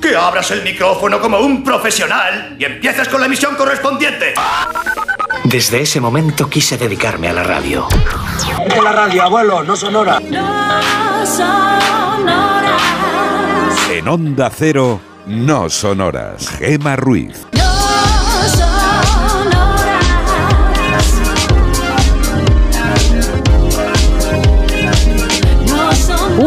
que abras el micrófono como un profesional y empieces con la emisión correspondiente. Desde ese momento quise dedicarme a la radio. la radio, abuelo, no sonora. En Onda Cero, no sonoras. Gema Ruiz.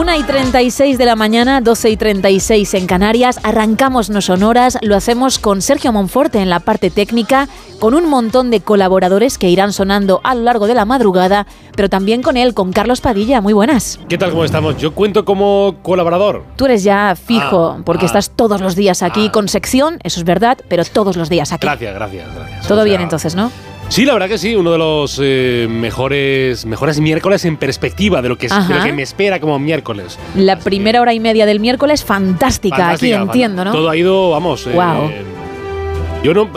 Una y 36 de la mañana, 12 y 36 en Canarias. Arrancamos No Sonoras. Lo hacemos con Sergio Monforte en la parte técnica, con un montón de colaboradores que irán sonando a lo largo de la madrugada, pero también con él, con Carlos Padilla. Muy buenas. ¿Qué tal? ¿Cómo estamos? Yo cuento como colaborador. Tú eres ya fijo, Ah, porque ah, estás todos los días aquí ah. con sección, eso es verdad, pero todos los días aquí. Gracias, gracias, gracias. Todo O bien sea, entonces, ¿no? Sí, la verdad que sí, uno de los eh, mejores, mejores miércoles en perspectiva de lo, que, es- de lo que me espera como miércoles. La primera hora y media del miércoles, fantástica, Fantástica, aquí entiendo, ¿no? Todo ha ido, vamos. eh, Guau. yo no,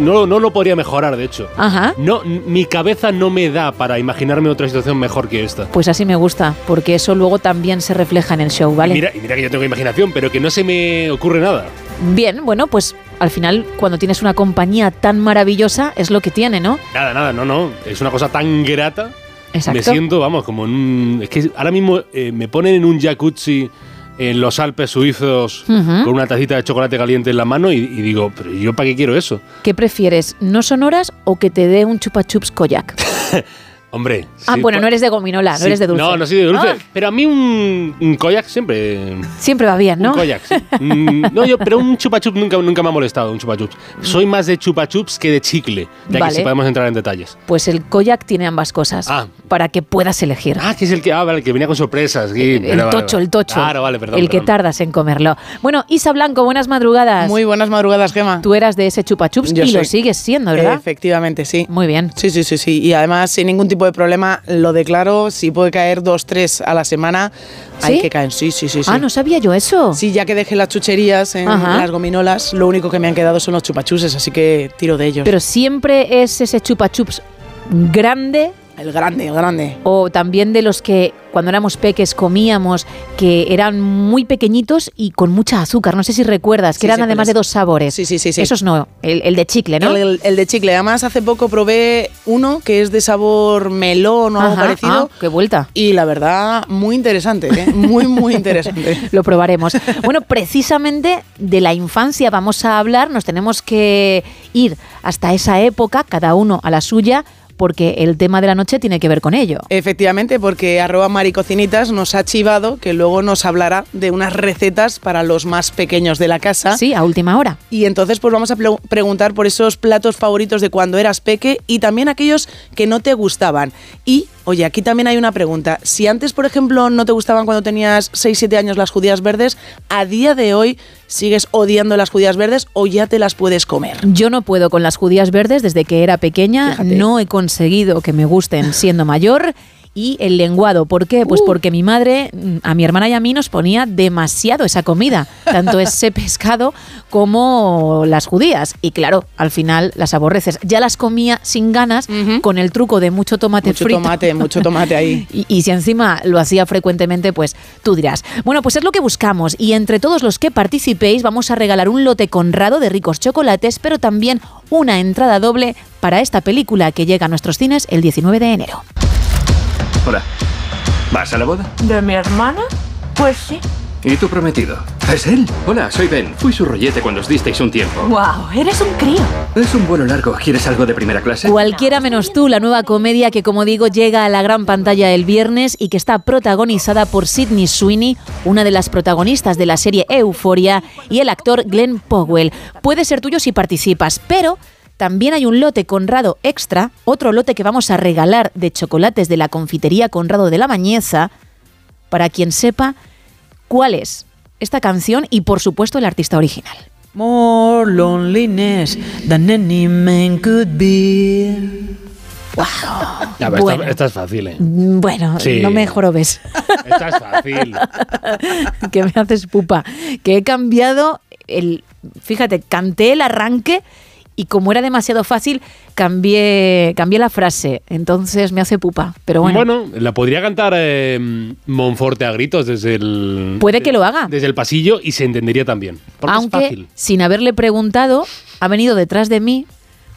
no, no lo podría mejorar, de hecho. Ajá. No, mi cabeza no me da para imaginarme otra situación mejor que esta. Pues así me gusta, porque eso luego también se refleja en el show, ¿vale? Y mira, y mira que yo tengo imaginación, pero que no se me ocurre nada. Bien, bueno, pues al final cuando tienes una compañía tan maravillosa es lo que tiene, ¿no? Nada, nada, no, no. Es una cosa tan grata. Exacto. Me siento, vamos, como en un. Es que ahora mismo eh, me ponen en un jacuzzi en los Alpes suizos con una tacita de chocolate caliente en la mano y, y digo, pero ¿yo para qué quiero eso? ¿Qué prefieres, no sonoras o que te dé un chupa chups koyak? Hombre. ah, sí, bueno, pa- no eres de gominola, no eres de dulce. No, no soy de dulce. Ah, Pero a mí un, un koyak siempre. siempre va bien, ¿no? Un koyak, sí. Mm, no, yo, pero un chupa chups nunca, nunca me ha molestado, un chupa chups. Soy más de chupa chups que de chicle, ya Vale. que si podemos entrar en detalles. Pues el koyak tiene ambas cosas, Ah. para que puedas elegir. Ah, que es el que, ah, vale, el que venía con sorpresas. sí, el vale, tocho, vale. el tocho. Claro, vale, perdón. El que tardas en comerlo. Bueno, Isa Blanco, buenas madrugadas. Muy buenas madrugadas, Gema. Tú eras de ese chupa chups Yo y lo sigues siendo, ¿verdad? Efectivamente, sí. Muy bien. Sí, sí, sí, sí. Y además, sin ningún tipo de problema, lo declaro, si puede caer dos, tres a la semana, hay ¿Sí? que caer. Sí, sí, sí, sí. Ah, no sabía yo eso. Sí, ya que dejé las chucherías en Ajá. las gominolas, lo único que me han quedado son los chupachuses, así que tiro de ellos. Pero siempre es ese chupa chups grande el grande, el grande. o también de los que cuando éramos peques comíamos que eran muy pequeñitos y con mucha azúcar. No sé si recuerdas, que Sí, eran sí, además de dos sabores. Sí, sí, sí, sí. Esos no, el, el de chicle, ¿no? El, el- el de chicle. Además, hace poco probé uno que es de sabor melón o algo parecido. ah, qué vuelta. Y la verdad, muy interesante, ¿eh? muy, muy interesante. Lo probaremos. Bueno, precisamente de la infancia vamos a hablar, nos tenemos que ir hasta esa época, cada uno a la suya, porque el tema de la noche tiene que ver con ello. Efectivamente, porque arroba maricocinitas nos ha chivado que luego nos hablará de unas recetas para los más pequeños de la casa. Sí, a última hora. Y entonces pues vamos a preguntar por esos platos favoritos de cuando eras peque y también aquellos que no te gustaban. Y, oye, aquí también hay una pregunta. Si antes, por ejemplo, no te gustaban cuando tenías 6-7 años las judías verdes, ¿a día de hoy sigues odiando las judías verdes o ya te las puedes comer? Yo no puedo con las judías verdes desde que era pequeña, Fíjate. no he conseguido que me gusten siendo mayor. Y el lenguado, ¿por qué? Uh. Pues porque mi madre, mm, a mi hermana y a mí nos ponía demasiado esa comida, tanto ese pescado como las judías. Y claro, al final las aborreces. Ya las comía sin ganas, con el truco de mucho tomate Mucho frito. tomate, mucho tomate ahí. Y, y si encima lo hacía frecuentemente, pues tú dirás. Bueno, pues es lo que buscamos. Y entre todos los que participéis, vamos a regalar un lote conrado de ricos chocolates, pero también una entrada doble para esta película que llega a nuestros cines el 19 de enero. Hola. ¿Vas a la boda? ¿De mi hermana? Pues sí. ¿Y tu prometido? ¿Es él? Hola, soy Ben. Fui su rollete cuando os disteis un tiempo. ¡Wow! Eres un crío. Es un vuelo largo. ¿Quieres algo de primera clase? Cualquiera menos tú, la nueva comedia que, como digo, llega a la gran pantalla el viernes y que está protagonizada por Sidney Sweeney, una de las protagonistas de la serie Euphoria, y el actor Glenn Powell. Puede ser tuyo si participas, pero también hay un lote Conrado extra, otro lote que vamos a regalar de chocolates de la confitería Conrado de la Mañeza, para quien sepa cuál es esta canción y, por supuesto, el artista original. More loneliness than any man could be. Wow. Ya, pero Bueno. esta, esta es fácil, ¿eh? Bueno, Sí. no me jorobes. Esta es fácil. que me haces pupa. Que he cambiado el. Fíjate, canté el arranque y como era demasiado fácil, cambié, cambié la frase. Entonces me hace pupa. Pero bueno. la podría cantar eh, Monforte a gritos desde el. Puede que lo haga. Desde el pasillo y se entendería también. Porque es aunque fácil. sin haberle preguntado, ha venido detrás de mí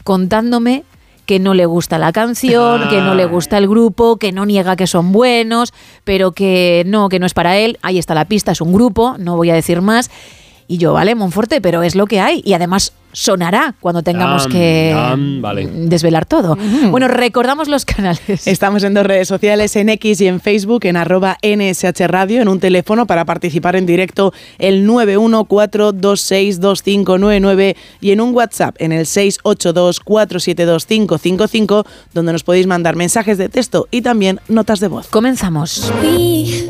contándome que no le gusta la canción, que no le gusta el grupo, que no niega que son buenos, pero que no, que no es para él. Ahí está la pista, es un grupo, no voy a decir más. Y yo, vale, Monforte, pero es lo que hay. Y además sonará cuando tengamos Am, que vale. desvelar todo. Bueno, recordamos los canales. Estamos en dos redes sociales, en X y en Facebook, en arroba NSH Radio, en un teléfono para participar en directo el 914262599 y en un WhatsApp en el 682472555 donde nos podéis mandar mensajes de texto y también notas de voz. Comenzamos. We,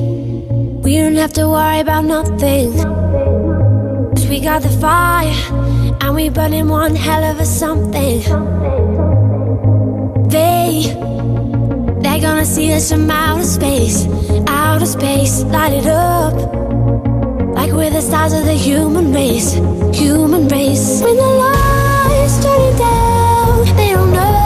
we don't have to worry about nothing. We got the fire, and we burning one hell of a something. They, they're gonna see us from outer space, outer space, light it up. Like we're the stars of the human race, human race. When the lights turn down, they don't know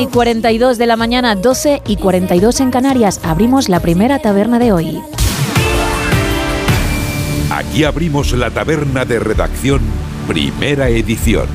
y 42 de la mañana, 12 y 42 en Canarias, abrimos la primera taberna de hoy. Aquí abrimos la taberna de redacción, primera edición.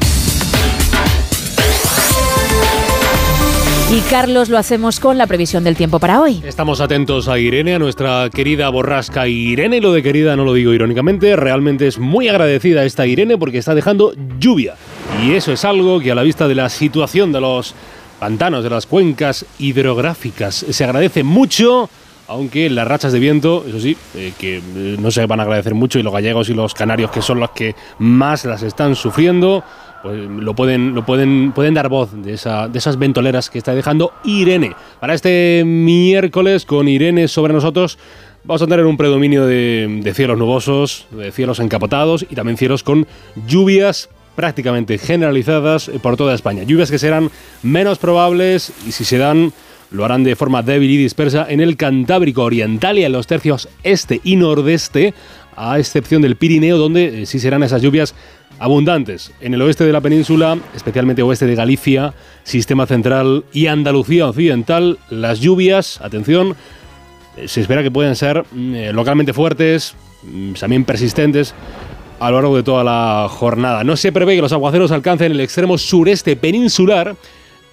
Y Carlos, lo hacemos con la previsión del tiempo para hoy. Estamos atentos a Irene, a nuestra querida borrasca Irene. Lo de querida no lo digo irónicamente, realmente es muy agradecida esta Irene porque está dejando lluvia. Y eso es algo que a la vista de la situación de los pantanos, de las cuencas hidrográficas, se agradece mucho. Aunque las rachas de viento, eso sí, eh, que eh, no se van a agradecer mucho y los gallegos y los canarios, que son los que más las están sufriendo, pues lo pueden, lo pueden, pueden dar voz de, esa, esas ventoleras que está dejando Irene. Para este miércoles con Irene sobre nosotros vamos a tener un predominio de, de cielos nubosos, de cielos encapotados y también cielos con lluvias prácticamente generalizadas eh, por toda España. Lluvias que serán menos probables y si se dan lo harán de forma débil y dispersa en el Cantábrico Oriental y en los tercios este y nordeste, a excepción del Pirineo, donde eh, sí serán esas lluvias abundantes. En el oeste de la península, especialmente oeste de Galicia, Sistema Central y Andalucía Occidental, las lluvias, atención, eh, se espera que puedan ser mm, localmente fuertes, mm, también persistentes a lo largo de toda la jornada. No se prevé que los aguaceros alcancen el extremo sureste peninsular,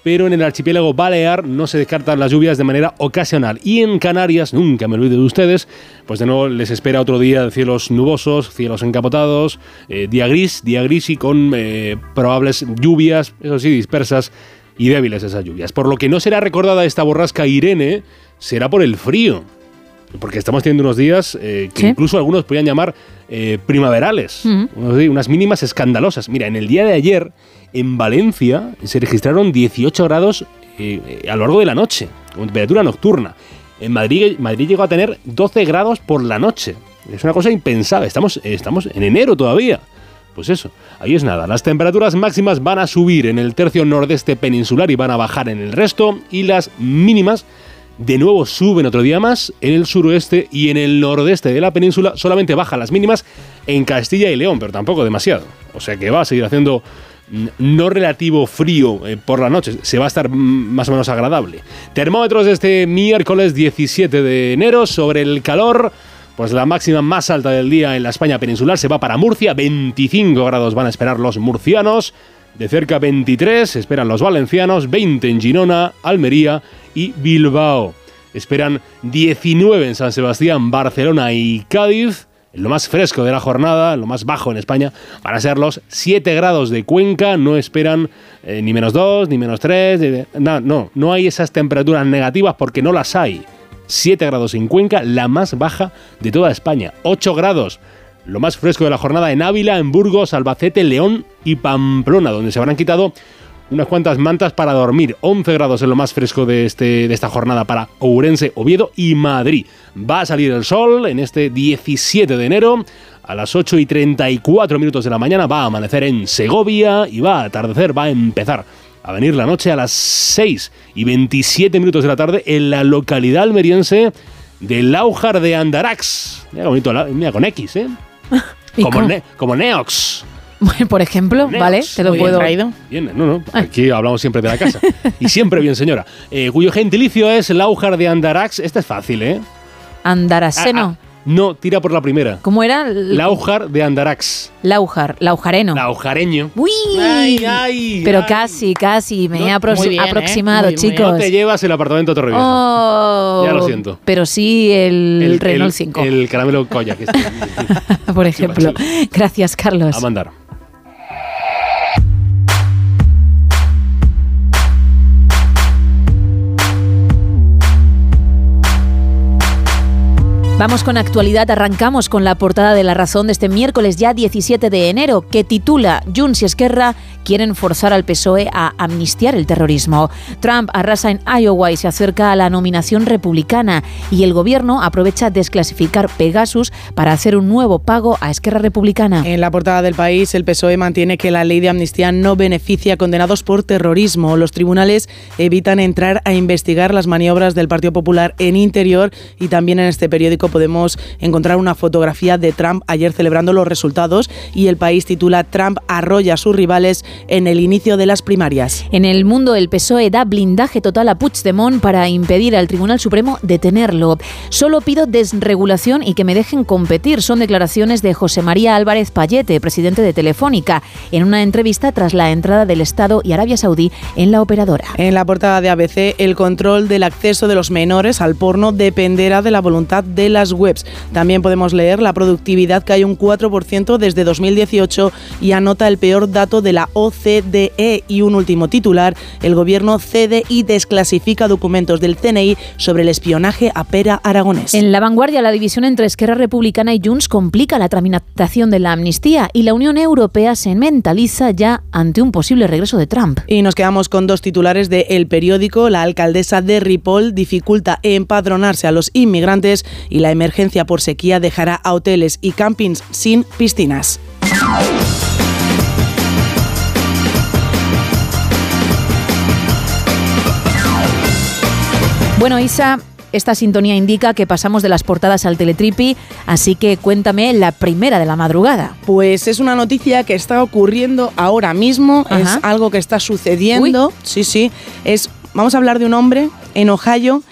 pero en el archipiélago balear no se descartan las lluvias de manera ocasional. Y en Canarias, nunca me olvido de ustedes, pues de nuevo les espera otro día de cielos nubosos, cielos encapotados, eh, día gris, día gris y con eh, probables lluvias, eso sí, dispersas y débiles esas lluvias. Por lo que no será recordada esta borrasca Irene, será por el frío. Porque estamos teniendo unos días eh, que Sí. incluso algunos podrían llamar eh, primaverales. Unos Unas mínimas escandalosas. Mira, en el día de ayer, en Valencia, se registraron 18 grados eh, a lo largo de la noche, con temperatura nocturna. En Madrid, Madrid llegó a tener 12 grados por la noche. Es una cosa impensable. Estamos, estamos en enero todavía. Pues eso, ahí es nada. Las temperaturas máximas van a subir en el tercio nordeste peninsular y van a bajar en el resto. Y las mínimas de nuevo suben otro día más en el suroeste y en el nordeste de la península. Solamente bajan las mínimas en Castilla y León, pero tampoco demasiado. O sea que va a seguir haciendo no relativo frío eh, por la noche, se va a estar mm, más o menos agradable. Termómetros de este miércoles 17 de enero sobre el calor. Pues la máxima más alta del día en la España peninsular se va para Murcia, 25 grados van a esperar los murcianos, de cerca 23 esperan los valencianos, 20 en Girona, Almería y Bilbao. Esperan 19 en San Sebastián, Barcelona y Cádiz. Lo más fresco de la jornada, lo más bajo en España, van a ser los 7 grados de Cuenca. No esperan eh, ni menos 2, ni menos 3. no, no, no hay esas temperaturas negativas porque no las hay. 7 grados en Cuenca, la más baja de toda España. 8 grados, lo más fresco de la jornada en Ávila, en Burgos, Albacete, León y Pamplona, donde se habrán quitado unas cuantas mantas para dormir. 11 grados en lo más fresco de, este, de esta jornada para Ourense, Oviedo y Madrid. Va a salir el sol en este 17 de enero. A las 8 y 34 minutos de la mañana va a amanecer en Segovia y va a atardecer, va a empezar a venir la noche a las 6 y 27 minutos de la tarde en la localidad almeriense de Laujar de Andarax. Mira bonito, mira con X, ¿eh? como, como Neox. por ejemplo, ¿vale? Te lo puedo. Bien, bien, no, no. Aquí hablamos siempre de la casa. y siempre bien, señora. Eh, cuyo gentilicio es Laujar de Andarax. Este es fácil, ¿eh? Andaraceno. No, tira por la primera. ¿Cómo era? Laujar de Andarax. Laujar, laujareno. Laujareño. ¡Uy! Ay, ay, Pero casi, casi, me he ¿eh? aproximado, chicos. No te llevas el apartamento Torrevieja. Oh, ya lo siento. Pero sí el, el Renault 5. El, caramelo Koyak. por ejemplo. Gracias, Carlos. A mandar. Vamos con actualidad, arrancamos con la portada de La Razón de este miércoles ya 17 de enero, que titula Junts Esquerra quieren forzar al PSOE a amnistiar el terrorismo. Trump arrasa en Iowa y se acerca a la nominación republicana y el gobierno aprovecha desclasificar Pegasus para hacer un nuevo pago a Esquerra Republicana. En la portada del país, el PSOE mantiene que la ley de amnistía no beneficia a condenados por terrorismo. Los tribunales evitan entrar a investigar las maniobras del Partido Popular en interior y también en este periódico podemos encontrar una fotografía de Trump ayer celebrando los resultados y el país titula Trump arrolla a sus rivales en el inicio de las primarias. En el mundo el PSOE da blindaje total a Puigdemont para impedir al Tribunal Supremo detenerlo. Solo pido desregulación y que me dejen competir. Son declaraciones de José María Álvarez Payete, presidente de Telefónica, en una entrevista tras la entrada del Estado y Arabia Saudí en la operadora. En la portada de ABC, el control del acceso de los menores al porno dependerá de la voluntad de la las webs. También podemos leer la productividad cae un 4% desde 2018 y anota el peor dato de la OCDE. Y un último titular, el gobierno cede y desclasifica documentos del CNI sobre el espionaje a Pera Aragonés. En la vanguardia, la división entre Esquerra Republicana y Junts complica la tramitación de la amnistía y la Unión Europea se mentaliza ya ante un posible regreso de Trump. Y nos quedamos con dos titulares de El Periódico. La alcaldesa de Ripoll dificulta empadronarse a los inmigrantes y la la emergencia por sequía dejará a hoteles y campings sin piscinas. Bueno, Isa, esta sintonía indica que pasamos de las portadas al teletripi, así que cuéntame la primera de la madrugada. Pues es una noticia que está ocurriendo ahora mismo, es algo que está sucediendo. Sí, sí, es vamos a hablar de un hombre en Ohio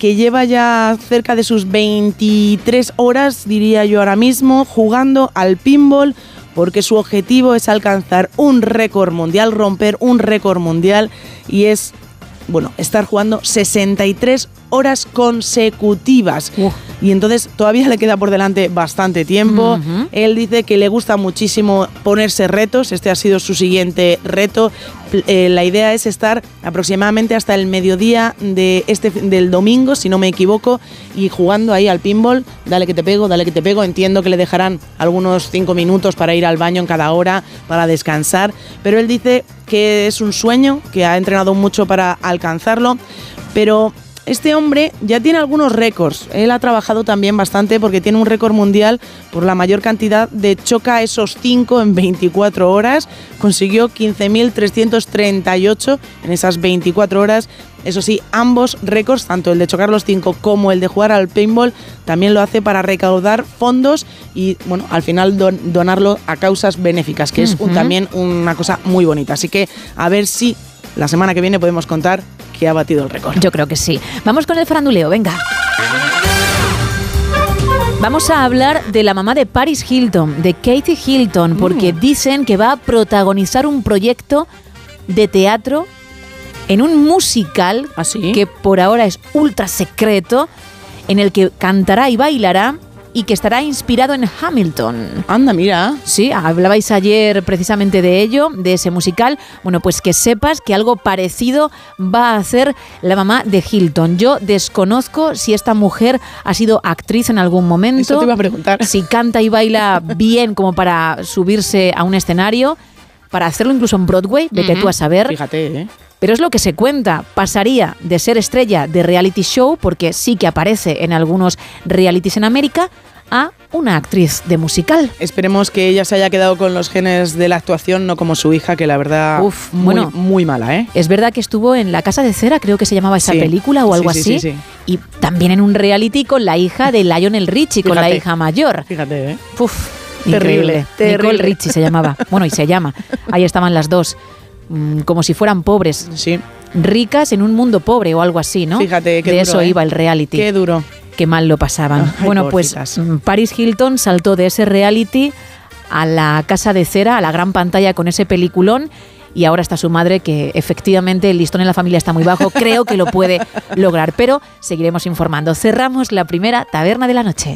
que lleva ya cerca de sus 23 horas, diría yo ahora mismo, jugando al pinball porque su objetivo es alcanzar un récord mundial, romper un récord mundial y es, bueno, estar jugando 63 horas consecutivas. Y entonces todavía le queda por delante bastante tiempo. Él dice que le gusta muchísimo ponerse retos. Este ha sido su siguiente reto. Eh, la idea es estar aproximadamente hasta el mediodía de este, del domingo, si no me equivoco, y jugando ahí al pinball. Dale que te pego, dale que te pego. Entiendo que le dejarán algunos cinco minutos para ir al baño en cada hora, para descansar. Pero él dice que es un sueño, que ha entrenado mucho para alcanzarlo. Pero este hombre ya tiene algunos récords. Él ha trabajado también bastante porque tiene un récord mundial por la mayor cantidad de choca esos 5 en 24 horas. Consiguió 15.338 en esas 24 horas. Eso sí, ambos récords, tanto el de chocar los 5 como el de jugar al paintball, también lo hace para recaudar fondos y, bueno, al final donarlo a causas benéficas, que es también una cosa muy bonita. Así que a ver si la semana que viene podemos contar que ha batido el récord. Yo creo que sí. Vamos con el faranduleo, venga. Vamos a hablar de la mamá de Paris Hilton, de Katie Hilton, porque Mm. dicen que va a protagonizar un proyecto de teatro en un musical ¿Ah, que por ahora es ultra secreto, en el que cantará y bailará y que estará inspirado en Hamilton. Anda, mira. Sí, hablabais ayer precisamente de ello, de ese musical. Bueno, pues que sepas que algo parecido va a hacer la mamá de Hilton. Yo desconozco si esta mujer ha sido actriz en algún momento. Eso te iba a preguntar. Si canta y baila bien como para subirse a un escenario, para hacerlo incluso en Broadway, vete tú a saber. Fíjate, ¿eh? Pero es lo que se cuenta. Pasaría de ser estrella de reality show, porque sí que aparece en algunos realities en América, a una actriz de musical. Esperemos que ella se haya quedado con los genes de la actuación, no como su hija, que la verdad, Uf, muy, bueno. muy mala, ¿eh? Es verdad que estuvo en La Casa de Cera, creo que se llamaba esa Sí. película o algo sí, así. sí, sí. Y también en un reality con la hija de Lionel Richie, con la hija mayor. Fíjate, ¿eh? Puf, Terrible, terrible. Nicole Richie se llamaba. Bueno, y se llama. Ahí estaban las dos. mm, Como si fueran pobres. Sí. Ricas en un mundo pobre o algo así, ¿no? Fíjate, qué De duro, eso ¿eh? iba el reality. Qué duro. Qué mal lo pasaban. Ay, bueno, pues mm, Paris Hilton saltó de ese reality a la casa de cera, a la gran pantalla con ese peliculón. Y ahora está su madre, que efectivamente el listón en la familia está muy bajo. Creo que lo puede lograr, pero seguiremos informando. Cerramos la primera taberna de la noche.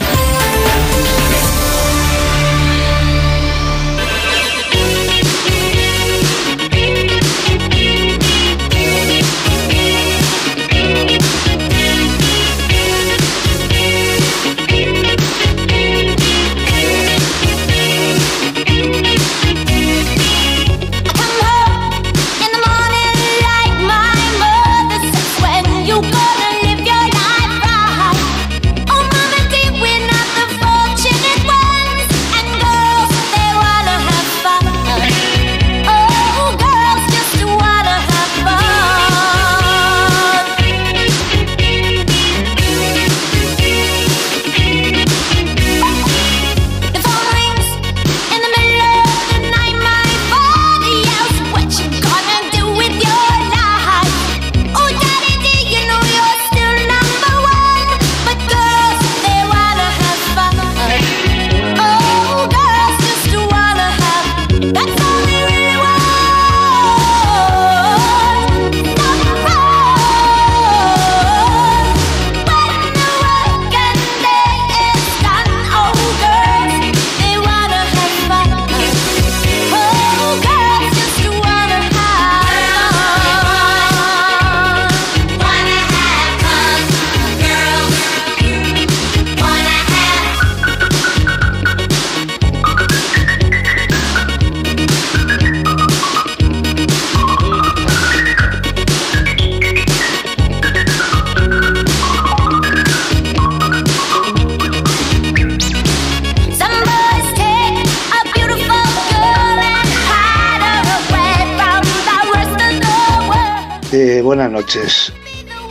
Buenas noches,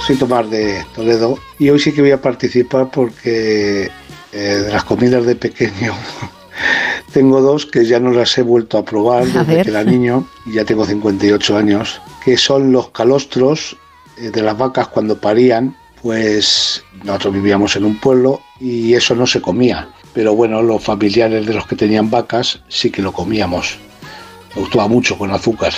soy Tomás de Toledo y hoy sí que voy a participar porque eh, de las comidas de pequeño tengo dos que ya no las he vuelto a probar desde ver. que era niño y ya tengo 58 años, que son los calostros eh, de las vacas cuando parían, pues nosotros vivíamos en un pueblo y eso no se comía, pero bueno, los familiares de los que tenían vacas sí que lo comíamos. Me gustaba mucho con azúcar.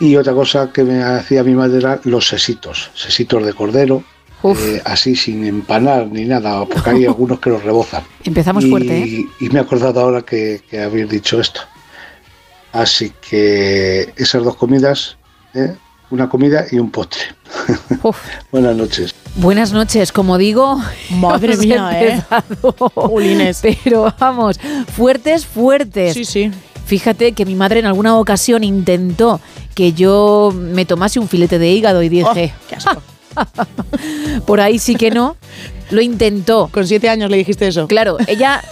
Y otra cosa que me hacía mi madre era los sesitos, sesitos de cordero, eh, así sin empanar ni nada, porque hay algunos que los rebozan. Empezamos y, fuerte, ¿eh? y me he acordado ahora que, que habéis dicho esto. Así que esas dos comidas, ¿eh? una comida y un postre. Buenas noches. Buenas noches, como digo. Madre mía, ¿eh? Pero vamos, fuertes, fuertes. Sí, sí. Fíjate que mi madre en alguna ocasión intentó que yo me tomase un filete de hígado y dije, Oh, qué asco. "Ja, Por ahí sí que no. Lo intentó. Con siete años le dijiste eso. Claro, ella.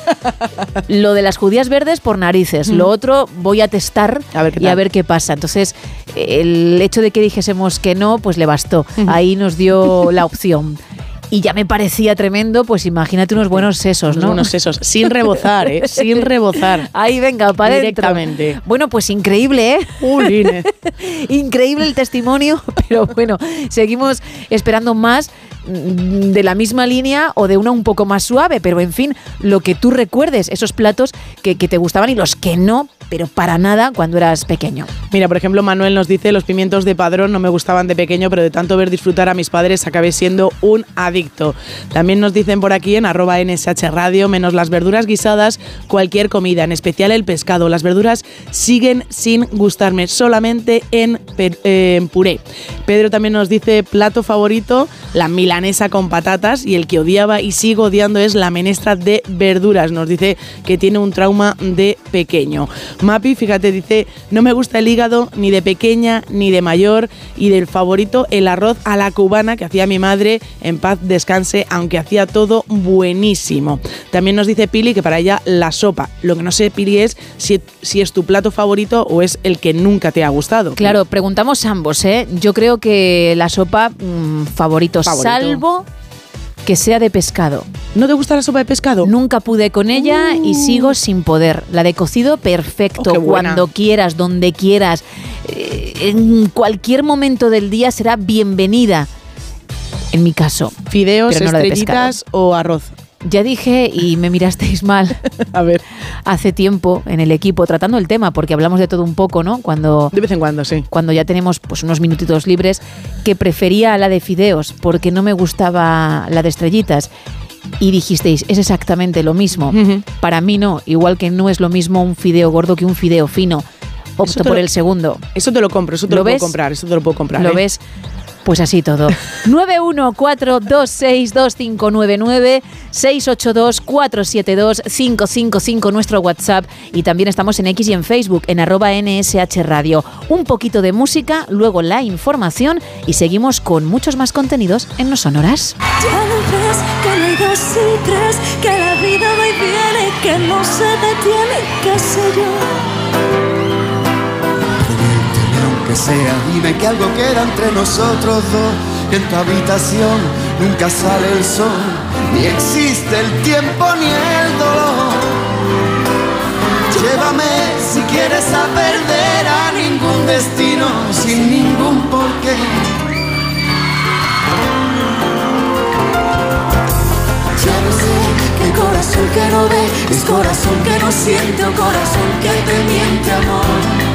lo de las judías verdes por narices. Lo otro voy a testar A ver y a ver qué pasa. Entonces, el hecho de que dijésemos que no, pues le bastó. Ahí nos dio la opción. Y ya me parecía tremendo, pues imagínate unos buenos sesos, Unos ¿no? buenos sesos. Sin rebozar, ¿eh? Sin rebozar. Ahí venga, para. Directamente. Bueno, pues increíble, ¿eh? Increíble el testimonio, pero bueno, seguimos esperando más de la misma línea o de una un poco más suave, pero en fin, lo que tú recuerdes, esos platos que, te gustaban y los que no, pero para nada cuando eras pequeño. Mira, por ejemplo, Manuel nos dice, los pimientos de padrón no me gustaban de pequeño, pero de tanto ver disfrutar a mis padres acabé siendo un adicto. También nos dicen por aquí en arroba NSH Radio, menos las verduras guisadas, cualquier comida, en especial el pescado. Las verduras siguen sin gustarme, solamente en, en puré. Pedro también nos dice, plato favorito, la milanesa con patatas y el que odiaba y sigo odiando es la menestra de verduras. Nos dice que tiene un trauma de pequeño. Mapi, fíjate, dice, no me gusta el hígado ni de pequeña ni de mayor y del favorito el arroz a la cubana que hacía mi madre en paz descanse, aunque hacía todo buenísimo. También nos dice Pili que para ella la sopa. Lo que no sé, Pili, es si, si es tu plato favorito o es el que nunca te ha gustado. Claro, preguntamos ambos, ¿eh? Yo creo que la sopa mm, favorito, Favorito. Salvo que sea de pescado. ¿No te gusta la sopa de pescado? Nunca pude con ella y sigo sin poder. La de cocido, perfecto. Oh. Cuando quieras, donde quieras. eh, en cualquier momento del día será bienvenida. En mi caso. Fideos, no estrellitas o arroz. Ya dije y me mirasteis mal. A ver. Hace tiempo en el equipo tratando el tema, porque hablamos de todo un poco, ¿no? Cuando De vez en cuando, sí. cuando ya tenemos pues unos minutitos libres, que prefería la de fideos porque no me gustaba la de estrellitas. Y dijisteis, es exactamente lo mismo. Para mí no, igual que no es lo mismo un fideo gordo que un fideo fino. Opto por lo- el segundo. Eso te lo compro, eso te ¿Lo lo, puedo ves? comprar, eso te lo puedo comprar. ¿Lo ¿eh? ves? Pues así todo. 914262599 682-472-555 nuestro WhatsApp y también estamos en X y en Facebook en arroba NSH Radio. Un poquito de música, luego la información y seguimos con muchos más contenidos en No Sonoras. Ya no ves dos y tres, que la vida va y viene, que no se detiene, qué sé yo. Aunque sea, dime que algo queda entre nosotros dos. Que en tu habitación nunca sale el sol, ni existe el tiempo ni el dolor. Llévame si quieres a perder a ningún destino, sin ningún porqué. Ya no sé qué corazón que no ve, es corazón que no siente o corazón que te miente amor.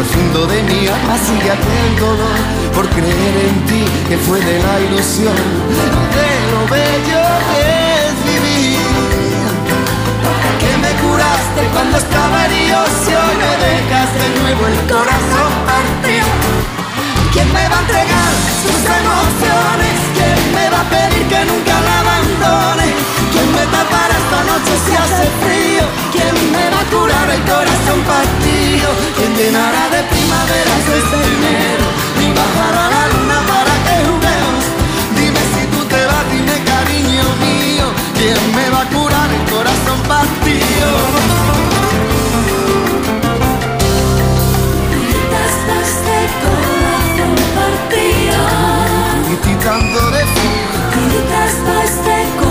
Profundo de alma sigue aquel dolor por creer en ti que fue de la ilusión de lo bello que es vivir. Que me curaste cuando estaba herido si hoy me dejas de nuevo el corazón partido. ¿Quién me va a entregar sus emociones? ¿Quién me va a pedir que nunca la abandone? ¿Quién me tapará esta noche si hace frío? ¿Quién me va a curar el corazón partido? ¿Quién llenará de primaveras este enero? Y bajará la luna para que juguemos. Dime si tú te vas, dime cariño mío. ¿Quién me va a curar el corazón partido? Estás de corazón partido. Gritando de frío. Gritas de corazón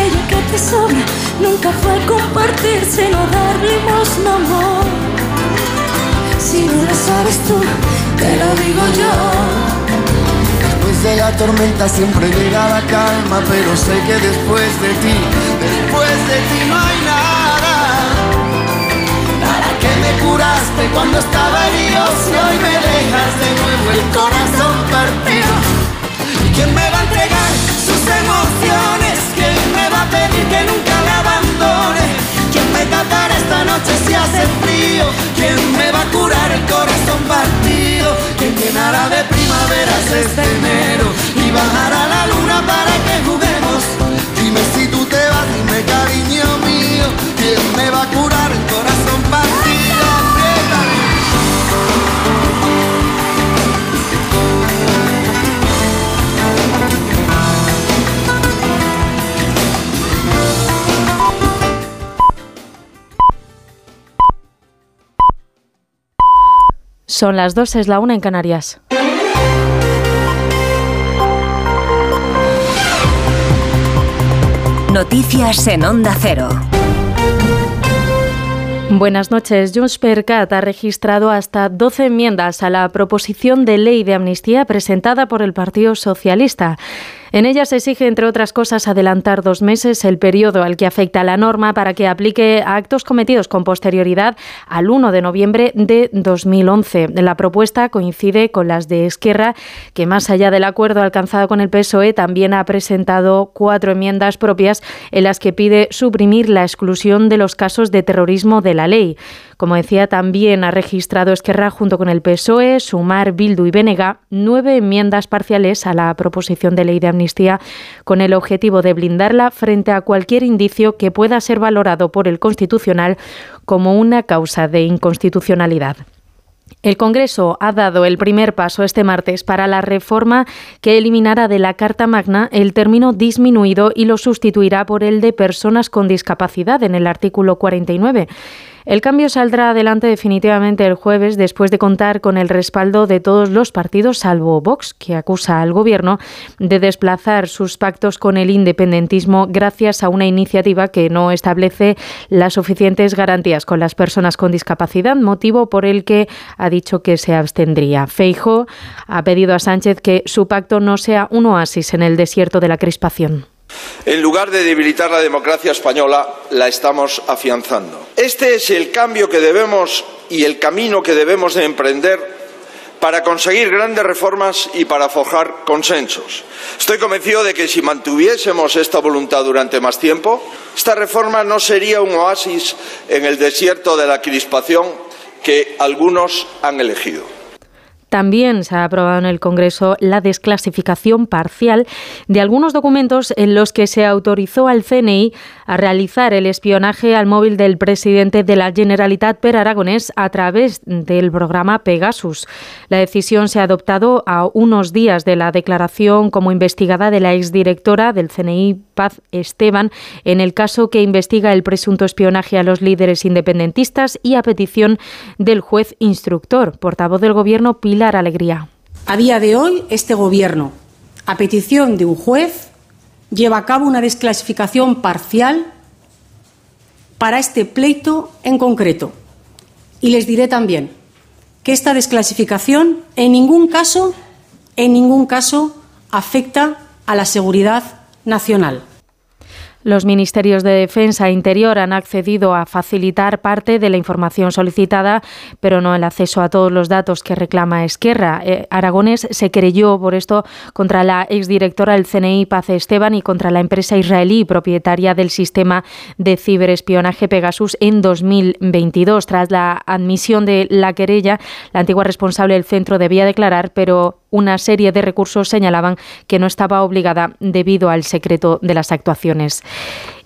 aquello que te sobra. Nunca fue compartir, sino dar limosna, amor. Si no lo sabes tú, te lo digo yo. Después de la tormenta siempre llega la calma, pero sé que después de ti, después de ti no hay nada. Nada que me curaste cuando estaba herido, si hoy me dejas de nuevo el corazón partido. ¿Y quién me va a entregar sus emociones? ¿Quién me va a pedir que nunca la abandone? ¿Quién me tapará esta noche si hace frío? ¿Quién me va a curar el corazón partido? ¿Quién llenará de primaveras este enero? Y bajará la luna para que juguemos. Dime si tú te vas, dime cariño mío. ¿Quién me va a curar? Son las dos, es la una en Canarias. Noticias en Onda Cero. Buenas noches. Junts per Cat ha registrado hasta 12 enmiendas a la proposición de ley de amnistía presentada por el Partido Socialista. En ella se exige, entre otras cosas, adelantar dos meses el periodo al que afecta la norma para que aplique a actos cometidos con posterioridad al 1 de noviembre de 2011. La propuesta coincide con las de Esquerra, que más allá del acuerdo alcanzado con el PSOE, también ha presentado cuatro enmiendas propias en las que pide suprimir la exclusión de los casos de terrorismo de la ley. Como decía, también ha registrado Esquerra junto con el PSOE, Sumar, Bildu y Benega nueve enmiendas parciales a la proposición de ley de amnistía con el objetivo de blindarla frente a cualquier indicio que pueda ser valorado por el Constitucional como una causa de inconstitucionalidad. El Congreso ha dado el primer paso este martes para la reforma que eliminará de la Carta Magna el término disminuido y lo sustituirá por el de personas con discapacidad en el artículo 49. El cambio saldrá adelante definitivamente el jueves después de contar con el respaldo de todos los partidos, salvo Vox, que acusa al Gobierno de desplazar sus pactos con el independentismo gracias a una iniciativa que no establece las suficientes garantías con las personas con discapacidad, motivo por el que ha dicho que se abstendría. Feijo ha pedido a Sánchez que su pacto no sea un oasis en el desierto de la crispación. En lugar de debilitar la democracia española, la estamos afianzando. Este es el cambio que debemos y el camino que debemos de emprender para conseguir grandes reformas y para forjar consensos. Estoy convencido de que si mantuviésemos esta voluntad durante más tiempo, esta reforma no sería un oasis en el desierto de la crispación que algunos han elegido. También se ha aprobado en el Congreso la desclasificación parcial de algunos documentos en los que se autorizó al CNI a realizar el espionaje al móvil del presidente de la Generalitat per Aragonés a través del programa Pegasus. La decisión se ha adoptado a unos días de la declaración como investigada de la exdirectora del CNI Paz Esteban en el caso que investiga el presunto espionaje a los líderes independentistas y a petición del juez instructor, portavoz del Gobierno Pilar A día de hoy, este Gobierno, a petición de un juez, lleva a cabo una desclasificación parcial para este pleito en concreto. Y les diré también que esta desclasificación en ningún caso, en ningún caso afecta a la seguridad nacional. Los ministerios de Defensa e Interior han accedido a facilitar parte de la información solicitada, pero no el acceso a todos los datos que reclama Esquerra. Eh, Aragones se creyó por esto contra la exdirectora del CNI, Paz Esteban, y contra la empresa israelí propietaria del sistema de ciberespionaje Pegasus en 2022. Tras la admisión de la querella, la antigua responsable del centro debía declarar, pero una serie de recursos señalaban que no estaba obligada debido al secreto de las actuaciones.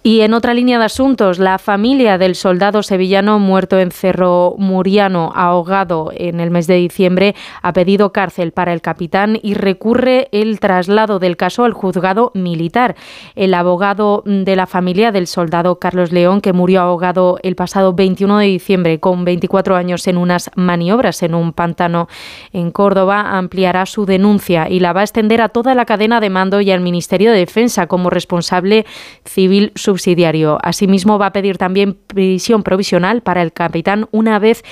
Y en otra línea de asuntos, la familia del soldado sevillano muerto en Cerro Muriano, ahogado en el mes de diciembre, ha pedido cárcel para el capitán y recurre el traslado del caso al juzgado militar. El abogado de la familia del soldado Carlos León, que murió ahogado el pasado 21 de diciembre con 24 años en unas maniobras en un pantano en Córdoba, ampliará su denuncia y la va a extender a toda la cadena de mando y al Ministerio de Defensa como responsable civil subsidiario. Asimismo, va a pedir también prisión provisional para el capitán una vez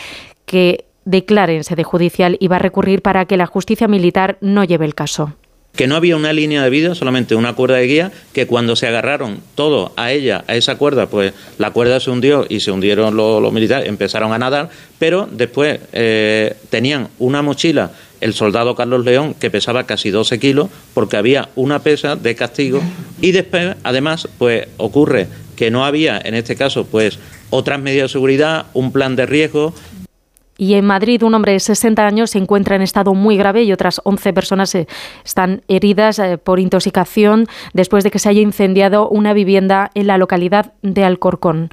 que declare en sede judicial y va a recurrir para que la justicia militar no lleve el caso que no había una línea de vida, solamente una cuerda de guía, que cuando se agarraron todos a ella, a esa cuerda, pues la cuerda se hundió y se hundieron los, militares, empezaron a nadar, pero después eh, tenían una mochila el soldado Carlos León, que pesaba casi 12 kilos, porque había una pesa de castigo. Y después, además, pues ocurre que no había, en este caso, pues otras medidas de seguridad, un plan de riesgo, y en Madrid, un hombre de 60 años se encuentra en estado muy grave y otras 11 personas eh, están heridas eh, por intoxicación después de que se haya incendiado una vivienda en la localidad de Alcorcón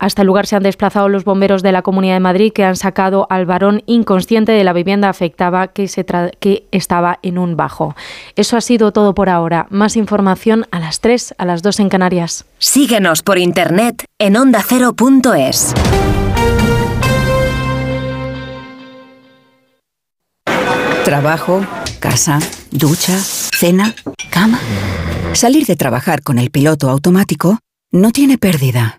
hasta el lugar se han desplazado los bomberos de la Comunidad de Madrid que han sacado al varón inconsciente de la vivienda afectada que, se que estaba en un bajo. Eso ha sido todo por ahora. Más información a las 3, a las 2 en Canarias. Síguenos por internet en ondacero.es. Trabajo, casa, ducha, cena, cama. Salir de trabajar con el piloto automático no tiene pérdida,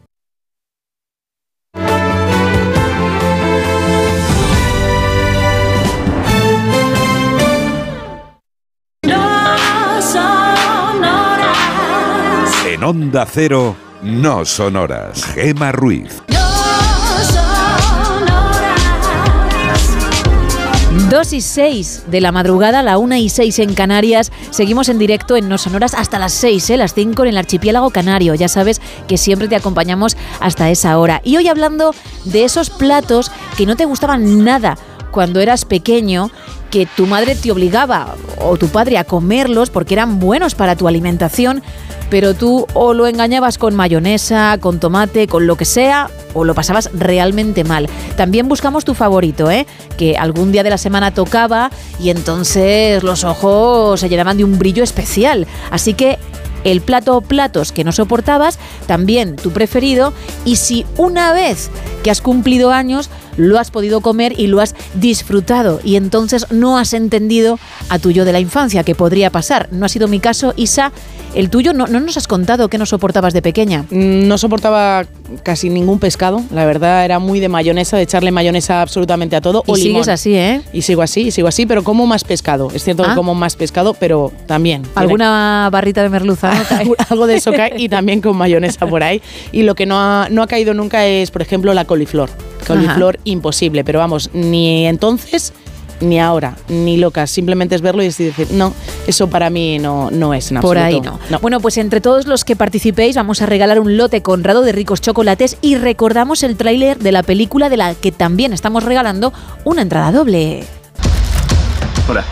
En Onda Cero, no sonoras. Gema Ruiz. 2 y 6 de la madrugada, la 1 y 6 en Canarias. Seguimos en directo en No Sonoras hasta las 6, ¿eh? las 5 en el archipiélago canario. Ya sabes que siempre te acompañamos hasta esa hora. Y hoy hablando de esos platos que no te gustaban nada cuando eras pequeño, que tu madre te obligaba o tu padre a comerlos porque eran buenos para tu alimentación, pero tú o lo engañabas con mayonesa, con tomate, con lo que sea, o lo pasabas realmente mal. También buscamos tu favorito, ¿eh? que algún día de la semana tocaba y entonces los ojos se llenaban de un brillo especial. Así que el plato o platos que no soportabas, también tu preferido, y si una vez que has cumplido años lo has podido comer y lo has disfrutado y entonces no has entendido a tuyo de la infancia, que podría pasar. No ha sido mi caso, Isa. El tuyo no, no nos has contado qué no soportabas de pequeña. Mm, No soportaba casi ningún pescado, la verdad era muy de mayonesa, de echarle mayonesa absolutamente a todo. Y o limón. sigues así, ¿eh? Y sigo así, y sigo así, pero como más pescado. Es cierto Ah. que como más pescado, pero también. tiene- ¿Alguna barrita de merluza? no algo de eso cae y también con mayonesa por ahí. Y lo que no ha, no ha caído nunca es, por ejemplo, la coliflor. Coliflor imposible, pero vamos, ni entonces ni ahora, ni locas. Simplemente es verlo y es decir, no, eso para mí no, no es en Por ahí no. Bueno, pues entre todos los que participéis vamos a regalar un lote conrado de ricos chocolates y recordamos el tráiler de la película de la que también estamos regalando una entrada doble. Hola.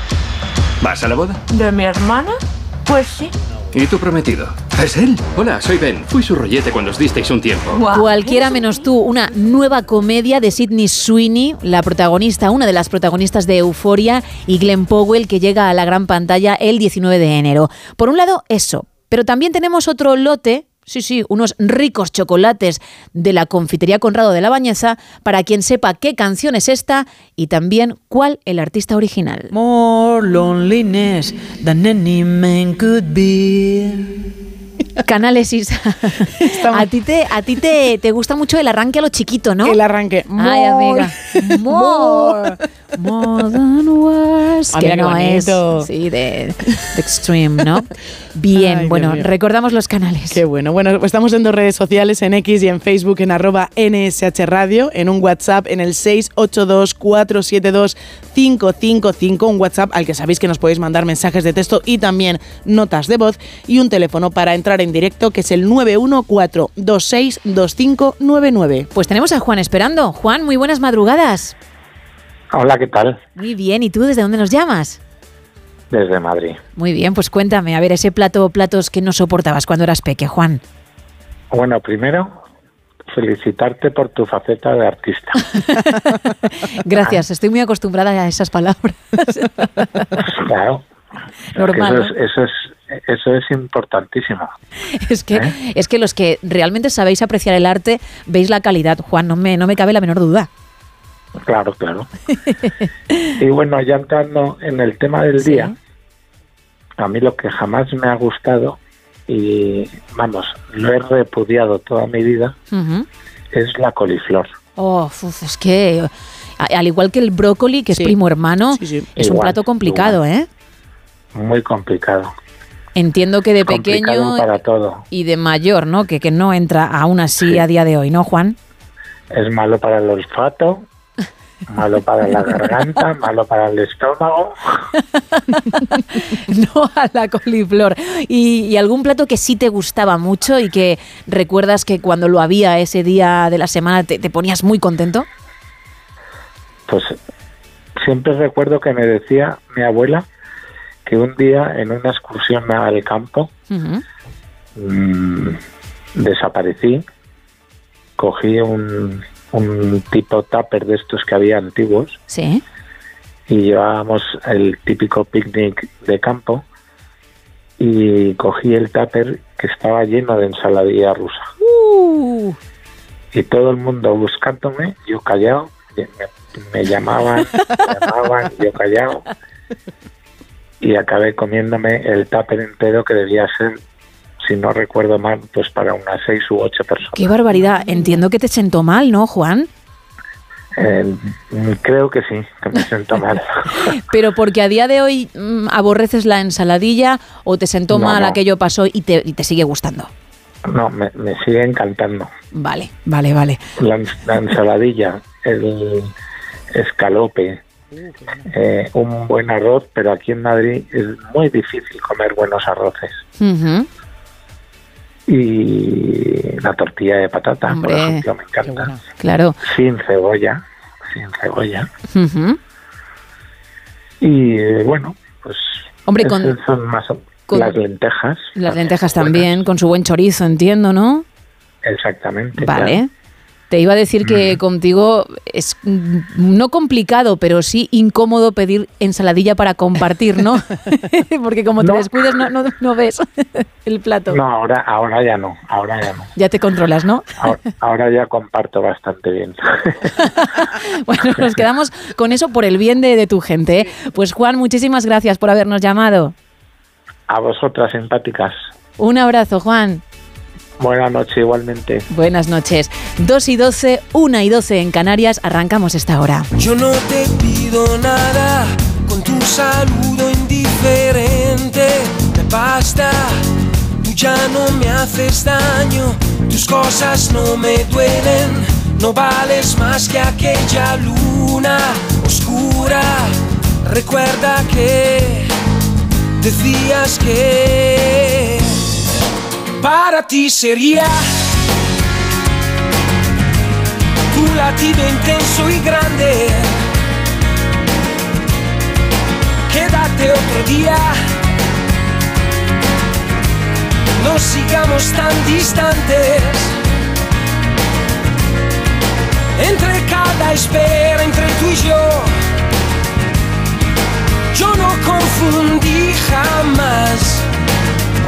¿Vas a la boda? ¿De mi hermana? Pues sí. ¿Y tu prometido? ¿Es él? Hola, soy Ben. Fui su rollete cuando os disteis un tiempo. Cualquiera menos tú, una nueva comedia de Sidney Sweeney, la protagonista, una de las protagonistas de Euforia, y Glenn Powell, que llega a la gran pantalla el 19 de enero. Por un lado, eso. Pero también tenemos otro lote. Sí, sí, unos ricos chocolates de la confitería Conrado de la Bañeza para quien sepa qué canción es esta y también cuál el artista original. More loneliness than any man could be. Canales Isa. a ti, te, a ti te, te gusta mucho el arranque a lo chiquito, ¿no? El arranque. Ay, amiga. More. More than words. Ah, que no es. Sí, de, de Extreme, ¿no? Bien, Ay, bueno, recordamos los canales. Qué bueno. Bueno, pues estamos en dos redes sociales, en X y en Facebook, en arroba NSH Radio, en un WhatsApp, en el 682-472-555, un WhatsApp al que sabéis que nos podéis mandar mensajes de texto y también notas de voz, y un teléfono para entrar en directo que es el 914262599. Pues tenemos a Juan esperando. Juan, muy buenas madrugadas. Hola, ¿qué tal? Muy bien, ¿y tú desde dónde nos llamas? Desde Madrid. Muy bien, pues cuéntame, a ver, ese plato o platos que no soportabas cuando eras peque, Juan. Bueno, primero, felicitarte por tu faceta de artista. Gracias, estoy muy acostumbrada a esas palabras. Claro. Normal, Eso es, eso es, eso es importantísimo. Es que, ¿Eh? es que los que realmente sabéis apreciar el arte, veis la calidad, Juan, no me, no me cabe la menor duda. Claro, claro. y bueno, ya entrando en el tema del día, a mí lo que jamás me ha gustado y, vamos, lo he repudiado toda mi vida es la coliflor. Oh, uf, es que al igual que el brócoli, que es primo hermano, es un plato complicado, ¿eh? Muy complicado. Entiendo que de Complicado pequeño para todo. y de mayor, ¿no? Que, que no entra aún así a día de hoy, ¿no, Juan? Es malo para el olfato, malo para la garganta, malo para el estómago. no a la coliflor. Y, y algún plato que sí te gustaba mucho y que recuerdas que cuando lo había ese día de la semana te, te ponías muy contento. Pues siempre recuerdo que me decía mi abuela que un día en una excursión al campo Ujú. mm, desaparecí, cogí un, un tipo tupper de estos que había antiguos. Sí. y llevábamos el típico picnic de campo. Y cogí el tupper que estaba lleno de ensaladilla rusa. Uh, y todo el mundo buscándome, yo callado, me, me llamaban, me llamaban, yo callado. Y acabé comiéndome el tupper entero que debía ser, si no recuerdo mal, pues para unas seis u ocho personas. qué barbaridad. Entiendo que te sentó mal, ¿no, Juan? Eh, creo que sí, que me siento mal. Pero porque a día de hoy mm, aborreces la ensaladilla o te sentó No, mal, no. aquello pasó y te, y te sigue gustando. No, me, me sigue encantando. Vale, vale, vale. La, ens- la ensaladilla, el escalope, eh, un buen arroz, pero aquí en Madrid es muy difícil comer buenos arroces. Ujú. Y la tortilla de patata, Hombre, por ejemplo, me encanta. Claro. Sin cebolla, sin cebolla. Y bueno, pues Hombre, con- son más con- las lentejas. Las lentejas también, con su buen chorizo, entiendo, ¿no? Exactamente. Vale. Te iba a decir que contigo es no complicado, pero sí incómodo pedir ensaladilla para compartir, ¿no? Porque como te No. descuides no, no, no ves el plato. No, ahora, ahora ya no, ahora ya no. Ya te controlas, ¿no? Ahora, ahora ya comparto bastante bien. Bueno, nos quedamos con eso por el bien de, de tu gente. ¿eh? Pues Juan, muchísimas gracias por habernos llamado. A vosotras simpáticas. Un abrazo, Juan. Buenas noches igualmente. Buenas noches. 2 y 12, 1 y 12 en Canarias. Arrancamos esta hora. Yo no te pido nada con tu saludo indiferente. Me basta, tú ya no me haces daño, tus cosas no me duelen. No vales más que aquella luna oscura. Recuerda que decías que para ti sería tu latido intenso y grande. Quédate otro día. No sigamos tan distantes. Entre cada espera, entre tú y yo. Yo no confundí jamás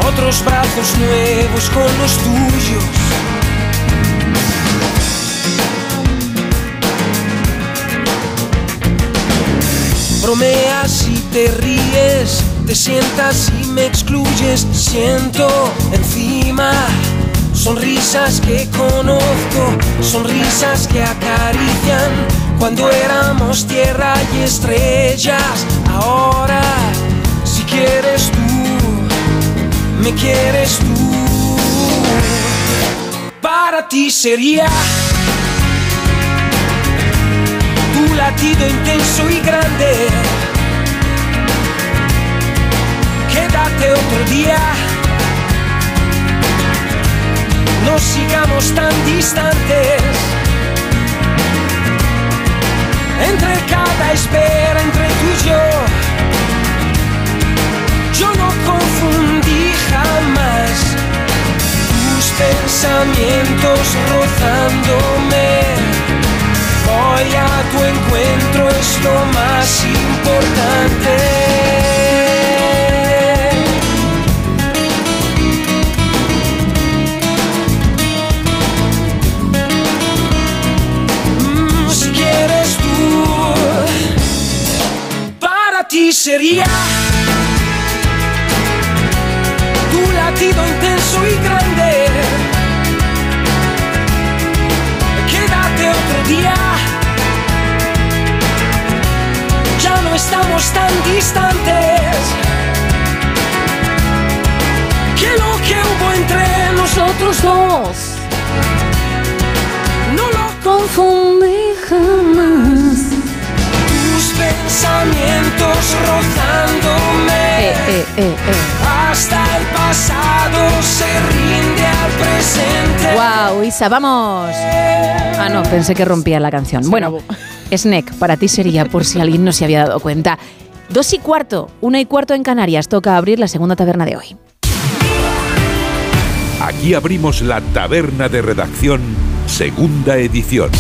otros brazos nuevos con los tuyos. Bromeas y te ríes, te sientas y me excluyes. Siento encima sonrisas que conozco, sonrisas que acarician cuando éramos tierra y estrellas. Ahora, si quieres tú, me quieres tú. Para ti sería tu latido intenso y grande. Quédate otro día. No sigamos tan distantes. Entre cada espera, entre tú y yo. Yo no confundí jamás tus pensamientos rozándome. Voy a tu encuentro, es lo más importante. Si quieres tú, para ti sería tu latido intenso y grande. Quédate otro día. Ya no estamos tan distantes. Que lo que hubo entre nosotros dos no lo confundí jamás. Tus pensamientos rozándome. Eh, Hasta el pasado se rinde al presente. ¡Wow! Isa, vamos. Ah, no, pensé que rompía la canción. Bueno, Snack, para ti sería, por si alguien no se había dado cuenta. Dos y cuarto, una y cuarto en Canarias. Toca abrir la segunda taberna de hoy. Aquí abrimos la taberna de redacción, segunda edición.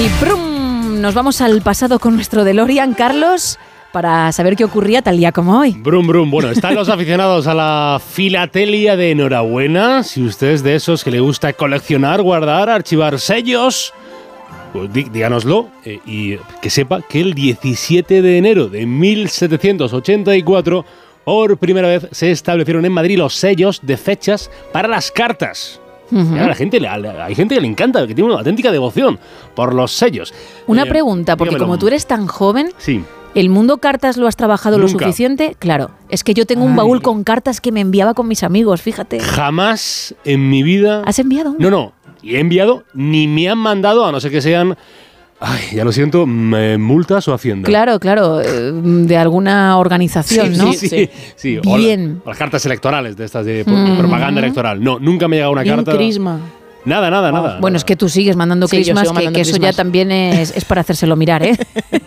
Y brum, nos vamos al pasado con nuestro DeLorean, Carlos, para saber qué ocurría tal día como hoy. Brum, brum. Bueno, están los aficionados a la filatelia de enhorabuena. Si usted es de esos que le gusta coleccionar, guardar, archivar sellos, pues dí- díganoslo eh, y que sepa que el 17 de enero de 1784, por primera vez se establecieron en Madrid los sellos de fechas para las cartas. Y a la gente le, hay gente que le encanta, que tiene una auténtica devoción por los sellos. Una Eh, pregunta, porque dígamelo. como tú eres tan joven, Sí. ¿El mundo cartas lo has trabajado lo suficiente? Claro, es que yo tengo un baúl con cartas que me enviaba con mis amigos, fíjate. Jamás en mi vida. ¿Has enviado? No, no. Y he enviado, ni me han mandado, a no ser que sean. Ay, ya lo siento, multas o hacienda. Claro, claro, eh, de alguna organización, Sí, ¿no? sí, sí, sí. O Bien. o las cartas electorales de estas de Mm. propaganda electoral. No, nunca me ha llegado una un carta. crisma. Nada, nada, nada. Bueno, es que tú sigues mandando Sí, crismas, que, mandando que eso ya también es, es para hacérselo mirar, ¿eh?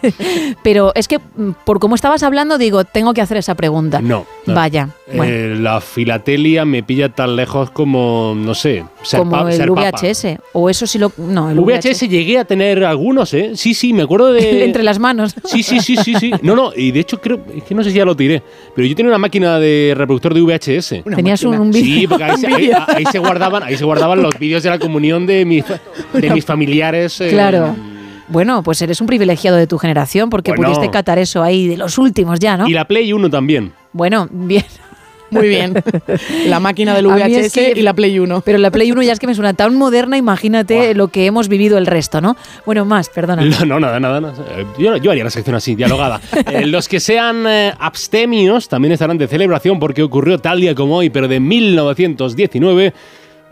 Pero es que mm, por cómo estabas hablando, digo, tengo que hacer esa pregunta. No. no. Vaya, Eh, bueno, la filatelia me pilla tan lejos como, no sé, ser, como pa- el ser papa. VHS. O eso sí lo. No, el VHS llegué a tener algunos, ¿eh? Sí, sí, me acuerdo de... Entre las manos. Sí, sí, sí, sí, sí. No, no, y de hecho creo, es que no sé si ya lo tiré, pero yo tenía una máquina de reproductor de VHS. Tenías un, un vídeo. Sí, porque ahí ahí- vídeo. ahí se guardaban, ahí se guardaban los vídeos de la comunión de mis, de mis familiares. eh, Claro. Bueno, pues eres un privilegiado de tu generación porque Bueno. pudiste catar eso ahí de los últimos ya, ¿no? Y la Play 1 también. Bueno, bien. Muy bien. La máquina del VHS es que- y la Play 1. Pero la Play 1 ya es que me suena tan moderna, imagínate lo que hemos vivido el resto, ¿no? Bueno, más, perdona. No, no, nada, nada. nada. Yo, yo haría la sección así, dialogada. Eh, los que sean eh, abstemios también estarán de celebración porque ocurrió tal día como hoy, pero de 1919.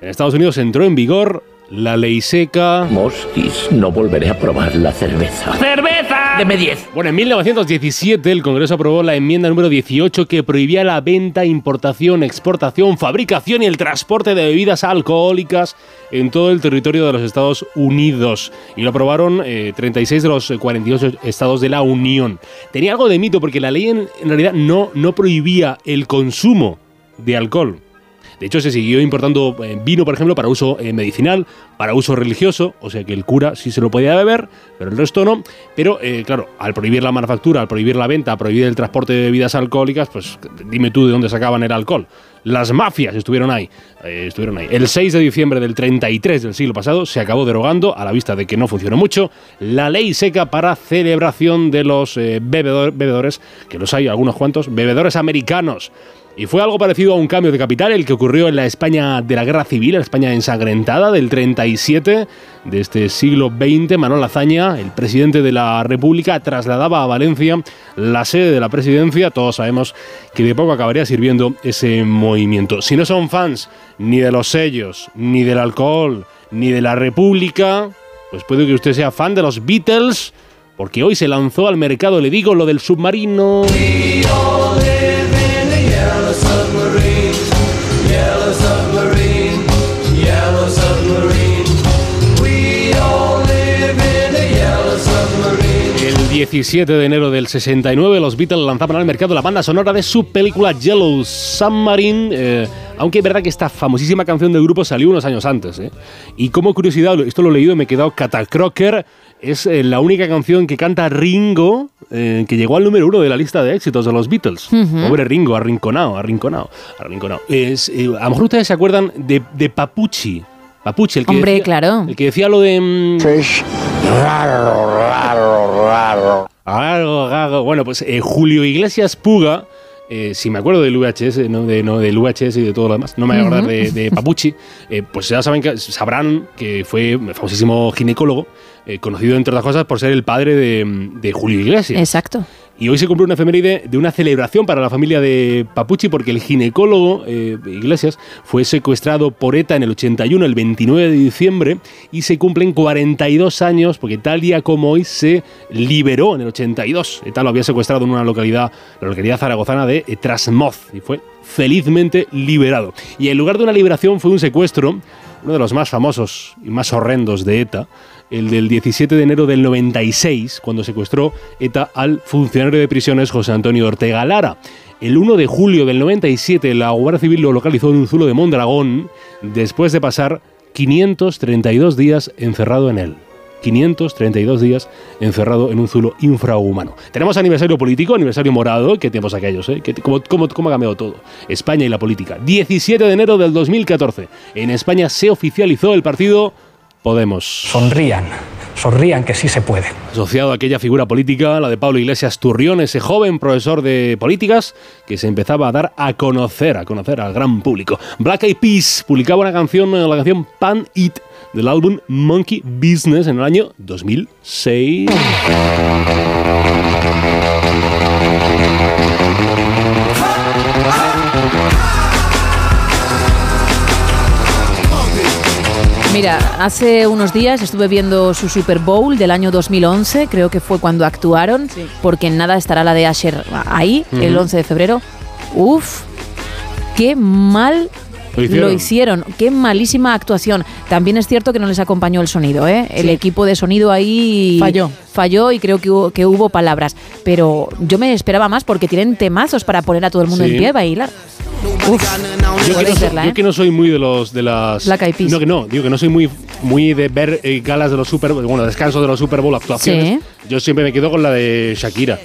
En Estados Unidos entró en vigor la ley seca. Mosquis, no volveré a probar la cerveza. ¡Cerveza! Deme 10. Bueno, en 1917 el Congreso aprobó la enmienda número 18 que prohibía la venta, importación, exportación, fabricación y el transporte de bebidas alcohólicas en todo el territorio de los Estados Unidos. Y lo aprobaron eh, 36 de los eh, 48 estados de la Unión. Tenía algo de mito porque la ley en, en realidad no, no prohibía el consumo de alcohol. De hecho, se siguió importando eh, vino, por ejemplo, para uso eh, medicinal, para uso religioso, o sea que el cura sí se lo podía beber, pero el resto no. Pero, eh, claro, al prohibir la manufactura, al prohibir la venta, al prohibir el transporte de bebidas alcohólicas, pues dime tú de dónde sacaban el alcohol. Las mafias estuvieron ahí, estuvieron ahí. El 6 de diciembre del 33 del siglo pasado se acabó derogando, a la vista de que no funcionó mucho, la ley seca para celebración de los bebedor- bebedores, que los hay algunos cuantos, bebedores americanos. Y fue algo parecido a un cambio de capital, el que ocurrió en la España de la Guerra Civil, la España ensangrentada del 37 de este siglo XX. Manuel Azaña, el presidente de la República, trasladaba a Valencia la sede de la presidencia. Todos sabemos que de poco acabaría sirviendo ese movimiento. Si no son fans ni de los sellos, ni del alcohol, ni de la República, pues puede que usted sea fan de los Beatles, porque hoy se lanzó al mercado, le digo, lo del submarino. 17 de enero del 69 los Beatles lanzaban al mercado la banda sonora de su película Yellow Submarine, eh, aunque es verdad que esta famosísima canción del grupo salió unos años antes. eh. Y como curiosidad, esto lo he leído y me he quedado catacroker, es eh, la única canción que canta Ringo eh, que llegó al número uno de la lista de éxitos de los Beatles. Ujú. Pobre Ringo, arrinconado, arrinconado, arrinconado. Es, eh, a lo mejor ustedes se acuerdan de, de Papucci. Papucci, el que Hombre, decía, claro. El que decía lo de... mm, Raro, raro, raro. Bueno, pues eh, Julio Iglesias Puga, eh, si me acuerdo del VHS, ¿no? De, no, del VHS y de todo lo demás, no me voy a acordar de, de Papucci, eh, pues ya saben que, sabrán que fue famosísimo ginecólogo, eh, conocido entre otras cosas por ser el padre de, de Julio Iglesias. Exacto. Y hoy se cumple una efeméride de una celebración para la familia de Papucci porque el ginecólogo eh, Iglesias fue secuestrado por ETA en el 81, el 29 de diciembre, y se cumplen 42 años porque tal día como hoy se liberó en el 82. ETA lo había secuestrado en una localidad, la localidad zaragozana de eh, Trasmoz, y fue felizmente liberado. Y en lugar de una liberación fue un secuestro, uno de los más famosos y más horrendos de ETA, el del 17 de enero del 96, cuando secuestró ETA al funcionario de prisiones José Antonio Ortega Lara. El 1 de julio del 97, la Guardia Civil lo localizó en un zulo de Mondragón, después de pasar 532 días encerrado en él. 532 días encerrado en un zulo infrahumano. Tenemos aniversario político, aniversario morado, ¿qué tiempos aquellos? Eh? ¿Qué- cómo, cómo, cómo ha cambiado todo? España y la política. 17 de enero del 2014. En España se oficializó el partido Podemos. Sonrían, sonrían que sí se puede. Asociado a aquella figura política, la de Pablo Iglesias Turrión, ese joven profesor de políticas que se empezaba a dar a conocer, a conocer al gran público. Black Eyed Peas publicaba una canción, la canción Pan It, del álbum Monkey Business en el año 2006. Mira, hace unos días estuve viendo su Super Bowl del año 2011, creo que fue cuando actuaron, porque en nada estará la de Asher ahí, el Ujú. 11 de febrero. Uf, qué mal Lo hicieron. lo hicieron, qué malísima actuación. También es cierto que no les acompañó el sonido, ¿eh? El Sí. equipo de sonido ahí Falló. Falló y creo que hubo, que hubo palabras. Pero yo me esperaba más porque tienen temazos para poner a todo el mundo Sí. en pie a bailar. Uf, Yo que, no verla, yo ¿eh? que no soy muy de los de las Black Eyed Peas. no que no digo que no soy muy muy de ver eh, galas de los Super bueno descansos de los Super Bowl actuaciones yo siempre me quedo con la de Shakira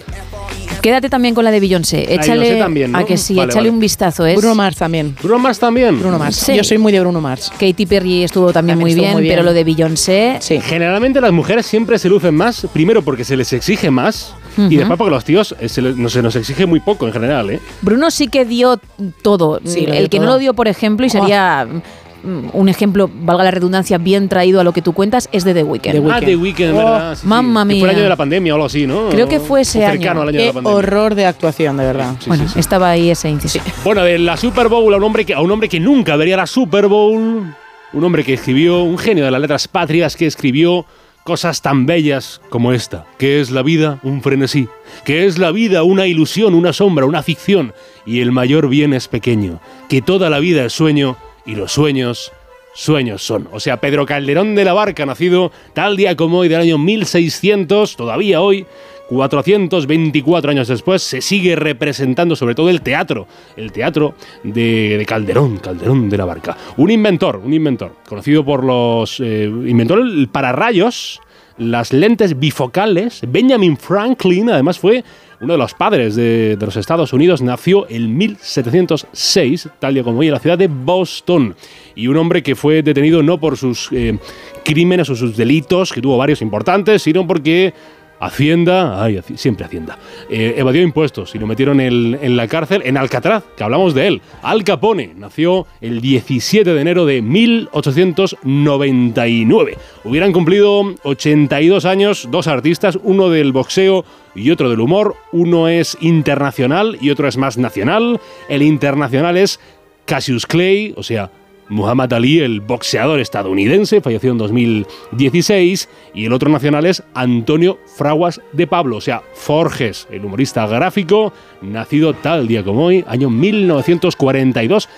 Quédate también con la de Beyoncé. Échale, Beyoncé también, ¿no? a que sí, Vale, échale vale. un vistazo. Es Bruno Mars también. Bruno Mars también Bruno Mars. Sí. Yo soy muy de Bruno Mars. Katy Perry estuvo también, También muy, estuvo bien, muy bien. pero lo de Beyoncé. generalmente las mujeres siempre se lucen más primero porque se les exige más y Ujú. después porque los tíos eh, se, les- no, se nos exige muy poco en general ¿eh? Bruno sí que dio todo. Sí, el dio que no lo dio, por ejemplo, y sería mm, un ejemplo, valga la redundancia, bien traído a lo que tú cuentas, es de The Weeknd. ah The Weeknd Oh, verdad Sí, sí. mamma Que fue el mía. año de la pandemia o algo así ¿no? Creo que fue ese año. al año de la Qué pandemia horror de actuación, de verdad. bueno, estaba ahí ese inciso. Bueno, de la Super Bowl a un hombre que, a un hombre que nunca vería la Super Bowl, un hombre que escribió, un genio de las letras patrias que escribió cosas tan bellas como esta, que es la vida un frenesí, que es la vida una ilusión, una sombra, una ficción, y el mayor bien es pequeño, que toda la vida es sueño y los sueños sueños son. O sea, Pedro Calderón de la Barca, nacido tal día como hoy del año 1600, todavía hoy, 424 años después, se sigue representando sobre todo el teatro, el teatro de, de Calderón, Calderón de la Barca. Un inventor, un inventor, conocido por los... eh, inventó el pararrayos, las lentes bifocales. Benjamin Franklin, además, fue uno de los padres de, los Estados Unidos, nació en 1706, tal día como hoy, en la ciudad de Boston. Y un hombre que fue detenido no por sus eh, crímenes o sus delitos, que tuvo varios importantes, sino porque Hacienda, ay, siempre Hacienda, eh, evadió impuestos y lo metieron en, en la cárcel en Alcatraz, que hablamos de él. Al Capone nació el 17 de enero de 1899. Hubieran cumplido 82 años dos artistas, uno del boxeo y otro del humor. Uno es internacional y otro es más nacional. El internacional es Cassius Clay, o sea, Muhammad Ali, el boxeador estadounidense, falleció en 2016, y el otro nacional es Antonio Fraguas de Pablo, o sea, Forges, el humorista gráfico, nacido tal día como hoy, año 1942.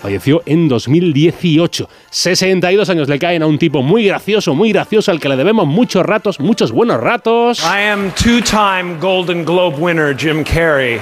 Falleció en 2018. 62 años le caen a un tipo muy gracioso, muy gracioso, al que le debemos muchos ratos, muchos buenos ratos. I am two-time Golden Globe winner Jim Carrey.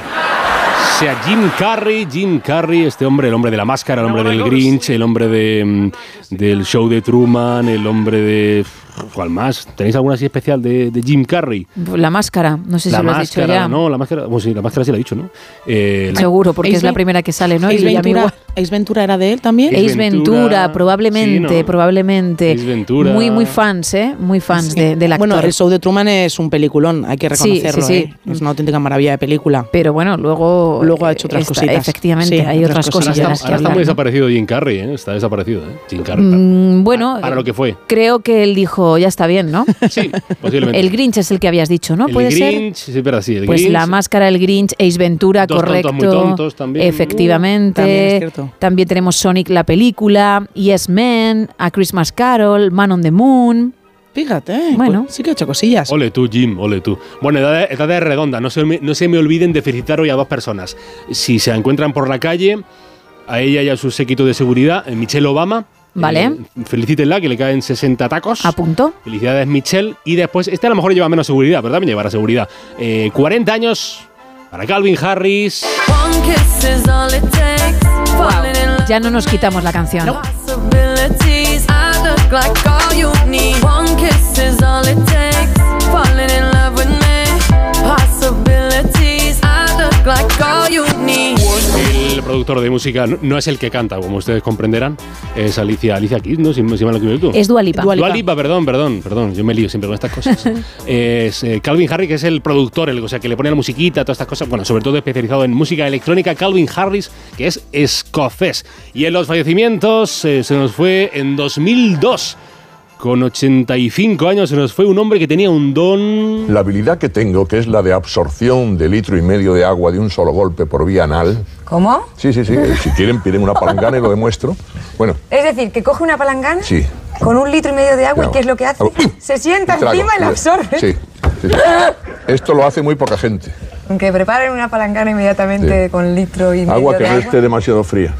O sea, Jim Carrey, Jim Carrey, este hombre, el hombre de la máscara, el hombre del Grinch, el hombre de, mm, del show de Truman, el hombre de... ¿Cuál más? ¿Tenéis alguna así especial de, de Jim Carrey? La máscara, no sé la si lo has dicho máscara, ya. no, la máscara, bueno, sí, la máscara sí la he dicho, ¿no? Eh, la- Seguro, porque es la primera que sale, ¿no? Ace Y Ventura. Ace Ventura era de él también. Ace Ventura, probablemente, sí, ¿no? probablemente. Ace Ventura. Muy, muy fans, ¿eh? Muy fans de, del actor. Bueno, el show de Truman es un peliculón, hay que reconocerlo. sí, sí. ¿eh? Es una auténtica maravilla de película. Pero bueno, luego. Luego ha hecho otras cositas. Efectivamente, Sí, hay otras cosas ahora está, muy ¿no? desaparecido Jim Carrey, ¿eh? Está desaparecido, ¿eh? Jim Carrey. Mm, bueno, Para lo que fue. creo que él dijo, ya está bien, ¿no? Sí, posiblemente. El Grinch es el que habías dicho, ¿no? El ¿Puede ser? Grinch, sí, es verdad, sí, el Pues Grinch. la máscara, el Grinch, Ace Ventura, Dos correcto. tontos muy tontos también. Efectivamente. Uh, también es cierto. También tenemos Sonic la película, Yes Man, A Christmas Carol, Man on the Moon. Fíjate. Bueno. Pues sí que ha hecho cosillas. Ole tú, Jim, ole tú. Bueno, edad, edad es redonda, no se, me, no se me olviden de felicitar hoy a dos personas. Si se encuentran por la calle, a ella y a su séquito de seguridad, eh, Michelle Obama, Vale. Eh, felicítenla, que le caen 60 tacos. A punto. Felicidades, Michelle. Y después, este a lo mejor lleva menos seguridad, pero también llevará seguridad. Eh, 40 años para Calvin Harris. Ya no nos quitamos la canción. El productor de música no, no es el que canta, como ustedes comprenderán. Es Alicia, Alicia Keys, ¿no? Si, me- si me lo equivoco. Es Dua Lipa. Dua Lipa, perdón, perdón, perdón. Yo me lío siempre con estas cosas. es eh, Calvin Harris, que es el productor, el, o sea, que le pone la musiquita, todas estas cosas. Bueno, sobre todo especializado en música electrónica. Calvin Harris, que es escocés. Y en los fallecimientos eh, se nos fue en 2002. Con 85 años se nos fue un hombre que tenía un don... La habilidad que tengo, que es la de absorción de litro y medio de agua de un solo golpe por vía anal. ¿Cómo? Sí, sí, sí. eh, Si quieren, piden una palangana y lo demuestro. Bueno, Es decir, que coge una palangana sí. con un litro y medio de agua Claro. y ¿qué es lo que hace? Hago- Se sienta encima y la absorbe. Sí, sí, sí. Esto lo hace muy poca gente. Que preparen una palangana inmediatamente Sí. con litro y medio Agua que de no agua. esté demasiado fría.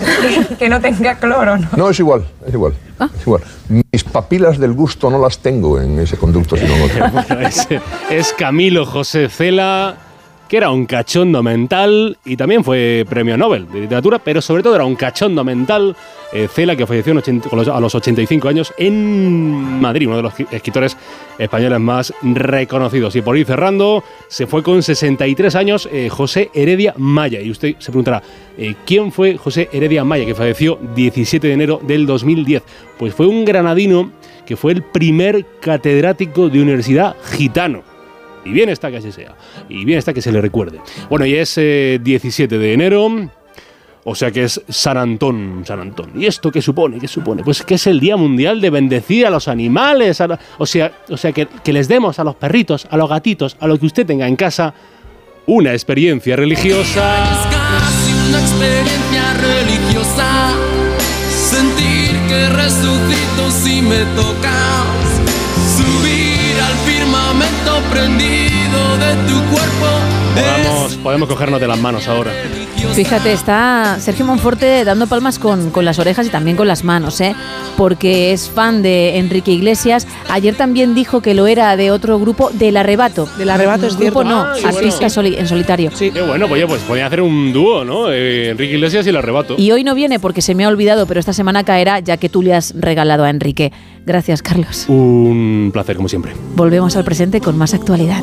que no tenga cloro, ¿no? No, es igual, es igual. Es igual. Mis papilas del gusto no las tengo en ese conducto, sino en otro. Bueno, es, es Camilo José Cela, que era un cachondo mental y también fue premio Nobel de literatura, pero sobre todo era un cachondo mental. eh, Cela, que falleció en 80 con los- a los 85 años en Madrid, uno de los escritores españoles más reconocidos. Y por ir cerrando, se fue con 63 años eh, José Heredia Maya. Y usted se preguntará, eh, ¿quién fue José Heredia Maya, que falleció 17 de enero del 2010? Pues fue un granadino que fue el primer catedrático de universidad gitano. Y bien está que así sea. Y bien está que se le recuerde. Bueno, y es eh, 17 de enero. O sea que es San Antón, San Antón. ¿Y esto qué supone? ¿Qué supone? Pues que es el Día Mundial de bendecir a los animales. o sea, o sea que, que les demos a los perritos, a los gatitos, a lo que usted tenga en casa, una experiencia religiosa. casi una experiencia religiosa. Sentir que resucito si me tocas. Subir al firmamento prendido de tu cuerpo. Podamos, podemos cogernos de las manos ahora. Fíjate, está Sergio Monforte dando palmas con, con las orejas y también con las manos, ¿eh? porque es fan de Enrique Iglesias. Ayer también dijo que lo era de otro grupo, del Arrebato. Del Arrebato, es grupo cierto. no, Ah, artista bueno. soli- en solitario. Qué bueno, pues, oye, pues podía hacer un dúo, ¿no? Eh, Enrique Iglesias y el arrebato. Y hoy no viene porque se me ha olvidado, pero esta semana caerá ya que tú le has regalado a Enrique. Gracias, Carlos. Un placer, como siempre. Volvemos al presente con más actualidad.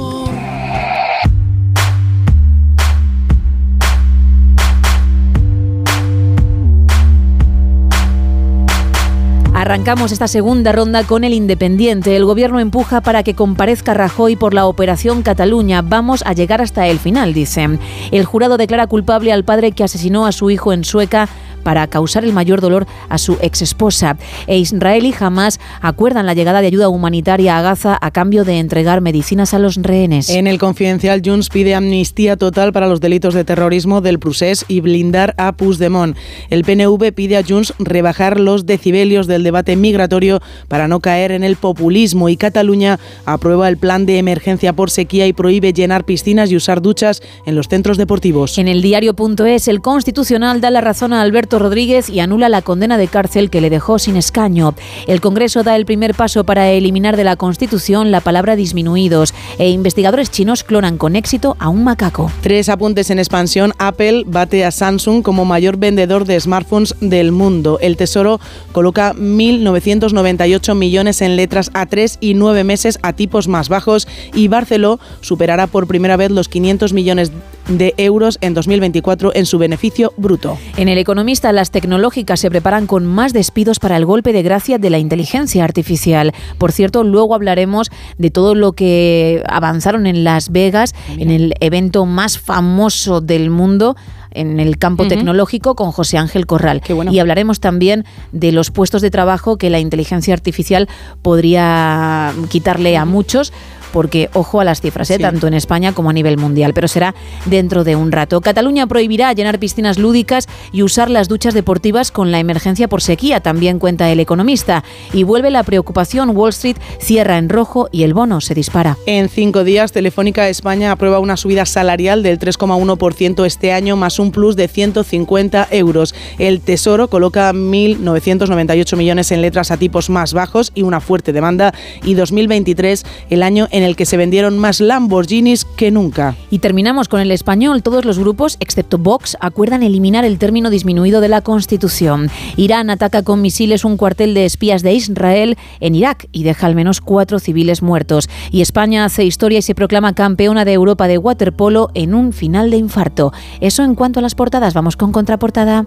Arrancamos esta segunda ronda con el Independiente. El gobierno empuja para que comparezca Rajoy por la operación Cataluña. Vamos a llegar hasta el final, dicen. El jurado declara culpable al padre que asesinó a su hijo en Sueca para causar el mayor dolor a su exesposa. E Israel y Hamas acuerdan la llegada de ayuda humanitaria a Gaza a cambio de entregar medicinas a los rehenes. En el confidencial, Junts pide amnistía total para los delitos de terrorismo del Prusés y blindar a Puigdemont. El PNV pide a Junts rebajar los decibelios del debate migratorio para no caer en el populismo y Cataluña aprueba el plan de emergencia por sequía y prohíbe llenar piscinas y usar duchas en los centros deportivos. En el diario.es, el Constitucional da la razón a Alberto Rodríguez y anula la condena de cárcel que le dejó sin escaño. El Congreso da el primer paso para eliminar de la Constitución la palabra disminuidos e investigadores chinos clonan con éxito a un macaco. Tres apuntes en expansión. Apple bate a Samsung como mayor vendedor de smartphones del mundo. El Tesoro coloca 1.998 millones en letras A3 y nueve meses a tipos más bajos. Y Barceló superará por primera vez los 500 millones de euros en 2024 en su beneficio bruto. En El Economista, las tecnológicas se preparan con más despidos para el golpe de gracia de la inteligencia artificial. Por cierto, luego hablaremos de todo lo que avanzaron en Las Vegas, en el evento más famoso del mundo en el campo tecnológico con José Ángel Corral. Y hablaremos también de los puestos de trabajo que la inteligencia artificial podría quitarle a muchos porque ojo a las cifras, ¿eh? Sí. tanto en España como a nivel mundial, pero será dentro de un rato. Cataluña prohibirá llenar piscinas lúdicas y usar las duchas deportivas con la emergencia por sequía, también cuenta el economista. Y vuelve la preocupación, Wall Street cierra en rojo y el bono se dispara. En cinco días, Telefónica España aprueba una subida salarial del 3,1% este año, más un plus de 150 euros. El Tesoro coloca 1.998 millones en letras a tipos más bajos y una fuerte demanda. Y 2023, el año en el que se vendieron más Lamborghinis que nunca. Y terminamos con el español. Todos los grupos, excepto Vox, acuerdan eliminar el término disminuido de la Constitución. Irán ataca con misiles un cuartel de espías de Israel en Irak y deja al menos cuatro civiles muertos. Y España hace historia y se proclama campeona de Europa de waterpolo en un final de infarto. Eso en cuanto a las portadas. Vamos con contraportada.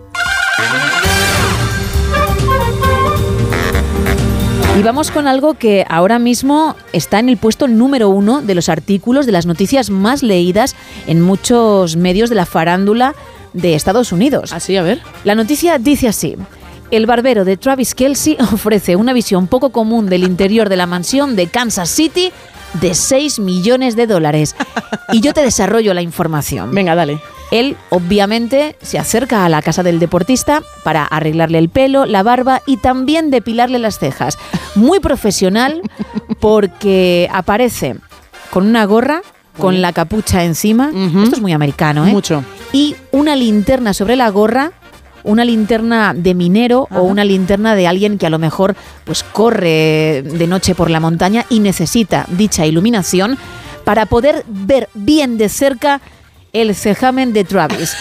Y vamos con algo que ahora mismo está en el puesto número uno de los artículos de las noticias más leídas en muchos medios de la farándula de Estados Unidos. Así, a ver. La noticia dice así. El barbero de Travis Kelsey ofrece una visión poco común del interior de la mansión de Kansas City de 6 millones de dólares. Y yo te desarrollo la información. Venga, dale. Él, obviamente, se acerca a la casa del deportista para arreglarle el pelo, la barba y también depilarle las cejas. Muy profesional porque aparece con una gorra, con la capucha encima. Esto es muy americano, ¿eh? Mucho. Y una linterna sobre la gorra una linterna de minero o una linterna de alguien que a lo mejor pues corre de noche por la montaña y necesita dicha iluminación para poder ver bien de cerca el cejamen de Travis.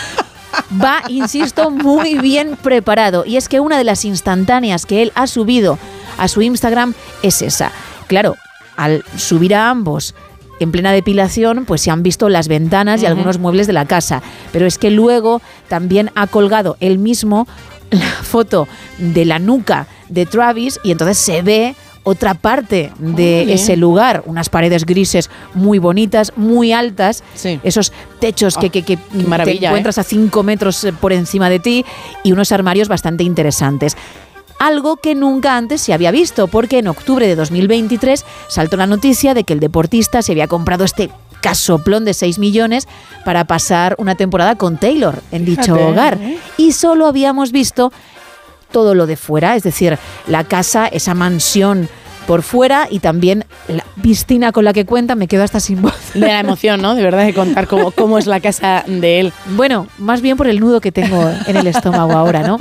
Va, insisto, muy bien preparado. Y es que una de las instantáneas que él ha subido a su Instagram es esa. Claro, al subir a ambos en plena depilación, pues se han visto las ventanas y algunos muebles de la casa. Pero es que luego también ha colgado él mismo la foto de la nuca de Travis y entonces se ve otra parte de ese lugar, unas paredes grises muy bonitas, muy altas, esos techos que, que, que te maravilla, ¿eh? encuentras a 5 metros eh, por encima de ti y unos armarios bastante interesantes. Algo que nunca antes se había visto, porque en octubre de 2023 saltó la noticia de que el deportista se había comprado este casoplón de 6 millones para pasar una temporada con Taylor en dicho Fíjate, hogar. ¿eh? Y solo habíamos visto todo lo de fuera, es decir, la casa, esa mansión por fuera y también la piscina con la que cuenta, me quedo hasta sin voz. De la emoción, ¿no? De verdad, de contar cómo, cómo es la casa de él. Bueno, más bien por el nudo que tengo en el estómago ahora, ¿no?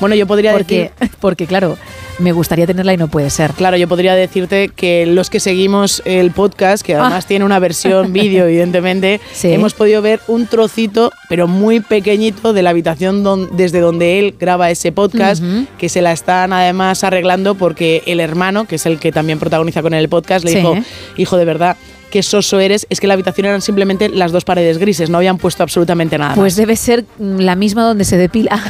Bueno, yo podría porque, decir... Porque, claro, me gustaría tenerla y no puede ser. Claro, yo podría decirte que los que seguimos el podcast, que además Ah. tiene una versión vídeo, evidentemente, Sí. hemos podido ver un trocito, pero muy pequeñito, de la habitación don- desde donde él graba ese podcast, que se la están además arreglando porque el hermano, que es el que también protagoniza con él el podcast, le Sí. dijo, hijo, de verdad, qué soso eres, es que la habitación eran simplemente las dos paredes grises, no habían puesto absolutamente nada. Pues más. debe ser mm, la misma donde se depila.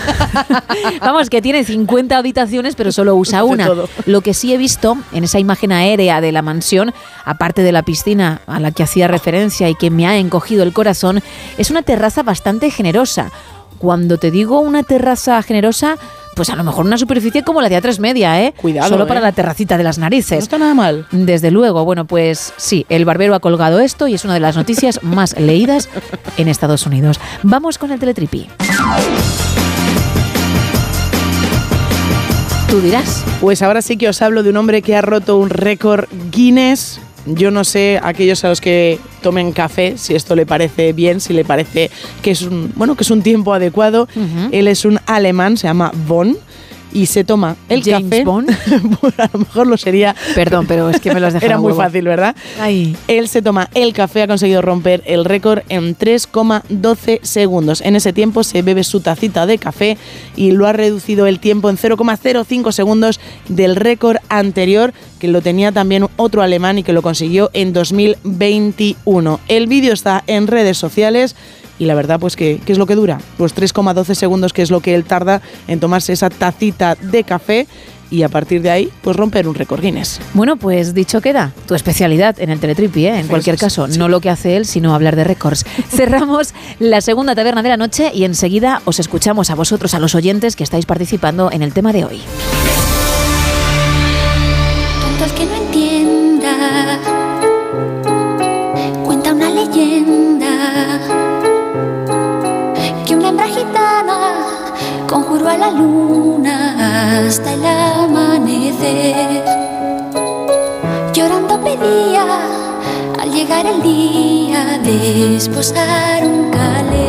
Vamos, que tiene 50 habitaciones, pero solo usa una. Lo que sí he visto en esa imagen aérea de la mansión, aparte de la piscina a la que hacía referencia y que me ha encogido el corazón, es una terraza bastante generosa. Cuando te digo una terraza generosa, pues a lo mejor una superficie como la de A3 Media, ¿eh? Cuidado, Solo ¿eh? para la terracita de las narices. No está nada mal. Desde luego, bueno, pues sí, el barbero ha colgado esto y es una de las noticias más leídas en Estados Unidos. Vamos con el teletripi. Tú dirás. Pues ahora sí que os hablo de un hombre que ha roto un récord Guinness. Yo no sé a aquellos a los que tomen café si esto le parece bien, si le parece que es un bueno que es un tiempo adecuado. Él es un alemán, se llama Von y se toma el James café. Bond. A lo mejor lo sería. Perdón, pero es que me lo has dejado Era muy huevo. fácil, ¿verdad? Ay. Él se toma el café, ha conseguido romper el récord en 3,12 segundos. En ese tiempo se bebe su tacita de café y lo ha reducido el tiempo en 0,05 segundos del récord anterior, que lo tenía también otro alemán y que lo consiguió en 2021. El vídeo está en redes sociales. Y la verdad, pues, que ¿qué es lo que dura? Pues 3,12 segundos, que es lo que él tarda en tomarse esa tacita de café y a partir de ahí, pues romper un récord Guinness. Bueno, pues dicho queda, tu especialidad en el teletripi, ¿eh? en cualquier caso, no lo que hace él, sino hablar de récords. Cerramos la segunda taberna de la noche y enseguida os escuchamos a vosotros, a los oyentes que estáis participando en el tema de hoy cuento al que no entienda. Cuenta una leyenda que una hembra gitana conjuró a la luna hasta el amanecer. Llorando pedía al llegar el día de esposar un calé.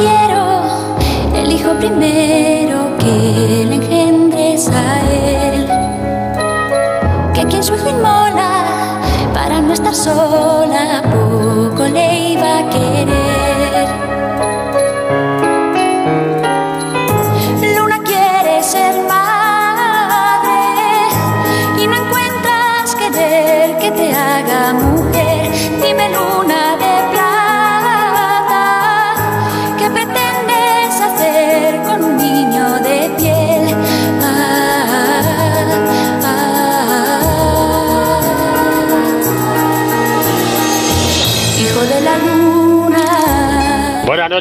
Quiero el hijo primero que le engendres a él. Que quien su hijo inmola para no estar sola,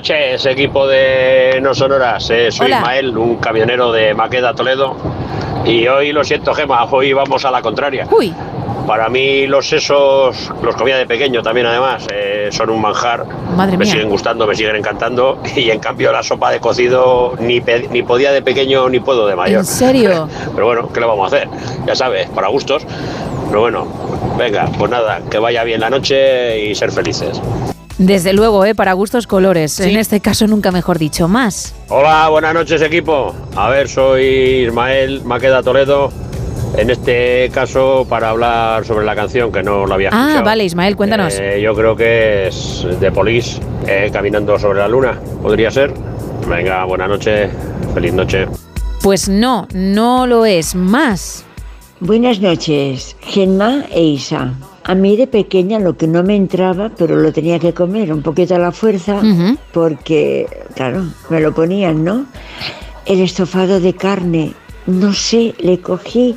noches, equipo de No Sonoras. Eh, soy Hola. Ismael, un camionero de Maqueda, Toledo. Y hoy lo siento, Gema, hoy vamos a la contraria. Uy. Para mí los sesos, los comía de pequeño también además, eh, son un manjar. Madre me mía. siguen gustando, me siguen encantando. Y en cambio la sopa de cocido ni, pe- ni podía de pequeño ni puedo de mayor. ¿En serio? Pero bueno, ¿qué le vamos a hacer? Ya sabes, para gustos. Pero bueno, venga, pues nada, que vaya bien la noche y ser felices. Desde luego, ¿eh? para gustos colores. En este caso, nunca mejor dicho. Más. Hola, buenas noches equipo. A ver, soy Ismael Maqueda Toledo. En este caso, para hablar sobre la canción que no la había Ah, escuchado. vale, Ismael, cuéntanos. Eh, yo creo que es de Police, eh, caminando sobre la luna. ¿Podría ser? Venga, buenas noches. Feliz noche. Pues no, no lo es. Más. Buenas noches, Gemma e Isa. A mí de pequeña lo que no me entraba, pero lo tenía que comer un poquito a la fuerza, porque, claro, me lo ponían, ¿no? El estofado de carne, no sé, le cogí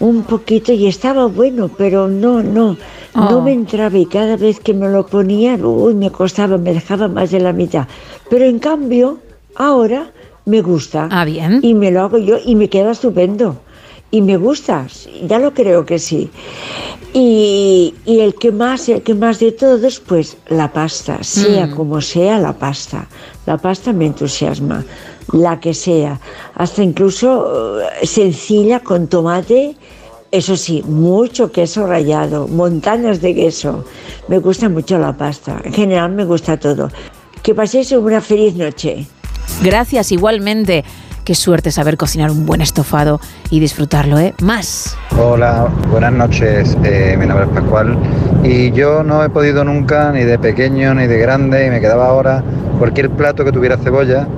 un poquito y estaba bueno, pero no, no, no Oh. me entraba y cada vez que me lo ponían, uy, me costaba, me dejaba más de la mitad. Pero en cambio, ahora me gusta. Ah, bien. Y me lo hago yo y me queda estupendo. Y me gusta, ya lo creo que sí. Y, y el que más, el que más de todos, pues la pasta, sea Mm. como sea la pasta. La pasta me entusiasma, la que sea. Hasta incluso eh, sencilla con tomate, eso sí, mucho queso rallado, montañas de queso. Me gusta mucho la pasta. En general me gusta todo. Que paséis una feliz noche. Gracias, igualmente. Qué suerte saber cocinar un buen estofado y disfrutarlo, ¿eh? Más. Hola, buenas noches. eh, mi nombre es Pascual y yo no he podido nunca, ni de pequeño ni de grande, y me quedaba ahora cualquier plato que tuviera cebolla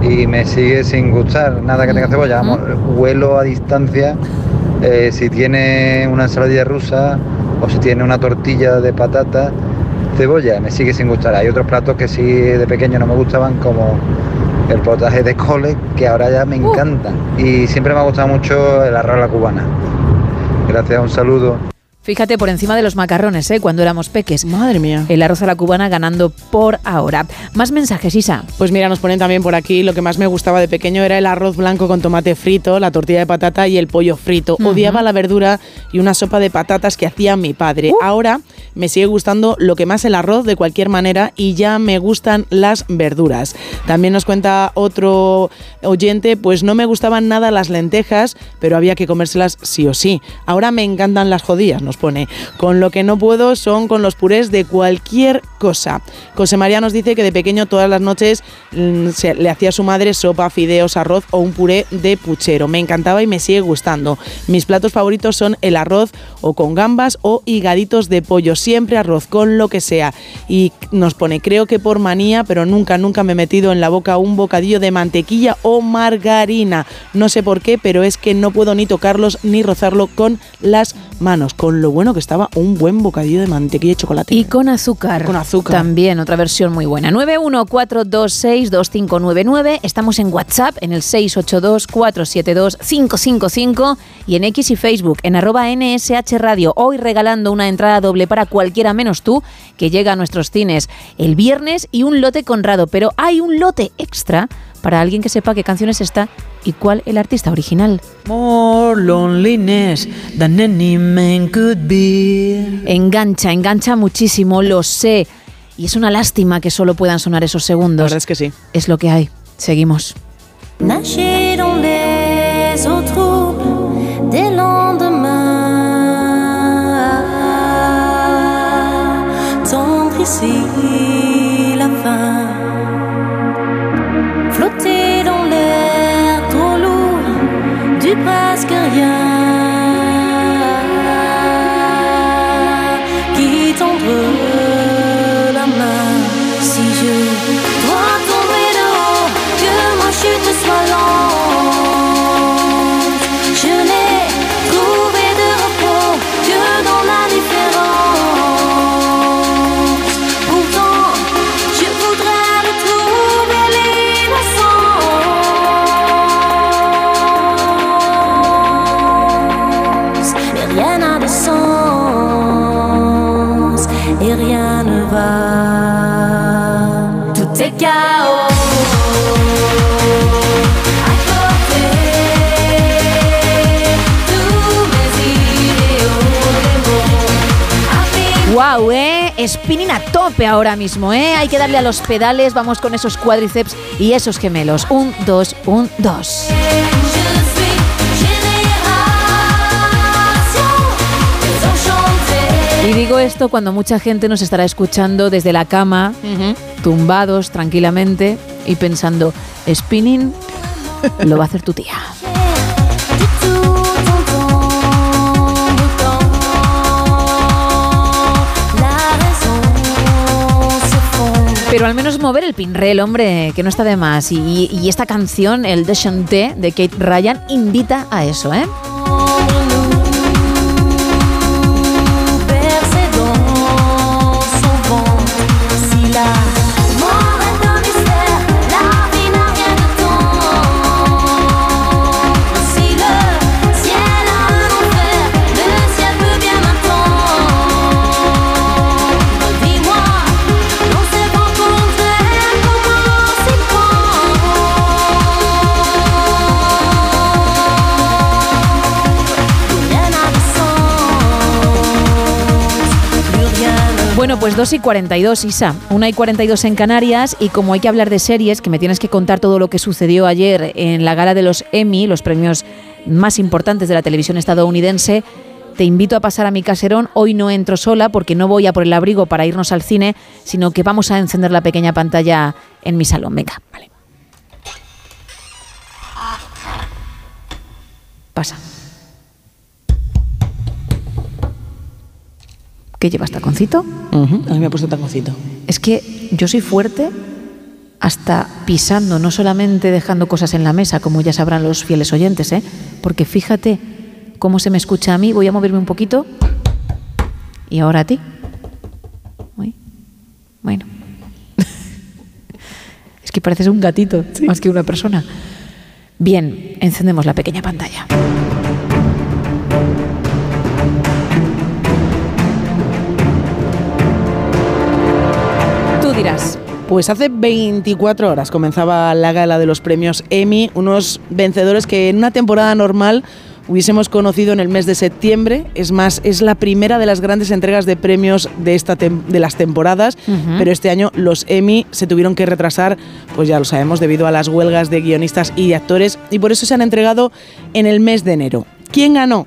y me sigue sin gustar nada que tenga cebolla. Vamos, huelo a distancia eh, si tiene una ensaladilla rusa o si tiene una tortilla de patata, cebolla, me sigue sin gustar. Hay otros platos que sí de pequeño no me gustaban como el potaje de cole, que ahora ya me encantan. Y siempre me ha gustado mucho el arroz a la cubana. Gracias, un saludo. Fíjate por encima de los macarrones, ¿eh? Cuando éramos peques. Madre mía. El arroz a la cubana ganando por ahora. Más mensajes, Isa. Pues mira, nos ponen también por aquí, lo que más me gustaba de pequeño era el arroz blanco con tomate frito, la tortilla de patata y el pollo frito. Ujú. Odiaba la verdura y una sopa de patatas que hacía mi padre. Ahora me sigue gustando lo que más el arroz de cualquier manera y ya me gustan las verduras. También nos cuenta otro oyente, pues no me gustaban nada las lentejas, pero había que comérselas sí o sí. Ahora me encantan las jodillas, pone. Con lo que no puedo son con los purés de cualquier cosa. José María nos dice que de pequeño todas las noches mm, se- le hacía a su madre sopa, fideos, arroz o un puré de puchero. Me encantaba y me sigue gustando. Mis platos favoritos son el arroz o con gambas o higaditos de pollo. Siempre arroz con lo que sea. Y nos pone, creo que por manía, pero nunca, nunca me he metido en la boca un bocadillo de mantequilla o margarina. No sé por qué, pero es que no puedo ni tocarlos ni rozarlo con las manos. Con lo bueno que estaba un buen bocadillo de mantequilla y chocolate. Y con azúcar. Con azúcar. También otra versión muy buena. 914262599. Estamos en WhatsApp en el 682472555 y en X y Facebook en arroba NSH Radio. Hoy regalando una entrada doble para cualquiera menos tú que llega a nuestros cines el viernes y un lote conrado. Pero hay un lote extra para alguien que sepa qué canciones está y cuál el artista original. More loneliness than any man could be. Engancha, engancha muchísimo, lo sé. Y es una lástima que solo puedan sonar esos segundos. La verdad es que sí. Es lo que hay. Seguimos. Nager passe que rien Spinning a tope ahora mismo, ¿eh? Hay que darle a los pedales, vamos con esos cuádriceps y esos gemelos. Un, dos, un, dos. Y digo esto cuando mucha gente nos estará escuchando desde la cama, tumbados tranquilamente y pensando, spinning lo va a hacer tu tía. Pero al menos mover el pinrel, hombre, que no está de más. Y, esta canción, el De Chanté de Kate Ryan, invita a eso, ¿eh? Bueno, pues 2 y 42, Isa. 1 y 42 en Canarias. Y como hay que hablar de series, que me tienes que contar todo lo que sucedió ayer en la gala de los Emmy, los premios más importantes de la televisión estadounidense, te invito a pasar a mi caserón. Hoy no entro sola porque no voy a por el abrigo para irnos al cine, sino que vamos a encender la pequeña pantalla en mi salón. Venga, vale. Pasa. ¿Qué llevas, taconcito? A mí me ha puesto taconcito. Es que yo soy fuerte hasta pisando, no solamente dejando cosas en la mesa, como ya sabrán los fieles oyentes, ¿eh? Porque fíjate cómo se me escucha a mí. Voy a moverme un poquito. Y ahora a ti. Uy. Bueno. es que pareces un gatito más que una persona. Bien, encendemos la pequeña pantalla. Pues hace 24 horas comenzaba la gala de los premios Emmy, unos vencedores que en una temporada normal hubiésemos conocido en el mes de septiembre. Es más, es la primera de las grandes entregas de premios de, esta de las temporadas, pero este año los Emmy se tuvieron que retrasar, pues ya lo sabemos, debido a las huelgas de guionistas y de actores, y por eso se han entregado en el mes de enero. ¿Quién ganó?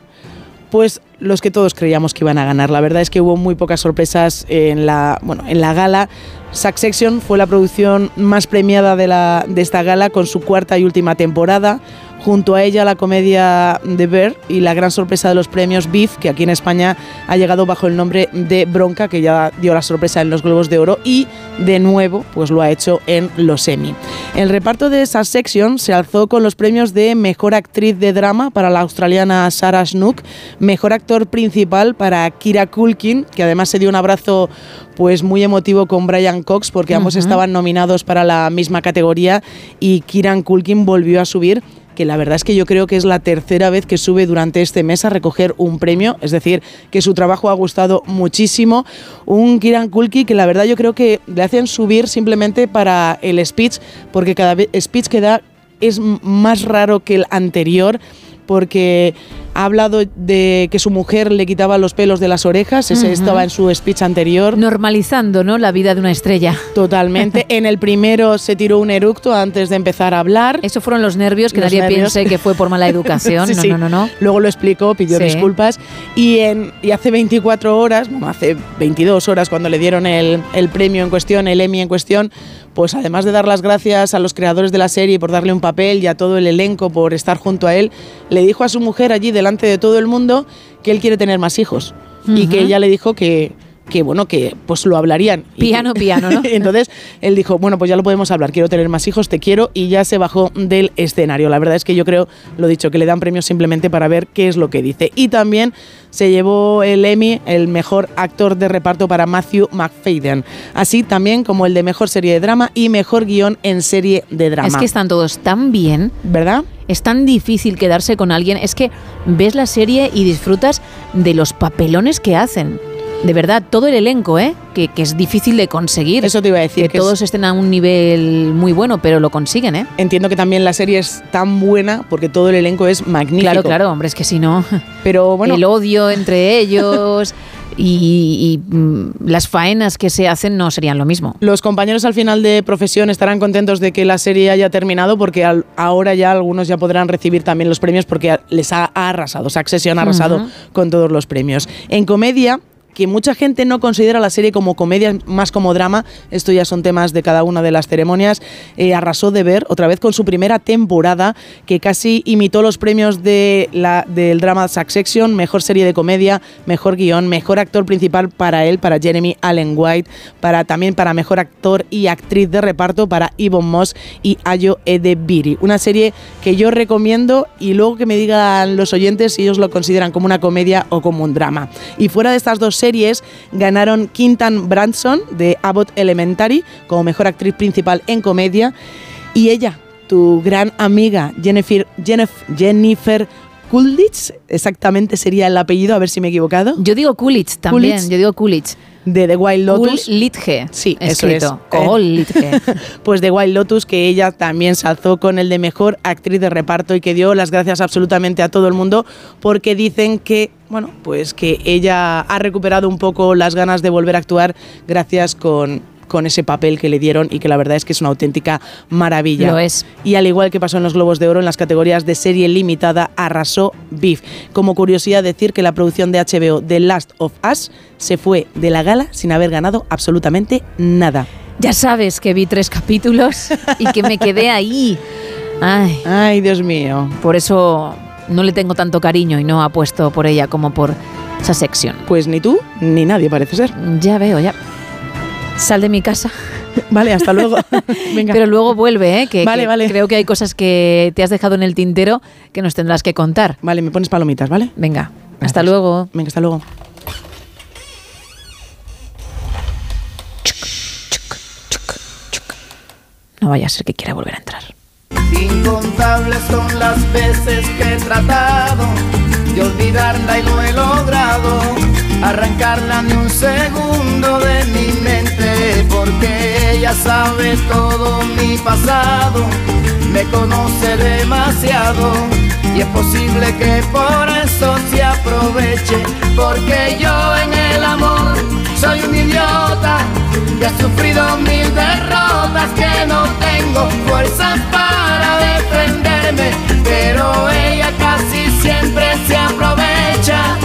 Pues los que todos creíamos que iban a ganar. La verdad es que hubo muy pocas sorpresas en la, bueno, en la gala. Succession fue la producción más premiada de, la, de esta gala con su cuarta y última temporada. Junto a ella la comedia de Bear y la gran sorpresa de los premios Beef, que aquí en España ha llegado bajo el nombre de Bronca, que ya dio la sorpresa en los Globos de Oro y de nuevo pues lo ha hecho en los Emmy. El reparto de esa sección se alzó con los premios de Mejor Actriz de Drama para la australiana Sarah Snook, Mejor Actor Principal para Kira Culkin, que además se dio un abrazo pues muy emotivo con Brian Cox porque ambos estaban nominados para la misma categoría y Kieran Culkin volvió a subir que la verdad es que yo creo que es la tercera vez que sube durante este mes a recoger un premio, es decir, que su trabajo ha gustado muchísimo. Un Kiran Kulki que la verdad yo creo que le hacen subir simplemente para el speech, porque cada speech que da es más raro que el anterior porque ha hablado de que su mujer le quitaba los pelos de las orejas, ese Ujú. estaba en su speech anterior. Normalizando, ¿no? La vida de una estrella. Totalmente. en el primero se tiró un eructo antes de empezar a hablar. Eso fueron los nervios, que Los nadie nervios. piense que fue por mala educación. Sí, no, sí. no, no, no. Luego lo explicó, pidió Sí. disculpas. Y, en, y hace 24 horas, bueno, hace 22 horas cuando le dieron el, el premio en cuestión, el Emmy en cuestión, pues además de dar las gracias a los creadores de la serie por darle un papel y a todo el elenco por estar junto a él, le dijo a su mujer allí delante de todo el mundo que él quiere tener más hijos. Y que ella le dijo que que bueno, que pues lo hablarían. Piano, piano, ¿no? Entonces él dijo, bueno, pues ya lo podemos hablar, quiero tener más hijos, te quiero, y ya se bajó del escenario. La verdad es que yo creo, lo dicho, que le dan premios simplemente para ver qué es lo que dice. Y también se llevó el Emmy, el mejor actor de reparto para Matthew McFadden, así también como el de mejor serie de drama y mejor guion en serie de drama. Es que están todos tan bien. ¿Verdad? Es tan difícil quedarse con alguien. Es que ves la serie y disfrutas de los papelones que hacen. De verdad, todo el elenco, ¿eh? Que, que es difícil de conseguir. Eso te iba a decir. Que, que es- todos estén a un nivel muy bueno, pero lo consiguen, ¿eh? Entiendo que también la serie es tan buena porque todo el elenco es magnífico. Claro, claro, hombre, es que si no. Pero bueno. El odio entre ellos y, y, mm, las faenas que se hacen no serían lo mismo. Los compañeros al final de profesión estarán contentos de que la serie haya terminado porque al- ahora ya algunos ya podrán recibir también los premios porque les ha, ha arrasado. Succession ha arrasado Ujú. con todos los premios. En comedia que mucha gente no considera la serie como comedia, más como drama, esto ya son temas de cada una de las ceremonias, eh, arrasó de ver otra vez con su primera temporada, que casi imitó los premios de la, del drama Succession, mejor serie de comedia, mejor guion, mejor actor principal para él, para Jeremy Allen White, para, también para mejor actor y actriz de reparto para Yvonne Moss y Ayo Edebiri. Una serie que yo recomiendo y luego que me digan los oyentes si ellos lo consideran como una comedia o como un drama. Y fuera de estas dos series ganaron Quintan Branson de Abbott Elementary como mejor actriz principal en comedia. Y ella, tu gran amiga Jennifer, Jennifer, Coolidge, exactamente sería el apellido, a ver si me he equivocado. Yo digo Coolidge también, yo digo Coolidge. De The Wild Lotus. Sí, eso escrito. es. Coolidge. pues de Wild Lotus, que ella también se alzó con el de mejor actriz de reparto y que dio las gracias absolutamente a todo el mundo porque dicen que, bueno, pues que ella ha recuperado un poco las ganas de volver a actuar gracias con con ese papel que le dieron y que la verdad es que es una auténtica maravilla. Lo es. Y al igual que pasó en los Globos de Oro en las categorías de serie limitada, arrasó Beef. Como curiosidad decir que la producción de HBO The Last of Us se fue de la gala sin haber ganado absolutamente nada. Ya sabes que vi tres capítulos y que me quedé ahí. Ay, Ay, Dios mío. por eso no le tengo tanto cariño y no apuesto por ella como por esa sección. Pues ni tú ni nadie parece ser. Ya veo, ya. Sal de mi casa. Vale, hasta luego. Venga. Pero luego vuelve, ¿eh? Que, Vale, que vale. creo que hay cosas que te has dejado en el tintero que nos tendrás que contar. Vale, me pones palomitas, ¿vale? Venga, hasta luego. Venga, hasta luego. No vaya a ser que quiera volver a entrar. Incontables son las veces que he tratado de olvidarla y no he logrado arrancarla ni un segundo de mi mente porque ella sabe todo mi pasado, me conoce demasiado y es posible que por eso se aproveche porque yo en el amor soy un idiota que ha sufrido mil derrotas que no tengo fuerzas para pero ella casi siempre se aprovecha.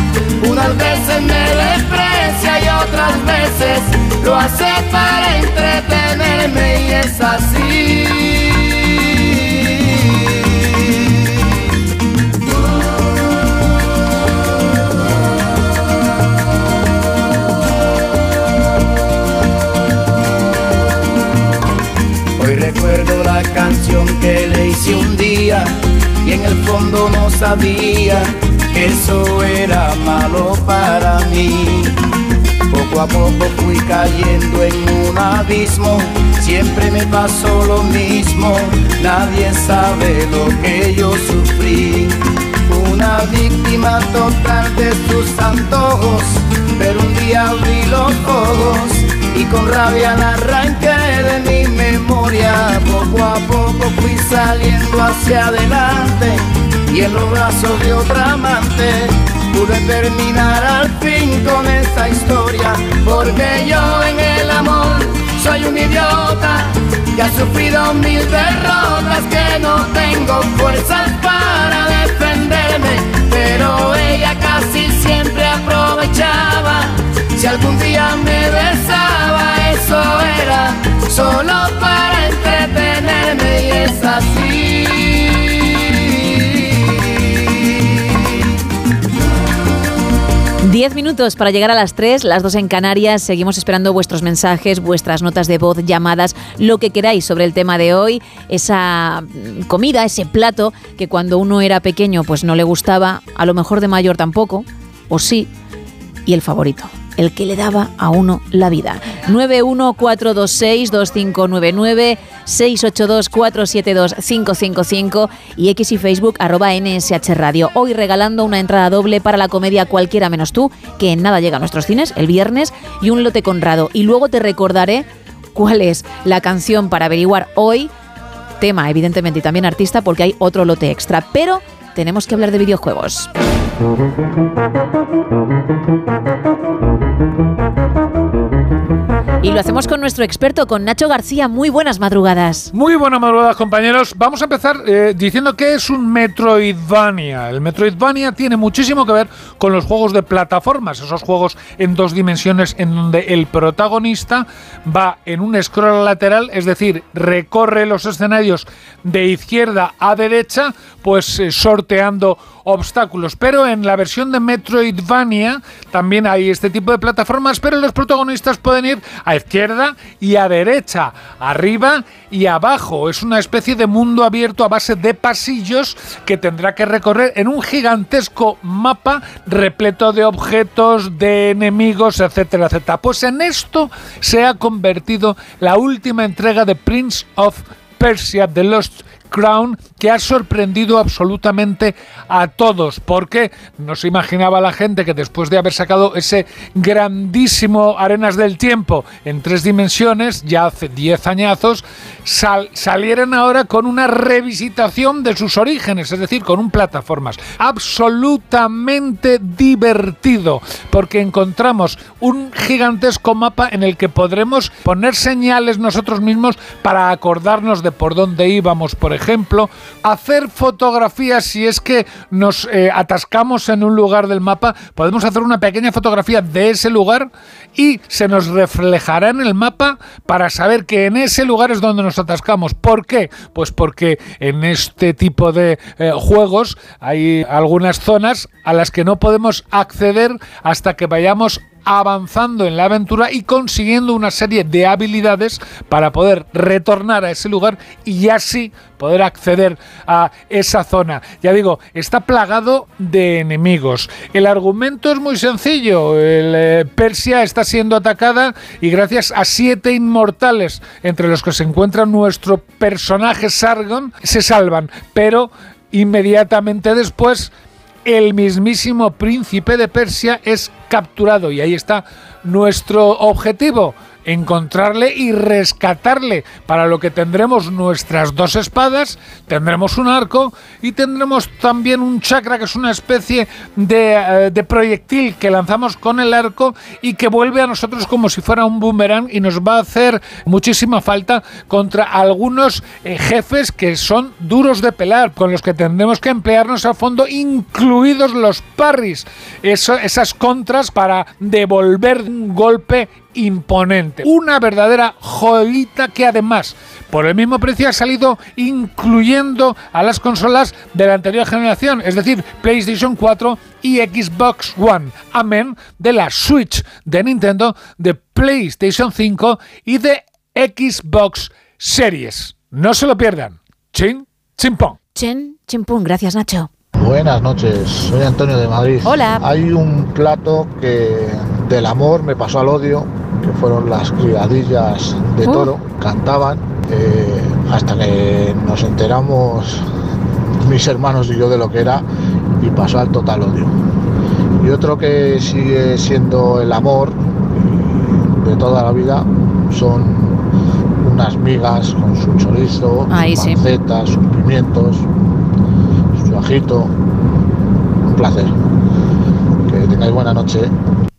Unas veces me desprecia y otras veces lo hace para entretenerme y es así en el fondo no sabía que eso era malo para mí. Poco a poco fui cayendo en un abismo, Siempre me pasó lo mismo, nadie sabe lo que yo sufrí. Una víctima total de sus antojos, pero un día abrí los ojos y con rabia la arranqué de mi memoria. Poco a poco fui saliendo hacia adelante y en los brazos de otra amante pude terminar al fin con esta historia, porque yo en el amor soy un idiota que ha sufrido mil derrotas, que no tengo fuerzas para defenderme, pero ella casi siempre aprovechaba. Si algún día me besaba, eso era solo para entretenerme y es así. Diez minutos para llegar a las tres, las dos en Canarias. Seguimos esperando vuestros mensajes, vuestras notas de voz, llamadas, lo que queráis sobre el tema de hoy. Esa comida, ese plato que cuando uno era pequeño pues no le gustaba, a lo mejor de mayor tampoco, o sí, y el favorito el que le daba a uno la vida. 914262599, 682472555 y X y Facebook arroba NSH Radio. Hoy regalando una entrada doble para la comedia Cualquiera menos tú, que en nada llega a nuestros cines el viernes, y un lote conrado. Y luego te recordaré cuál es la canción para averiguar hoy, tema evidentemente y también artista, porque hay otro lote extra. Pero tenemos que hablar de videojuegos. Y lo hacemos con nuestro experto, con Nacho García. Muy buenas madrugadas. Muy buenas madrugadas, compañeros. Vamos a empezar eh, diciendo que es un Metroidvania. El Metroidvania tiene muchísimo que ver con los juegos de plataformas, esos juegos en dos dimensiones en donde el protagonista va en un scroll lateral, es decir, recorre los escenarios de izquierda a derecha, pues eh, sorteando obstáculos. Pero en la versión de Metroidvania también hay este tipo de plataformas, pero los protagonistas pueden ir a izquierda y a derecha, arriba y abajo. Es una especie de mundo abierto a base de pasillos que tendrá que recorrer en un gigantesco mapa repleto de objetos, de enemigos, etcétera, etcétera. Pues en esto se ha convertido la última entrega de Prince of Persia The Lost Crown que ha sorprendido absolutamente a todos, porque no se imaginaba la gente que después de haber sacado ese grandísimo Arenas del Tiempo en tres dimensiones, ya hace 10 añazos, sal, salieran ahora con una revisitación de sus orígenes, es decir, con un plataformas. Absolutamente divertido, porque encontramos un gigantesco mapa en el que podremos poner señales nosotros mismos para acordarnos de por dónde íbamos, por ejemplo, hacer fotografías si es que nos eh, atascamos en un lugar del mapa, podemos hacer una pequeña fotografía de ese lugar y se nos reflejará en el mapa para saber que en ese lugar es donde nos atascamos. ¿Por qué? Pues porque en este tipo de eh, juegos hay algunas zonas a las que no podemos acceder hasta que vayamos avanzando en la aventura y consiguiendo una serie de habilidades para poder retornar a ese lugar y así poder acceder a esa zona. Ya digo, está plagado de enemigos. El argumento es muy sencillo. Eh, Persia está siendo atacada y gracias a siete inmortales, entre los que se encuentra nuestro personaje Sargon, se salvan. Pero inmediatamente después el mismísimo príncipe de Persia es capturado y ahí está nuestro objetivo encontrarle y rescatarle, para lo que tendremos nuestras dos espadas, tendremos un arco y tendremos también un chakra, que es una especie de, eh, de, proyectil que lanzamos con el arco y que vuelve a nosotros como si fuera un boomerang y nos va a hacer muchísima falta contra algunos eh, jefes que son duros de pelar, con los que tendremos que emplearnos a fondo, incluidos los parries, esas contras para devolver un golpe imponente. Una verdadera joyita que además, por el mismo precio, ha salido incluyendo a las consolas de la anterior generación, es decir, PlayStation 4 y Xbox One. Amén de la Switch de Nintendo, de PlayStation 5 y de Xbox Series. No se lo pierdan. Chin, chimpón. Chin, chimpón. Gracias, Nacho. Buenas noches, soy Antonio de Madrid. Hola. Hay un plato que del amor me pasó al odio que fueron las criadillas de Oh. toro, cantaban, eh, hasta que nos enteramos mis hermanos y yo de lo que era y pasó al total odio. Y otro que sigue siendo el amor y de toda la vida son unas migas con su chorizo, Ahí sus sí. sus pimientos, su ajito. Un placer. Que tengáis buena noche.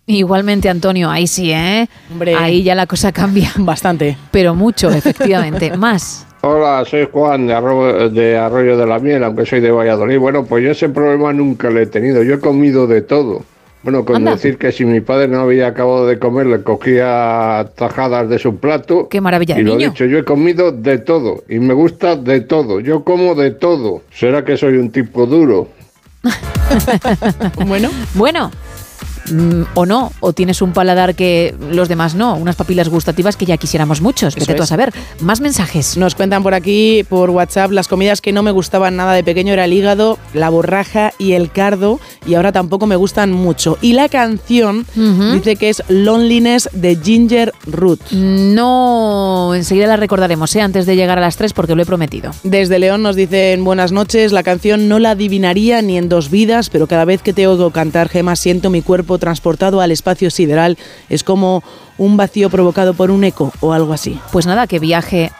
Igualmente, Antonio, ahí sí, ¿eh? Hombre. Ahí ya la cosa cambia. Bastante. Pero mucho, efectivamente. Más. Hola, soy Juan de Arroyo, de Arroyo de la Miel, aunque soy de Valladolid. Bueno, pues yo ese problema nunca lo he tenido. Yo he comido de todo. Bueno, con Anda. decir que si mi padre no había acabado de comer, le cogía tajadas de su plato. Qué maravilla de Y lo niño. dicho, yo he comido de todo y me gusta de todo. Yo como de todo. ¿Será que soy un tipo duro? bueno. Bueno. Mm, o no, o tienes un paladar que los demás no, unas papilas gustativas que ya quisiéramos muchos. Vete tú a saber. Más mensajes. Nos cuentan por aquí, por WhatsApp, las comidas que no me gustaban nada de pequeño era el hígado, la borraja y el cardo, y ahora tampoco me gustan mucho. Y la canción dice que es Loneliness de Ginger Root. No, enseguida la recordaremos, ¿eh? antes de llegar a las 3 porque lo he prometido. Desde León nos dicen buenas noches, la canción no la adivinaría ni en dos vidas, pero cada vez que te oigo cantar, Gema, siento mi cuerpo transportado al espacio sideral. Es como un vacío provocado por un eco o algo así. Pues nada, que viaje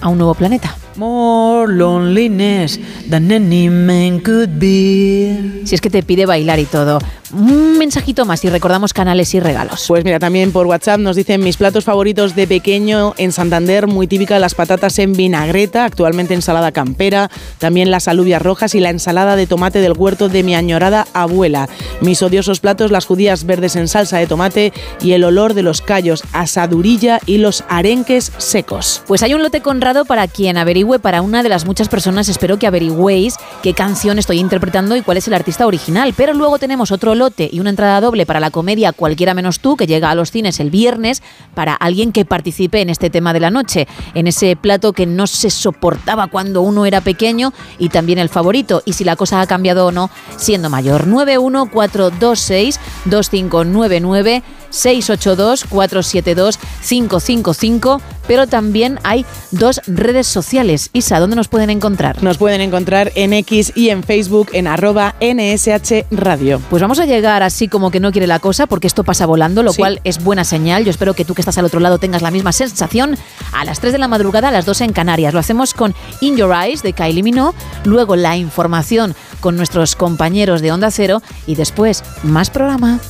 a un nuevo planeta. More loneliness than any man could be. Si es que te pide bailar y todo. Un mensajito más y recordamos canales y regalos. Pues mira, también por WhatsApp nos dicen mis platos favoritos de pequeño en Santander, muy típica las patatas en vinagreta, actualmente ensalada campera, también las alubias rojas y la ensalada de tomate del huerto de mi añorada abuela. Mis odiosos platos, las judías verdes en salsa de tomate y el olor de los callos, asadurilla y los arenques secos. Pues hay un lote conrado para quien para una de las muchas personas, espero que averigüéis qué canción estoy interpretando y cuál es el artista original. Pero luego tenemos otro lote y una entrada doble para la comedia Cualquiera menos tú, que llega a los cines el viernes, para alguien que participe en este tema de la noche, en ese plato que no se soportaba cuando uno era pequeño y también el favorito. Y si la cosa ha cambiado o no, siendo mayor. 914262599. 682-472-555, pero también hay dos redes sociales. Isa, ¿dónde nos pueden encontrar? Nos pueden encontrar en X y en Facebook en arroba NSH Radio. Pues vamos a llegar así como que no quiere la cosa, porque esto pasa volando, lo Sí. cual es buena señal. Yo espero que tú que estás al otro lado tengas la misma sensación. A las 3 de la madrugada, a las 2 en Canarias. Lo hacemos con In Your Eyes de Kylie Minogue, luego la información con nuestros compañeros de Onda Cero y después más programa.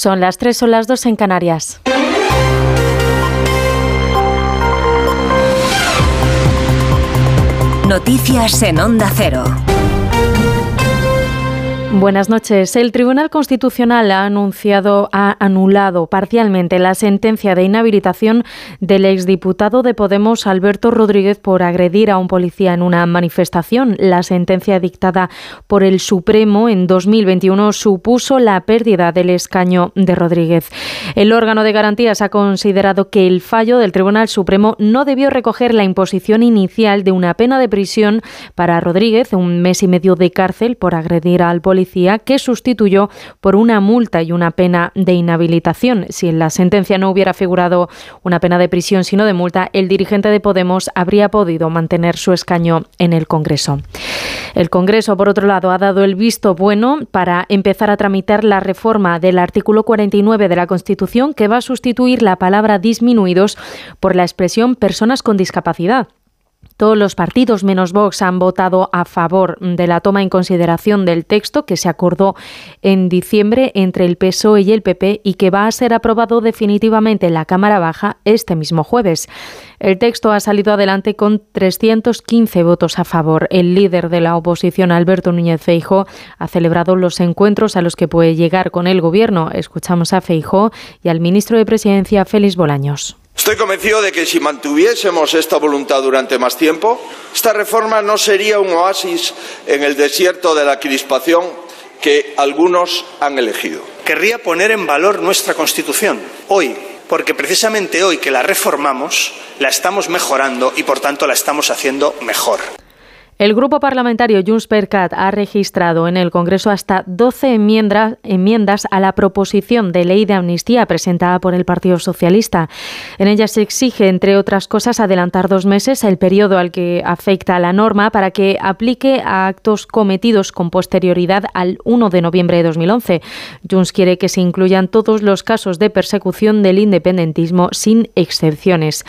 Son las 3 o las 2 en Canarias. Noticias en Onda Cero. Buenas noches. El Tribunal Constitucional ha anunciado, ha anulado parcialmente la sentencia de inhabilitación del exdiputado de Podemos Alberto Rodríguez por agredir a un policía en una manifestación. La sentencia dictada por el Supremo en 2021 supuso la pérdida del escaño de Rodríguez. El órgano de garantías ha considerado que el fallo del Tribunal Supremo no debió recoger la imposición inicial de una pena de prisión para Rodríguez, un mes y medio de cárcel por agredir al policía que sustituyó por una multa y una pena de inhabilitación. Si en la sentencia no hubiera figurado una pena de prisión sino de multa, el dirigente de Podemos habría podido mantener su escaño en el Congreso. El Congreso, por otro lado, ha dado el visto bueno para empezar a tramitar la reforma del artículo 49 de la Constitución que va a sustituir la palabra disminuidos por la expresión personas con discapacidad. Todos los partidos menos Vox han votado a favor de la toma en consideración del texto que se acordó en diciembre entre el PSOE y el PP y que va a ser aprobado definitivamente en la Cámara Baja este mismo jueves. El texto ha salido adelante con 315 votos a favor. El líder de la oposición, Alberto Núñez Feijo, ha celebrado los encuentros a los que puede llegar con el Gobierno. Escuchamos a Feijo y al ministro de Presidencia, Félix Bolaños. Estoy convencido de que si mantuviésemos esta voluntad durante más tiempo, esta reforma no sería un oasis en el desierto de la crispación que algunos han elegido. Querría poner en valor nuestra Constitución hoy, porque precisamente hoy que la reformamos, la estamos mejorando y por tanto la estamos haciendo mejor. El grupo parlamentario Junts per Cat ha registrado en el Congreso hasta 12 enmiendas, a la proposición de ley de amnistía presentada por el Partido Socialista. En ella se exige, entre otras cosas, adelantar dos meses el periodo al que afecta la norma para que aplique a actos cometidos con posterioridad al 1 de noviembre de 2011. Junts quiere que se incluyan todos los casos de persecución del independentismo sin excepciones.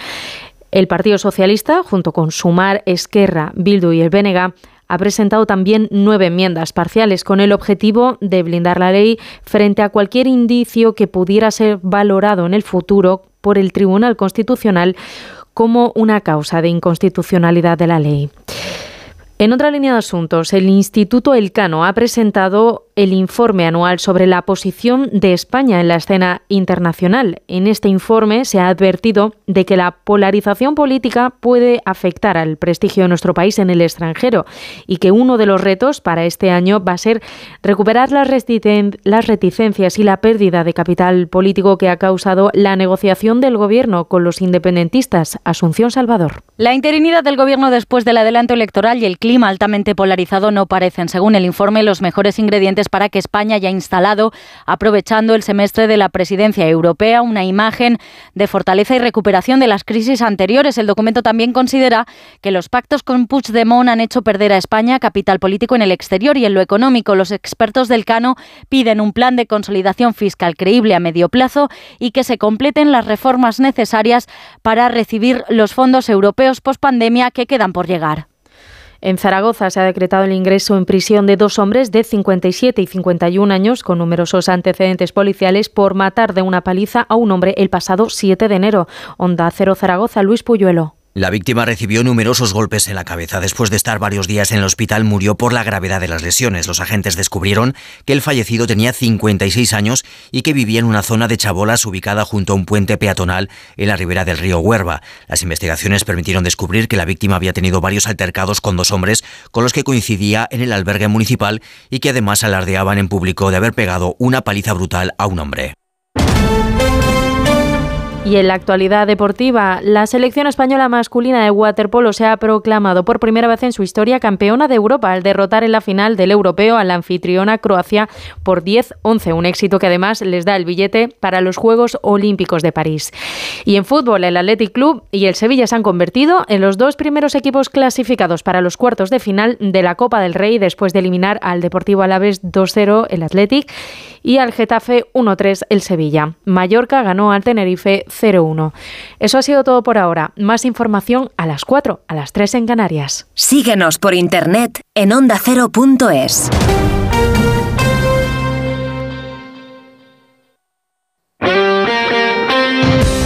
El Partido Socialista, junto con Sumar, Esquerra, Bildu y el Bénega, ha presentado también nueve enmiendas parciales con el objetivo de blindar la ley frente a cualquier indicio que pudiera ser valorado en el futuro por el Tribunal Constitucional como una causa de inconstitucionalidad de la ley. En otra línea de asuntos, el Instituto Elcano ha presentado el informe anual sobre la posición de España en la escena internacional. En este informe se ha advertido de que la polarización política puede afectar al prestigio de nuestro país en el extranjero y que uno de los retos para este año va a ser recuperar las, reticencias y la pérdida de capital político que ha causado la negociación del gobierno con los independentistas. Asunción Salvador. La interinidad del gobierno después del adelanto electoral y el clima altamente polarizado no parecen, según el informe, los mejores ingredientes para que España haya instalado, aprovechando el semestre de la presidencia europea, una imagen de fortaleza y recuperación de las crisis anteriores. El documento también considera que los pactos con Puigdemont han hecho perder a España capital político en el exterior y en lo económico. Los expertos del Cano piden un plan de consolidación fiscal creíble a medio plazo y que se completen las reformas necesarias para recibir los fondos europeos post-pandemia que quedan por llegar. En Zaragoza se ha decretado el ingreso en prisión de dos hombres de 57 y 51 años con numerosos antecedentes policiales por matar de una paliza a un hombre el pasado 7 de enero. Onda Cero Zaragoza, Luis Puyuelo. La víctima recibió numerosos golpes en la cabeza. Después de estar varios días en el hospital, murió por la gravedad de las lesiones. Los agentes descubrieron que el fallecido tenía 56 años y que vivía en una zona de chabolas ubicada junto a un puente peatonal en la ribera del río Huerva. Las investigaciones permitieron descubrir que la víctima había tenido varios altercados con dos hombres con los que coincidía en el albergue municipal y que además alardeaban en público de haber pegado una paliza brutal a un hombre. Y en la actualidad deportiva, la selección española masculina de waterpolo se ha proclamado por primera vez en su historia campeona de Europa al derrotar en la final del europeo a la anfitriona Croacia por 10-11, un éxito que además les da el billete para los Juegos Olímpicos de París. Y en fútbol, el Athletic Club y el Sevilla se han convertido en los dos primeros equipos clasificados para los cuartos de final de la Copa del Rey después de eliminar al Deportivo Alavés 2-0 el Athletic y al Getafe 1-3 el Sevilla. Mallorca ganó al Tenerife 01. Eso ha sido todo por ahora. Más información a las 4, a las 3 en Canarias. Síguenos por internet en ondacero.es.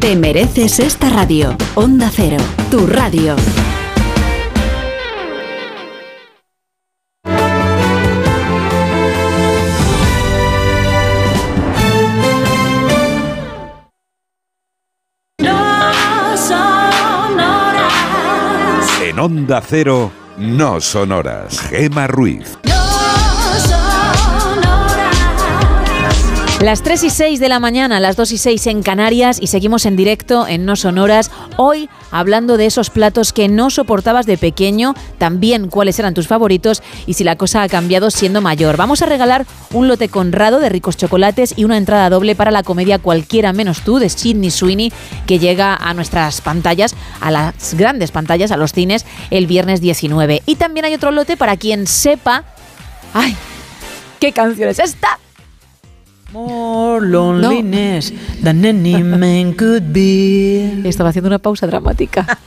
Te mereces esta radio. Onda Cero, tu radio. No sonoras. En Onda Cero, no sonoras. Gema Ruiz. Las 3 y 6 de la mañana, las 2 y 6 en Canarias y seguimos en directo en No Sonoras. Hoy hablando de esos platos que no soportabas de pequeño, también cuáles eran tus favoritos y si la cosa ha cambiado siendo mayor. Vamos a regalar un lote conrado de ricos chocolates y una entrada doble para la comedia Cualquiera menos tú de Sidney Sweeney que llega a nuestras pantallas, a las grandes pantallas, a los cines, el viernes 19. Y también hay otro lote para quien sepa... ¡Ay! ¿Qué canción es esta? More loneliness than any man could be. Estaba haciendo una pausa dramática.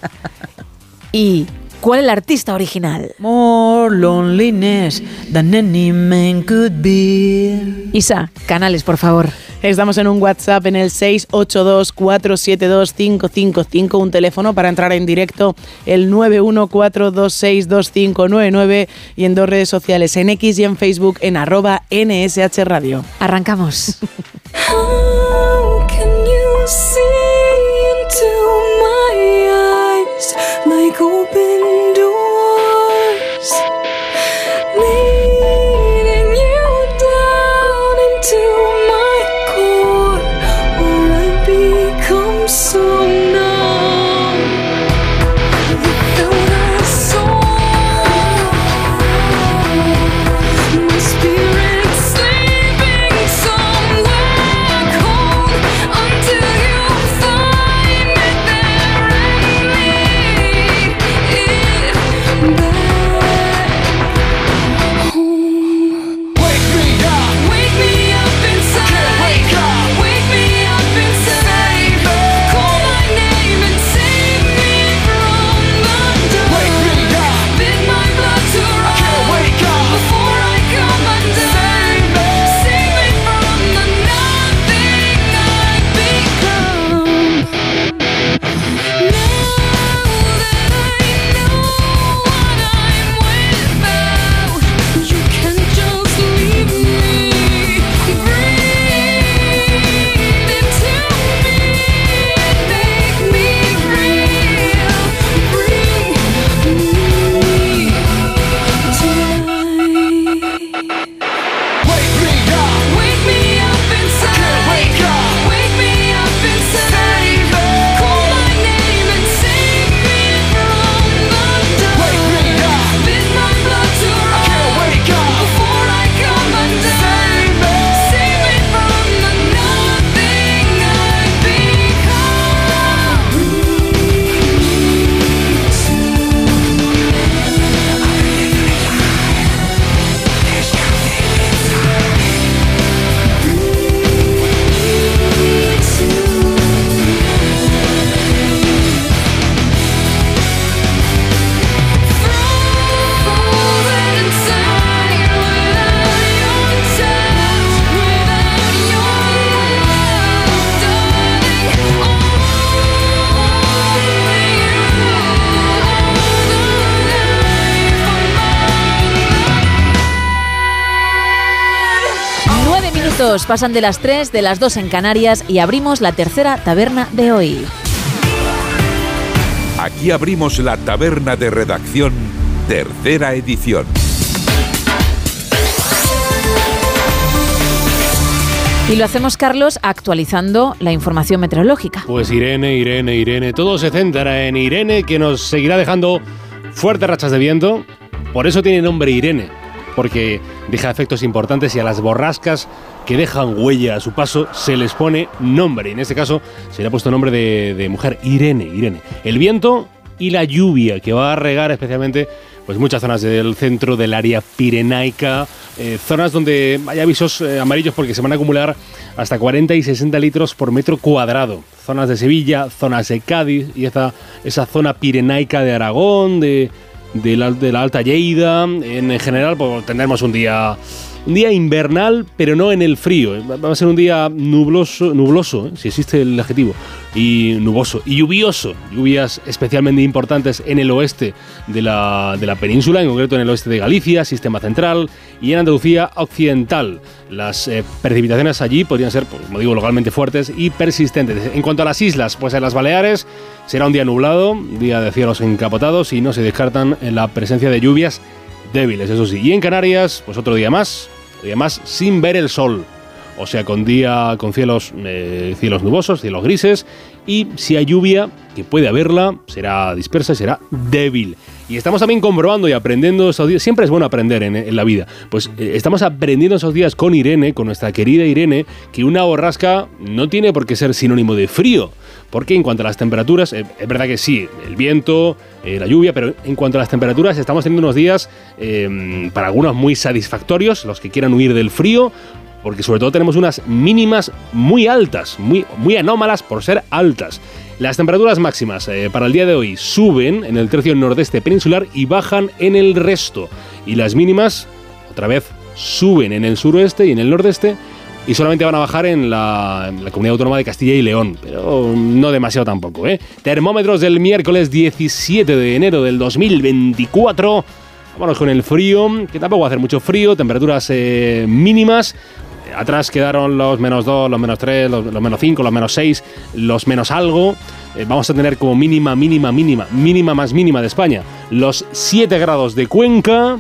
¿Y cuál es el artista original? More loneliness than any man could be. Isa, canales, por favor. Estamos en un WhatsApp en el 682-472-555, un teléfono para entrar en directo el 914262599 y en dos redes sociales, en X y en Facebook en arroba NSH Radio. Arrancamos. How can you see into my eyes like open minutos pasan de las 3, de las 2 en Canarias y abrimos la tercera taberna de hoy. Aquí abrimos la taberna de redacción, tercera edición. Y lo hacemos, Carlos, actualizando la información meteorológica. Pues Irene, Irene, Irene. Todo se centra en Irene, que nos seguirá dejando fuertes rachas de viento. Por eso tiene nombre Irene, porque deja efectos importantes y a las borrascas que dejan huella a su paso, se les pone nombre. En este caso se le ha puesto nombre de, de mujer, Irene, Irene. El viento y la lluvia, que va a regar especialmente pues muchas zonas del centro del área pirenaica, eh, zonas donde hay avisos eh, amarillos porque se van a acumular hasta 40 y 60 litros por metro cuadrado. Zonas de Sevilla, zonas de Cádiz y esa, esa zona pirenaica de Aragón, de, de la, de la Alta Lleida. En general, pues tendremos un día, un día invernal, pero no en el frío. Va va a ser un día nubloso, nubloso ¿eh? si existe el adjetivo, y nuboso y lluvioso. Lluvias especialmente importantes en el oeste de la, de la península, en concreto en el oeste de Galicia, sistema central y en Andalucía occidental. Las eh, precipitaciones allí podrían ser, pues, como digo, localmente fuertes y persistentes. En cuanto a las islas, pues en las Baleares será un día nublado, día de cielos encapotados y no se descartan la presencia de lluvias débiles, eso sí. Y en Canarias, pues otro día más, día más sin ver el sol. O sea, con día con cielos, eh, cielos nubosos, cielos grises. Y si hay lluvia, que puede haberla, será dispersa, será débil. Y estamos también comprobando y aprendiendo estos días. Siempre es bueno aprender en, la vida. Pues eh, estamos aprendiendo esos días con Irene, con nuestra querida Irene, que una borrasca no tiene por qué ser sinónimo de frío. Porque en cuanto a las temperaturas, eh, es verdad que sí, el viento, eh, la lluvia, pero en cuanto a las temperaturas, estamos teniendo unos días eh, para algunos muy satisfactorios, los que quieran huir del frío, porque sobre todo tenemos unas mínimas muy altas, muy, muy anómalas por ser altas. Las temperaturas máximas eh, para el día de hoy suben en el tercio nordeste peninsular y bajan en el resto. Y las mínimas, otra vez, suben en el suroeste y en el nordeste y solamente van a bajar en la, en la comunidad autónoma de Castilla y León, pero no demasiado tampoco. ¿eh? Termómetros del miércoles 17 de enero del 2024. Vámonos con el frío, que tampoco va a hacer mucho frío, temperaturas eh, mínimas. Atrás quedaron los menos 2, los menos 3, los, menos 5, los menos 6, los menos algo. Eh, vamos a tener como mínima, mínima, mínima, mínima más mínima de España. Los 7 grados de Cuenca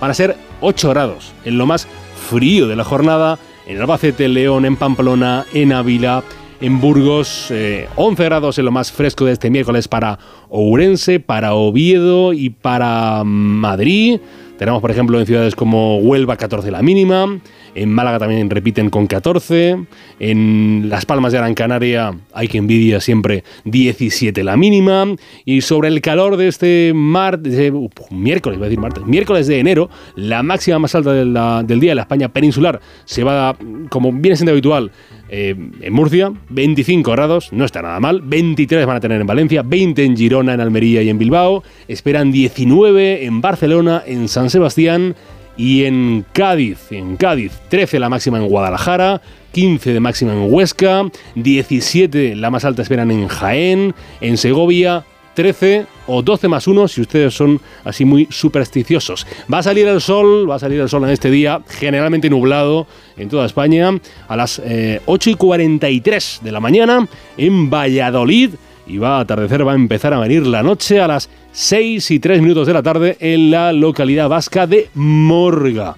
van a ser 8 grados en lo más frío de la jornada. En Albacete, León, en Pamplona, en Ávila, en Burgos, eh, 11 grados en lo más fresco de este miércoles para Ourense, para Oviedo y para Madrid. Tenemos, por ejemplo, en ciudades como Huelva 14 la mínima, en Málaga también repiten con 14, en Las Palmas de Gran Canaria hay que envidia siempre 17 la mínima, y sobre el calor de este mar, de- uh, miércoles, voy a decir martes, miércoles de enero, la máxima más alta del día de la España peninsular se va, a, como viene siendo habitual, eh, en Murcia, 25 grados, no está nada mal, 23 van a tener en Valencia, 20 en Girona, en Almería y en Bilbao, esperan 19 en Barcelona, en San Sebastián y en Cádiz, en Cádiz, 13 la máxima en Guadalajara, 15 de máxima en Huesca, 17 la más alta esperan en Jaén, en Segovia, 13 o 12 más 1 si ustedes son así muy supersticiosos. Va a salir el sol, va a salir el sol en este día, generalmente nublado en toda España, a las eh, 8 y 43 de la mañana en Valladolid. Y va a atardecer, va a empezar a venir la noche a las 6 y 3 minutos de la tarde en la localidad vasca de Morga.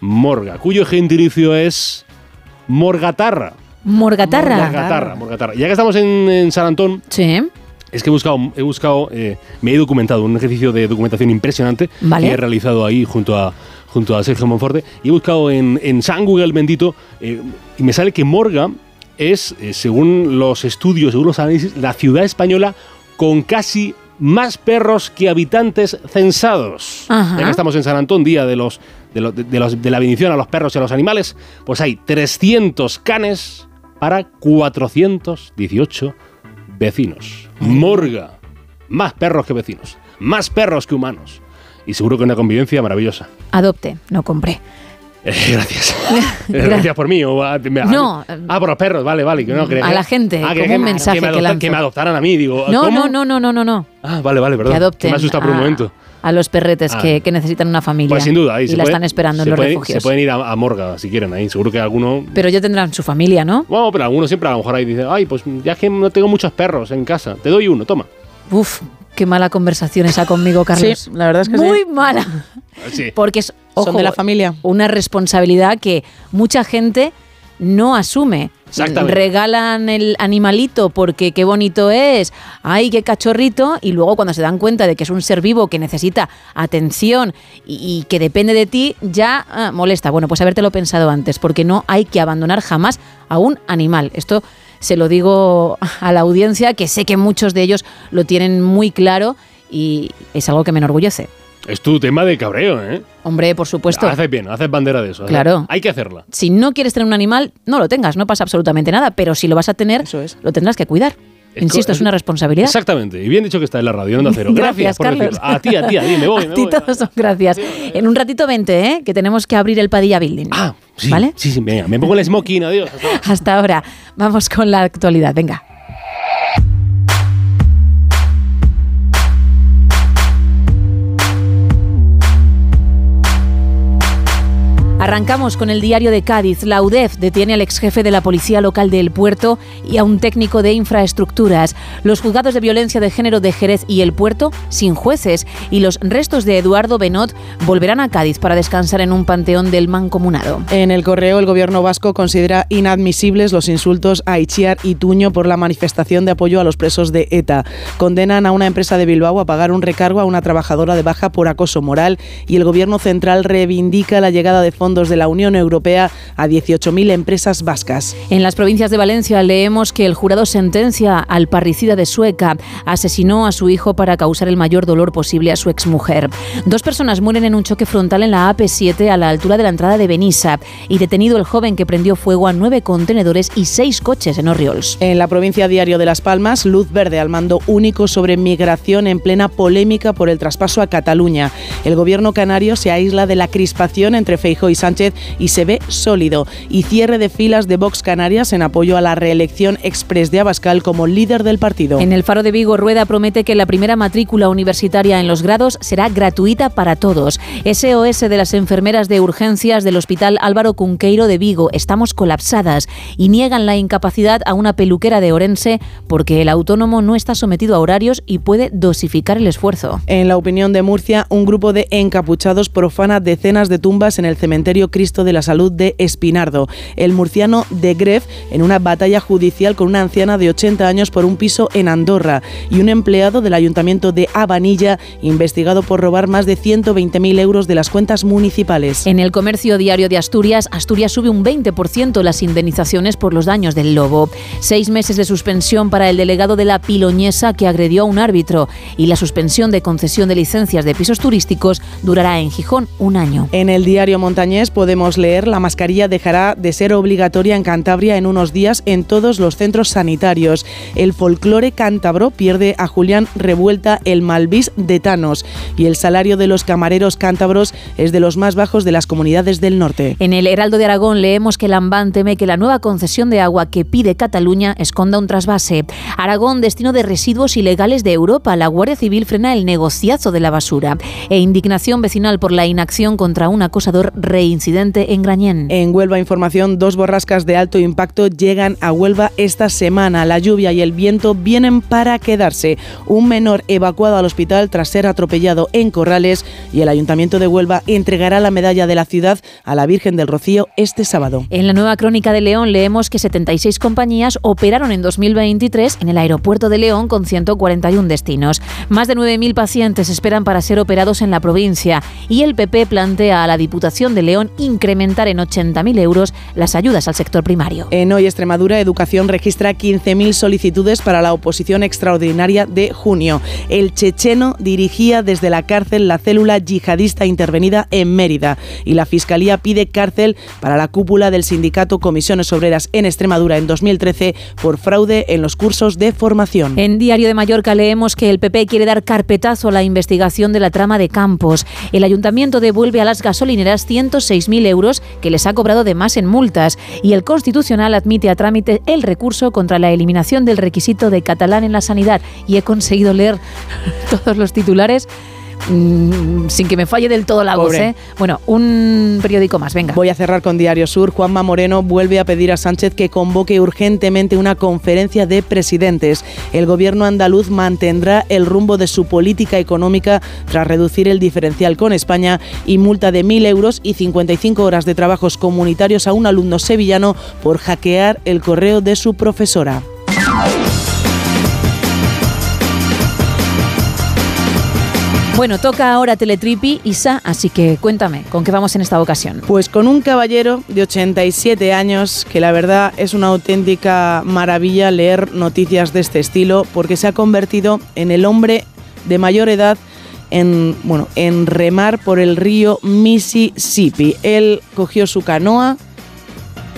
Morga, cuyo gentilicio es Morgatarra. Morgatarra. Morgatarra, Morgatarra. Ya que estamos en, en San Antón, Sí. es que he buscado, he buscado eh, me he documentado, un ejercicio de documentación impresionante Vale. que he realizado ahí junto a, junto a Sergio Monforte. Y he buscado en, en San Google bendito eh, y me sale que Morga es, eh, según los estudios, según los análisis, la ciudad española con casi más perros que habitantes censados. Ajá. Ya que estamos en San Antón, día de, los, de, los- de los- de la bendición a los perros y a los animales, pues hay 300 canes para 418 vecinos. Morga. Más perros que vecinos. Más perros que humanos. Y seguro que una convivencia maravillosa. Adopte, no compré. Eh, gracias. Gracias por mí. o a- me- No. Ah, por los perros. Vale, vale. Que no, creía A que- la gente, Ah, que- como que un me- mensaje que me, que adopta- que me adoptaran a mí. Digo, No, ¿cómo? no, no, no, no, no, no. Ah, vale, vale, perdón. Que adopten me asusta por un a- momento. a los perretes Ah. que, que necesitan una familia. Pues sin duda, ahí y se la puede- están esperando en los refugios. Se pueden ir a, a Morga si quieren ahí. Seguro que alguno. Pero ya tendrán su familia, ¿no? Bueno, pero alguno siempre a lo mejor ahí dice, ay, pues ya es que no tengo muchos perros en casa. Te doy uno, toma. Uf, qué mala conversación esa conmigo, Carlos. Sí, la verdad es que Muy sí. mala. Sí. Porque es Son de la familia. una responsabilidad que mucha gente no asume. Exactamente. Regalan el animalito porque qué bonito es, ay, qué cachorrito, y luego cuando se dan cuenta de que es un ser vivo que necesita atención y, y que depende de ti, ya ah, molesta. Bueno, pues habértelo pensado antes, porque no hay que abandonar jamás a un animal. Esto se lo digo a la audiencia, que sé que muchos de ellos lo tienen muy claro y es algo que me enorgullece. Es tu tema de cabreo, ¿eh? Hombre, por supuesto. Haces bien, haces bandera de eso. ¿eh? Claro. Hay que hacerla. Si no quieres tener un animal, no lo tengas, no pasa absolutamente nada, pero si lo vas a tener, lo tendrás que cuidar. Insisto, es una responsabilidad. Exactamente. Y bien dicho que está en la radio, en Onda Cero. Gracias, por Carlos. decirlo. A ti, a ti, a ti, me voy, me A ti voy. todos son gracias. En un ratito 20, ¿eh? que tenemos que abrir el Padilla Building. Ah, sí, ¿Vale? Sí, sí, venga, me pongo el smoking, adiós. Hasta ahora. Vamos con la actualidad. Venga. Arrancamos con el diario de Cádiz. La UDEF detiene al ex jefe de la policía local del puerto y a un técnico de infraestructuras. Los juzgados de violencia de género de Jerez y el puerto sin jueces. Y los restos de Eduardo Benot volverán a Cádiz para descansar en un panteón del mancomunado. En el correo, el gobierno vasco considera inadmisibles los insultos a Ichiar y Tuño por la manifestación de apoyo a los presos de ETA. Condenan a una empresa de Bilbao a pagar un recargo a una trabajadora de baja por acoso moral y el gobierno central reivindica la llegada de fondos de la Unión Europea a 18.000 empresas vascas. En las provincias de Valencia leemos que el jurado sentencia al parricida de Sueca. Asesinó a su hijo para causar el mayor dolor posible a su exmujer. Dos personas mueren en un choque frontal en la AP7 a la altura de la entrada de Benissa y detenido el joven que prendió fuego a nueve contenedores y seis coches en Orriols. En la provincia Diario de Las Palmas, luz verde al mando único sobre migración en plena polémica por el traspaso a Cataluña. El gobierno canario se aísla de la crispación entre Feijóo y Sánchez y se ve sólido. Y cierre de filas de Vox Canarias en apoyo a la reelección express de Abascal como líder del partido. En el Faro de Vigo, Rueda promete que la primera matrícula universitaria en los grados será gratuita para todos. SOS de las enfermeras de urgencias del Hospital Álvaro Cunqueiro de Vigo. Estamos colapsadas y niegan la incapacidad a una peluquera de Orense porque el autónomo no está sometido a horarios y puede dosificar el esfuerzo. En la opinión de Murcia, un grupo de encapuchados profana decenas de tumbas en el cementerio Cristo de la Salud de Espinardo. El murciano de Gref en una batalla judicial con una anciana de 80 años por un piso en Andorra y un empleado del ayuntamiento de Abanilla investigado por robar más de 120.000 euros de las cuentas municipales. En el comercio diario de Asturias, Asturias sube un 20% las indemnizaciones por los daños del lobo. Seis meses de suspensión para el delegado de la Piloñesa que agredió a un árbitro y la suspensión de concesión de licencias de pisos turísticos durará en Gijón un año. En el diario montañés podemos leer la mascarilla dejará de ser obligatoria en Cantabria en unos días en todos los centros sanitarios. El folclore cántabro pierde a Julián Revuelta el Malvis de Tanos y el salario de los camareros cántabros es de los más bajos de las comunidades del norte. En el Heraldo de Aragón leemos que Lambán teme que la nueva concesión de agua que pide Cataluña esconda un trasvase. Aragón, destino de residuos ilegales de Europa. La Guardia Civil frena el negociazo de la basura. E indignación vecinal por la inacción contra un acosador reincidente en Grañén. En Huelva Información, dos borrascas de alto impacto llegan a Huelva esta semana. La lluvia y el viento vienen para quedarse. Un menor evacuado al hospital tras ser atropellado en Corrales y el Ayuntamiento de Huelva entregará la medalla de la ciudad a la Virgen del Rocío este sábado. En la nueva crónica de León leemos que 76 compañías operaron en 2023 en el aeropuerto de León con 141 destinos. Más de 9.000 pacientes esperan para ser operados en la provincia y el PP plantea a la Diputación de León incrementar en 80.000 euros las ayudas al sector primario. En Hoy Extremadura, Educación registra 15.000 solicitudes para la oposición extraordinaria de junio. El checheno dirigía desde la cárcel la célula yihadista intervenida en Mérida y la Fiscalía pide cárcel para la cúpula del sindicato Comisiones Obreras en Extremadura en 2013 por fraude en los cursos de formación. En Diario de Mallorca leemos que el PP quiere dar carpetazo a la investigación de la trama de Campos. El ayuntamiento devuelve a las gasolineras 106.000 euros que les ha cobrado de más en multas y el Constitucional admite a trámite el recurso contra la eliminación del requisito de catalán en la sanidad. Y he conseguido leer todos los titulares mm, sin que me falle del todo la voz. ¿eh? Bueno, un periódico más, venga. Voy a cerrar con Diario Sur. Juanma Moreno vuelve a pedir a Sánchez que convoque urgentemente una conferencia de presidentes. El gobierno andaluz mantendrá el rumbo de su política económica tras reducir el diferencial con España y multa de 1.000 euros y 55 horas de trabajos comunitarios a un alumno sevillano por hackear el correo de su profesora. Bueno, toca ahora Teletripi, Isa, así que cuéntame, ¿con qué vamos en esta ocasión? Pues con un caballero de 87 años, que la verdad es una auténtica maravilla leer noticias de este estilo, porque se ha convertido en el hombre de mayor edad en, bueno, en remar por el río Mississippi. Él cogió su canoa,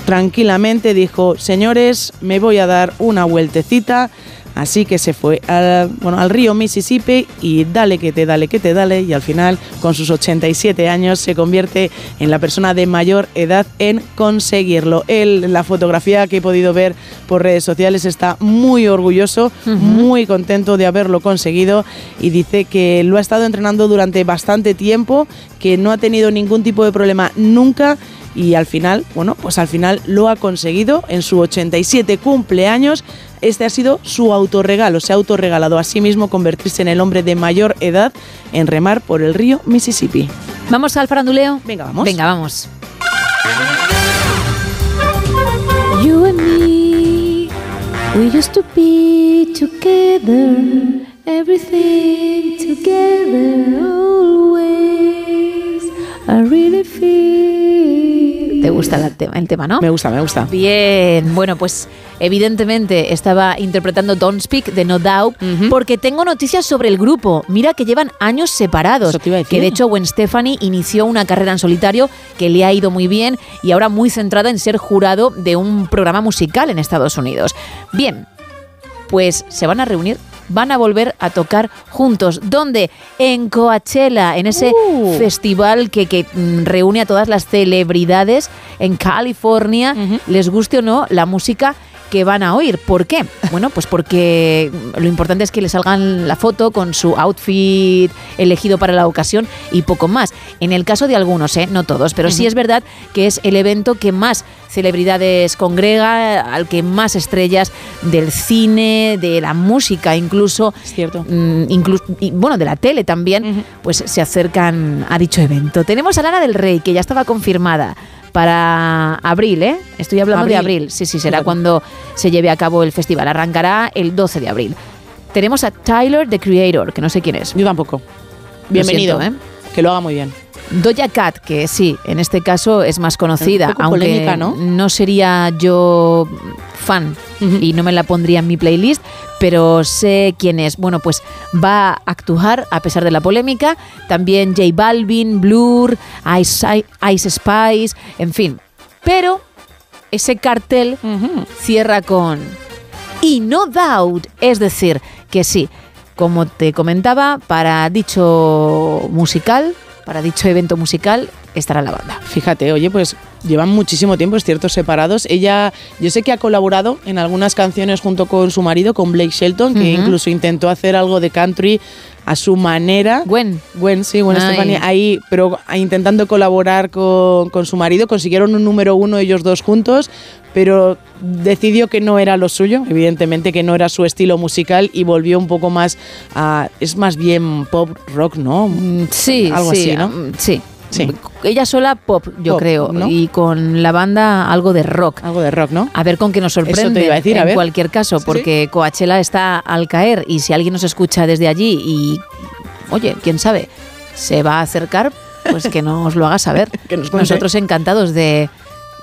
tranquilamente dijo, señores, me voy a dar una vueltecita. Así que se fue al, bueno, al río Mississippi y dale que te, dale que te, dale. Y al final, con sus 87 años, se convierte en la persona de mayor edad en conseguirlo. Él, la fotografía que he podido ver por redes sociales, está muy orgulloso, muy contento de haberlo conseguido y dice que lo ha estado entrenando durante bastante tiempo, que no ha tenido ningún tipo de problema nunca y al final, bueno, pues al final lo ha conseguido en su 87 cumpleaños. Este ha sido su autorregalo, se ha autorregalado a sí mismo convertirse en el hombre de mayor edad en remar por el río Mississippi. ¿Vamos al faranduleo? Venga, vamos. Venga, vamos. You and me, we used to be together, everything together, always. I really feel. ¿Te gusta tema- el tema, no? Me gusta, me gusta. Bien, bueno, pues evidentemente estaba interpretando Don't Speak de No Doubt porque tengo noticias sobre el grupo. Mira que llevan años separados. Que de hecho Gwen Stefani inició una carrera en solitario que le ha ido muy bien y ahora muy centrada en ser jurado de un programa musical en Estados Unidos. Bien, pues se van a reunir, van a volver a tocar juntos. ¿Dónde? En Coachella, en ese festival que, que, mm, reúne a todas las celebridades en California, les guste o no la música que van a oír. ¿Por qué? Bueno, pues porque lo importante es que les salgan la foto con su outfit elegido para la ocasión y poco más. En el caso de algunos, ¿eh? no todos, pero sí es verdad que es el evento que más celebridades congrega, al que más estrellas del cine, de la música incluso, cierto. incluso y, bueno, de la tele también, pues se acercan a dicho evento. Tenemos a Lana del Rey, que ya estaba confirmada para abril, ¿eh? Estoy hablando de Abril. Sí, sí, será cuando se lleve a cabo el festival. Arrancará el 12 de abril. Tenemos a Tyler, the Creator, que no sé quién es. Yo tampoco. Bienvenido, ¿eh? Que lo haga muy bien. Doja Cat, que sí, en este caso es más conocida, aunque polémica, ¿no? sería yo fan y no me la pondría en mi playlist, pero sé quién es. Bueno, pues va a actuar a pesar de la polémica. También J Balvin, Blur, Ice, Ice Spice, en fin. Pero ese cartel cierra con y no doubt, es decir, que sí, como te comentaba, para dicho musical, para dicho evento musical, estará la banda. Fíjate, oye, pues llevan muchísimo tiempo, es cierto, separados. Ella, yo sé que ha colaborado en algunas canciones junto con su marido, con Blake Shelton, que incluso intentó hacer algo de country a su manera. Gwen. Gwen, sí, Gwen Ay. Ahí, pero intentando colaborar con, con su marido. Consiguieron un número uno ellos dos juntos, pero decidió que no era lo suyo, evidentemente que no era su estilo musical y volvió un poco más a... Es más bien pop rock, ¿no? Mm, Sí, Algo sí, así, ¿no? Sí. Sí. Ella sola pop, yo Pop, creo, ¿no? y con la banda algo de rock. Algo de rock, ¿no? A ver con qué nos Eso te sorprende. iba a decir, a en ver. cualquier caso, Sí, porque Coachella está al caer y si alguien nos escucha desde allí y, oye, quién sabe, se va a acercar, pues que nos lo haga saber. Que nos. Nosotros encantados de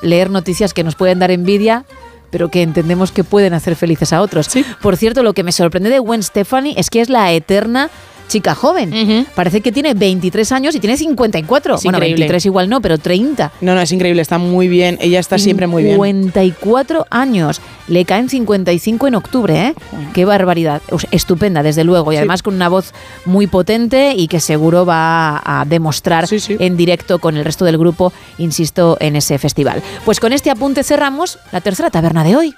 leer noticias que nos pueden dar envidia pero que entendemos que pueden hacer felices a otros. Por cierto, lo que me sorprende de Gwen Stefani es que es la eterna chica joven. Parece que tiene 23 años y tiene 54. Es bueno, increíble. 23 igual no, pero 30. No, no, es increíble, está muy bien. Ella está siempre muy bien. 54 años. Le caen 55 en octubre, ¿eh? Qué barbaridad. Estupenda, desde luego. Y Sí. además con una voz muy potente y que seguro va a demostrar en directo con el resto del grupo, insisto, en ese festival. Pues con este apunte cerramos la tercera taberna de hoy.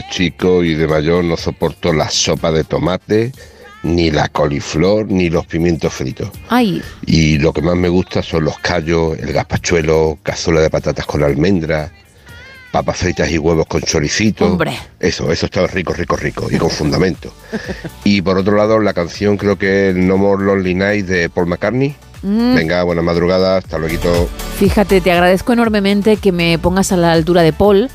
De chico y de mayor no soporto la sopa de tomate, ni la coliflor, ni los pimientos fritos. Ay, Y lo que más me gusta son los callos, el gazpachuelo, cazuela de patatas con almendras, papas fritas y huevos con choricito. Hombre. Eso, eso está rico, rico, rico y con fundamento. Y por otro lado, la canción creo que es No More Lonely Nights de Paul McCartney. Mm. Venga, buena madrugada, hasta luego. fíjate, te agradezco enormemente que me pongas a la altura de Paul,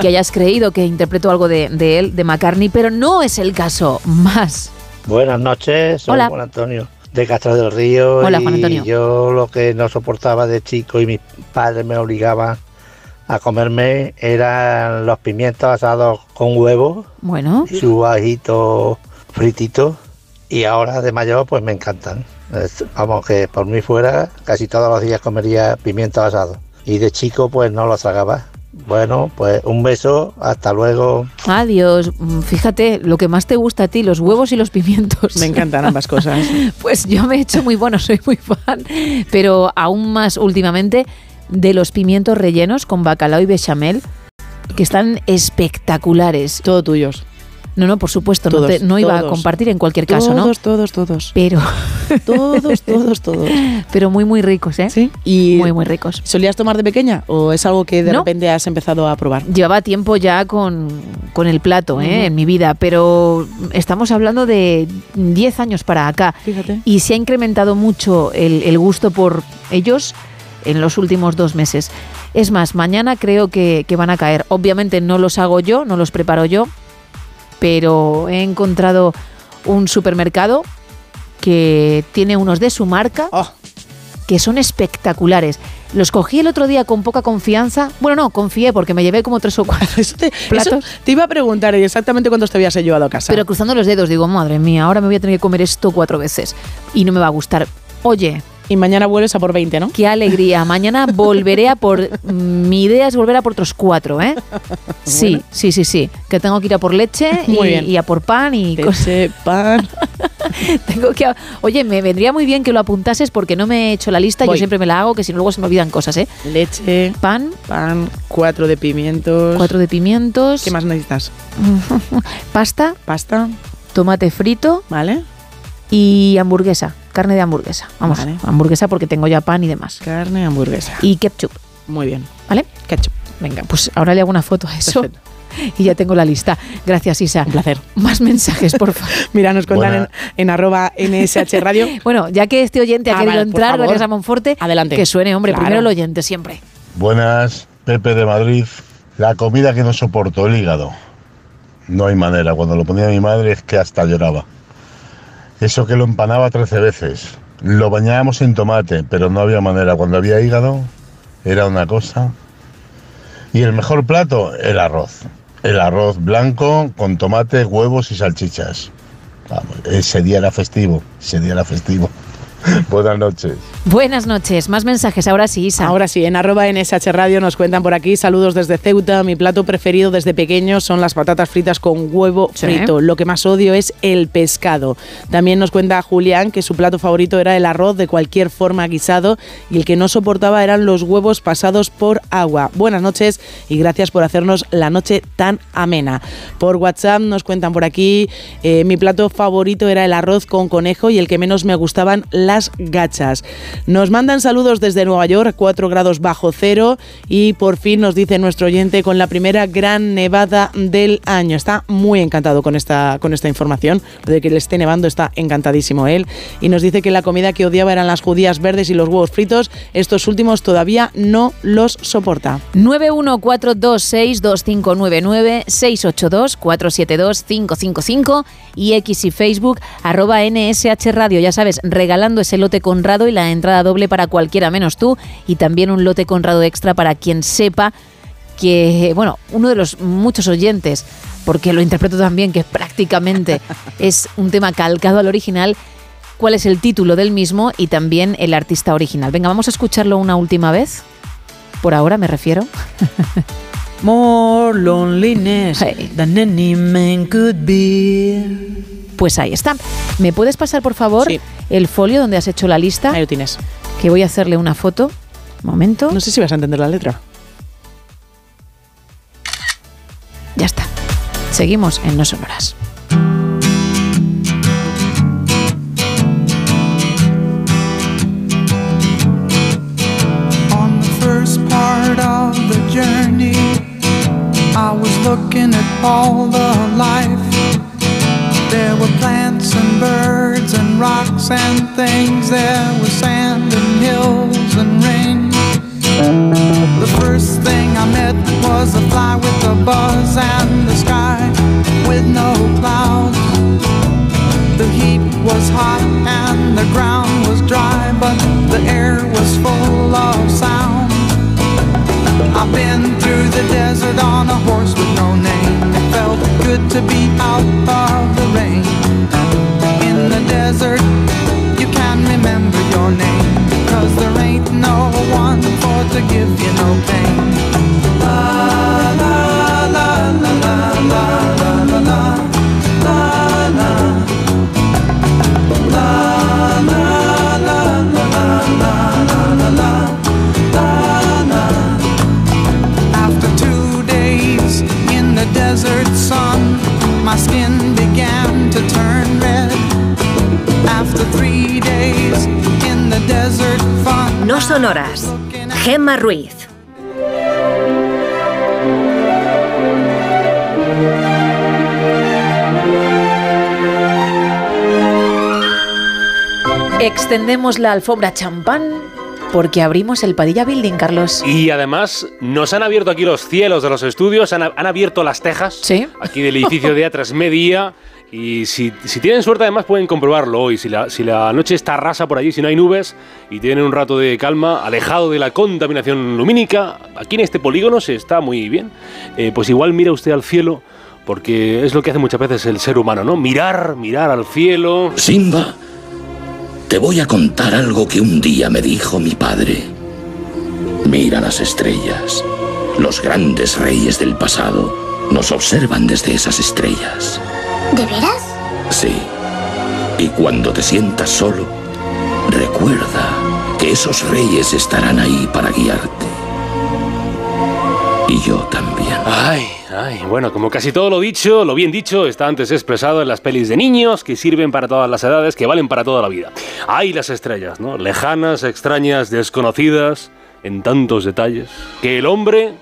que hayas creído que interpreto algo de, de él, de McCartney, pero no es el caso. Más. Buenas noches, soy Hola. Juan Antonio de Castro del Río. Hola, y Juan Antonio. Yo lo que no soportaba de chico y mis padres me obligaban a comerme eran los pimientos asados con huevo Bueno. y su ajito fritito. Y ahora de mayor pues me encantan. Es- Vamos, que por mí fuera casi todos los días comería pimientos asados. Y de chico pues no los tragaba. Bueno, pues un beso, hasta luego. Adiós. Mm, Fíjate, lo que más te gusta a ti, los huevos y los pimientos. Me encantan ambas cosas. Pues yo me he hecho muy bueno, soy muy fan, pero aún más últimamente de los pimientos rellenos con bacalao y bechamel, que están espectaculares. Todo tuyos. No, no, por supuesto, no, Todos, te- no iba a todos. compartir en cualquier caso, ¿no? Todos, todos, todos. Pero, Todos, todos, todos. pero muy, muy ricos, ¿eh? Sí. Y Muy, muy ricos. ¿Solías tomar de pequeña o es algo que de No. repente has empezado a probar? Llevaba tiempo ya con, con el plato ¿eh? En mi vida, pero estamos hablando de 10 años para acá. Fíjate. Y se ha incrementado mucho el, el gusto por ellos en los últimos dos meses. Es más, mañana creo que, que van a caer. Obviamente no los hago yo, no los preparo yo, pero he encontrado un supermercado que tiene unos de su marca Oh. que son espectaculares. Los cogí el otro día con poca confianza. Bueno, no, confié porque me llevé como tres o cuatro Eso te, platos. eso te iba a preguntar exactamente cuántos te habías llevado a casa. Pero cruzando los dedos digo, madre mía, ahora me voy a tener que comer esto cuatro veces y no me va a gustar. Oye, y mañana vuelves a por 20, ¿no? qué alegría. Mañana volveré a por... Mi idea es volver a por otros cuatro, ¿eh? Sí, Bueno. sí, sí, sí. Que tengo que ir a por leche y, a por pan y. Leche, pan. Tengo que... Oye, me vendría muy bien que lo apuntases porque no me he hecho la lista. Voy. Yo siempre me la hago, que si no luego se me olvidan cosas, ¿eh? Leche, Pan, pan, cuatro de pimientos. cuatro de pimientos, ¿Qué más necesitas? pasta, Pasta, tomate frito ¿vale? y hamburguesa, carne de hamburguesa. Vamos, Vale. hamburguesa porque tengo ya pan y demás. Carne, hamburguesa. Y ketchup, Muy bien. ¿vale? Ketchup. Venga, pues ahora le hago una foto a eso Perfecto. y ya tengo la lista. Gracias, Isa. Un placer. Más mensajes, por favor. Mira, nos cuentan en, arroba NSH Radio. Bueno, ya que este oyente ha Ah, querido vale, entrar, gracias a Monforte, Adelante. que suene, hombre, Claro. primero el oyente siempre. Buenas, Pepe de Madrid. La comida que no soporto, el hígado. No hay manera. Cuando lo ponía mi madre es que hasta lloraba. Eso que lo empanaba 13 veces. Lo bañábamos en tomate, pero no había manera. Cuando había hígado, era una cosa. Y el mejor plato, el arroz. El arroz blanco con tomate, huevos y salchichas. Vamos, ese día era festivo. Ese día era festivo. Buenas noches. Buenas noches, más mensajes, ahora sí, Isa. Ahora sí, en arroba NSH Radio nos cuentan por aquí. Saludos desde Ceuta. Mi plato preferido desde pequeño son las patatas fritas con huevo Sí. frito. Lo que más odio es el pescado. También nos cuenta Julián que su plato favorito era el arroz de cualquier forma guisado y el que no soportaba eran los huevos pasados por agua. Buenas noches y gracias por hacernos la noche tan amena. Por WhatsApp nos cuentan por aquí, eh, mi plato favorito era el arroz con conejo y el que menos me gustaban las gachas. Nos mandan saludos desde Nueva York, 4 grados bajo cero y por fin nos dice nuestro oyente con la primera gran nevada del año. Está muy encantado con esta, con esta información, de que le esté nevando está encantadísimo él y nos dice que la comida que odiaba eran las judías verdes y los huevos fritos. Estos últimos todavía no los soporta. 914262599, 682472555 y X y Facebook arroba NSH Radio. Ya sabes, regalando ese lote conrado y la entrada doble para cualquiera menos tú y también un lote conrado extra para quien sepa que, bueno, uno de los muchos oyentes, porque lo interpreto también que prácticamente es un tema calcado al original, cuál es el título del mismo y también el artista original. Venga, vamos a escucharlo una última vez. Por ahora me refiero. More loneliness than any man could be. Pues ahí está. ¿Me puedes pasar, por favor, Sí. el folio donde has hecho la lista? Ahí lo tienes. Que voy a hacerle una foto. Momento. No sé si vas a entender la letra. Ya está. Seguimos en No Sonoras. On the first part of the journey, I was looking at all the life. Were plants and birds and rocks and things. There was sand and hills and rain. The first thing I met was a fly with a buzz and the sky with no clouds. The heat was hot and the ground was dry, but the air was full of sound. I've been through the desert on a horse with no name. Good to be out of the rain. In the desert, you can remember your name, cause there ain't no one for to give you no pain. No sonoras. Gemma Ruiz. Extendemos la alfombra champán porque abrimos el Padilla Building, Carlos. Y además nos han abierto aquí los cielos de los estudios, han, han abierto las tejas aquí del edificio de A3 Media. Y si, tienen suerte, además pueden comprobarlo hoy. Si la, si la noche está rasa por allí, si no hay nubes y tienen un rato de calma, alejado de la contaminación lumínica, aquí en este polígono se está muy bien. Eh, pues igual mira usted al cielo, porque es lo que hace muchas veces el ser humano, ¿no? Mirar, mirar al cielo. Simba, te voy a contar algo que un día me dijo mi padre. Mira las estrellas. Los grandes reyes del pasado nos observan desde esas estrellas. ¿De veras? Sí. Y cuando te sientas solo, recuerda que esos reyes estarán ahí para guiarte. Y yo también. Ay, ay, bueno, como casi todo lo dicho, lo bien dicho, está antes expresado en las pelis de niños que sirven para todas las edades, que valen para toda la vida. Hay las estrellas, ¿no? Lejanas, extrañas, desconocidas, en tantos detalles, que el hombre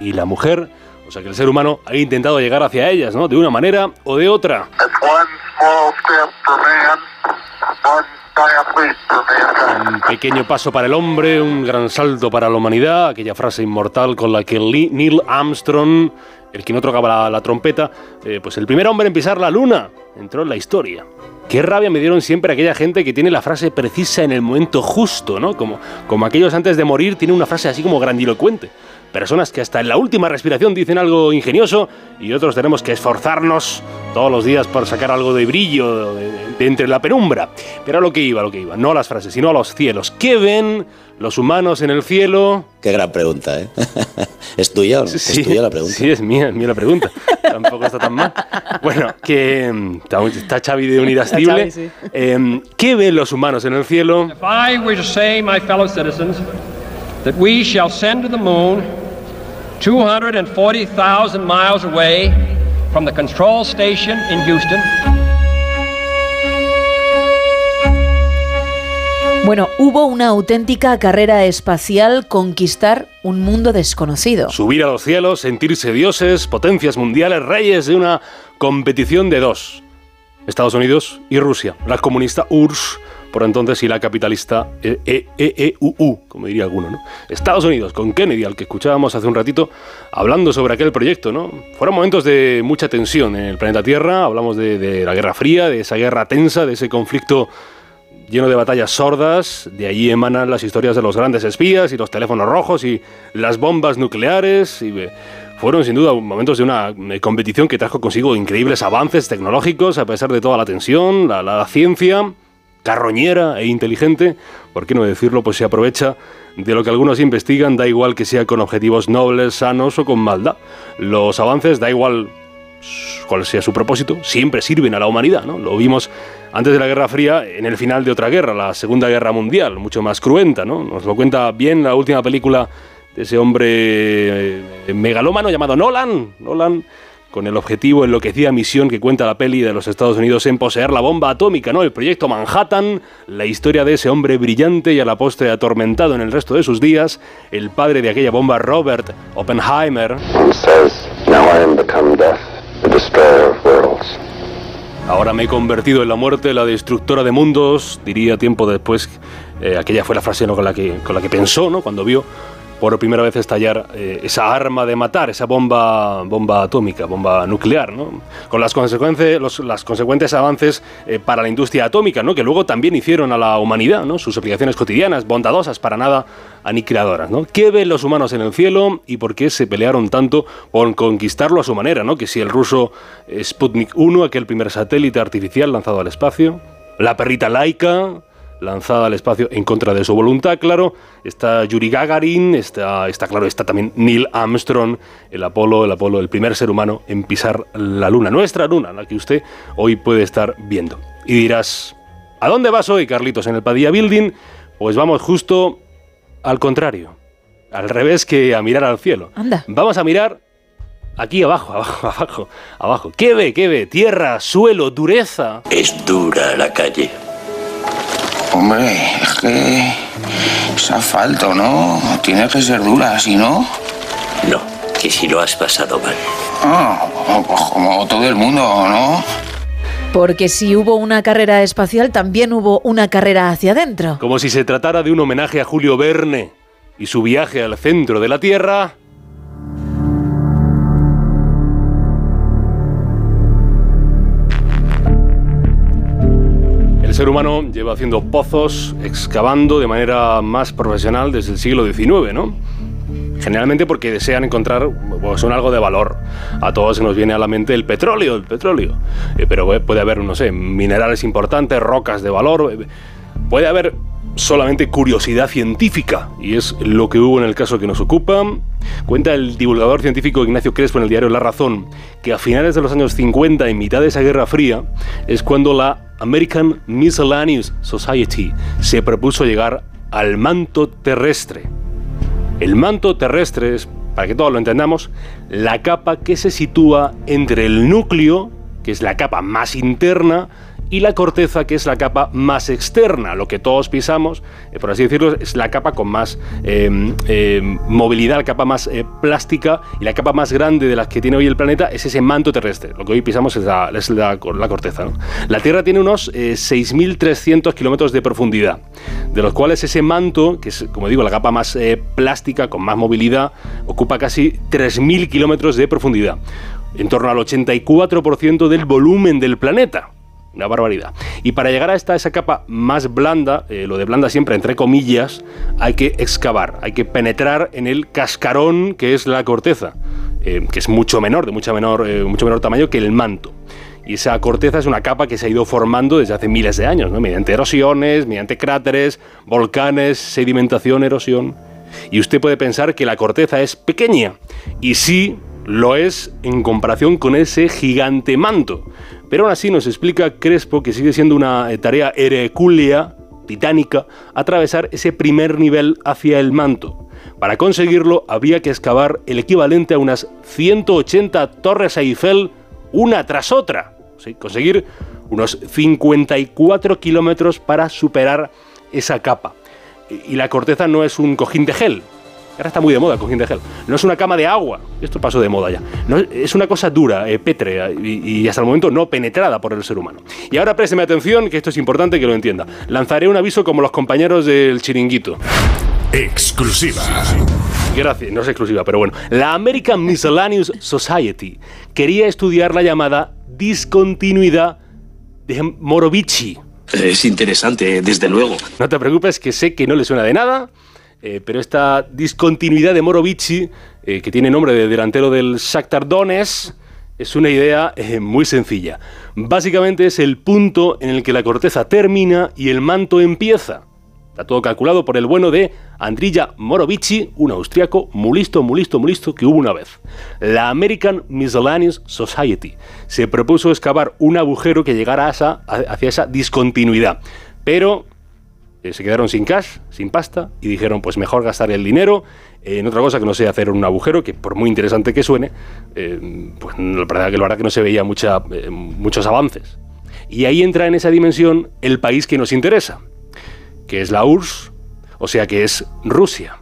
y la mujer, o sea que el ser humano ha intentado llegar hacia ellas, ¿no? De una manera o de otra. Un pequeño paso para el hombre, un gran salto para la humanidad, aquella frase inmortal con la que Neil Armstrong, el que no tocaba la, la trompeta, eh, pues el primer hombre en pisar la luna, entró en la historia. Qué rabia me dieron siempre aquella gente que tiene la frase precisa en el momento justo, ¿no? Como, como aquellos antes de morir tienen una frase así como grandilocuente. Personas que hasta en la última respiración dicen algo ingenioso y otros tenemos que esforzarnos todos los días por sacar algo de brillo de, de entre la penumbra. Pero a lo que iba, a lo que iba, no a las frases, sino a los cielos. ¿Qué ven los humanos en el cielo? Qué gran pregunta, ¿eh? ¿Es tuya o no? Sí, ¿Es tuya la pregunta? Sí, es mía, es mía la pregunta. Tampoco está tan mal. Bueno, que mm, está- Xavi de sí. Em, ¿Qué ven los humanos en el cielo? If I were to say, my fellow citizens, that we shall send to the moon 240,000 miles away from the control station in Houston, Bueno, hubo una auténtica carrera espacial conquistar un mundo desconocido. Subir a los cielos, sentirse dioses, potencias mundiales, reyes de una competición de dos. Estados Unidos y Rusia. La comunista URSS por entonces y la capitalista E- E- EEUU, como diría alguno, ¿no? Estados Unidos con Kennedy, al que escuchábamos hace un ratito, hablando sobre aquel proyecto, ¿no? Fueron momentos de mucha tensión en el planeta Tierra, hablamos de, la Guerra Fría, de esa guerra tensa, de ese conflicto lleno de batallas sordas, de allí emanan las historias de los grandes espías y los teléfonos rojos y las bombas nucleares y eh, fueron sin duda momentos de una eh, competición que trajo consigo increíbles avances tecnológicos a pesar de toda la tensión, la ciencia carroñera e inteligente, por qué no decirlo, pues se aprovecha de lo que algunos investigan, da igual que sea con objetivos nobles, sanos o con maldad. Los avances, da igual cuál sea su propósito, siempre sirven a la humanidad, ¿no? Lo vimos antes de la Guerra Fría, en el final de otra guerra, la Segunda Guerra Mundial, mucho más cruenta, ¿no? Nos lo cuenta bien la última película de ese hombre eh, megalómano llamado Nolan. Nolan con el objetivo enloquecida misión que cuenta la peli de los Estados Unidos en poseer la bomba atómica, ¿no? El proyecto Manhattan, la historia de ese hombre brillante y a la postre atormentado en el resto de sus días, el padre de aquella bomba, Robert Oppenheimer. Ahora me he convertido en la muerte, la destructora de mundos, diría tiempo después. eh, aquella fue la frase ¿no? con, la que, con la que pensó, ¿no? Cuando vio por primera vez estallar eh, esa arma de matar, esa bomba, bomba atómica, bomba nuclear, ¿no? Con las consecuencias, los, las consecuentes avances eh, para la industria atómica, ¿no? Que luego también hicieron a la humanidad, ¿no? Sus aplicaciones cotidianas, bondadosas, para nada aniquiladoras, ¿no? ¿Qué ven los humanos en el cielo y por qué se pelearon tanto por conquistarlo a su manera, ¿no? Que si el ruso Sputnik 1, aquel primer satélite artificial lanzado al espacio, la perrita laica, lanzada al espacio en contra de su voluntad, claro. Está Yuri Gagarin, está, está claro, está también Neil Armstrong, el Apolo, el Apolo, el primer ser humano en pisar la luna, nuestra luna, la que usted hoy puede estar viendo. Y dirás, ¿a dónde vas hoy, Carlitos, en el Padilla Building? Pues vamos justo al contrario, al revés que a mirar al cielo. Anda. Vamos a mirar aquí abajo, abajo, abajo, abajo. ¿Qué ve? ¿Qué ve? Tierra, suelo, dureza. Es dura la calle. Hombre, es que es asfalto, ¿no? Tiene que ser dura, si no. No, que si lo has pasado mal. Ah, pues como todo el mundo, ¿no? Porque si hubo una carrera espacial, también hubo una carrera hacia adentro. Como si se tratara de un homenaje a Julio Verne y su viaje al centro de la Tierra. Ser humano lleva haciendo pozos, excavando de manera más profesional desde el siglo XIX, ¿no? Generalmente porque desean encontrar pues, algo de valor. A todos se nos viene a la mente el petróleo, el petróleo. Eh, pero eh, puede haber, no sé, minerales importantes, rocas de valor. eh, Puede haber solamente curiosidad científica, y es lo que hubo en el caso que nos ocupa. Cuenta el divulgador científico Ignacio Crespo en el diario La Razón que a finales de los años 50, en mitad de esa Guerra Fría, es cuando la American Miscellaneous Society se propuso llegar al manto terrestre. El manto terrestre es, para que todos lo entendamos, la capa que se sitúa entre el núcleo, que es la capa más interna, y la corteza, que es la capa más externa. Lo que todos pisamos, eh, por así decirlo, es la capa con más eh, eh, movilidad, la capa más eh, plástica y la capa más grande de las que tiene hoy el planeta es ese manto terrestre. Lo que hoy pisamos es la, es la, la corteza. La Tierra tiene unos eh, 6.300 kilómetros de profundidad, de los cuales ese manto, que es, como digo, la capa más eh, plástica, con más movilidad, ocupa casi 3.000 kilómetros de profundidad, en torno al 84% del volumen del planeta. Una barbaridad. Y para llegar a esta, esa capa más blanda, eh, lo de blanda siempre entre comillas, hay que excavar, hay que penetrar en el cascarón que es la corteza, eh, que es mucho menor, de mucha menor, eh, mucho menor tamaño que el manto. Y esa corteza es una capa que se ha ido formando desde hace miles de años, ¿no? mediante erosiones, mediante cráteres, volcanes, sedimentación, erosión. Y usted puede pensar que la corteza es pequeña, y sí lo es en comparación con ese gigante manto. Pero aún así nos explica Crespo que sigue siendo una eh, tarea hercúlea, titánica, atravesar ese primer nivel hacia el manto. Para conseguirlo había que excavar el equivalente a unas 180 torres Eiffel una tras otra. Conseguir unos 54 kilómetros para superar esa capa. Y la corteza no es un cojín de gel, Ahora está muy de moda el cojín de gel. No es una cama de agua. Esto pasó de moda ya. No, es una cosa dura, eh, pétrea y, y hasta el momento no penetrada por el ser humano. Y ahora présteme atención, que esto es importante que lo entienda. Lanzaré un aviso como los compañeros del chiringuito. Exclusiva. Gracias, no es exclusiva, pero bueno. La American Miscellaneous Society quería estudiar la llamada discontinuidad de Morovici. Es interesante, desde luego. No te preocupes, que sé que no le suena de nada, eh, pero esta discontinuidad de Morovici, eh, que tiene nombre de delantero del Shakhtar Donetsk, es una idea eh, muy sencilla. Básicamente es el punto en el que la corteza termina y el manto empieza. Está todo calculado por el bueno de Andrija Morovici, un austriaco muy listo, muy listo, muy listo que hubo una vez. La American Miscellaneous Society se propuso excavar un agujero que llegara a esa- hacia esa discontinuidad. Pero eh, se quedaron sin cash, sin pasta, y dijeron, pues mejor gastar el dinero en otra cosa que no sea hacer un agujero, que por muy interesante que suene, eh, pues la verdad que la verdad que no se veía mucha, eh, muchos avances. Y ahí entra en esa dimensión el país que nos interesa, que es la URSS, o sea que es Rusia.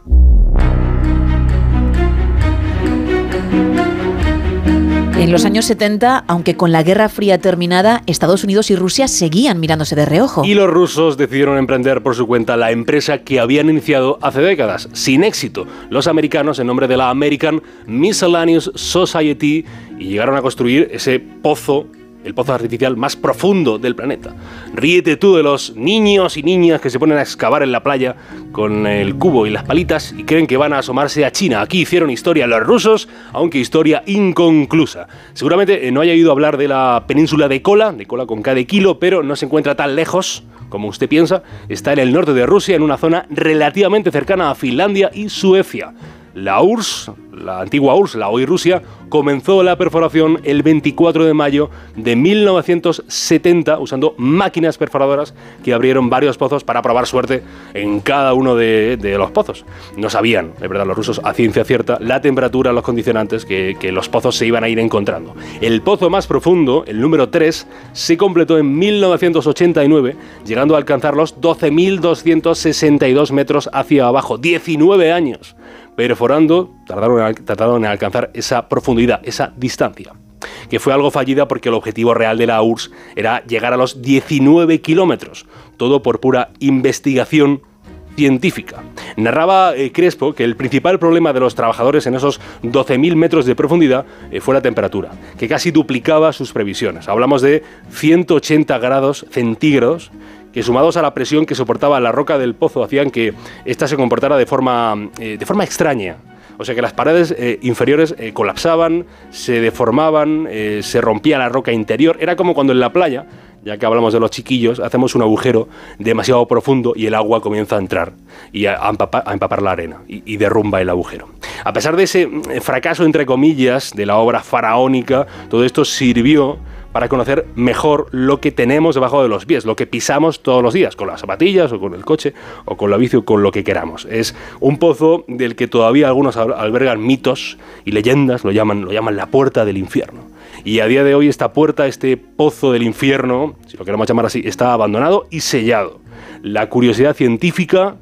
En los años 70, aunque con la Guerra Fría terminada, Estados Unidos y Rusia seguían mirándose de reojo. Y los rusos decidieron emprender por su cuenta la empresa que habían iniciado hace décadas, sin éxito, los americanos en nombre de la American Miscellaneous Society y llegaron a construir ese pozo el pozo artificial más profundo del planeta. Ríete tú de los niños y niñas que se ponen a excavar en la playa con el cubo y las palitas y creen que van a asomarse a China. Aquí hicieron historia los rusos, aunque historia inconclusa. Seguramente eh, no haya oído hablar de la península de Kola, de Kola con cada kilo, pero no se encuentra tan lejos como usted piensa. Está en el norte de Rusia, en una zona relativamente cercana a Finlandia y Suecia. La URSS, la antigua URSS, la hoy Rusia, comenzó la perforación el 24 de mayo de 1970 usando máquinas perforadoras que abrieron varios pozos para probar suerte en cada uno de, los pozos. No sabían, de verdad, los rusos a ciencia cierta la temperatura, los condicionantes que, que los pozos se iban a ir encontrando. El pozo más profundo, el número 3, se completó en 1989, llegando a alcanzar los 12.262 metros hacia abajo. 19 años perforando, tardaron en, tardaron en alcanzar esa profundidad, esa distancia que fue algo fallida porque el objetivo real de la URSS era llegar a los 19 kilómetros, todo por pura investigación científica. Narraba eh, Crespo que el principal problema de los trabajadores en esos 12.000 metros de profundidad eh, fue la temperatura, que casi duplicaba sus previsiones. Hablamos de 180 grados centígrados que sumados a la presión que soportaba la roca del pozo hacían que ésta se comportara de forma, eh, de forma extraña. O sea que las paredes eh, inferiores eh, colapsaban, se deformaban, se rompía la roca interior. Era como cuando en la playa, ya que hablamos de los chiquillos, hacemos un agujero demasiado profundo y el agua comienza a entrar y a, a empapar, a empapar la arena y, y derrumba el agujero. A pesar de ese mm, fracaso, entre comillas, de la obra faraónica, todo esto sirvió para conocer mejor lo que tenemos debajo de los pies, lo que pisamos todos los días, con las zapatillas o con el coche o con la bici o con lo que queramos. Es un pozo del que todavía algunos al- albergan mitos y leyendas, lo llaman, lo llaman la puerta del infierno. Y a día de hoy esta puerta, este pozo del infierno, si lo queremos llamar así, está abandonado y sellado. La curiosidad científica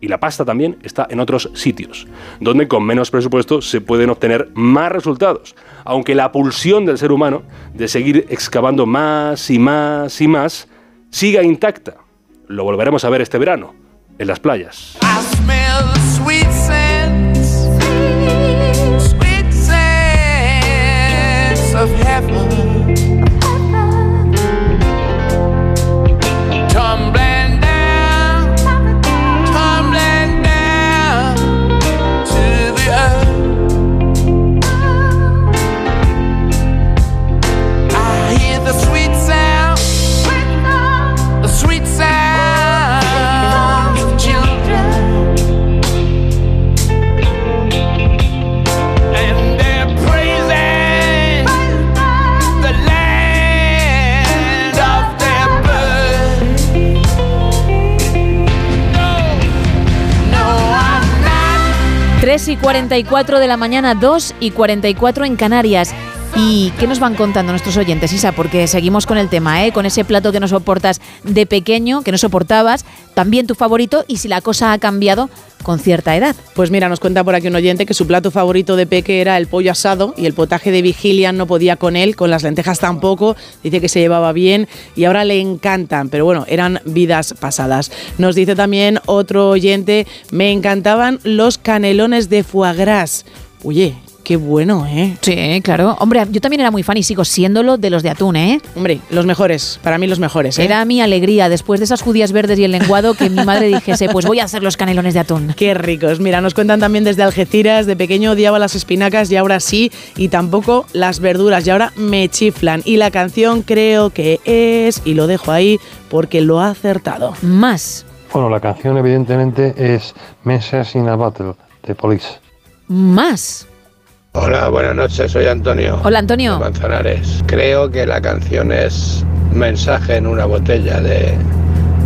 y la pasta también está en otros sitios, donde con menos presupuesto se pueden obtener más resultados, aunque la pulsión del ser humano de seguir excavando más y más y más siga intacta. Lo volveremos a ver este verano, en las playas. 3 y 44 de la mañana, 2 y 44 en Canarias. ¿Y qué nos van contando nuestros oyentes, Isa? Porque seguimos con el tema, ¿eh? Con ese plato que no soportas de pequeño, que no soportabas, también tu favorito y si la cosa ha cambiado con cierta edad. Pues mira, nos cuenta por aquí un oyente que su plato favorito de peque era el pollo asado y el potaje de vigilia no podía con él, con las lentejas tampoco, dice que se llevaba bien y ahora le encantan, pero bueno, eran vidas pasadas. Nos dice también otro oyente, me encantaban los canelones de foie gras. Oye, qué bueno, ¿eh? Sí, claro. Hombre, yo también era muy fan y sigo siéndolo de los de atún, ¿eh? Hombre, los mejores, para mí los mejores, ¿eh? Era mi alegría después de esas judías verdes y el lenguado que mi madre dijese, pues voy a hacer los canelones de atún. Qué ricos. Mira, nos cuentan también desde Algeciras, de pequeño odiaba las espinacas y ahora sí, y tampoco las verduras y ahora me chiflan. Y la canción creo que es, y lo dejo ahí porque lo ha acertado. Más. Bueno, la canción evidentemente es Messages in a Battle de Police. Más. Hola, buenas noches, soy Antonio. Hola, Antonio. Manzanares. Creo que la canción es Mensaje en una botella de,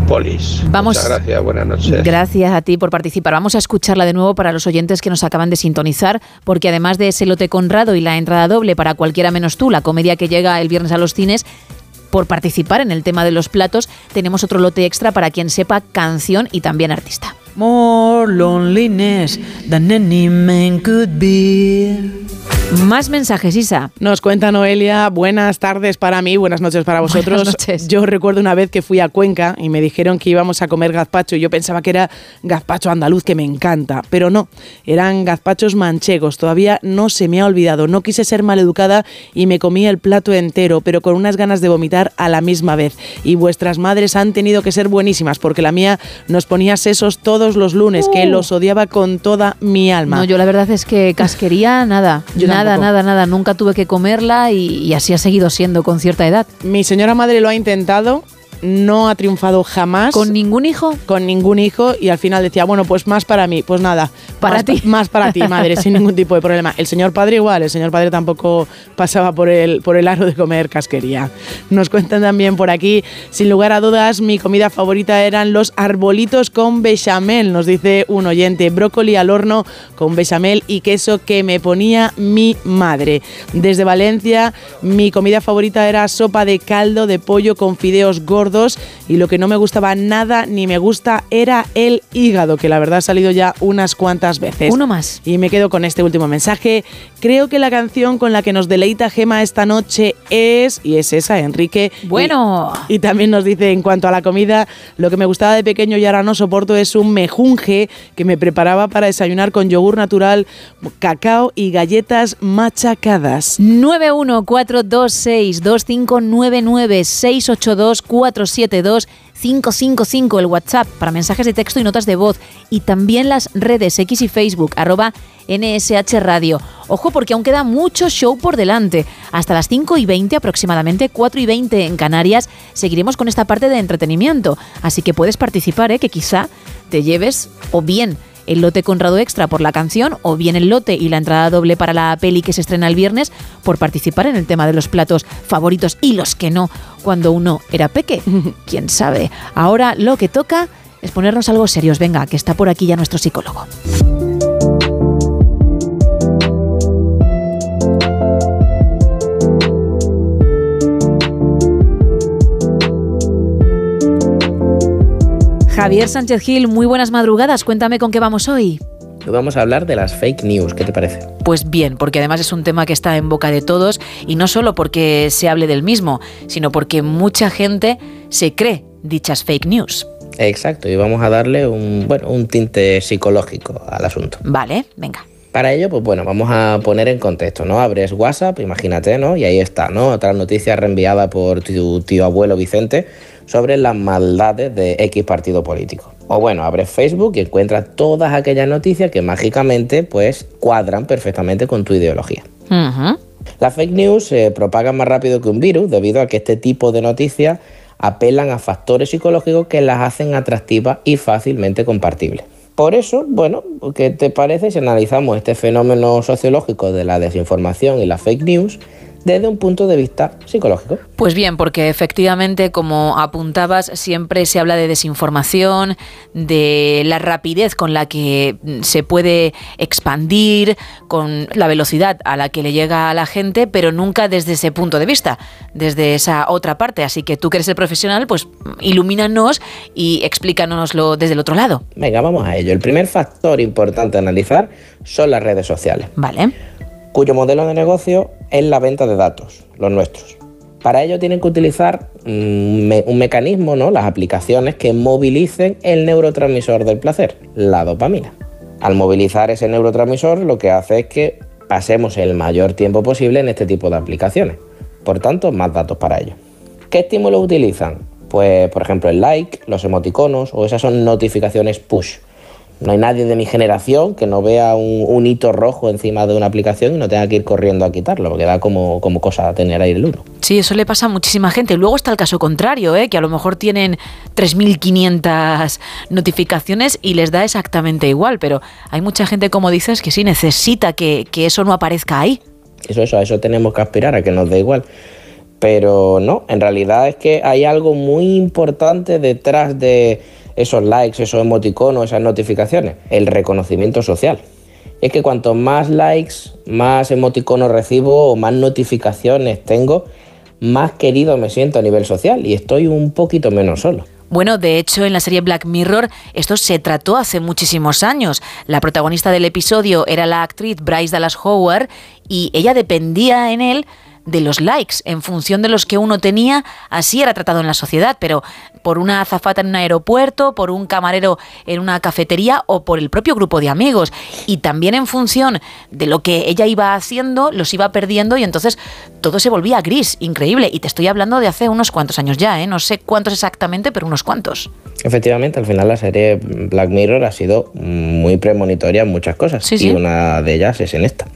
polis. Vamos. Muchas gracias, buenas noches. Gracias a ti por participar. Vamos a escucharla de nuevo para los oyentes que nos acaban de sintonizar, porque además de ese lote Conrado y la entrada doble para cualquiera menos tú, la comedia que llega el viernes a los cines, por participar en el tema de los platos, tenemos otro lote extra para quien sepa canción y también artista. More loneliness than any man could bear. Más mensajes, Isa. Nos cuenta Noelia, buenas tardes para mí, buenas noches para vosotros. Buenas noches. Yo recuerdo una vez que fui a Cuenca y me dijeron que íbamos a comer gazpacho y yo pensaba que era gazpacho andaluz, que me encanta, pero no, eran gazpachos manchegos, todavía no se me ha olvidado. No quise ser maleducada y me comí el plato entero, pero con unas ganas de vomitar a la misma vez. Y vuestras madres han tenido que ser buenísimas porque la mía nos ponía sesos todos los lunes, que Uh. los odiaba con toda mi alma. No, yo la verdad es que casquería, nada. Yo nada, tampoco. nada, nada. Nunca tuve que comerla y, y así ha seguido siendo con cierta edad. Mi señora madre lo ha intentado, no ha triunfado jamás. ¿Con ningún hijo? Con ningún hijo y al final decía, bueno, pues más para mí. Pues nada, Para más ti. Más para ti, madre, sin ningún tipo de problema. El señor padre igual, el señor padre tampoco pasaba por el, por el aro de comer casquería. Nos cuentan también por aquí, sin lugar a dudas, mi comida favorita eran los arbolitos con bechamel, nos dice un oyente, brócoli al horno con bechamel y queso que me ponía mi madre. Desde Valencia, mi comida favorita era sopa de caldo de pollo con fideos gordos y lo que no me gustaba nada ni me gusta era el hígado, que la verdad ha salido ya unas cuantas veces. Uno más. Y me quedo con este último mensaje. Creo que la canción con la que nos deleita Gema esta noche es, y es esa, Enrique. Bueno. Y, y también nos dice en cuanto a la comida, lo que me gustaba de pequeño y ahora no soporto es un mejunje que me preparaba para desayunar con yogur natural, cacao y galletas machacadas. 914262599 el WhatsApp para mensajes de texto y notas de voz y también las redes X y Facebook arroba NSH Radio. Ojo porque aún queda mucho show por delante. Hasta las 5 y 20 aproximadamente, 4 y 20 en Canarias, seguiremos con esta parte de entretenimiento. Así que puedes participar, ¿eh? que quizá te lleves o bien el lote Conrado Extra por la canción o bien el lote y la entrada doble para la peli que se estrena el viernes por participar en el tema de los platos favoritos y los que no cuando uno era peque. ¿Quién sabe? Ahora lo que toca es ponernos algo serios. Venga, que está por aquí ya nuestro psicólogo. Javier Sánchez Gil, muy buenas madrugadas. Cuéntame con qué vamos hoy. Hoy vamos a hablar de las fake news, ¿qué te parece? Pues bien, porque además es un tema que está en boca de todos y no solo porque se hable del mismo, sino porque mucha gente se cree dichas fake news. Exacto, y vamos a darle un, bueno, un tinte psicológico al asunto. Vale, venga. Para ello, pues bueno, vamos a poner en contexto, ¿no? Abres WhatsApp, imagínate, ¿no? Y ahí está, ¿no? Otra noticia reenviada por tu tío abuelo Vicente sobre las maldades de X partido político. O bueno, abres Facebook y encuentras todas aquellas noticias que mágicamente, pues, cuadran perfectamente con tu ideología. Las fake news se propagan más rápido que un virus debido a que este tipo de noticias apelan a factores psicológicos que las hacen atractivas y fácilmente compartibles. Por eso, bueno, ¿qué te parece si analizamos este fenómeno sociológico de la desinformación y la fake news desde un punto de vista psicológico? Pues bien, porque efectivamente, como apuntabas, siempre se habla de desinformación, de la rapidez con la que mm, se puede expandir, con la velocidad a la que le llega a la gente, pero nunca desde ese punto de vista, desde esa otra parte. Así que tú que eres el profesional, pues ilumínanos y explícanoslo desde el otro lado. Venga, vamos a ello. El primer factor importante a analizar son las redes sociales. Vale. Cuyo modelo de negocio es la venta de datos, los nuestros. Para ello tienen que utilizar un, me- un mecanismo, ¿no? las aplicaciones que movilicen el neurotransmisor del placer, la dopamina. Al movilizar ese neurotransmisor lo que hace es que pasemos el mayor tiempo posible en este tipo de aplicaciones. Por tanto, más datos para ello. ¿Qué estímulos utilizan? Pues, por ejemplo, el like, los emoticonos o esas son notificaciones push. No hay nadie de mi generación que no vea un, un hito rojo encima de una aplicación y no tenga que ir corriendo a quitarlo, porque da como, como cosa tener ahí el uno. Sí, eso le pasa a muchísima gente. Luego está el caso contrario, ¿eh? que a lo mejor tienen 3.500 notificaciones y les da exactamente igual, pero hay mucha gente, como dices, que sí necesita que, que eso no aparezca ahí. Eso, eso, a eso tenemos que aspirar, a que nos dé igual. Pero no, en realidad es que hay algo muy importante detrás de esos likes, esos emoticonos, esas notificaciones, el reconocimiento social. Es que cuanto más likes, más emoticonos recibo o más notificaciones tengo, más querido me siento a nivel social y estoy un poquito menos solo. Bueno, de hecho, en la serie Black Mirror esto se trató hace muchísimos años. La protagonista del episodio era la actriz Bryce Dallas Howard y ella dependía en él de los likes, en función de los que uno tenía, así era tratado en la sociedad, pero por una azafata en un aeropuerto, por un camarero en una cafetería o por el propio grupo de amigos. Y también en función de lo que ella iba haciendo, los iba perdiendo y entonces todo se volvía gris, increíble. Y te estoy hablando de hace unos cuantos años ya, ¿eh? no sé cuántos exactamente, pero unos cuantos. Efectivamente, al final la serie Black Mirror ha sido muy premonitoria en muchas cosas Sí, sí. y una de ellas es en esta.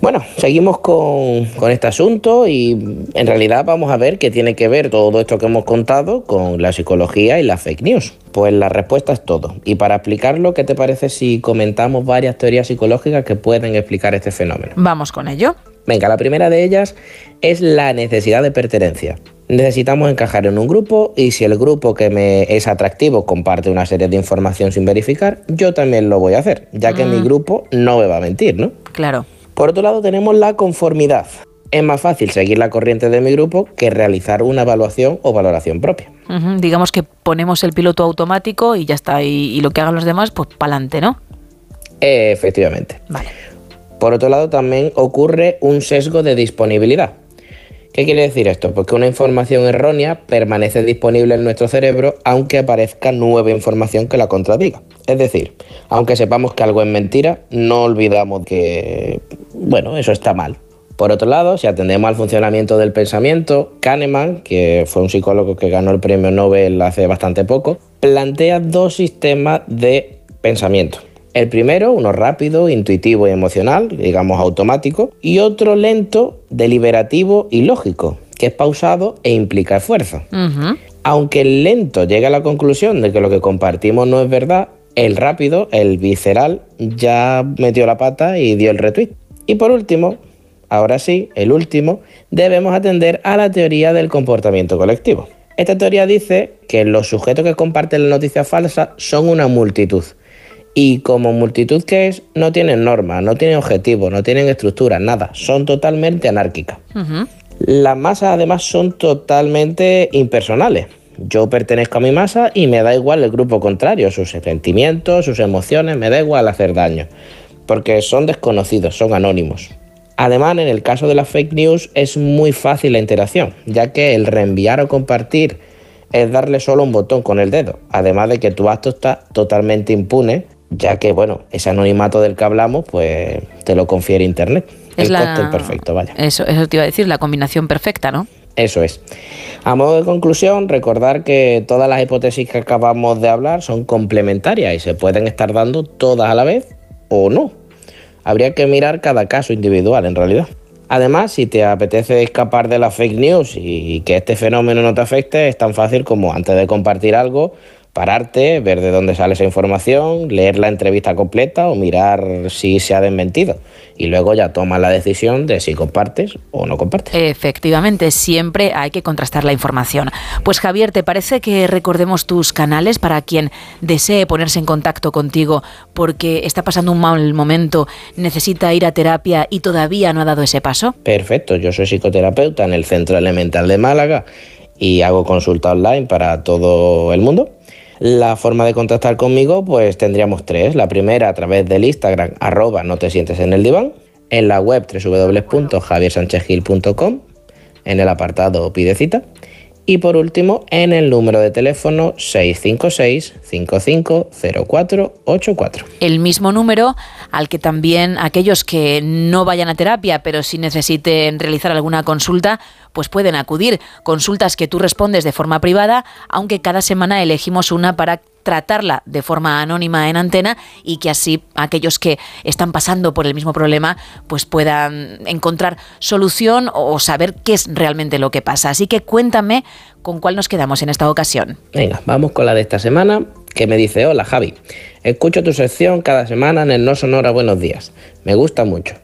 Bueno, seguimos con, con este asunto y en realidad vamos a ver qué tiene que ver todo esto que hemos contado con la psicología y la fake news. Pues la respuesta es todo. Y para explicarlo, ¿qué te parece si comentamos varias teorías psicológicas que pueden explicar este fenómeno? Vamos con ello. Venga, la primera de ellas es la necesidad de pertenencia. Necesitamos encajar en un grupo y si el grupo que me es atractivo comparte una serie de información sin verificar, yo también lo voy a hacer, ya que Mm. mi grupo no me va a mentir, ¿no? Claro. Por otro lado tenemos la conformidad. Es más fácil seguir la corriente de mi grupo que realizar una evaluación o valoración propia. Digamos que ponemos el piloto automático y ya está. Y, y lo que hagan los demás, pues pa'lante, ¿no? Efectivamente. Vale. Por otro lado, también ocurre un sesgo de disponibilidad. ¿Qué quiere decir esto? Pues que una información errónea permanece disponible en nuestro cerebro aunque aparezca nueva información que la contradiga. Es decir, aunque sepamos que algo es mentira, no olvidamos que, bueno, eso está mal. Por otro lado, si atendemos al funcionamiento del pensamiento, Kahneman, que fue un psicólogo que ganó el premio Nobel hace bastante poco, plantea dos sistemas de pensamiento. El primero, uno rápido, intuitivo y emocional, digamos automático, y otro lento, deliberativo y lógico, que es pausado e implica esfuerzo. Aunque el lento llegue a la conclusión de que lo que compartimos no es verdad, el rápido, el visceral, ya metió la pata y dio el retweet. Y por último, ahora sí, el último, debemos atender a la teoría del comportamiento colectivo. Esta teoría dice que los sujetos que comparten la noticia falsa son una multitud. Y como multitud que es, no tienen normas, no tienen objetivos, no tienen estructura, nada. Son totalmente anárquicas. Las masas además son totalmente impersonales. Yo pertenezco a mi masa y me da igual el grupo contrario, sus sentimientos, sus emociones, me da igual hacer daño, porque son desconocidos, son anónimos. Además, en el caso de las fake news es muy fácil la interacción, ya que el reenviar o compartir es darle solo un botón con el dedo, además de que tu acto está totalmente impune, ya que, bueno, ese anonimato del que hablamos, pues te lo confiere Internet. Es el la- cóctel perfecto, vaya. Eso, eso te iba a decir, la combinación perfecta, ¿no? Eso es. A modo de conclusión, recordar que todas las hipótesis que acabamos de hablar son complementarias y se pueden estar dando todas a la vez o no. Habría que mirar cada caso individual en realidad. Además, si te apetece escapar de las fake news y que este fenómeno no te afecte, es tan fácil como antes de compartir algo, pararte, ver de dónde sale esa información, leer la entrevista completa o mirar si se ha desmentido. Y luego ya tomas la decisión de si compartes o no compartes. Efectivamente, siempre hay que contrastar la información. Pues Javier, ¿te parece que recordemos tus canales para quien desee ponerse en contacto contigo porque está pasando un mal momento, necesita ir a terapia y todavía no ha dado ese paso? Perfecto, yo soy psicoterapeuta en el Centro Elemental de Málaga y hago consulta online para todo el mundo. La forma de contactar conmigo, pues tendríamos tres. La primera a través del Instagram, arroba no te sientes en el diván. En la web www.javiersanchezgil.com, en el apartado pide cita. Y por último, en el número de teléfono 656 550484. El mismo número al que también aquellos que no vayan a terapia, pero si necesiten realizar alguna consulta, pues pueden acudir. Consultas que tú respondes de forma privada, aunque cada semana elegimos una para tratarla de forma anónima en antena y que así aquellos que están pasando por el mismo problema pues puedan encontrar solución o saber qué es realmente lo que pasa. Así que cuéntame con cuál nos quedamos en esta ocasión. Venga, vamos con la de esta semana, que me dice, hola Javi, escucho tu sección cada semana en el No Sonora Buenos Días, me gusta mucho.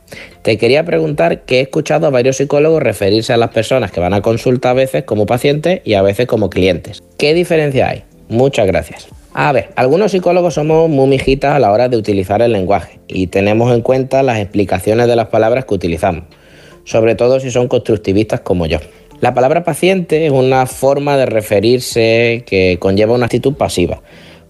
Te quería preguntar que he escuchado a varios psicólogos referirse a las personas que van a consulta a veces como pacientes y a veces como clientes. ¿Qué diferencia hay? Muchas gracias. A ver, algunos psicólogos somos muy mijitas a la hora de utilizar el lenguaje y tenemos en cuenta las explicaciones de las palabras que utilizamos, sobre todo si son constructivistas como yo. La palabra paciente es una forma de referirse que conlleva una actitud pasiva,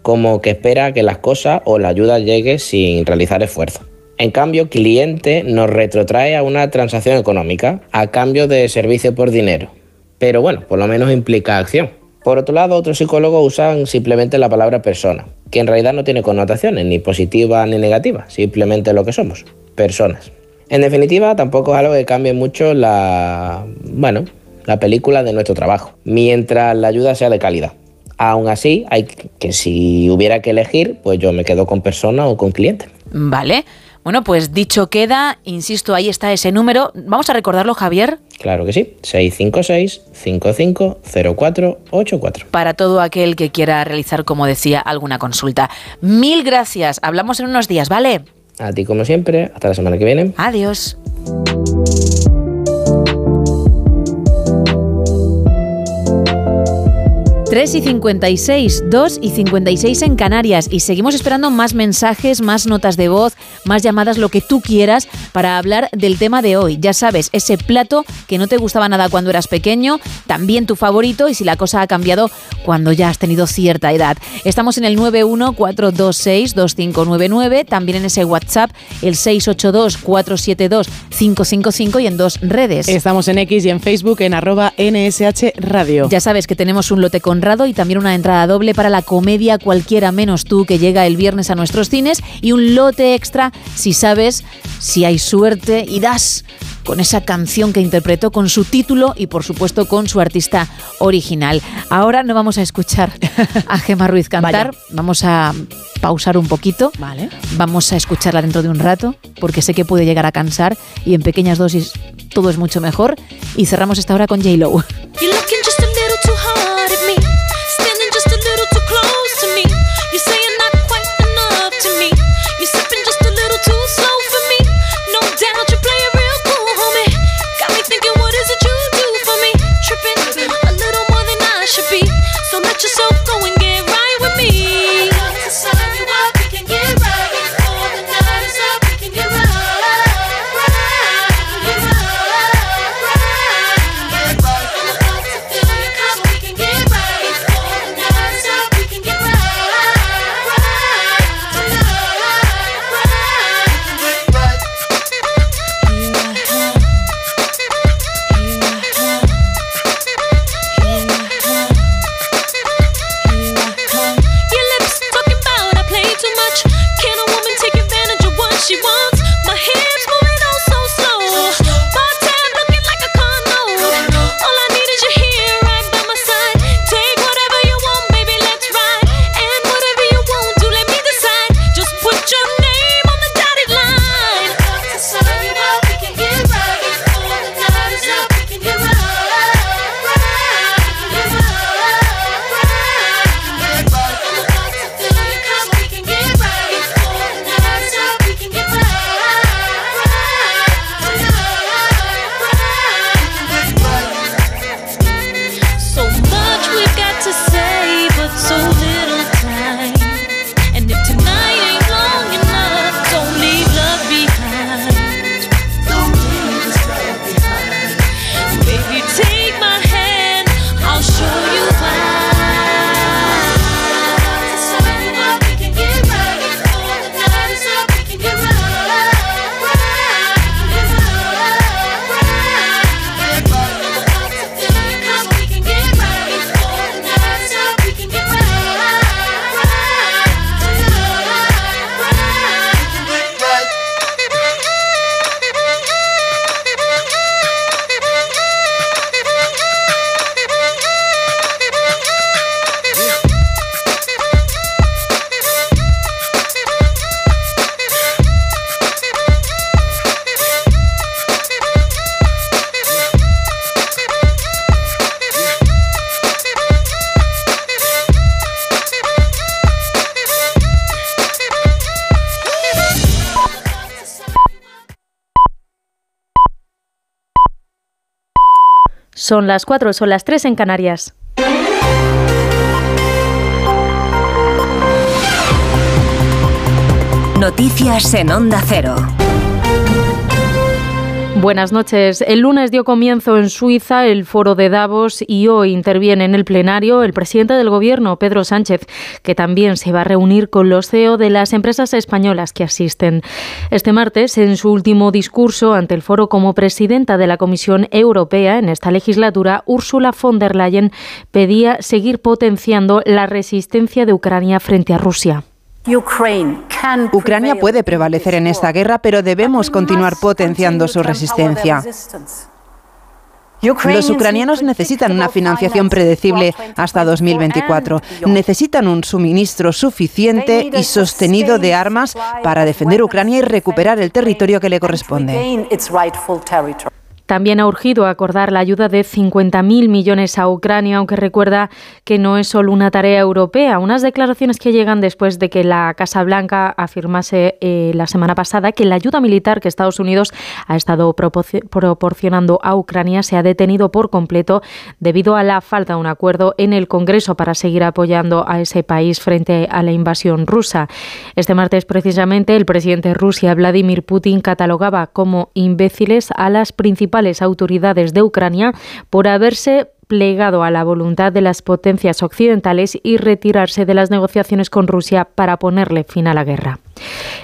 como que espera que las cosas o la ayuda llegue sin realizar esfuerzo. En cambio, cliente nos retrotrae a una transacción económica a cambio de servicio por dinero. Pero bueno, por lo menos implica acción. Por otro lado, otros psicólogos usan simplemente la palabra persona, que en realidad no tiene connotaciones ni positivas ni negativas, simplemente lo que somos, personas. En definitiva, tampoco es algo que cambie mucho la, bueno, la película de nuestro trabajo, mientras la ayuda sea de calidad. Aún así, hay que si hubiera que elegir, pues yo me quedo con persona o con cliente. Vale. Bueno, pues dicho queda, insisto, ahí está ese número. Vamos a recordarlo, Javier, Claro que sí, 656-550484. para todo aquel que quiera realizar, como decía, alguna consulta. Mil gracias. Hablamos en unos días, ¿vale? A ti como siempre, hasta la semana que viene. Adiós. 3 y 56, 2 y 56 en Canarias y seguimos esperando más mensajes, más notas de voz, más llamadas, lo que tú quieras para hablar del tema de hoy. Ya sabes, ese plato que no te gustaba nada cuando eras pequeño, también tu favorito y si la cosa ha cambiado cuando ya has tenido cierta edad. Estamos en el 914262599, también en ese WhatsApp el 682472555 y en dos redes. Estamos en X y en Facebook en arroba NSH Radio. Ya sabes que tenemos un lote Conrado y también una entrada doble para la comedia Cualquiera menos tú que llega el viernes a nuestros cines y un lote extra si sabes si hay suerte y das con esa canción que interpretó con su título y por supuesto con su artista original. Ahora no vamos a escuchar a Gemma Ruiz cantar, vamos a pausar un poquito. Vale. Vamos a escucharla dentro de un rato porque sé que puede llegar a cansar y en pequeñas dosis todo es mucho mejor y cerramos esta hora con J Son las 4, son las 3 en Canarias. Noticias en Onda Cero. Buenas noches. El lunes dio comienzo en Suiza el foro de Davos y hoy interviene en el plenario el presidente del gobierno, Pedro Sánchez, que también se va a reunir con los CEO de las empresas españolas que asisten. Este martes, en su último discurso ante el foro como presidenta de la Comisión Europea en esta legislatura, Ursula von der Leyen pedía seguir potenciando la resistencia de Ucrania frente a Rusia. Ucrania puede prevalecer en esta guerra, pero debemos continuar potenciando su resistencia. Los ucranianos necesitan una financiación predecible hasta 2024. Necesitan un suministro suficiente y sostenido de armas para defender Ucrania y recuperar el territorio que le corresponde. También ha urgido acordar la ayuda de 50.000 millones a Ucrania, aunque recuerda que no es solo una tarea europea. Unas declaraciones que llegan después de que la Casa Blanca afirmase eh, la semana pasada que la ayuda militar que Estados Unidos ha estado proporcionando a Ucrania se ha detenido por completo debido a la falta de un acuerdo en el Congreso para seguir apoyando a ese país frente a la invasión rusa. Este martes, precisamente, el presidente de Rusia, Vladimir Putin, catalogaba como imbéciles a las principales autoridades de Ucrania por haberse plegado a la voluntad de las potencias occidentales y retirarse de las negociaciones con Rusia para ponerle fin a la guerra.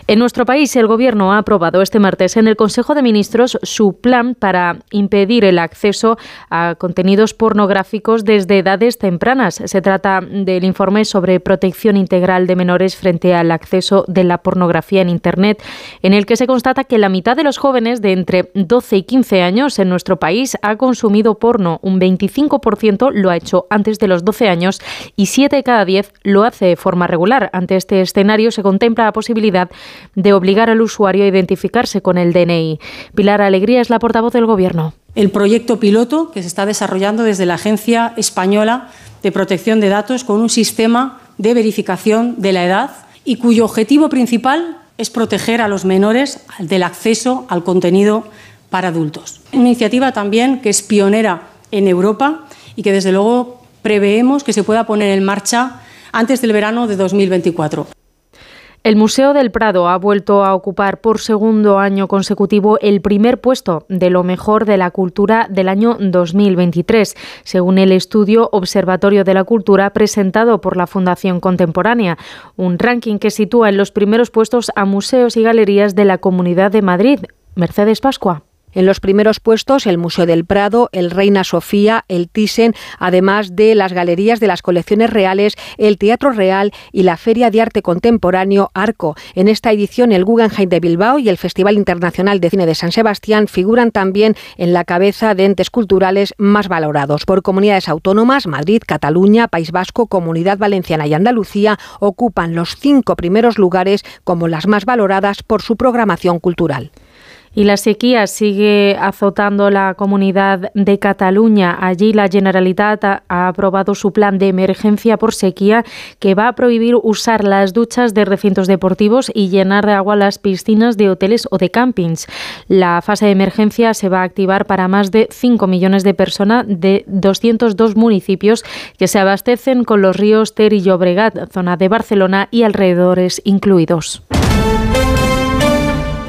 En nuestro país, el Gobierno ha aprobado este martes en el Consejo de Ministros su plan para impedir el acceso a contenidos pornográficos desde edades tempranas. Se trata del informe sobre protección integral de menores frente al acceso de la pornografía en Internet, en el que se constata que la mitad de los jóvenes de entre 12 y 15 años en nuestro país ha consumido porno. Un 25% lo ha hecho antes de los 12 años y 7 de cada 10 lo hace de forma regular. Ante este escenario se contempla la posibilidad de obligar al usuario a identificarse con el DNI. Pilar Alegría es la portavoz del Gobierno. El proyecto piloto que se está desarrollando desde la Agencia Española de Protección de Datos con un sistema de verificación de la edad y cuyo objetivo principal es proteger a los menores del acceso al contenido para adultos. Una iniciativa también que es pionera en Europa y que desde luego preveemos que se pueda poner en marcha antes del verano de 2024. El Museo del Prado ha vuelto a ocupar por segundo año consecutivo el primer puesto de lo mejor de la cultura del año 2023, según el estudio Observatorio de la Cultura presentado por la Fundación Contemporánea, un ranking que sitúa en los primeros puestos a museos y galerías de la Comunidad de Madrid. Mercedes Pascua. En los primeros puestos, el Museo del Prado, el Reina Sofía, el Thyssen, además de las galerías de las colecciones reales, el Teatro Real y la Feria de Arte Contemporáneo Arco. En esta edición, el Guggenheim de Bilbao y el Festival Internacional de Cine de San Sebastián figuran también en la cabeza de entes culturales más valorados. Por comunidades autónomas, Madrid, Cataluña, País Vasco, Comunidad Valenciana y Andalucía ocupan los cinco primeros lugares como las más valoradas por su programación cultural. Y la sequía sigue azotando la comunidad de Cataluña. Allí la Generalitat ha aprobado su plan de emergencia por sequía que va a prohibir usar las duchas de recintos deportivos y llenar de agua las piscinas de hoteles o de campings. La fase de emergencia se va a activar para más de 5 millones de personas de 202 municipios que se abastecen con los ríos Ter y Llobregat, zona de Barcelona y alrededores incluidos.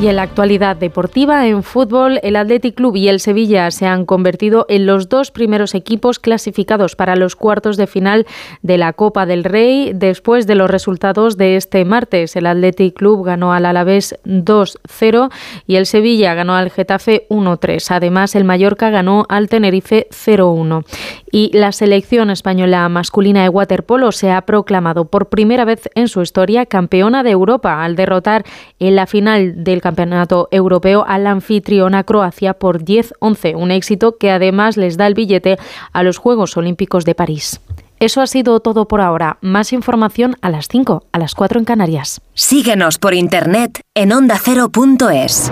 Y en la actualidad deportiva, en fútbol, el Athletic Club y el Sevilla se han convertido en los dos primeros equipos clasificados para los cuartos de final de la Copa del Rey después de los resultados de este martes. El Athletic Club ganó al Alavés 2-0 y el Sevilla ganó al Getafe 1-3. Además, el Mallorca ganó al Tenerife 0-1. Y la selección española masculina de waterpolo se ha proclamado por primera vez en su historia campeona de Europa al derrotar en la final del Campeonato Europeo a la anfitriona Croacia por 10-11, un éxito que además les da el billete a los Juegos Olímpicos de París. Eso ha sido todo por ahora. Más información a las 5, a las 4 en Canarias. Síguenos por internet en ondacero.es.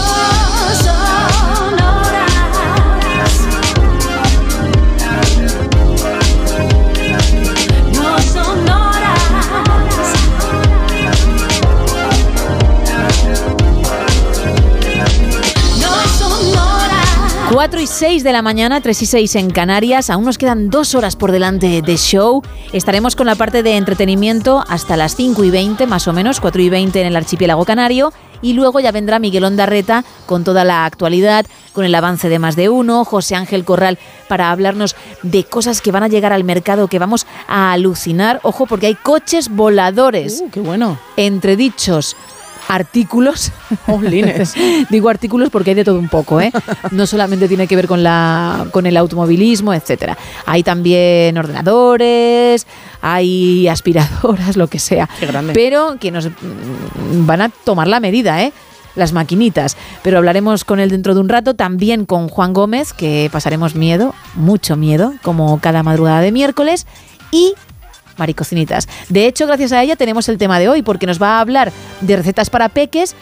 Y 6 de la mañana, 3 y 6 en Canarias. Aún nos quedan dos horas por delante de show. Estaremos con la parte de entretenimiento hasta las 5 y 20, más o menos, 4 y 20 en el archipiélago canario. Y luego ya vendrá Miguel Ondarreta con toda la actualidad, con el avance de más de uno, José Ángel Corral para hablarnos de cosas que van a llegar al mercado que vamos a alucinar. Ojo, porque hay coches voladores. qué bueno. Entre dichos artículos. Jolines. Digo artículos porque hay de todo un poco, ¿eh? No solamente tiene que ver con la con el automovilismo, etcétera. Hay también ordenadores, hay aspiradoras, lo que sea. Qué grande. Pero que nos mm, van a tomar la medida, ¿eh? Las maquinitas. Pero hablaremos con él dentro de un rato. También con Juan Gómez, que pasaremos miedo, mucho miedo, como cada madrugada de miércoles. Y Maricocinitas. De hecho, gracias a ella tenemos el tema de hoy, porque nos va a hablar de recetas para peques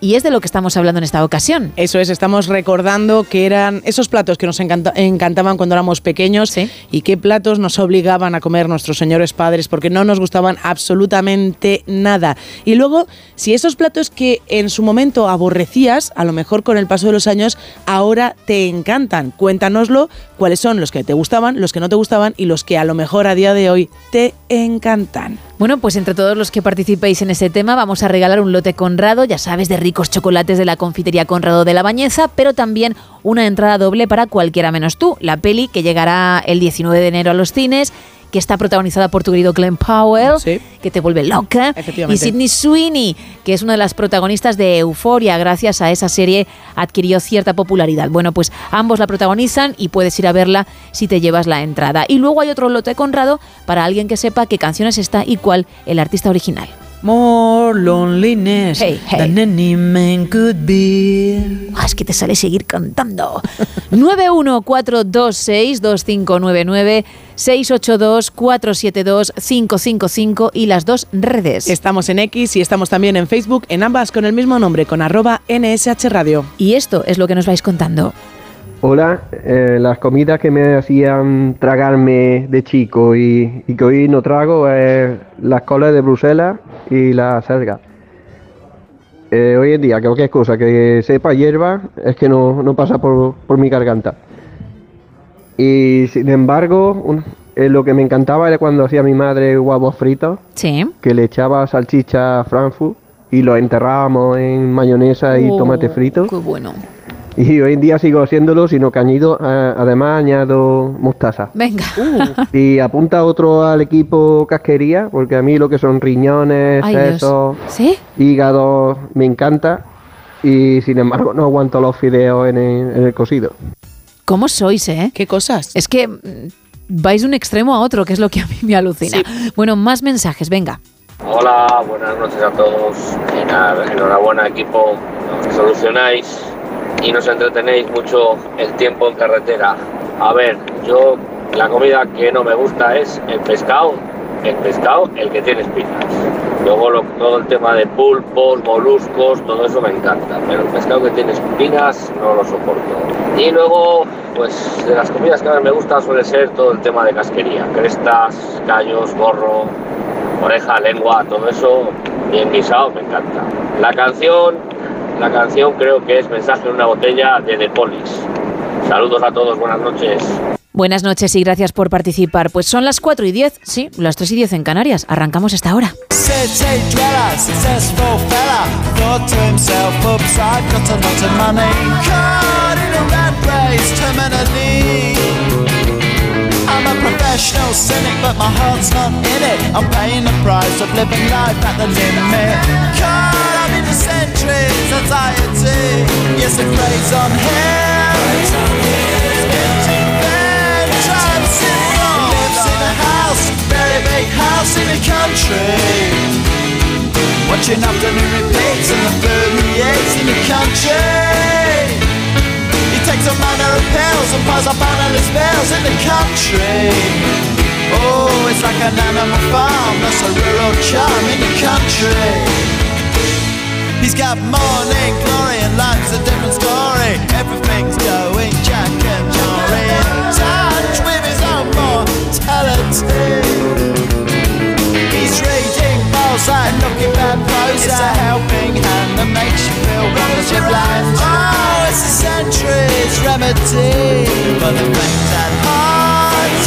y es de lo que estamos hablando en esta ocasión. Eso es, estamos recordando que eran esos platos que nos encanta- encantaban cuando éramos pequeños y qué platos nos obligaban a comer nuestros señores padres porque no nos gustaban absolutamente nada. Y luego, si esos platos que en su momento aborrecías, a lo mejor con el paso de los años, ahora te encantan. Cuéntanoslo, cuáles son los que te gustaban, los que no te gustaban y los que a lo mejor a día de hoy te encantan. Bueno, pues entre todos los que participéis en ese tema vamos a regalar un lote Conrado, ya sabes, de ricos chocolates de la confitería Conrado de la Bañeza, pero también una entrada doble para cualquiera menos tú, la peli que llegará el 19 de enero a los cines que está protagonizada por tu querido Glenn Powell, que te vuelve loca, y. Sydney Sweeney, que es una de las protagonistas de Euforia, gracias a esa serie adquirió cierta popularidad. Bueno, pues ambos la protagonizan y puedes ir a verla si te llevas la entrada. Y luego hay otro lote Conrado para alguien que sepa qué canciones está y cuál el artista original. More loneliness Hey, hey. than any man could be. Ah, es que te sale seguir cantando. 914262599 682-472-555 y las dos redes. Estamos en X y estamos también en Facebook, en ambas con el mismo nombre, con arroba NSH Radio. Y esto es lo que nos vais contando. Hola, eh, las comidas que me hacían tragarme de chico y, y que hoy no trago es las colas de Bruselas y la selga. Eh, hoy en día cualquier cosa que sepa hierba es que no, no pasa por, por mi garganta. Y sin embargo, un- eh, lo que me encantaba era cuando hacía mi madre huevos fritos, Sí. que le echaba salchicha Frankfurt y lo enterrábamos en mayonesa y Oh, tomate frito. Qué bueno. Y hoy en día sigo haciéndolo, sino que añado, eh, además añado mostaza. Venga. Y apunta otro al equipo casquería, porque a mí lo que son riñones, sesos, ¿Sí? hígados, me encanta. Y sin embargo no aguanto los fideos en el, en el cocido. ¿Cómo sois, eh? ¿Qué cosas? Es que mm, vais de un extremo a otro, que es lo que a mí me alucina. Bueno, más mensajes, venga. Hola, buenas noches a todos. Y nada, enhorabuena equipo, que solucionáis y nos entretenéis mucho el tiempo en carretera. A ver, yo la comida que no me gusta es el pescado, el pescado, el que tiene espinas. Luego lo- todo el tema de pulpos, moluscos, todo eso me encanta, pero el pescado que tiene espinas no lo soporto. Y luego, pues de las comidas que más me gusta suele ser todo el tema de casquería, crestas, callos, gorro, oreja, lengua, todo eso bien guisado, me encanta. La canción, la canción creo que es Mensaje en una botella de The. Saludos a todos, buenas noches. Buenas noches y gracias por participar. Pues son las 4 y 10, sí, las 3 y 10 en Canarias. Arrancamos esta hora. I'm a professional cynic, but my heart's not in it. I'm paying the price of living life at the limit. Caught up in the centuries, anxiety. Yes, it preys on him. Lives in a house, very big house in the country. Watching afternoon repeats and the food he eats in the country. Takes a manner of pills and piles up analyst bills in the country. Oh, it's like an animal farm, that's a rural charm in the country. He's got morning glory and life's a different story. Everything's going Jack and Jory in touch with his own mortality. He's reading Balzac, looking bad prose. It's a helping hand that makes you feel wonderfully bland. Oh, it's a for the faint at heart.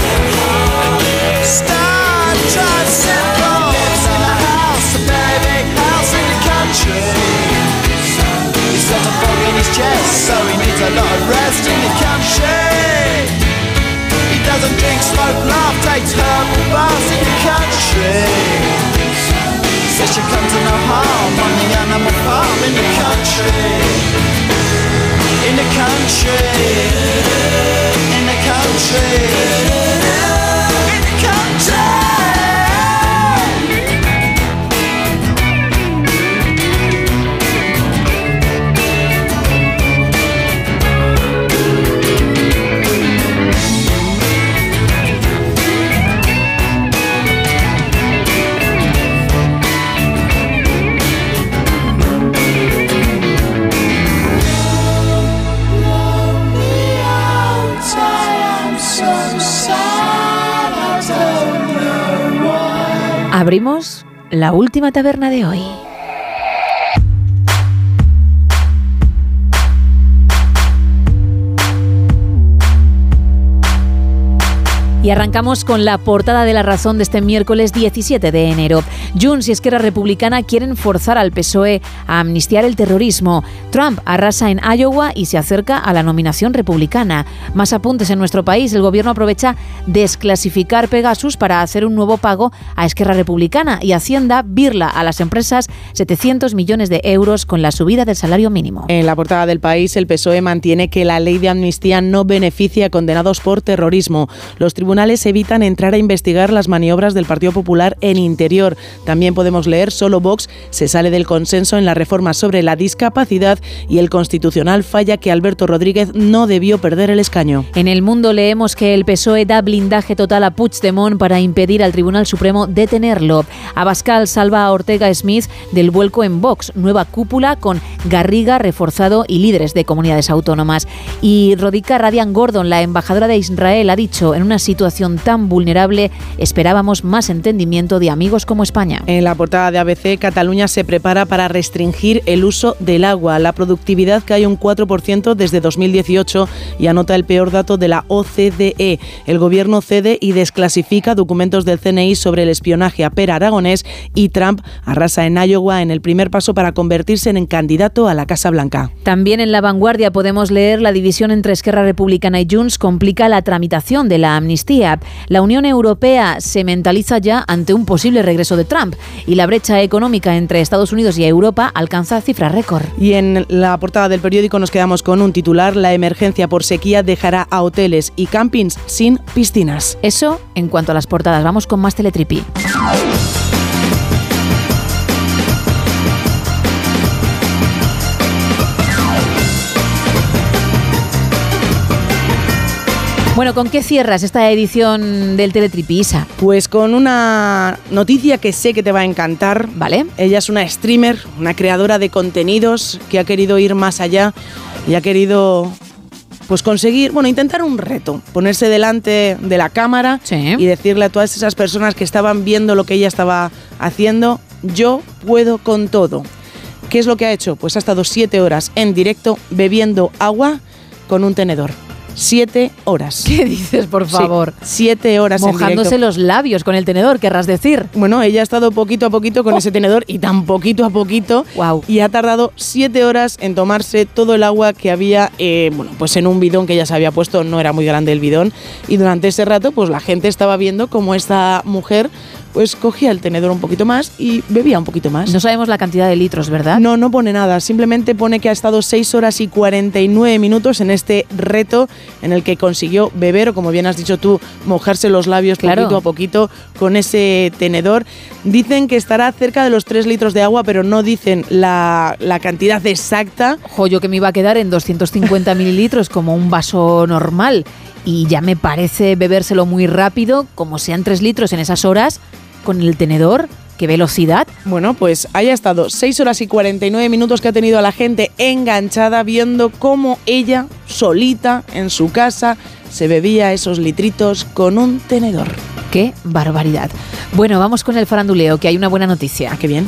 Star Trek symbol lives in a house, a house in the country. He's got a fog in his chest, so he needs a lot of rest in the country. He doesn't drink, smoke, laugh, takes herbal in the country. Says she come to no harm the animal farm in the country. Country. In the country. Abrimos la última taberna de hoy. Y arrancamos con la portada de la razón de este miércoles 17 de enero. Junts y Esquerra Republicana quieren forzar al PSOE a amnistiar el terrorismo. Trump arrasa en Iowa y se acerca a la nominación republicana. Más apuntes en nuestro país. El gobierno aprovecha desclasificar Pegasus para hacer un nuevo pago a Esquerra Republicana y Hacienda birla a las empresas 700 millones de euros con la subida del salario mínimo. En la portada del país, el PSOE mantiene que la ley de amnistía no beneficia a condenados por terrorismo. Los tribunales evitan entrar a investigar las maniobras del Partido Popular en interior. También podemos leer solo Vox se sale del consenso en la reforma sobre la discapacidad y el Constitucional falla que Alberto Rodríguez no debió perder el escaño. En el mundo leemos que el PSOE da blindaje total a Puigdemont para impedir al Tribunal Supremo detenerlo. Abascal salva a Ortega Smith del vuelco en Vox, nueva cúpula con Garriga reforzado y líderes de comunidades autónomas. Y Rodica Radian Gordon, la embajadora de Israel, ha dicho en una situación tan vulnerable esperábamos más entendimiento de amigos como España. En la portada de ABC, Cataluña se prepara para restringir el uso del agua. La productividad cae un 4% desde 2018 y anota el peor dato de la OCDE. El gobierno cede y desclasifica documentos del CNI sobre el espionaje a Per Aragonés y Trump arrasa en Iowa en el primer paso para convertirse en candidato a la Casa Blanca. También en La Vanguardia podemos leer la división entre Esquerra Republicana y Junts complica la tramitación de la amnistía. La Unión Europea se mentaliza ya ante un posible regreso de Trump y la brecha económica entre Estados Unidos y Europa alcanza cifras récord. Y en la portada del periódico nos quedamos con un titular, la emergencia por sequía dejará a hoteles y campings sin piscinas. Eso en cuanto a las portadas, vamos con más teletripi. Bueno, ¿con qué cierras esta edición del Teletripisa? Pues con una noticia que sé que te va a encantar. Vale. Ella es una streamer, una creadora de contenidos que ha querido ir más allá y ha querido pues conseguir, bueno, intentar un reto, ponerse delante de la cámara y decirle a todas esas personas que estaban viendo lo que ella estaba haciendo, yo puedo con todo. ¿Qué es lo que ha hecho? Pues ha estado siete horas en directo bebiendo agua con un tenedor. Siete horas. ¿Qué dices, por Sí, favor? siete horas Mojándose los labios con el tenedor, querrás decir. Bueno, ella ha estado poquito a poquito con ese tenedor y tan poquito a poquito. Y ha tardado siete horas en tomarse todo el agua que había, eh, bueno, pues en un bidón que ella se había puesto. No era muy grande el bidón. Y durante ese rato, pues la gente estaba viendo cómo esta mujer, pues cogía el tenedor un poquito más y bebía un poquito más. No sabemos la cantidad de litros, ¿verdad? No, no pone nada. Simplemente pone que ha estado 6 horas y 49 minutos en este reto en el que consiguió beber, o como bien has dicho tú, mojarse los labios Claro. poquito a poquito con ese tenedor. Dicen que estará cerca de los 3 litros de agua, pero no dicen la, la cantidad exacta. Jo, yo que me iba a quedar en 250 mililitros como un vaso normal y ya me parece bebérselo muy rápido, como sean 3 litros en esas horas, con el tenedor. ¿Qué velocidad? Bueno, pues haya estado 6 horas y 49 minutos que ha tenido a la gente enganchada viendo cómo ella, solita, en su casa, se bebía esos litritos con un tenedor. ¡Qué barbaridad! Bueno, vamos con el faranduleo, que hay una buena noticia. Ah, qué bien.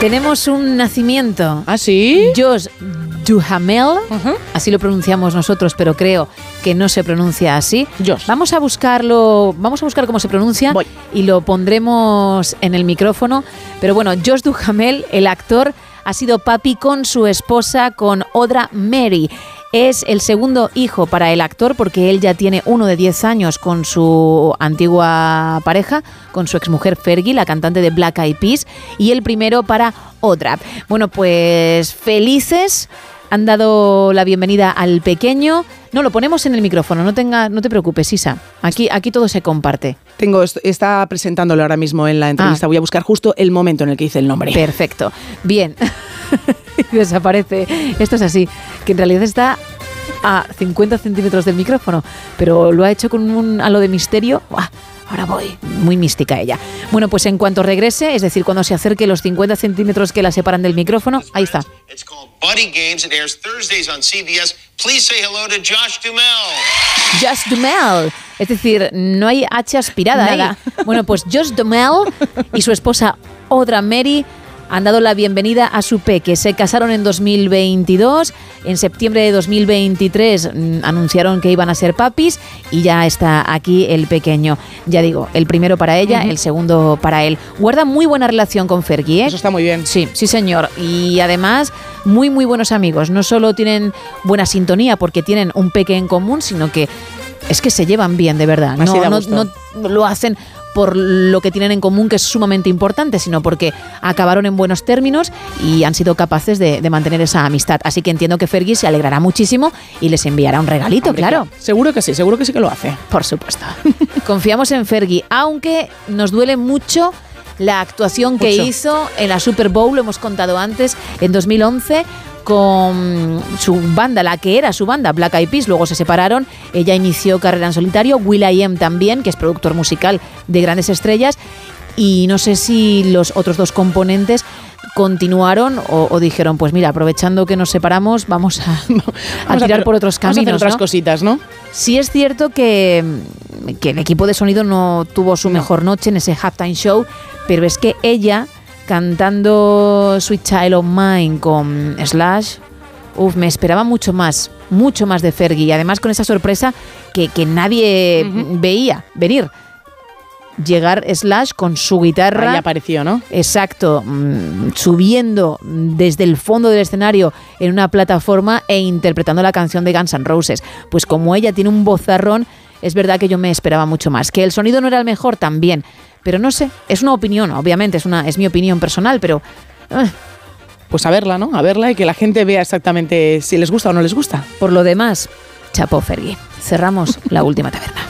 Tenemos un nacimiento. ¿Ah, sí? Josh Duhamel, así lo pronunciamos nosotros, pero creo que no se pronuncia así. Vamos a buscarlo, vamos a buscar cómo se pronuncia y lo pondremos en el micrófono. Pero bueno, Josh Duhamel, el actor, ha sido papi con su esposa, con Odra Mary. Es el segundo hijo para el actor porque él ya tiene uno de 10 años con su antigua pareja, con su exmujer Fergie, la cantante de Black Eyed Peas, y el primero para Odra. Bueno, pues felices. Han dado la bienvenida al pequeño. No, lo ponemos en el micrófono, no, tenga, no te preocupes, Isa. Aquí, aquí todo se comparte. Tengo, est- está presentándolo ahora mismo en la entrevista. Voy a buscar justo el momento en el que dice el nombre. Perfecto. Bien. Y Desaparece. Esto es así, que en realidad está a 50 centímetros del micrófono, pero lo ha hecho con un halo de misterio. ¡Buah! Ahora voy. Muy mística ella. Bueno, pues en cuanto regrese, es decir, cuando se acerque los 50 centímetros que la separan del micrófono, ahí está. Buddy Games. It airs Thursdays on CBS. Please say hello to Josh Dumel. Josh Duhamel. Es decir, no hay H aspirada ahí. Nada. Bueno, pues Josh Duhamel y su esposa Odra Mary han dado la bienvenida a su peque. Se casaron en 2022, en septiembre de 2023 mm, anunciaron que iban a ser papis y ya está aquí el pequeño. Ya digo, el primero para ella, el segundo para él. Guarda muy buena relación con Fergie, ¿eh? Eso está muy bien. Sí, sí señor. Y además, muy, muy buenos amigos. No solo tienen buena sintonía porque tienen un peque en común, sino que es que se llevan bien, de verdad. No, no, no lo hacen por lo que tienen en común, que es sumamente importante, sino porque acabaron en buenos términos y han sido capaces de, de mantener esa amistad. Así que entiendo que Fergie se alegrará muchísimo y les enviará un regalito, Hombre, claro. Seguro que sí, seguro que sí que lo hace. Por supuesto. Confiamos en Fergie, aunque nos duele mucho la actuación que Mucho. hizo en la Super Bowl, lo hemos contado antes, en 2011 con su banda, la que era su banda, Black Eyed Peas, luego se separaron, ella inició carrera en solitario, Will.i.am también, que es productor musical de grandes estrellas, y no sé si los otros dos componentes continuaron o, o dijeron, pues mira, aprovechando que nos separamos, vamos a, a Vamos a tirar hacer- por otros vamos a hacer caminos. otras ¿no? cositas, ¿no? Sí es cierto que, que el equipo de sonido no tuvo su mejor noche en ese halftime show, pero es que ella cantando Sweet Child of Mine con Slash, uf, me esperaba mucho más, mucho más de Fergie y además con esa sorpresa que, que nadie veía venir. Llegar Slash con su guitarra. Ahí apareció, ¿no? Exacto, mm, subiendo desde el fondo del escenario en una plataforma e interpretando la canción de Guns N' Roses. Pues como ella tiene un vozarrón, es verdad que yo me esperaba mucho más. Que el sonido no era el mejor también, pero no sé, es una opinión, obviamente, es, una, es mi opinión personal, pero... ah, Pues a verla, ¿no? A verla y que la gente vea exactamente si les gusta o no les gusta. por lo demás, chapó Fergie. Cerramos la última taberna.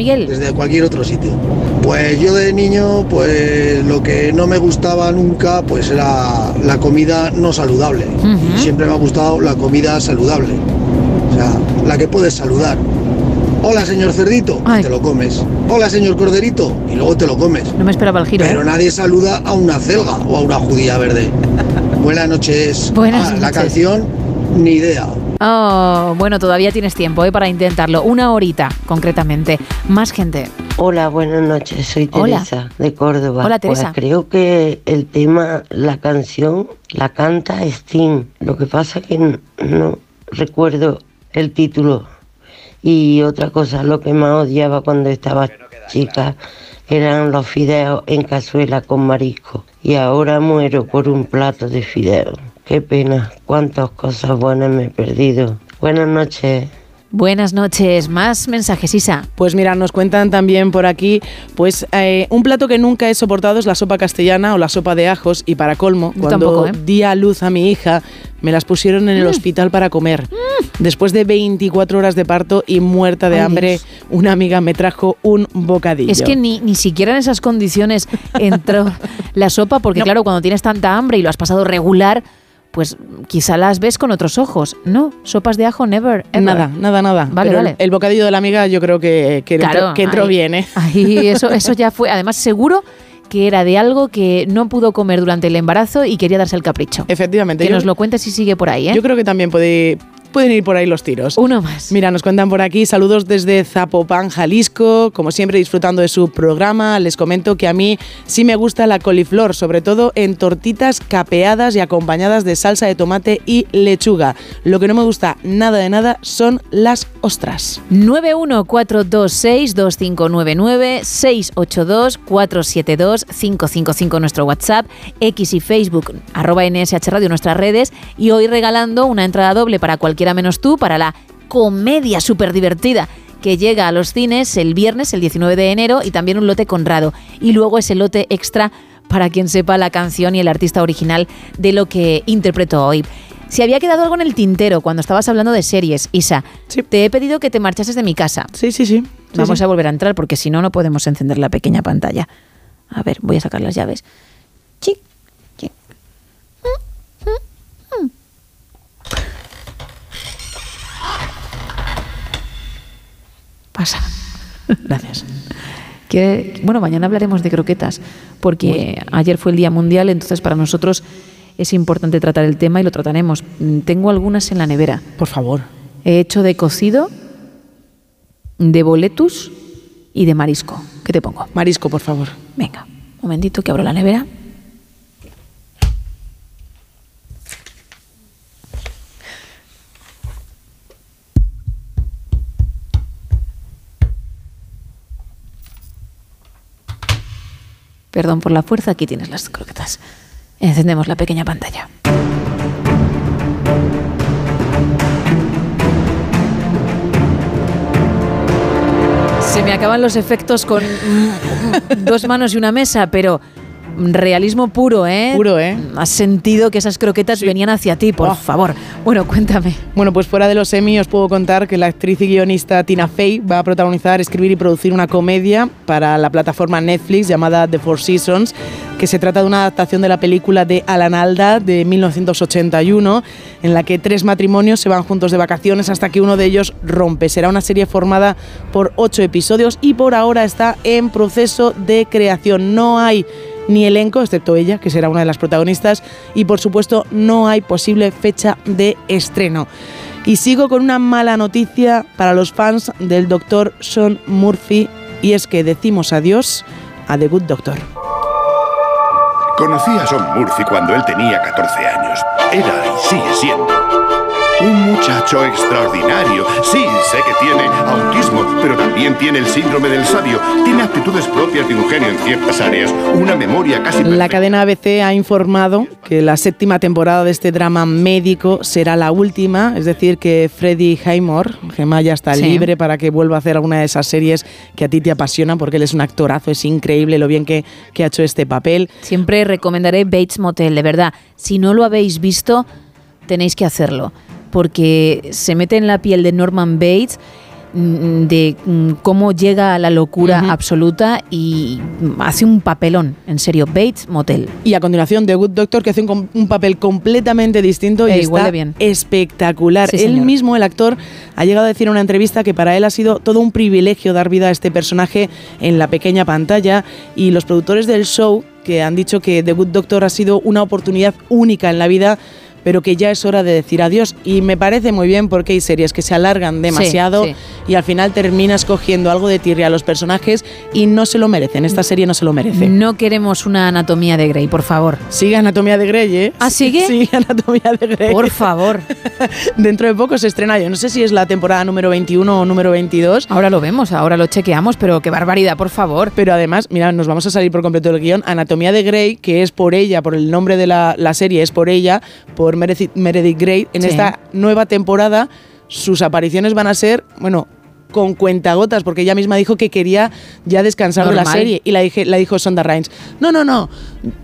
Miguel. Desde cualquier otro sitio. Pues yo de niño, pues lo que no me gustaba nunca, pues era la comida no saludable. Siempre me ha gustado la comida saludable. O sea, la que puedes saludar. Hola señor cerdito, y te lo comes. Hola señor corderito, y luego te lo comes. No me esperaba el giro. Pero ¿eh? nadie saluda a una celga o a una judía verde. Buenas noches. Buenas Ah, La noches. canción, ni idea. Oh, bueno, todavía tienes tiempo ¿eh? para intentarlo. Una horita, concretamente. Más gente. Hola, buenas noches. Soy Hola. Teresa de Córdoba. Hola, Teresa. Pues creo que el tema, la canción, la canta Sting. Lo que pasa que n- no recuerdo el título. Y otra cosa, lo que más odiaba cuando estaba chica eran los fideos en cazuela con marisco. Y ahora muero por un plato de fideos. Qué pena, cuántas cosas buenas me he perdido. Buenas noches. Buenas noches. Más mensajes, Isa. Pues mira, nos cuentan también por aquí, pues eh, un plato que nunca he soportado es la sopa castellana o la sopa de ajos y para colmo, Yo cuando tampoco, ¿eh? di a luz a mi hija, me las pusieron en el Mm. hospital para comer. Después de 24 horas de parto y muerta de Ay, hambre, Dios. una amiga me trajo un bocadillo. Es que ni, ni siquiera en esas condiciones entró la sopa, porque claro, cuando tienes tanta hambre y lo has pasado regular, pues quizá las ves con otros ojos. No, sopas de ajo never. ever. Nada, nada, nada. Vale, Pero vale. El, bocadillo de la amiga yo creo que, que entró, Claro, que entró ahí- bien, ¿eh? Ahí eso, eso ya fue. Además, seguro que era de algo que no pudo comer durante el embarazo y quería darse el capricho. Efectivamente. Que yo- nos lo cuentes si sigue por ahí, ¿eh? Yo creo que también puede, pueden ir por ahí los tiros. Uno más. Mira, nos cuentan por aquí, saludos desde Zapopan, Jalisco, como siempre disfrutando de su programa. Les comento que a mí sí me gusta la coliflor, sobre todo en tortitas capeadas y acompañadas de salsa de tomate y lechuga. Lo que no me gusta nada de nada son las ostras. 914262599 682-472-555 nuestro WhatsApp, X y Facebook, arroba NSH Radio nuestras redes y hoy regalando una entrada doble para cualquiera menos tú para la comedia súper divertida que llega a los cines el viernes, el 19 de enero y también un lote conrado y luego ese lote extra para quien sepa la canción y el artista original de lo que interpretó hoy. Si había quedado algo en el tintero cuando estabas hablando de series, Isa, te he pedido que te marchases de mi casa. Sí, sí, sí. Vamos sí. a volver a entrar porque si no, no podemos encender la pequeña pantalla. A ver, voy a sacar las llaves. Chic. Gracias. Que, bueno, mañana hablaremos de croquetas, porque ayer fue el Día Mundial, entonces para nosotros es importante tratar el tema y lo trataremos. Mm, Tengo algunas en la nevera. Por favor. He hecho de cocido, de boletus y de marisco. ¿Qué te pongo? Marisco, por favor. Venga, un momentito que abro la nevera. Perdón por la fuerza, aquí tienes las croquetas. Encendemos la pequeña pantalla. Se me acaban los efectos con mm, dos manos y una mesa, pero realismo puro, ¿eh? Puro, ¿eh? Has sentido que esas croquetas venían hacia ti, por Oh. favor. Bueno, cuéntame. Bueno, pues fuera de los Emmy os puedo contar que la actriz y guionista Tina Fey va a protagonizar, escribir y producir una comedia para la plataforma Netflix llamada The Four Seasons, que se trata de una adaptación de la película de Alan Alda de 1981, en la que tres matrimonios se van juntos de vacaciones hasta que uno de ellos rompe. Será una serie formada por ocho episodios y por ahora está en proceso de creación. No hay ni elenco, excepto ella, que será una de las protagonistas, y por supuesto no hay posible fecha de estreno. Y sigo con una mala noticia para los fans del doctor Sean Murphy, y es que decimos adiós a The Good Doctor. Conocí a Son Murphy cuando él tenía 14 años. Era y sigue siendo un muchacho extraordinario. Sí, sé que tiene autismo, pero también tiene el síndrome del sabio. Tiene actitudes propias de un genio en ciertas áreas, una memoria casi La cadena ABC ha informado que la séptima temporada de este drama médico será la última, es decir, que Freddie Highmore, Gemma ya está Sí. libre para que vuelva a hacer alguna de esas series que a ti te apasionan, porque él es un actorazo, es increíble lo bien que, que ha hecho este papel. Siempre recomendaré Bates Motel, de verdad. Si no lo habéis visto, tenéis que hacerlo. Porque se mete en la piel de Norman Bates mm, de mm, cómo llega a la locura absoluta y mm, hace un papelón, en serio, Bates Motel. Y a continuación, The Good Doctor, que hace un, papel completamente distinto y Eh, está bien. espectacular. Sí, él señor. mismo, el actor, ha llegado a decir en una entrevista que para él ha sido todo un privilegio dar vida a este personaje en la pequeña pantalla y los productores del show que han dicho que The Good Doctor ha sido una oportunidad única en la vida pero que ya es hora de decir adiós y me parece muy bien porque hay series que se alargan demasiado sí. y al final terminas cogiendo algo de tirria a los personajes y no se lo merecen, esta serie no se lo merece. No queremos una anatomía de Grey, por favor. Sigue Anatomía de Grey, ¿eh? ¿Ah, sigue? Sigue Anatomía de Grey. Por favor. Dentro de poco se estrena, yo no sé si es la temporada número 21 o número 22. Ahora lo vemos, ahora lo chequeamos, pero qué barbaridad, por favor. Pero además, mira, nos vamos a salir por completo del guion. Anatomía de Grey, que es por ella, por el nombre de la, la serie, es por ella, por Meredith, Meredith Grey. En Sí. esta nueva temporada, sus apariciones van a ser, bueno, con cuentagotas, porque ella misma dijo que quería ya descansar de la Normal. serie. Y la, dije, la dijo Sonda Rhimes, no, no, no,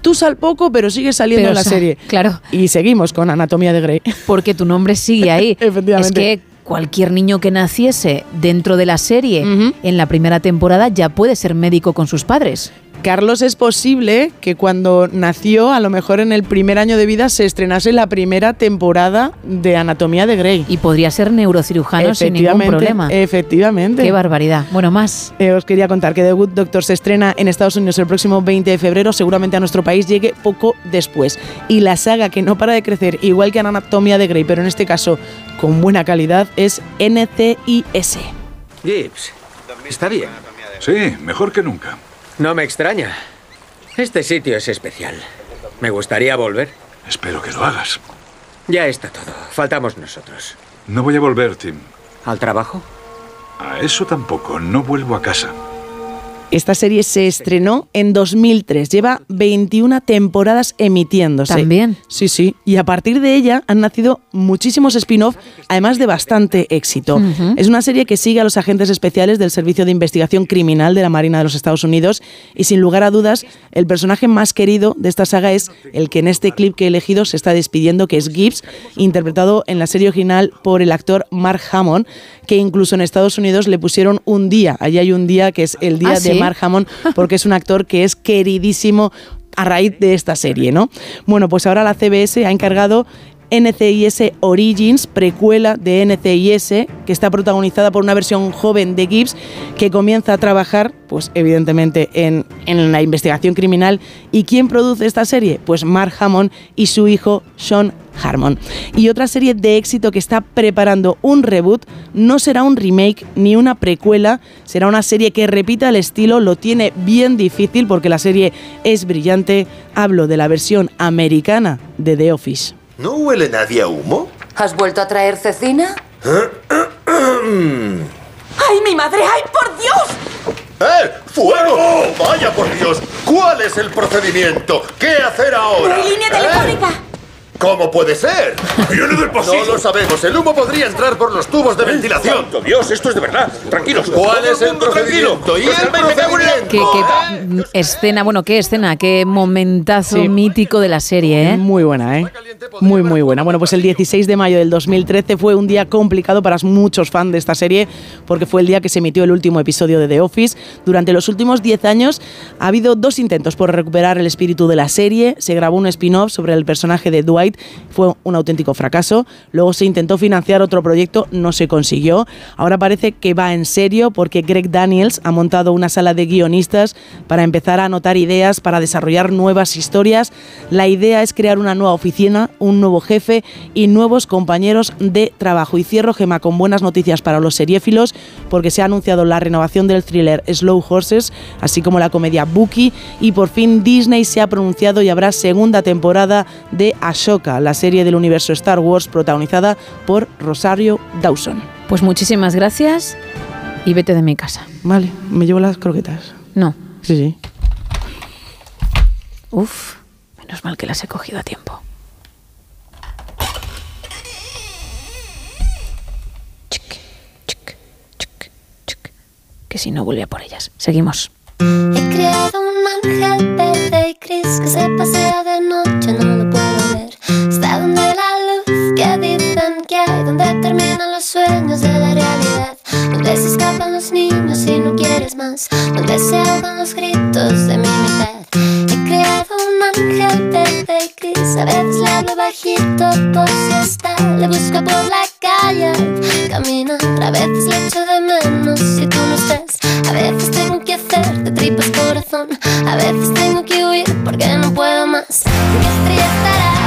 tú sal poco, pero sigues saliendo en la serie. claro. Y seguimos con Anatomía de Grey. Porque tu nombre sigue ahí. Efectivamente. Es que cualquier niño que naciese dentro de la serie en la primera temporada ya puede ser médico con sus padres. Carlos es posible que cuando nació, a lo mejor en el primer año de vida, se estrenase la primera temporada de Anatomía de Grey. Y podría ser neurocirujano sin ningún Efectivamente, problema. Efectivamente. Qué barbaridad. Bueno, más. Eh, os quería contar que The Good Doctor se estrena en Estados Unidos el próximo 20 de febrero, seguramente a nuestro país llegue poco después. Y la saga que no para de crecer, igual que Anatomía de Grey, pero en este caso con buena calidad, es NCIS. Gibbs, está bien. Sí, mejor que nunca. No me extraña. Este sitio es especial. Me gustaría volver. Espero que lo hagas. Ya está todo. Faltamos nosotros. No voy a volver, Tim. ¿Al trabajo? A eso tampoco. No vuelvo a casa. Esta serie se estrenó en 2003, lleva 21 temporadas emitiéndose. También. Sí, sí. Y a partir de ella han nacido muchísimos spin-off, además de bastante éxito. Es una serie que sigue a los agentes especiales del Servicio de Investigación Criminal de la Marina de los Estados Unidos y sin lugar a dudas, el personaje más querido de esta saga es el que en este clip que he elegido se está despidiendo, que es Gibbs, interpretado en la serie original por el actor Mark Hammond, que incluso en Estados Unidos le pusieron un día. Allí hay un día que es el día ¿Ah, de sí? Mark Hammond, porque es un actor que es queridísimo a raíz de esta serie, ¿no? Bueno, pues ahora la CBS ha encargado NCIS Origins, precuela de NCIS, que está protagonizada por una versión joven de Gibbs que comienza a trabajar, pues evidentemente, en, en la investigación criminal. ¿Y quién produce esta serie? Pues Mark Hammond y su hijo Sean Harmon. Y otra serie de éxito que está preparando un reboot no será un remake ni una precuela, será una serie que repita el estilo, lo tiene bien difícil porque la serie es brillante. Hablo de la versión americana de The Office. ¿No huele nadie a humo? ¿Has vuelto a traer cecina? ¡Eh! ¡Ay, mi madre! ¡Ay, por Dios! ¡Fuego! ¡Vaya por Dios! ¿Cuál es el procedimiento? ¿Qué hacer ahora? ¡No hay línea ¿Eh? ¿Cómo puede ser? Viene del pasillo. No lo sabemos. El humo podría entrar por los tubos de ventilación. ¡Santo Dios! Esto es de verdad. Tranquilos. ¿Cuál es el procedimiento? ¿Y el procedimiento? Qué, qué, mm, escena, bueno, qué escena, qué momentazo Sí. mítico de la serie, ¿eh? Muy buena, ¿eh? Muy, muy buena. Bueno, pues el 16 de mayo del 2013 fue un día complicado para muchos fans de esta serie porque fue el día que se emitió el último episodio de The Office. Durante los últimos 10 años ha habido dos intentos por recuperar el espíritu de la serie. Se grabó un spin-off sobre el personaje de Dwight, fue un auténtico fracaso. Luego se intentó financiar otro proyecto, no se consiguió. Ahora parece que va en serio porque Greg Daniels ha montado una sala de guionistas para empezar a anotar ideas, para desarrollar nuevas historias. La idea es crear una nueva oficina, un nuevo jefe y nuevos compañeros de trabajo. Y cierro, Gema, con buenas noticias para los seriéfilos, porque se ha anunciado la renovación del thriller Slow Horses, así como la comedia Bookie, y por fin Disney se ha pronunciado y habrá segunda temporada de La serie del universo Star Wars protagonizada por Rosario Dawson. Pues muchísimas gracias y vete de mi casa. Vale, me llevo las croquetas. No. Sí, sí. Uf, menos mal que las he cogido a tiempo. Chic, chic, chic, chic. Que si no vuelve a por ellas. Seguimos. He creado un ángel verde y gris que se pasea de noche, no lo puedo. Está donde la luz que dicen que hay, donde terminan los sueños de la realidad, donde se escapan los niños y no quieres más, donde se ahogan los gritos de mi mitad. He creado un ángel verde y gris, a veces le hablo bajito por si está, le busco por la calle, camina, a veces le echo de menos si tú no estás, a veces tengo que hacer de tripas corazón, a veces tengo que huir porque no puedo más. ¿En qué estrella estarás?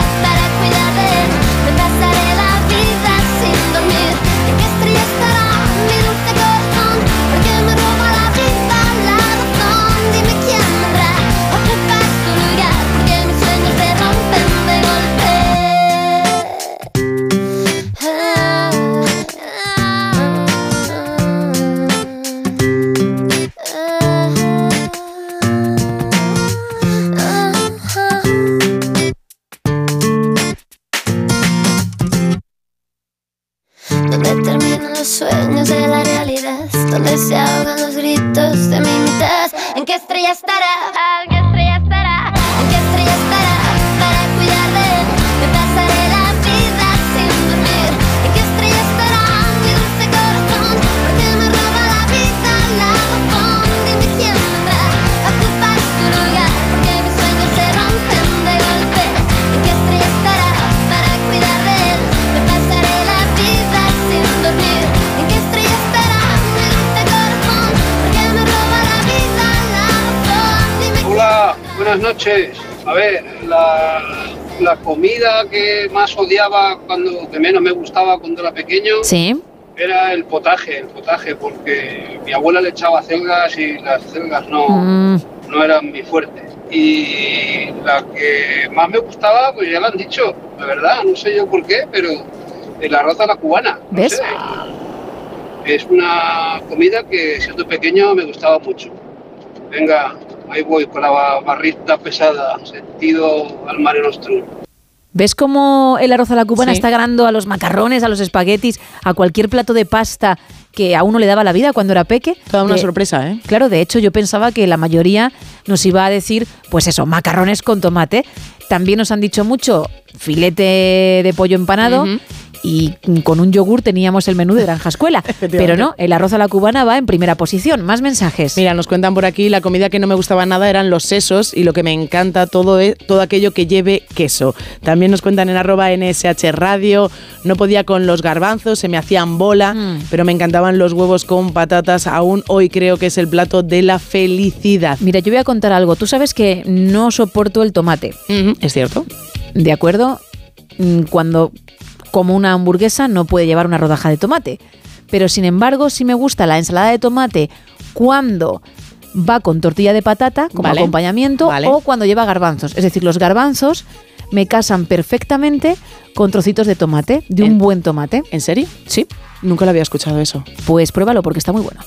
Sueños de la realidad Donde se ahogan los gritos de mi mitad ¿En qué estrella estará? Buenas noches. A ver, la, la comida que más odiaba cuando, que menos me gustaba cuando era pequeño, Sí. era el potaje, el potaje, porque mi abuela le echaba celgas y las celgas no, Mm, no eran mi fuerte. Y la que más me gustaba, pues ya lo han dicho, la verdad, no sé yo por qué, pero el arroz a la cubana. no ¿Ves? sé. Es una comida que siendo pequeño me gustaba mucho. Venga, ahí voy con la barrita pesada, sentido al mare nostrum. ¿Ves cómo el arroz a la cubana Sí. está ganando a los macarrones, a los espaguetis, a cualquier plato de pasta que a uno le daba la vida cuando era peque? Toda una sorpresa, ¿eh? Claro, de hecho yo pensaba que la mayoría nos iba a decir, pues eso, macarrones con tomate. También nos han dicho mucho filete de pollo empanado. Y con un yogur teníamos el menú de Granja Escuela. Pero no, el arroz a la cubana va en primera posición. Más mensajes. Mira, nos cuentan por aquí, la comida que no me gustaba nada eran los sesos y lo que me encanta todo es todo aquello que lleve queso. También nos cuentan en arroba NSH Radio, no podía con los garbanzos, se me hacían bola, Mm. pero me encantaban los huevos con patatas, aún hoy creo que es el plato de la felicidad. Mira, yo voy a contar algo. Tú sabes que no soporto el tomate. Es cierto. ¿De acuerdo? Mm, Cuando como una hamburguesa no puede llevar una rodaja de tomate. Pero sin embargo, sí me gusta la ensalada de tomate cuando va con tortilla de patata como Vale. acompañamiento Vale. o cuando lleva garbanzos. Es decir, los garbanzos me casan perfectamente con trocitos de tomate, de un buen tomate. ¿En serio? Sí. Nunca lo había escuchado eso. Pues pruébalo porque está muy bueno.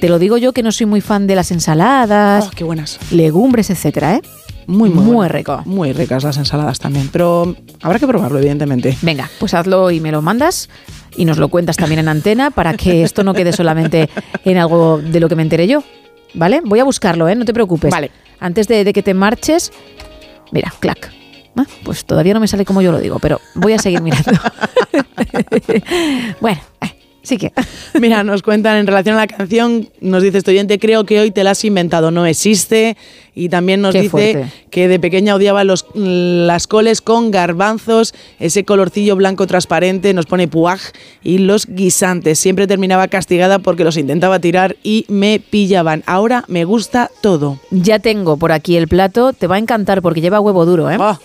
Te lo digo yo que no soy muy fan de las ensaladas, qué buenas. legumbres, etcétera, ¿eh? Muy, muy, Muy rico. Muy ricas las ensaladas también, pero habrá que probarlo, evidentemente. Venga, pues hazlo y me lo mandas y nos lo cuentas también en antena para que esto no quede solamente en algo de lo que me enteré yo. ¿Vale? Voy a buscarlo, ¿eh? No te preocupes. Vale. Antes de, de que te marches, mira, clac. Ah, Pues todavía no me sale como yo lo digo, pero voy a seguir mirando. bueno, eh, sí que. Mira, nos cuentan en relación a la canción, nos dice estudiante, creo que hoy te la has inventado, no existe. Y también nos Qué dice fuerte. que de pequeña odiaba los, las coles con garbanzos, ese colorcillo blanco transparente, nos pone puaj, y los guisantes. Siempre terminaba castigada porque los intentaba tirar y me pillaban. Ahora me gusta todo. Ya tengo por aquí el plato, te va a encantar porque lleva huevo duro, ¿eh? Ah.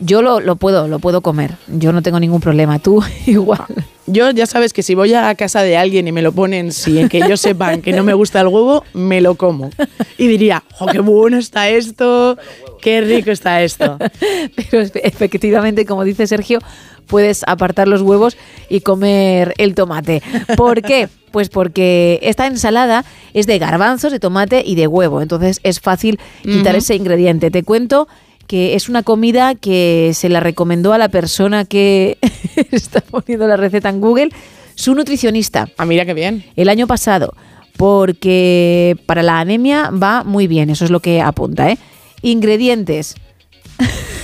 Yo lo, lo puedo, lo puedo comer. Yo no tengo ningún problema. Tú igual. Yo ya sabes que si voy a casa de alguien y me lo ponen sin que ellos sepan que no me gusta el huevo, me lo como. Y diría, ¡oh, qué bueno está esto! ¡Qué rico está esto! Pero efe- efectivamente, como dice Sergio, puedes apartar los huevos y comer el tomate. ¿Por qué? Pues porque esta ensalada es de garbanzos, de tomate y de huevo. Entonces es fácil quitar ese ingrediente. Te cuento que es una comida que se la recomendó a la persona que está poniendo la receta en Google, su nutricionista. Ah, mira qué bien. El año pasado, porque para la anemia va muy bien, eso es lo que apunta, ¿eh? Ingredientes.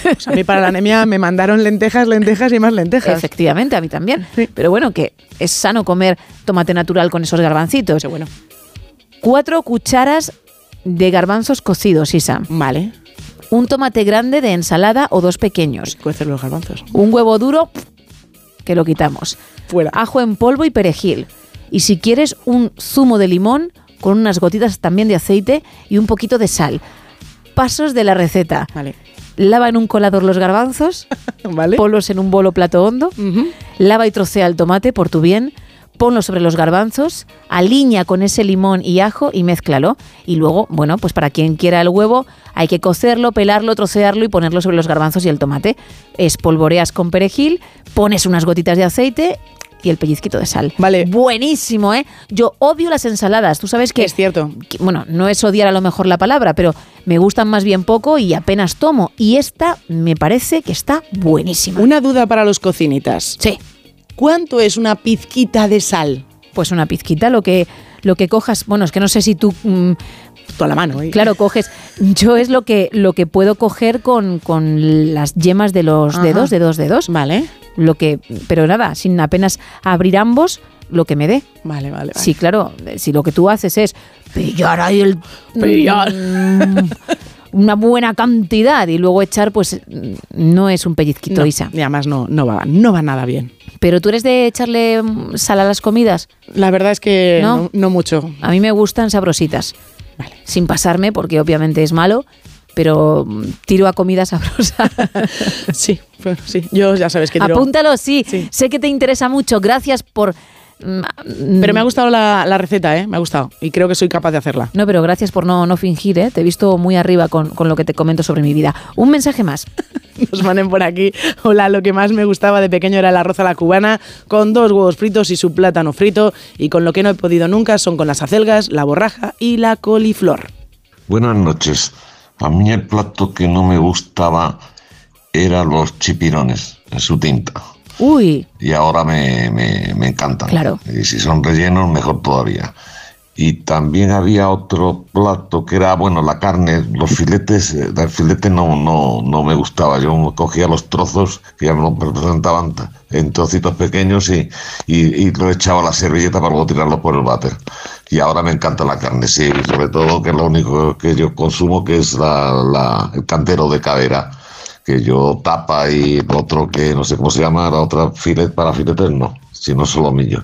Pues a mí para la anemia me mandaron lentejas, lentejas y más lentejas. Efectivamente, a mí también. Pero bueno, que es sano comer tomate natural con esos garbancitos. bueno. Cuatro cucharas de garbanzos cocidos, Isa. Vale. Un tomate grande de ensalada o dos pequeños. Cuecer los garbanzos. Un huevo duro, que lo quitamos. Fuera. Ajo en polvo y perejil. Y si quieres, un zumo de limón con unas gotitas también de aceite y un poquito de sal. Pasos de la receta. Vale. Lava en un colador los garbanzos, Vale. ponlos en un bolo plato hondo, lava y trocea el tomate por tu bien, ponlo sobre los garbanzos, alinea con ese limón y ajo y mézclalo. Y luego, bueno, pues para quien quiera el huevo, hay que cocerlo, pelarlo, trocearlo y ponerlo sobre los garbanzos y el tomate. Espolvoreas con perejil, pones unas gotitas de aceite y el pellizquito de sal. Vale. Buenísimo, ¿eh? Yo odio las ensaladas. Tú sabes que... Es cierto. que- bueno, no es odiar a lo mejor la palabra, pero me gustan más bien poco y apenas tomo. Y esta me parece que está buenísima. Una duda para los cocinitas. Sí. ¿Cuánto es una pizquita de sal? Pues una pizquita, lo que, lo que cojas. Bueno, es que no sé si tú. mm, Toda la mano, ¿eh? Claro, coges. Yo es lo que, lo que puedo coger con, con las yemas de los Ajá. dedos, de dos dedos. Vale. Lo que, pero nada, sin apenas abrir ambos, lo que me dé. Vale, vale. vale. Sí, claro, si lo que tú haces es pillar ahí el... Pillar. mm, una buena cantidad y luego echar, pues no es un pellizquito, No, Isa. y además no, no, va, no va nada bien. Pero tú eres de echarle mm, sal a las comidas. La verdad es que ¿No? no, no mucho. A mí me gustan sabrositas. Sin pasarme, porque obviamente es malo, pero mm, tiro a comida sabrosa. Sí, bueno, sí. Yo ya sabes que tiro- Apúntalo, sí. Sé que te interesa mucho. Gracias por... mm, Pero me ha gustado la, la receta, ¿eh? Me ha gustado. Y creo que soy capaz de hacerla. No, pero gracias por no, no fingir, ¿eh? Te he visto muy arriba con, con lo que te comento sobre mi vida. Un mensaje más. Nos manden por aquí. Hola, lo que más me gustaba de pequeño era el arroz a la cubana, con dos huevos fritos y su plátano frito. Y con lo que no he podido nunca son con las acelgas, la borraja y la coliflor. Buenas noches. A mí el plato que no me gustaba eran los chipirones en su tinta. Uy, Y ahora me, me, me encantan. Claro. Y si son rellenos, mejor todavía. Y también había otro plato que era, bueno, la carne, los filetes, eh, el filete no, no, no me gustaba. Yo cogía los trozos que ya me lo presentaban en trocitos pequeños y, y, y lo echaba a la servilleta para luego tirarlo por el váter. Y ahora me encanta la carne, sí, sobre todo que es lo único que yo consumo, que es la, la- el cantero de cadera que yo tapa y otro que no sé cómo se llama, la otra filet para filetes no, sino solo millo.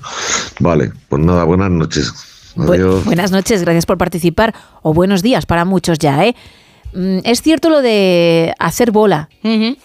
Vale, pues nada, buenas noches. Bu- Adiós. buenas noches, gracias por participar. O buenos días para muchos ya, ¿eh? Mm, Es cierto lo de hacer bola,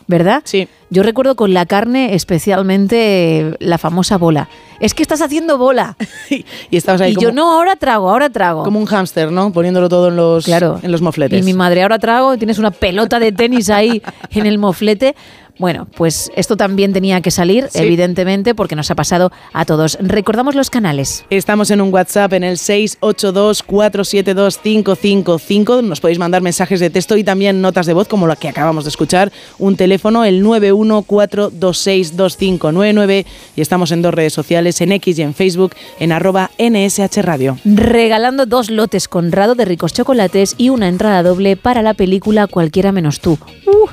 ¿verdad? Sí. Yo recuerdo con la carne especialmente la famosa bola. Es que estás haciendo bola. Y estabas ahí y como, yo no, ahora trago, ahora trago. como un hámster, ¿no? Poniéndolo todo en los, Claro. en los mofletes. Y mi madre ahora trago, tienes una pelota de tenis ahí en el moflete. Bueno, pues esto también tenía que salir, Sí. evidentemente, porque nos ha pasado a todos. Recordamos los canales. Estamos en un WhatsApp en el 682-472-555. Nos podéis mandar mensajes de texto y también notas de voz como la que acabamos de escuchar. Un teléfono, el 914262599. Y estamos en dos redes sociales, en X y en Facebook, en arroba NSH Radio. Regalando dos lotes Conrado de ricos chocolates y una entrada doble para la película Cualquiera menos tú. Uh,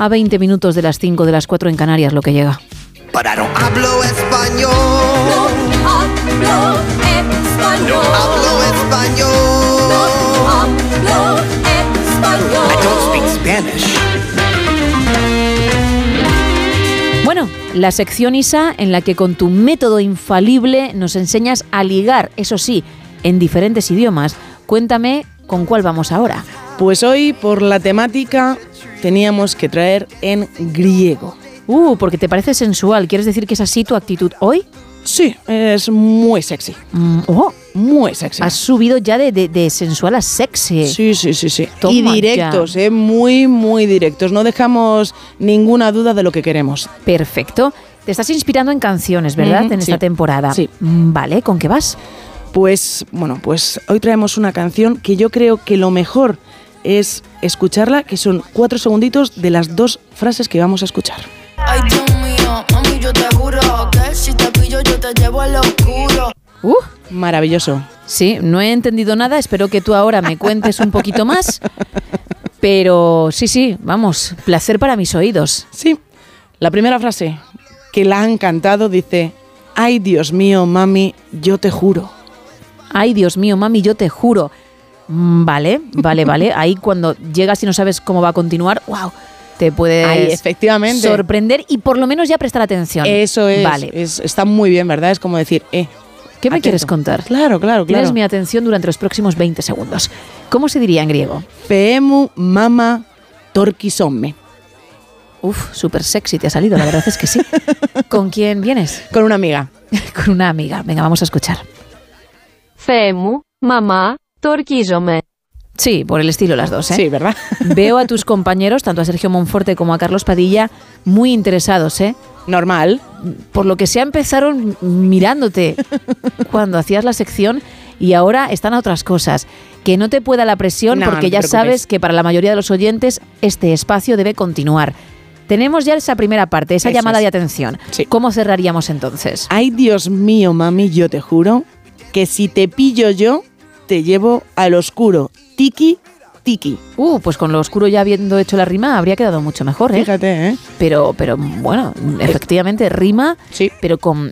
a 20 minutos de las 5 de las 4 en Canarias lo que llega. Pero hablo español. Hablo español. Hablo español. Hablo español. I don't speak Spanish. Bueno, la sección ISA en la que con tu método infalible nos enseñas a ligar, eso sí, en diferentes idiomas. Cuéntame con cuál vamos ahora. Pues hoy, por la temática, teníamos que traer en griego. Uh, porque te parece sensual. ¿Quieres decir que es así tu actitud hoy? Sí, es muy sexy. Mm, oh, Muy sexy. has subido ya de, de- de sensual a sexy. Sí, sí, sí, sí. Toma y directos, ya. eh, muy, muy directos. No dejamos ninguna duda de lo que queremos. Perfecto. Te estás inspirando en canciones, ¿verdad? En esta temporada. Sí. Mm, Vale, ¿con qué vas? Pues, bueno, pues hoy traemos una canción que yo creo que lo mejor es escucharla, que son cuatro segunditos de las dos frases que vamos a escuchar. Ay, Dios mío, mami, yo te juro que si te pillo yo te llevo al oscuro. Uh, Maravilloso. sí, no he entendido nada. Espero que tú ahora me cuentes un poquito más. Pero sí, sí, vamos, placer para mis oídos. Sí. La primera frase que la han cantado dice, ay Dios mío, mami, yo te juro. Ay, Dios mío, mami, yo te juro. Mm, Vale, vale, vale. Ahí cuando llegas y no sabes cómo va a continuar, wow, te puedes Ay, efectivamente. sorprender y por lo menos ya prestar atención. Eso es, Vale. es- está muy bien, ¿verdad? Es como decir, eh. ¿Qué me atento. quieres contar? Claro, claro, Tienes claro. mi atención durante los próximos 20 segundos. ¿Cómo se diría en griego? Peemu mama torquisome. Uf, súper sexy te ha salido, la verdad es que sí. ¿Con quién vienes? Con una amiga. Con una amiga. Venga, vamos a escuchar. Θεέ μου, μαμά, τορκίζομαι. Sí, por el estilo las dos, ¿eh? Sí, ¿verdad? Veo a tus compañeros, tanto a Sergio Monforte como a Carlos Padilla, muy interesados, ¿eh? Normal. Por lo que sea empezaron mirándote cuando hacías la sección y ahora están a otras cosas. Que no te pueda la presión No, no porque te ya preocupes. sabes que para la mayoría de los oyentes este espacio debe continuar. Tenemos ya esa primera parte, esa Eso llamada es. de atención. ¿Cómo cerraríamos entonces? Ay Dios mío, mami, yo te juro que si te pillo yo, te llevo al oscuro. Tiki, tiki. Uh, pues con lo oscuro ya habiendo hecho la rima habría quedado mucho mejor, ¿eh? Fíjate, ¿eh? Pero, pero bueno, efectivamente rima, pero con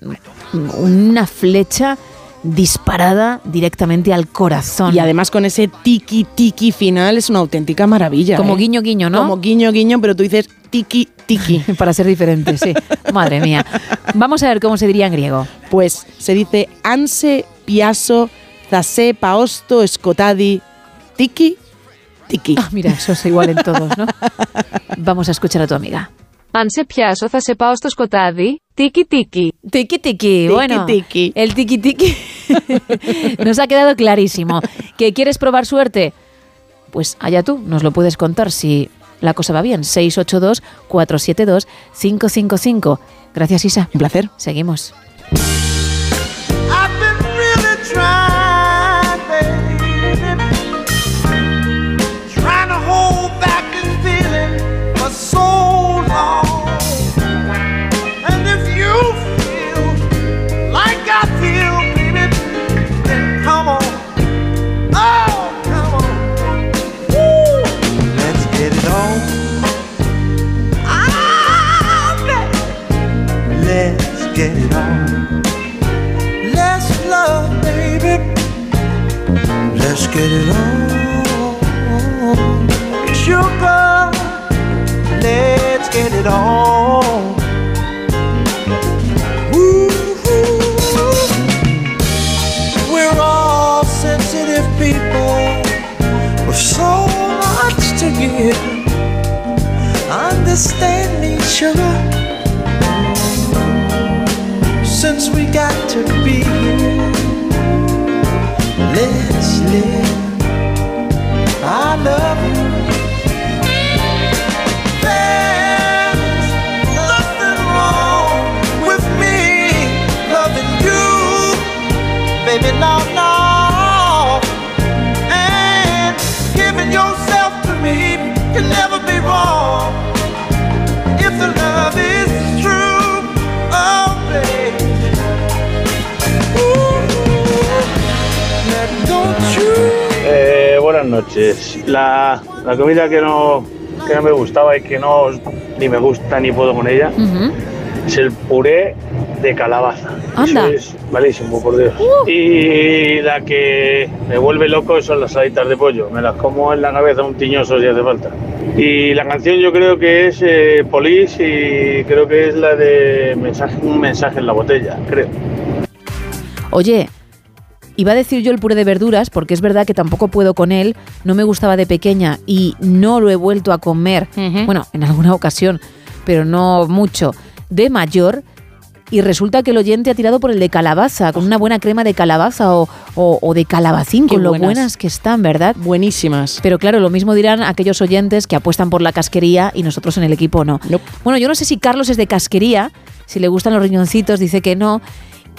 una flecha disparada directamente al corazón. Y además con ese tiki, tiki final es una auténtica maravilla. Como ¿eh? guiño, guiño, ¿no? Como guiño, guiño, pero tú dices tiki, tiki. Para ser diferente, sí. Madre mía. Vamos a ver cómo se diría en griego. Pues se dice anse, piaso, zase, paosto, escotadi, tiki, tiki. Ah, mira, eso es igual en todos, ¿no? Vamos a escuchar a tu amiga. Αν σε πιάσω θα σε πάω στο σκοτάδι. Τίκι τίκι. Tiki tiki, bueno, tiki. el tiki tiki nos ha quedado clarísimo. ¿Que quieres probar suerte? Pues allá tú, nos lo puedes contar si la cosa va bien. 682-472-555. Gracias, Isa. Un placer. Seguimos. Let's get it on. Sugar, let's get it on. Woo-hoo. We're all sensitive people with so much to give. Understand me, sugar since we got to be here. Let's live. I love you. Noches. La, la comida que no, que no me gustaba y que no ni me gusta ni puedo con ella es el puré de calabaza. Anda. Eso es malísimo, por Dios. Y la que me vuelve loco son las alitas de pollo. Me las como en la cabeza un tiñoso si hace falta. Y la canción yo creo que es eh, Police y creo que es la de mensaje, un mensaje en la botella, creo. Oye, iba a decir yo el puré de verduras, porque es verdad que tampoco puedo con él, no me gustaba de pequeña y no lo he vuelto a comer, bueno, en alguna ocasión, pero no mucho, de mayor. Y resulta que el oyente ha tirado por el de calabaza, con una buena crema de calabaza o, o- o de calabacín, Qué con lo buenas. buenas que están, ¿verdad? Buenísimas. Pero claro, lo mismo dirán aquellos oyentes que apuestan por la casquería y nosotros en el equipo no. Bueno, yo no sé si Carlos es de casquería, si le gustan los riñoncitos, dice que no.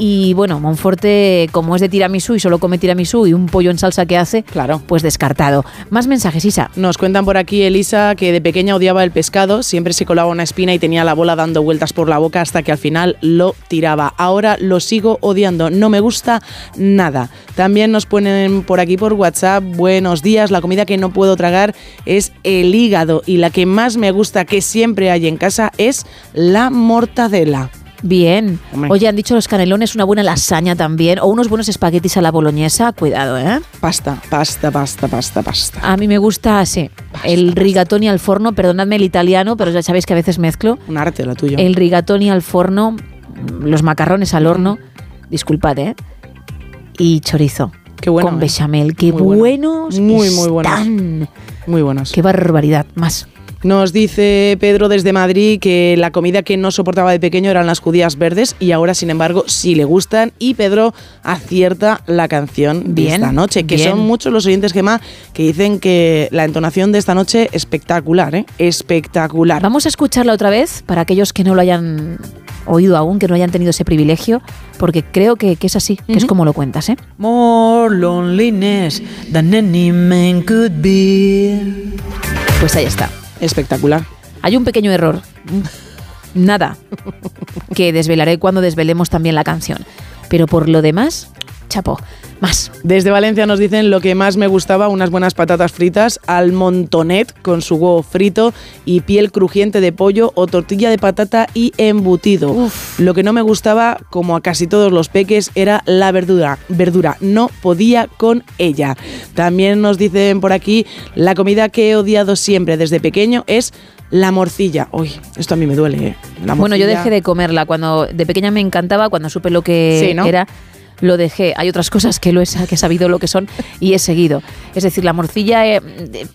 Y bueno, Monforte, como es de tiramisú y solo come tiramisú y un pollo en salsa que hace, claro. pues descartado. Más mensajes, Isa. Nos cuentan por aquí Elisa que de pequeña odiaba el pescado, siempre se colaba una espina y tenía la bola dando vueltas por la boca hasta que al final lo tiraba. Ahora lo sigo odiando, no me gusta nada. También nos ponen por aquí por WhatsApp, buenos días, la comida que no puedo tragar es el hígado y la que más me gusta que siempre hay en casa es la mortadela. Bien. Hombre. Oye, han dicho los canelones, una buena lasaña también, o unos buenos espaguetis a la boloñesa. Cuidado, ¿eh? Pasta, pasta, pasta, pasta, pasta. A mí me gusta, sí, el rigatoni al forno, perdonadme el italiano, pero ya sabéis que a veces mezclo. Un arte lo tuyo. El rigatoni al forno, los macarrones al horno, disculpad, ¿eh? Y chorizo. Qué bueno, Con ¿eh? bechamel. Qué Muy bueno. buenos Muy, muy buenos. Muy buenos. Qué barbaridad. Más. Nos dice Pedro desde Madrid que la comida que no soportaba de pequeño eran las judías verdes y ahora, sin embargo, sí le gustan. Y Pedro acierta la canción de esta noche, que bien. son muchos los oyentes Gemma que dicen que la entonación de esta noche espectacular, ¿eh? Espectacular. Vamos a escucharla otra vez para aquellos que no lo hayan oído aún, que no hayan tenido ese privilegio, porque creo que, que es así, que es como lo cuentas, ¿eh? More loneliness than any man could be. Pues ahí está. Espectacular. Hay un pequeño error. Nada. Que desvelaré cuando desvelemos también la canción. Pero por lo demás, chapo. Más. Desde Valencia nos dicen lo que más me gustaba, unas buenas patatas fritas al montonet con su huevo frito y piel crujiente de pollo o tortilla de patata y embutido. Lo que no me gustaba, como a casi todos los peques, era la verdura. Verdura, no podía con ella. También nos dicen por aquí, la comida que he odiado siempre desde pequeño es la morcilla. Uy, esto a mí me duele, ¿eh? La Bueno, yo dejé de comerla. Cuando de pequeña me encantaba, cuando supe lo que Sí, ¿no? era, lo dejé. Hay otras cosas que lo he, que he sabido lo que son y he seguido. Es decir, la morcilla eh,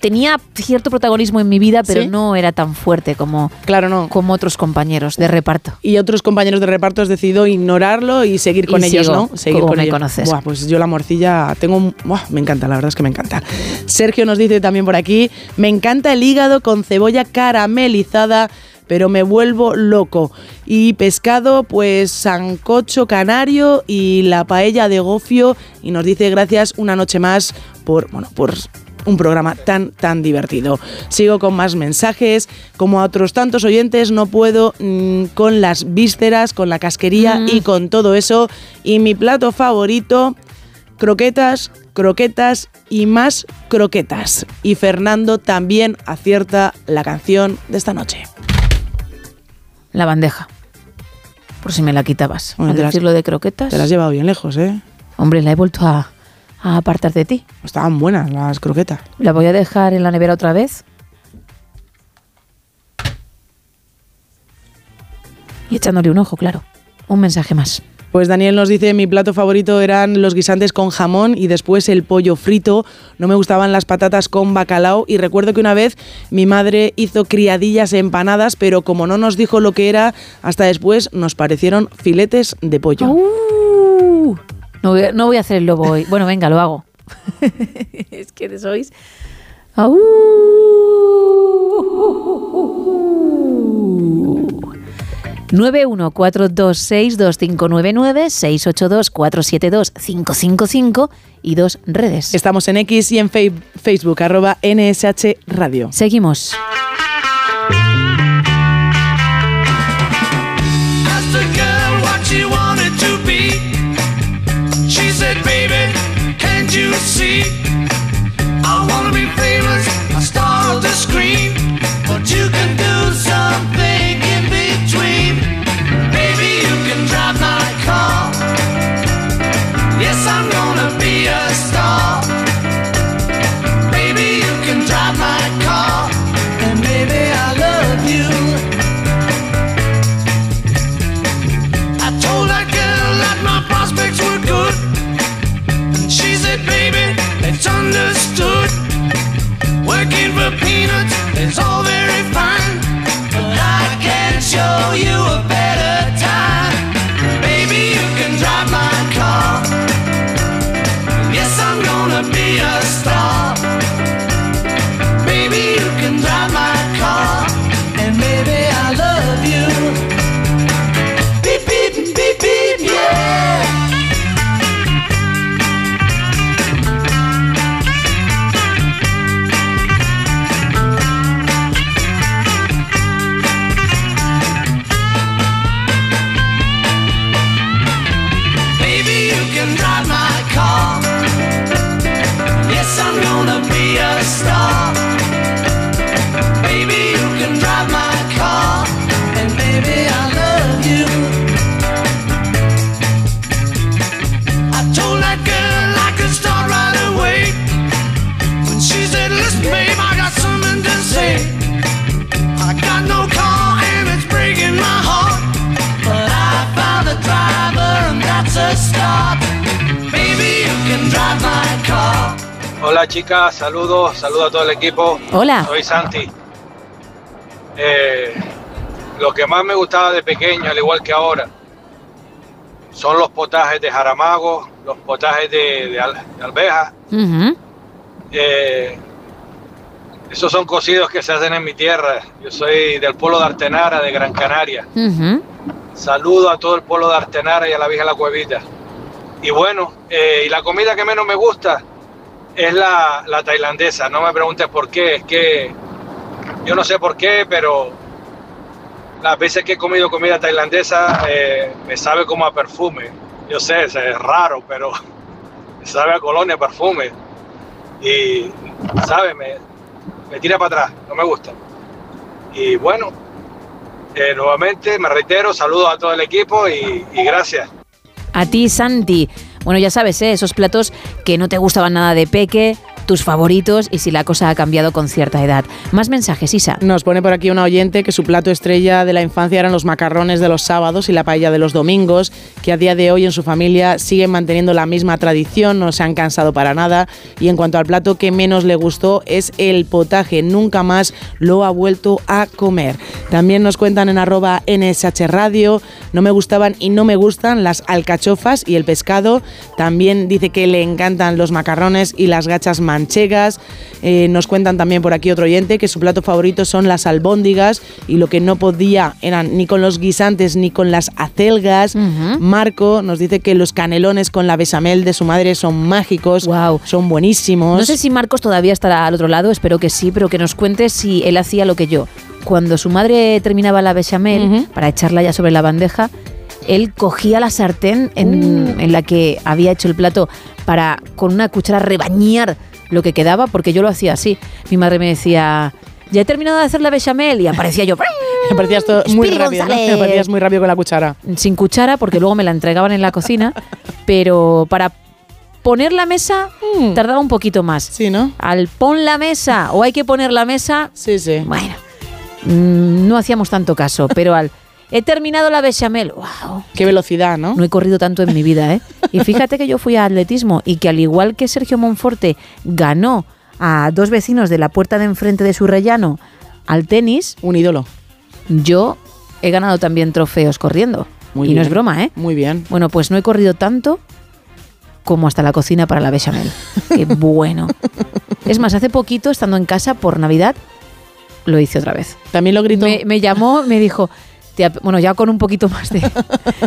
tenía cierto protagonismo en mi vida, pero ¿Sí? no era tan fuerte como, claro, no. como otros compañeros de reparto. y otros compañeros de reparto has decidido ignorarlo y seguir con Y ellos, sigo, ¿no? Seguir como con me ellos. conoces. Buah, pues yo la morcilla tengo buah, me encanta, la verdad es que me encanta. Sergio nos dice también por aquí, me encanta el hígado con cebolla caramelizada, pero me vuelvo loco. Y pescado, pues sancocho canario y la paella de gofio y nos dice gracias una noche más por, bueno, por un programa tan, tan divertido. Sigo con más mensajes. Como a otros tantos oyentes, no puedo mm, con las vísceras, con la casquería Mm. y con todo eso. Y mi plato favorito, croquetas, croquetas y más croquetas. Y Fernando también acierta la canción de esta noche. La bandeja. Por si me la quitabas. Bueno, Al te las- decirlo de croquetas. Te las has llevado bien lejos, ¿eh? Hombre, la he vuelto a, a apartar de ti. Estaban buenas las croquetas. La voy a dejar en la nevera otra vez. Y echándole un ojo, claro. Un mensaje más. Pues Daniel nos dice, mi plato favorito eran los guisantes con jamón y después el pollo frito. No me gustaban las patatas con bacalao y recuerdo que una vez mi madre hizo criadillas empanadas, pero como no nos dijo lo que era, hasta después nos parecieron filetes de pollo. Uh, no, voy a, hacer el lobo hoy. Bueno, venga, lo hago. es que sois... 914262599-682-472-555 y dos redes. Estamos en X y en Fe- Facebook, arroba NSH Radio. Seguimos. Girl what she Hola chicas, saludos, saludos a todo el equipo. Hola. Soy Santi. Eh, lo que más me gustaba de pequeño, al igual que ahora, son los potajes de jaramago, los potajes de, de al- de alveja. Eh, esos son cocidos que se hacen en mi tierra. Yo soy del pueblo de Artenara, de Gran Canaria. Saludo a todo el pueblo de Artenara y a la Vieja La Cuevita. Y bueno, eh, y la comida que menos me gusta es la, la tailandesa. No me preguntes por qué, es que yo no sé por qué, pero las veces que he comido comida tailandesa eh, me sabe como a perfume. Yo sé, es raro, pero me sabe a colonia, perfume. Y, ¿sabe? Me, me tira para atrás, no me gusta. Y bueno, eh, nuevamente me reitero, saludos a todo el equipo y, gracias. A ti, Santi. Bueno, ya sabes, ¿eh? esos platos que no te gustaban nada de peque, tus favoritos y si la cosa ha cambiado con cierta edad. Más mensajes, Isa. Nos pone por aquí una oyente que su plato estrella de la infancia eran los macarrones de los sábados y la paella de los domingos, que a día de hoy en su familia siguen manteniendo la misma tradición, no se han cansado para nada. Y en cuanto al plato que menos le gustó es el potaje, nunca más lo ha vuelto a comer. También nos cuentan en arroba NSH Radio, no me gustaban y no me gustan las alcachofas y el pescado. También dice que le encantan los macarrones y las gachas manchegas. Eh, nos cuentan también por aquí otro oyente que su plato favorito son las albóndigas y lo que no podía eran ni con los guisantes ni con las acelgas. Marco nos dice que los canelones con la besamel de su madre son mágicos, son buenísimos. No sé si Marcos todavía estará al otro lado, espero que sí, pero que nos cuente si él hacía lo que yo. Cuando su madre terminaba la bechamel, para echarla ya sobre la bandeja, él cogía la sartén en, en la que había hecho el plato para con una cuchara rebañar lo que quedaba, porque yo lo hacía así. Mi madre me decía, ya he terminado de hacer la bechamel y aparecía yo. Aparecías todo muy rápido, ¿no? González. Aparecías muy rápido con la cuchara. Sin cuchara, porque luego me la entregaban en la cocina, pero para poner la mesa tardaba un poquito más. Sí, ¿no? Al pon la mesa o hay que poner la mesa. Sí, sí. Bueno, mm, no hacíamos tanto caso, pero al he terminado la bechamel. ¡Wow! Qué velocidad, ¿no? No he corrido tanto en mi vida, ¿eh? Y fíjate que yo fui a atletismo y que al igual que Sergio Monforte ganó a dos vecinos de la puerta de enfrente de su rellano al tenis. Un ídolo. Yo he ganado también trofeos corriendo. Muy y no es broma, ¿eh? Muy bien. Bueno, pues no he corrido tanto como hasta la cocina para la bechamel. Qué bueno. Es más, hace poquito, estando en casa por Navidad, lo hice otra vez. También lo gritó. Me, me llamó, me dijo, "Te bueno, ya con un poquito más de,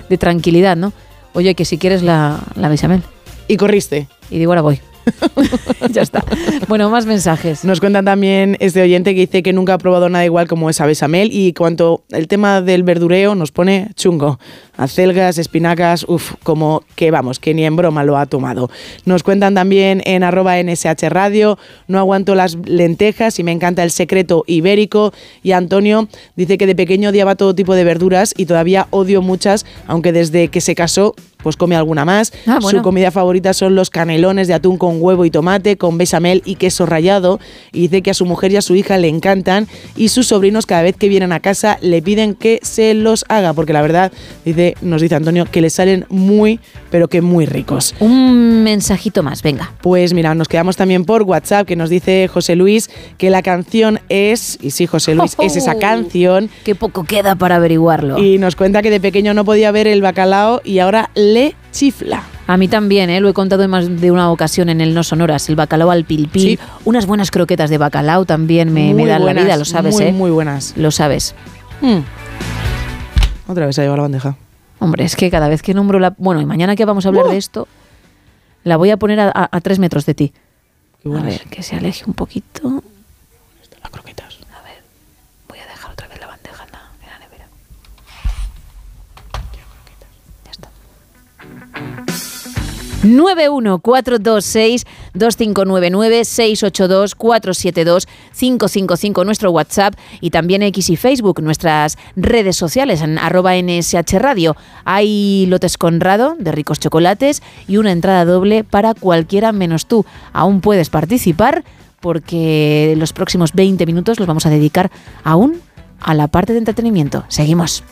de tranquilidad, ¿no? Oye, que si quieres la, la bechamel. Y corriste. Y digo, ahora voy. ya está. Bueno, más mensajes. Nos cuentan también este oyente que dice que nunca ha probado nada igual como esa besamel y cuanto el tema del verdureo nos pone chungo. Acelgas, espinacas, uff, como que vamos, que ni en broma lo ha tomado. Nos cuentan también en arroba NSH Radio, no aguanto las lentejas y me encanta el secreto ibérico. Y Antonio dice que de pequeño odiaba todo tipo de verduras y todavía odio muchas, aunque desde que se casó pues come alguna más. Ah, bueno. Su comida favorita son los canelones de atún con huevo y tomate, con bechamel y queso rallado. Y dice que a su mujer y a su hija le encantan. Y sus sobrinos cada vez que vienen a casa le piden que se los haga. Porque la verdad, dice, nos dice Antonio, que le salen muy, pero que muy ricos. Un mensajito más, venga. Pues mira, nos quedamos también por WhatsApp, que nos dice José Luis que la canción es, y sí, José Luis, es esa canción. Qué poco queda para averiguarlo. Y nos cuenta que de pequeño no podía ver el bacalao y ahora le chifla. A mí también, ¿eh? lo he contado en más de una ocasión en el No Sonoras, el bacalao al pilpil, Sí. unas buenas croquetas de bacalao también me, me dan la vida, lo sabes, muy, ¿eh? muy buenas. Lo sabes. Hmm. Otra vez se ha llevado la bandeja. Hombre, es que cada vez que nombro la... Bueno, y mañana que vamos a hablar de esto, la voy a poner a, a- a tres metros de ti. Qué a ver, que se aleje un poquito. Las croquetas. A ver, voy a dejar otra vez la bandeja en la, en la nevera. Ya está. 91426-2599-682-472-555 nuestro WhatsApp y también X y Facebook, nuestras redes sociales en arroba NSH Radio. Hay lotes Conrado de ricos chocolates y una entrada doble para cualquiera menos tú. Aún puedes participar porque los próximos 20 minutos los vamos a dedicar aún a la parte de entretenimiento. Seguimos.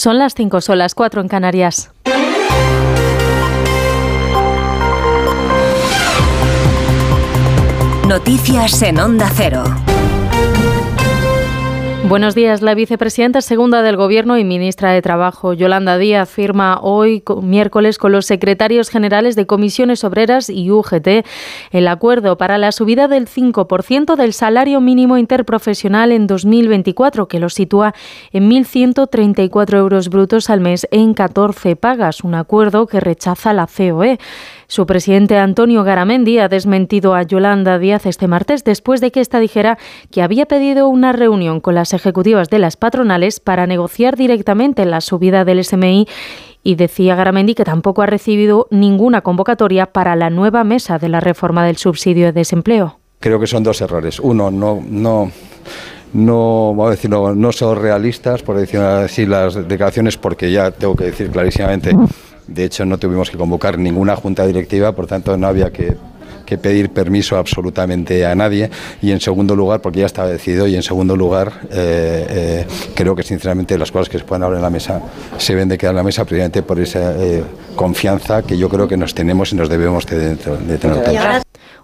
Son las 5, son las 4 en Canarias. Noticias en Onda Cero. Buenos días. La vicepresidenta segunda del Gobierno y ministra de Trabajo, Yolanda Díaz, firma hoy, co- miércoles, con los secretarios generales de Comisiones Obreras y UGT el acuerdo para la subida del 5% del salario mínimo interprofesional en 2024, que lo sitúa en 1.134 euros brutos al mes en 14 pagas, un acuerdo que rechaza la COE. Su presidente Antonio Garamendi ha desmentido a Yolanda Díaz este martes después de que ésta dijera que había pedido una reunión con las ejecutivas de las patronales para negociar directamente la subida del SMI y decía Garamendi que tampoco ha recibido ninguna convocatoria para la nueva mesa de la reforma del subsidio de desempleo. Creo que son dos errores. Uno, no, no, no, vamos a decirlo, no son realistas, por decir así, las declaraciones, porque ya tengo que decir clarísimamente, de hecho no tuvimos que convocar ninguna junta directiva, por tanto no había que pedir permiso absolutamente a nadie y en segundo lugar porque ya estaba decidido y en segundo lugar eh, eh, creo que sinceramente las cosas que se pueden hablar en la mesa se ven de quedar en la mesa precisamente por esa eh, confianza que yo creo que nos tenemos y nos debemos de, de tener.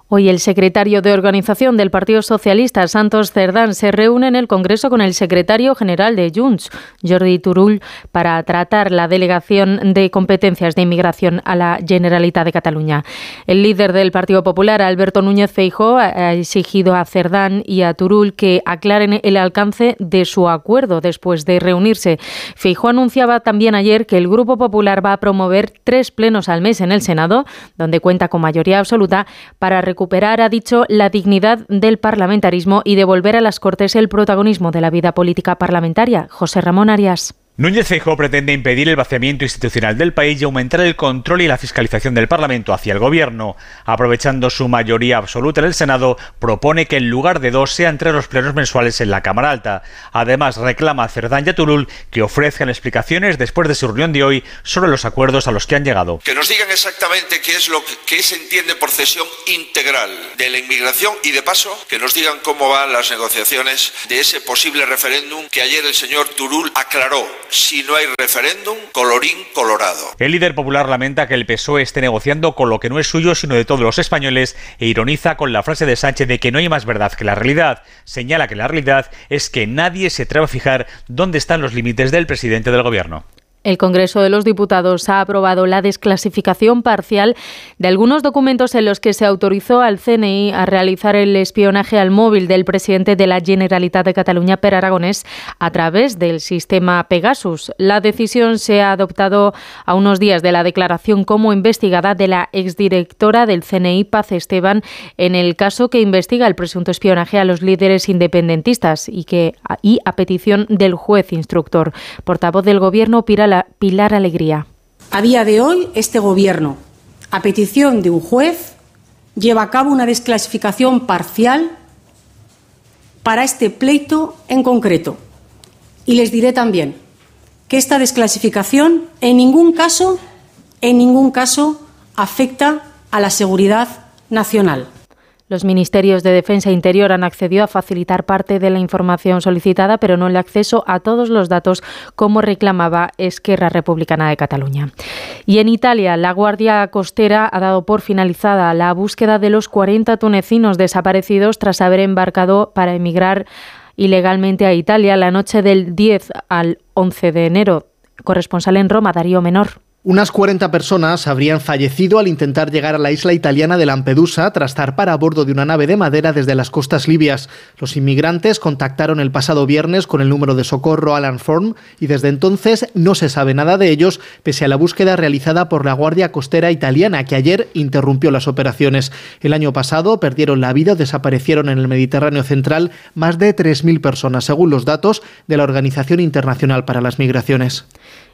Hoy el secretario de organización del Partido Socialista, Santos Cerdán, se reúne en el Congreso con el secretario general de Junts, Jordi Turull, para tratar la delegación de competencias de inmigración a la Generalitat de Cataluña. El líder del Partido Popular, Alberto Núñez Feijóo, ha exigido a Cerdán y a Turull que aclaren el alcance de su acuerdo después de reunirse. Feijóo anunciaba también ayer que el Grupo Popular va a promover tres plenos al mes en el Senado, donde cuenta con mayoría absoluta, para recuperar, ha dicho, la dignidad del parlamentarismo y devolver a las Cortes el protagonismo de la vida política parlamentaria. José Ramón Arias. Núñez Feijóo pretende impedir el vaciamiento institucional del país y aumentar el control y la fiscalización del Parlamento hacia el Gobierno. Aprovechando su mayoría absoluta en el Senado, propone que en lugar de dos sean tres los plenos mensuales en la Cámara Alta. Además, reclama a Cerdán y a Turul que ofrezcan explicaciones después de su reunión de hoy sobre los acuerdos a los que han llegado. Que nos digan exactamente qué es lo que se entiende por cesión integral de la inmigración y de paso que nos digan cómo van las negociaciones de ese posible referéndum que ayer el señor Turul aclaró si no hay referéndum, colorín colorado. El líder popular lamenta que el PSOE esté negociando con lo que no es suyo sino de todos los españoles e ironiza con la frase de Sánchez de que no hay más verdad que la realidad. Señala que la realidad es que nadie se atreve a fijar dónde están los límites del presidente del gobierno. El Congreso de los Diputados ha aprobado la desclasificación parcial de algunos documentos en los que se autorizó al CNI a realizar el espionaje al móvil del presidente de la Generalitat de Cataluña, Per Aragonés, a través del sistema Pegasus. La decisión se ha adoptado a unos días de la declaración como investigada de la exdirectora del CNI, Paz Esteban, en el caso que investiga el presunto espionaje a los líderes independentistas y, que, y a petición del juez instructor. Portavoz del Gobierno, Pilar Pilar Alegría. A día de hoy, este Gobierno, a petición de un juez, lleva a cabo una desclasificación parcial para este pleito en concreto. Y les diré también que esta desclasificación en ningún caso, en ningún caso, afecta a la seguridad nacional. Los ministerios de Defensa e Interior han accedido a facilitar parte de la información solicitada, pero no el acceso a todos los datos como reclamaba Esquerra Republicana de Cataluña. Y en Italia, la Guardia Costera ha dado por finalizada la búsqueda de los 40 tunecinos desaparecidos tras haber embarcado para emigrar ilegalmente a Italia la noche del 10 al 11 de enero. Corresponsal en Roma, Darío Menor. Unas 40 personas habrían fallecido al intentar llegar a la isla italiana de Lampedusa tras zarpar a bordo de una nave de madera desde las costas libias. Los inmigrantes contactaron el pasado viernes con el número de socorro Alan Form y desde entonces no se sabe nada de ellos, pese a la búsqueda realizada por la Guardia Costera italiana, que ayer interrumpió las operaciones. El año pasado perdieron la vida o desaparecieron en el Mediterráneo central más de 3.000 personas, según los datos de la Organización Internacional para las Migraciones.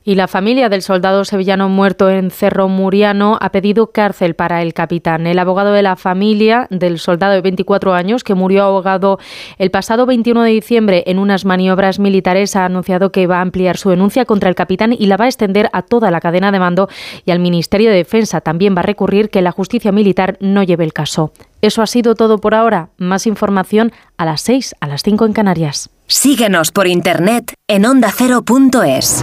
Y la familia del soldado sevillano muerto en Cerro Muriano ha pedido cárcel para el capitán. El abogado de la familia del soldado de 24 años que murió ahogado el pasado 21 de diciembre en unas maniobras militares ha anunciado que va a ampliar su denuncia contra el capitán y la va a extender a toda la cadena de mando y al Ministerio de Defensa. También va a recurrir que la justicia militar no lleve el caso. Eso ha sido todo por ahora. Más información a las 6, a las 5 en Canarias. Síguenos por internet en ondacero.es.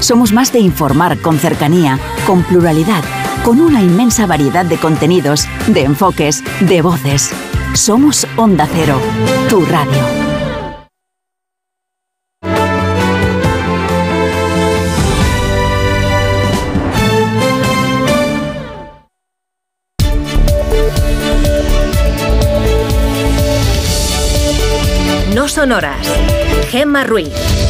Somos más de informar con cercanía, con pluralidad, con una inmensa variedad de contenidos, de enfoques, de voces. Somos Onda Cero, tu radio. No sonoras. Gemma Ruiz.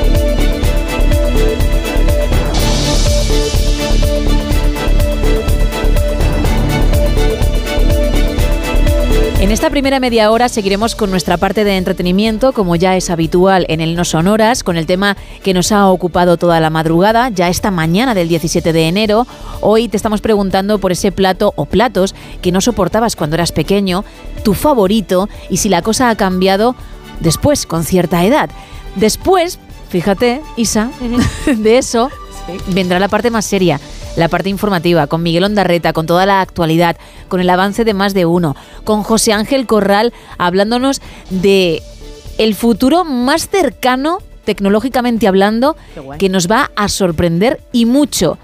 En esta primera media hora seguiremos con nuestra parte de entretenimiento, como ya es habitual en el No Sonoras, con el tema que nos ha ocupado toda la madrugada, ya esta mañana del 17 de enero. Hoy te estamos preguntando por ese plato o platos que no soportabas cuando eras pequeño, tu favorito y si la cosa ha cambiado después, con cierta edad. Después, fíjate, Isa, de eso vendrá la parte más seria, la parte informativa, con Miguel Ondarreta, con toda la actualidad, con el avance de más de uno, con José Ángel Corral hablándonos de el futuro más cercano, tecnológicamente hablando, que nos va a sorprender y mucho.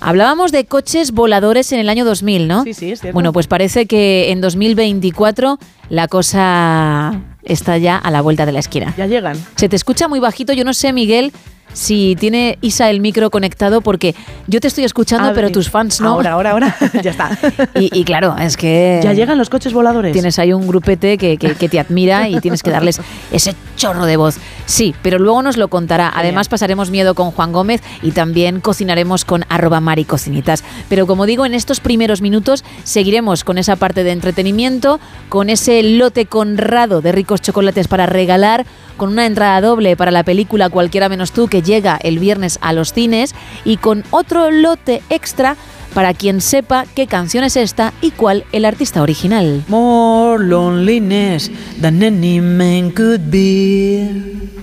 Hablábamos de coches voladores en el año 2000, ¿no? Sí, sí, es cierto. Bueno, pues parece que en 2024 la cosa está ya a la vuelta de la esquina. Ya llegan. Se te escucha muy bajito, yo no sé, Miguel, si tiene Isa el micro conectado, porque yo te estoy escuchando, A pero tus fans no. Ahora, ahora, ahora. ya está. Y, y claro, es que... Ya llegan los coches voladores. Tienes ahí un grupete que, que- que te admira y tienes que darles ese chorro de voz. Sí, pero luego nos lo contará. Además pasaremos miedo con Juan Gómez y también cocinaremos con arroba maricocinitas. Pero como digo, en estos primeros minutos seguiremos con esa parte de entretenimiento, con ese lote conrado de ricos chocolates para regalar, con una entrada doble para la película Cualquiera menos tú que llega el viernes a los cines y con otro lote extra para quien sepa qué canción es esta y cuál el artista original. More loneliness than any man could be.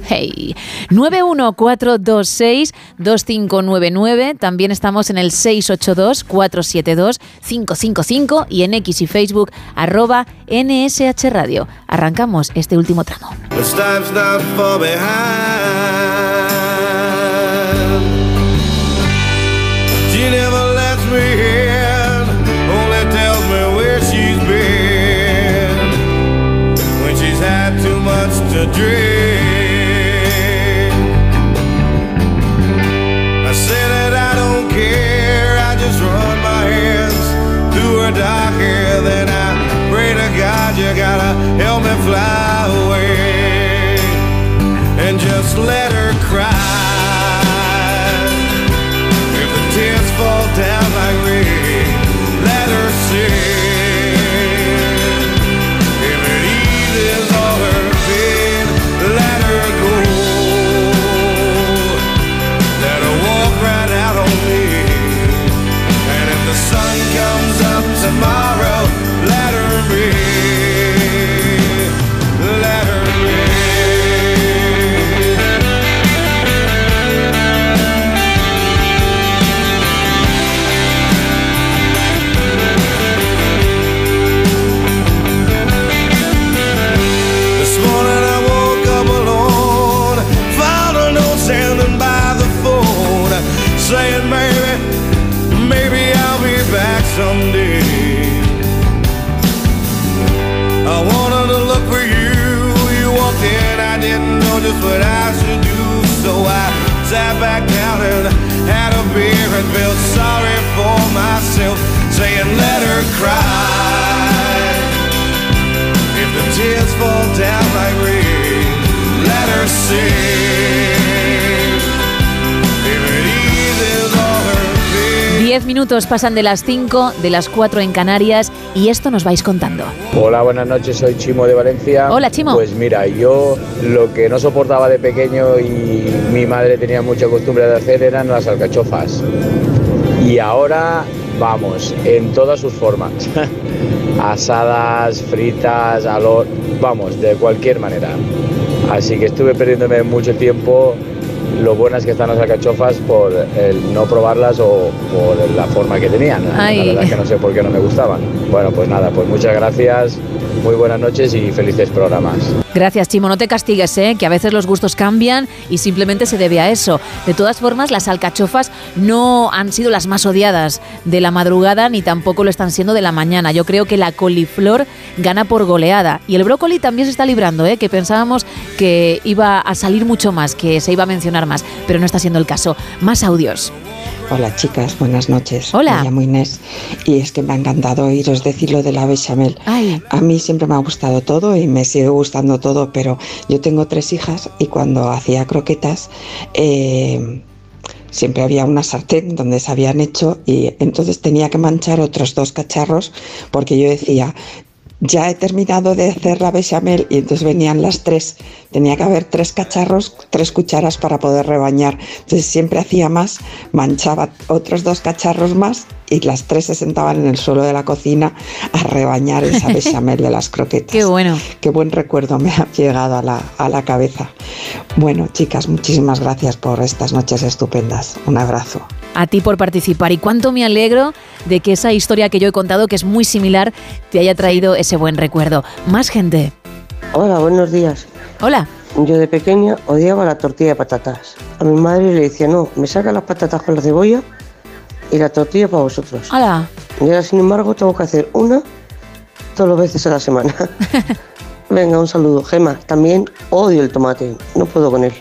Hey, 914262599. También estamos en el 682-472-555 y en X y Facebook arroba NSH Radio. Arrancamos este último tramo. dream. Minutos pasan de las 5, de las 4 en Canarias y esto nos vais contando. Hola, buenas noches, soy Chimo de Valencia. Hola, Chimo. Pues mira, yo lo que no soportaba de pequeño y mi madre tenía mucha costumbre de hacer eran las alcachofas. Y ahora, vamos, en todas sus formas. Asadas, fritas, al vamos, de cualquier manera. Así que estuve perdiéndome mucho tiempo lo buenas que están las alcachofas por el no probarlas o por la forma que tenían. Ay. La verdad es que no sé por qué no me gustaban. Bueno, pues nada, pues muchas gracias, muy buenas noches y felices programas. Gracias, Chimo. No te castigues, ¿eh? que a veces los gustos cambian y simplemente se debe a eso. De todas formas, las alcachofas no han sido las más odiadas de la madrugada ni tampoco lo están siendo de la mañana. Yo creo que la coliflor gana por goleada. Y el brócoli también se está librando, ¿eh? que pensábamos que iba a salir mucho más, que se iba a mencionar más, pero no está siendo el caso. Más audios. Hola chicas, buenas noches. Hola. Me llamo Inés y es que me ha encantado oíros decir lo de la bechamel. A mí siempre me ha gustado todo y me sigue gustando todo, pero yo tengo tres hijas y cuando hacía croquetas eh, siempre había una sartén donde se habían hecho y entonces tenía que manchar otros dos cacharros porque yo decía, ya he terminado de hacer la bechamel y entonces venían las tres. Tenía que haber tres cacharros, tres cucharas para poder rebañar. Entonces siempre hacía más, manchaba otros dos cacharros más y las tres se sentaban en el suelo de la cocina a rebañar esa bechamel de las croquetas. Qué bueno. Qué buen recuerdo me ha llegado a la, a la cabeza. Bueno, chicas, muchísimas gracias por estas noches estupendas. Un abrazo. A ti por participar y cuánto me alegro de que esa historia que yo he contado, que es muy similar, te haya traído ese buen recuerdo. Más gente. Hola, buenos días. Hola. Yo de pequeña odiaba la tortilla de patatas. A mi madre le decía, no, me saca las patatas con la cebolla y la tortilla para vosotros. Hola. Y ahora, sin embargo, tengo que hacer una todas las veces a la semana. Venga, un saludo. Gema, también odio el tomate, no puedo con él.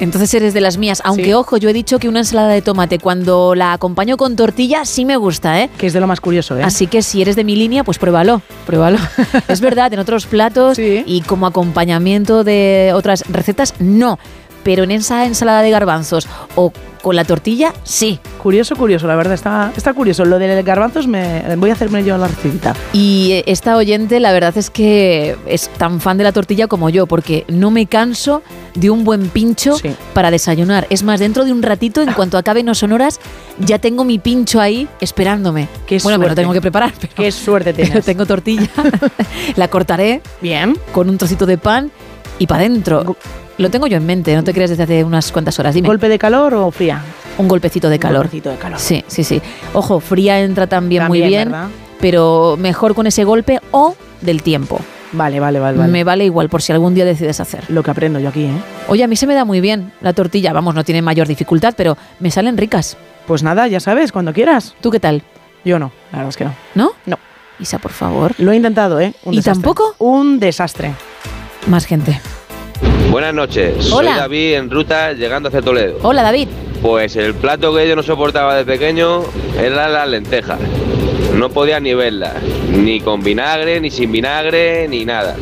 Entonces eres de las mías. Aunque, ojo, yo he dicho que una ensalada de tomate cuando la acompaño con tortilla sí me gusta, ¿eh? Que es de lo más curioso, ¿eh? Así que si eres de mi línea, pues pruébalo, pruébalo. es verdad, en otros platos y como acompañamiento de otras recetas, no. Pero en esa ensalada de garbanzos o con la tortilla, sí. Curioso, curioso, la verdad, está, está curioso. Lo de garbanzos me voy a hacerme yo la recetita. Y eh, esta oyente, la verdad es que es tan fan de la tortilla como yo, porque no me canso de un buen pincho para desayunar. Es más, dentro de un ratito, en cuanto acabe No Sonoras, ya tengo mi pincho ahí esperándome. Qué bueno, me lo tengo que preparar. Pero, Qué suerte tienes. pero tengo tortilla, la cortaré. Bien. Con un trocito de pan y para adentro. Lo tengo yo en mente, no te creas desde hace unas cuantas horas. Dime. ¿Golpe de calor o fría? Un golpecito de calor. golpecito de calor. Sí, sí, sí. Ojo, fría entra también, muy bien, ¿verdad? pero mejor con ese golpe o del tiempo. Vale, vale, vale. vale. Me vale igual por si algún día decides hacer. Lo que aprendo yo aquí, ¿eh? Oye, a mí se me da muy bien la tortilla. Vamos, no tiene mayor dificultad, pero me salen ricas. Pues nada, ya sabes, cuando quieras. ¿Tú qué tal? Yo no, la verdad es que no. ¿No? No. Isa, por favor. Lo he intentado, ¿eh? Un ¿Y desastre. tampoco? Un desastre. Más gente. Buenas noches, Hola. soy David en ruta llegando hacia Toledo. Hola, David. Pues el plato que yo no soportaba de pequeño eran las lentejas. No podía ni verlas, ni con vinagre, ni sin vinagre, ni nada.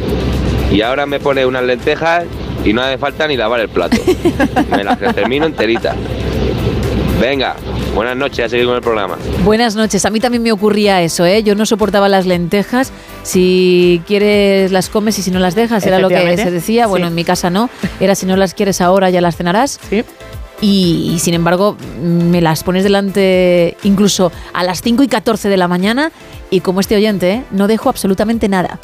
Y ahora me pone unas lentejas y no hace falta ni lavar el plato. Me las termino enterita. Venga, buenas noches, a seguir con el programa. Buenas noches. A mí también me ocurría eso, ¿eh? Yo no soportaba las lentejas. Si quieres las comes y si no las dejas, era lo que se decía. Bueno, Sí. en mi casa no. Era si no las quieres ahora, ya las cenarás. Sí. Y, y sin embargo, me las pones delante incluso a las 5 y 14 de la mañana y como este oyente, ¿eh? no dejo absolutamente nada.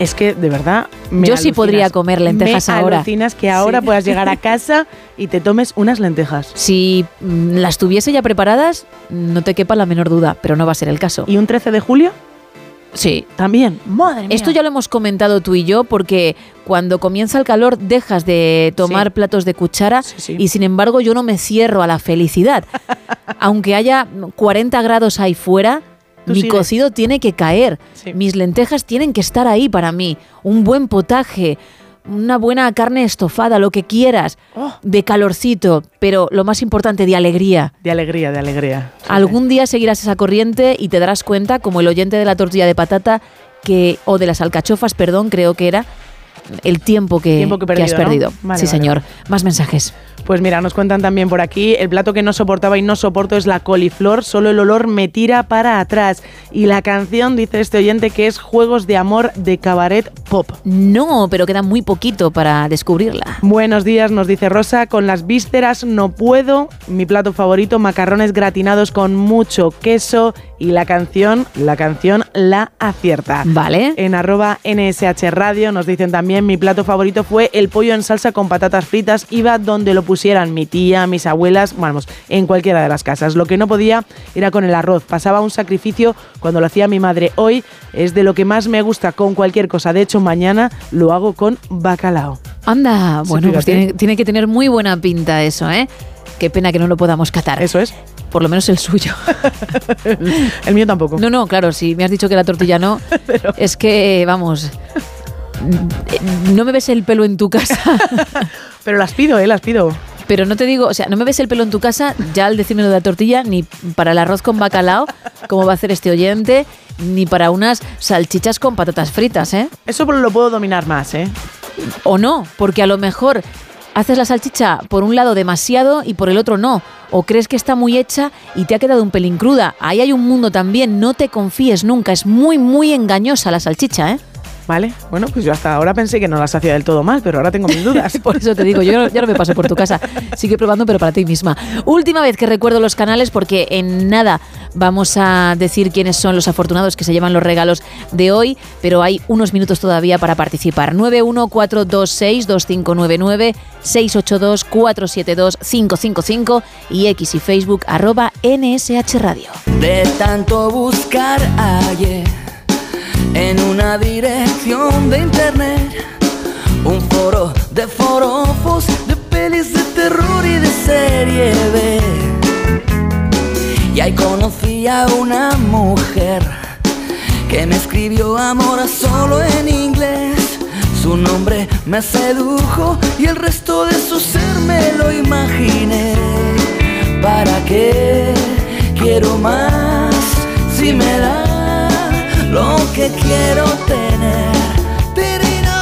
Es que, de verdad, me Yo sí podría comer lentejas me ahora. alucinas que ahora Sí. puedas llegar a casa y te tomes unas lentejas. Si mm, las tuviese ya preparadas, no te quepa la menor duda, pero no va a ser el caso. ¿Y un 13 de julio? Sí. También. Madre mía. Esto ya lo hemos comentado tú y yo porque cuando comienza el calor dejas de tomar Sí. platos de cuchara sí. y sin embargo yo no me cierro a la felicidad. Aunque haya 40 grados ahí fuera, mi cocido tiene que caer. Sí. Mis lentejas tienen que estar ahí para mí. Un buen potaje, una buena carne estofada, lo que quieras, Oh. de calorcito, pero lo más importante, de alegría. De alegría, de alegría. Sí, Algún día seguirás esa corriente y te darás cuenta, como el oyente de la tortilla de patata, que o de las alcachofas, perdón, creo que era, el tiempo que, Tiempo que he que has perdido, ¿no? perdido. Vale, sí, vale, señor. Más mensajes. Pues mira, nos cuentan también por aquí, el plato que no soportaba y no soporto es la coliflor, solo el olor me tira para atrás. Y la canción, dice este oyente, que es Juegos de Amor de Cabaret Pop. No, pero queda muy poquito para descubrirla. Buenos días, nos dice Rosa, con las vísceras no puedo, mi plato favorito, macarrones gratinados con mucho queso y la canción, la canción la acierta. Vale. En arroba NSH Radio nos dicen también, mi plato favorito fue el pollo en salsa con patatas fritas, iba donde lo pusieran mi tía, mis abuelas, vamos, en cualquiera de las casas. Lo que no podía era con el arroz, pasaba un sacrificio cuando lo hacía mi madre. Hoy es de lo que más me gusta con cualquier cosa, de hecho mañana lo hago con bacalao. Anda, Sí, bueno, pues tiene, tiene que tener muy buena pinta eso, ¿eh? Qué pena que no lo podamos catar. Eso es. Por lo menos el suyo. El mío tampoco. No, no, claro, si me has dicho que la tortilla no, es que, vamos, no me ves el pelo en tu casa. Pero las pido, ¿eh? Las pido. Pero no te digo, o sea, no me ves el pelo en tu casa ya al decirme lo de la tortilla, ni para el arroz con bacalao, como va a hacer este oyente, ni para unas salchichas con patatas fritas, ¿eh? Eso lo puedo dominar más, ¿eh? O no, porque a lo mejor haces la salchicha por un lado demasiado y por el otro no. O crees que está muy hecha y te ha quedado un pelín cruda. Ahí hay un mundo también, no te confíes nunca. Es muy, muy engañosa la salchicha, ¿eh? Vale, bueno, pues yo hasta ahora pensé que no las hacía del todo mal, pero ahora tengo mis dudas. Por eso te digo, yo ya no me paso por tu casa. Sigue probando, pero para ti misma. Última vez que recuerdo los canales, porque en nada vamos a decir quiénes son los afortunados que se llevan los regalos de hoy, pero hay unos minutos todavía para participar. 914262599, 682472555 y X y Facebook arroba NSH Radio. De tanto buscar ayer en una dirección de internet, un foro de forofos, de pelis de terror y de serie B. Y ahí conocí a una mujer que me escribió amor solo en inglés. Su nombre me sedujo y el resto de su ser me lo imaginé. ¿Para qué quiero más si me da lo que quiero tener? Tirino.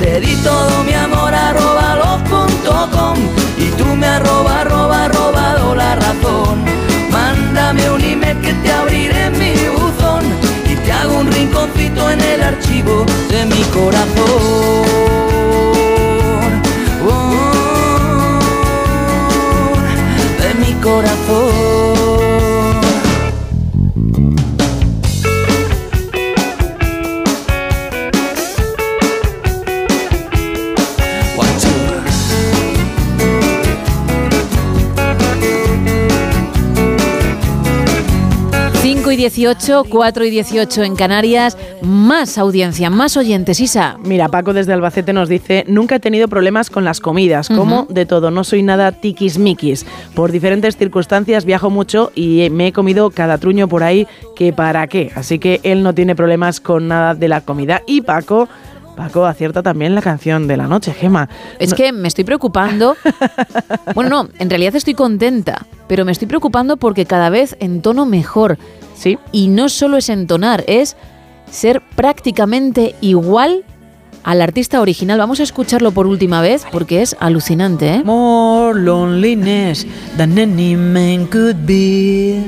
Te di todo mi amor arroba love.com y tú me arroba arroba robado la razón. Mándame un email que te abriré mi buzón y te hago un rinconcito en el archivo de mi corazón. Oh, de mi corazón. Y 18, 4 y 18 en Canarias, más audiencia, más oyentes, Isa. Mira, Paco desde Albacete nos dice, nunca he tenido problemas con las comidas, como de todo, no soy nada tiquismiquis. Por diferentes circunstancias viajo mucho y me he comido cada truño por ahí, que para qué. Así que él no tiene problemas con nada de la comida. Y Paco... Paco acierta también la canción de la noche, Gema. Es que me estoy preocupando. bueno, no, en realidad estoy contenta, pero me estoy preocupando porque cada vez entono mejor. Sí. Y no solo es entonar, es ser prácticamente igual al artista original. Vamos a escucharlo por última vez porque es alucinante, ¿eh? More loneliness than any man could be.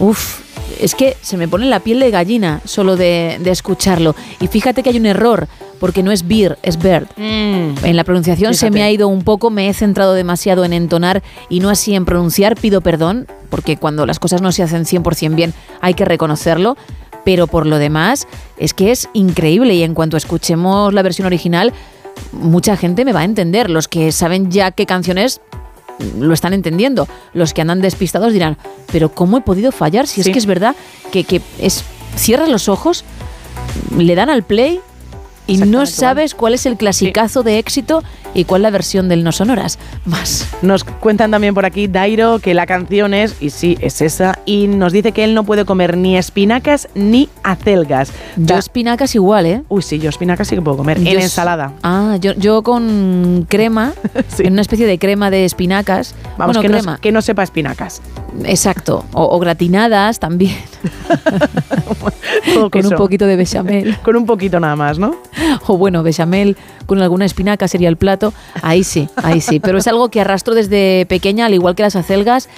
Uf, es que se me pone la piel de gallina solo de, de escucharlo. Y fíjate que hay un error, porque no es beer, es bird. En la pronunciación se me ha ido un poco, me he centrado demasiado en entonar y no así en pronunciar. Pido perdón, porque cuando las cosas no se hacen 100% bien hay que reconocerlo. Pero por lo demás, es que es increíble y en cuanto escuchemos la versión original, mucha gente me va a entender. Los que saben ya qué canción es, lo están entendiendo. Los que andan despistados dirán, pero ¿cómo he podido fallar? Si Sí. es que es verdad que, que es cierras los ojos, le dan al play y no sabes cuál es el clasicazo de éxito y cuál la versión del No Sonoras. Más. Nos cuentan también por aquí Dairo que la canción es, y sí, es esa, y nos dice que él no puede comer ni espinacas ni acelgas. Yo Da- espinacas igual, ¿eh? Uy, sí, yo espinacas sí que puedo comer. Yo en ensalada. Ah, yo, yo con crema, en una especie de crema de espinacas. Vamos, bueno, que, crema. No, que no sepa espinacas. Exacto. O, o gratinadas también. Con un poquito de bechamel. Con un poquito nada más, ¿no? O bueno, bechamel con alguna espinaca sería el plato. Ahí sí, ahí sí. Pero es algo que arrastro desde pequeña, al igual que las acelgas,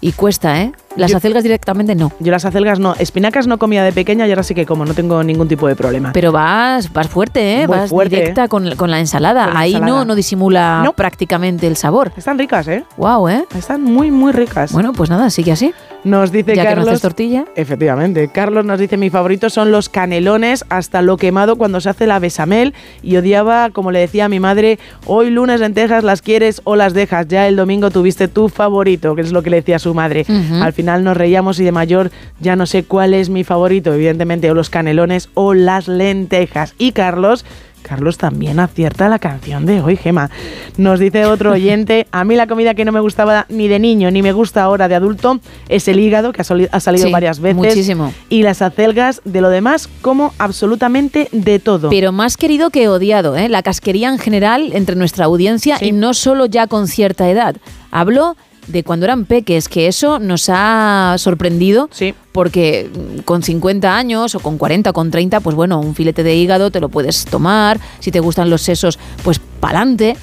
y cuesta, ¿eh? Las Yo- acelgas directamente no. Yo las acelgas no. Espinacas no comía de pequeña y ahora sí que como, no tengo ningún tipo de problema. Pero vas, vas fuerte, ¿eh? Muy vas fuerte, directa con, con la ensalada. Con Ahí no, ensalada. no disimula No. prácticamente el sabor. Están ricas, ¿eh? Wow, ¿eh? Están muy, muy ricas. Bueno, pues nada, sigue así. Nos dice Ya que no Carlos. haces tortilla. Efectivamente. Carlos nos dice: Mi favorito son los canelones hasta lo quemado cuando se hace la besamel. Y odiaba, como le decía a mi madre, hoy lunes lentejas las quieres o las dejas. Ya el domingo tuviste tu favorito, que es lo que le decía a su madre. Al final nos reíamos y de mayor ya no sé cuál es mi favorito. Evidentemente, o los canelones o las lentejas. Y Carlos. Carlos también acierta la canción de hoy, Gema. Nos dice otro oyente, a mí la comida que no me gustaba ni de niño ni me gusta ahora de adulto es el hígado, que ha, salido Sí, varias veces. muchísimo. Y las acelgas, de lo demás, como absolutamente de todo. Pero más querido que odiado, ¿eh? La casquería en general entre nuestra audiencia y no solo ya con cierta edad. Hablo de cuando eran peques, que eso nos ha sorprendido. Porque mm, con 50 años o con 40 o con 30, pues bueno, un filete de hígado te lo puedes tomar. Si te gustan los sesos, pues pa'lante.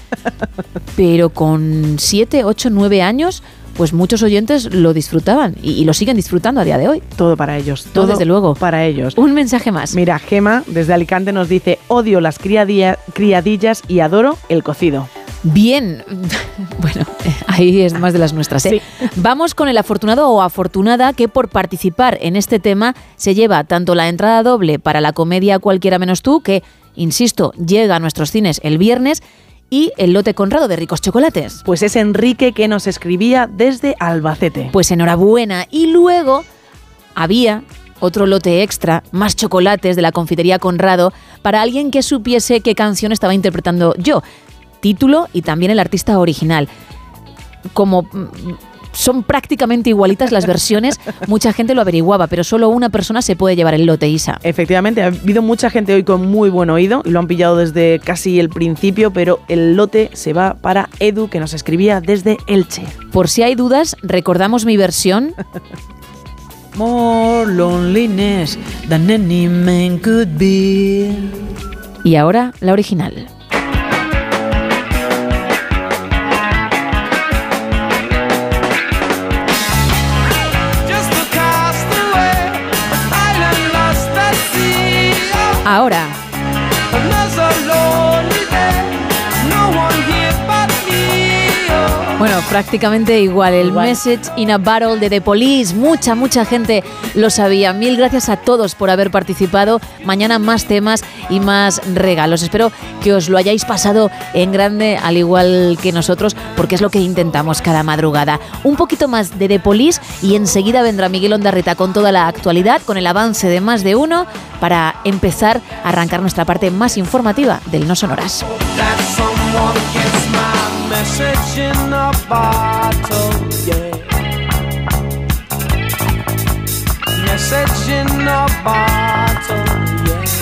Pero con 7, 8, 9 años, pues muchos oyentes lo disfrutaban y, y lo siguen disfrutando a día de hoy. Todo para ellos. Todo, desde luego. Para ellos. Un mensaje más. Mira, Gema desde Alicante nos dice, odio las criadilla- criadillas y adoro el cocido. Bien, bueno, ahí es más de las nuestras. ¿eh? Vamos con el afortunado o afortunada que por participar en este tema se lleva tanto la entrada doble para la comedia Cualquiera menos tú, que, insisto, llega a nuestros cines el viernes, y el lote Conrado de ricos chocolates. Pues es Enrique que nos escribía desde Albacete. Pues enhorabuena. Y luego había otro lote extra, más chocolates de la confitería Conrado, para alguien que supiese qué canción estaba interpretando yo. Título y también el artista original. Como mm, son prácticamente igualitas las versiones, mucha gente lo averiguaba, pero solo una persona se puede llevar el lote, Isa. Efectivamente, ha habido mucha gente hoy con muy buen oído y lo han pillado desde casi el principio, pero el lote se va para Edu, que nos escribía desde Elche. Por si hay dudas, recordamos mi versión. More loneliness than any man could be. Y ahora la original. Ahora. Bueno, prácticamente igual. El Message in a Battle de The Police. Mucha, mucha gente lo sabía. Mil gracias a todos por haber participado. Mañana más temas y más regalos. Espero que os lo hayáis pasado en grande, al igual que nosotros, porque es lo que intentamos cada madrugada. Un poquito más de The Police y enseguida vendrá Miguel Ondarreta con toda la actualidad, con el avance de más de uno, para empezar a arrancar nuestra parte más informativa del No Sonoras. Someone gets my message in a bottle, yeah. Message in a bottle, yeah.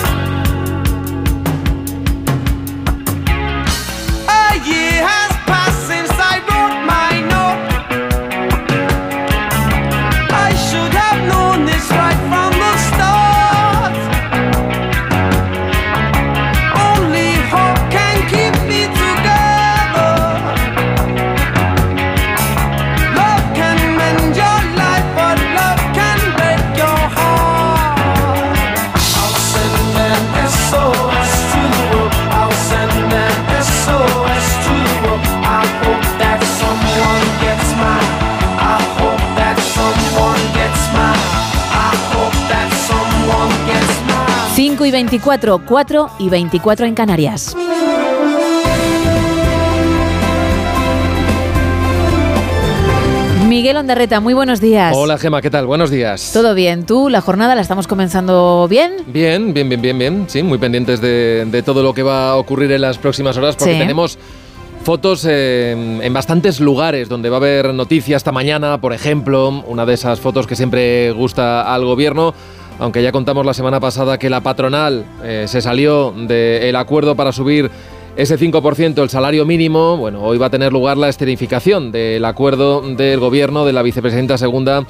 A year y 24, 4 y 24 en Canarias. Miguel Ondarreta, muy buenos días. Hola Gema, ¿qué tal? Buenos días. ¿Todo bien? ¿Tú, la jornada la estamos comenzando bien? Bien, bien, bien, bien, bien. Sí, muy pendientes de, de todo lo que va a ocurrir en las próximas horas porque Sí. tenemos fotos eh, en bastantes lugares donde va a haber noticias esta mañana, por ejemplo, una de esas fotos que siempre gusta al gobierno. Aunque ya contamos la semana pasada que la patronal eh, se salió del acuerdo para subir ese 5% el salario mínimo, bueno, hoy va a tener lugar la escenificación del acuerdo del gobierno de la vicepresidenta segunda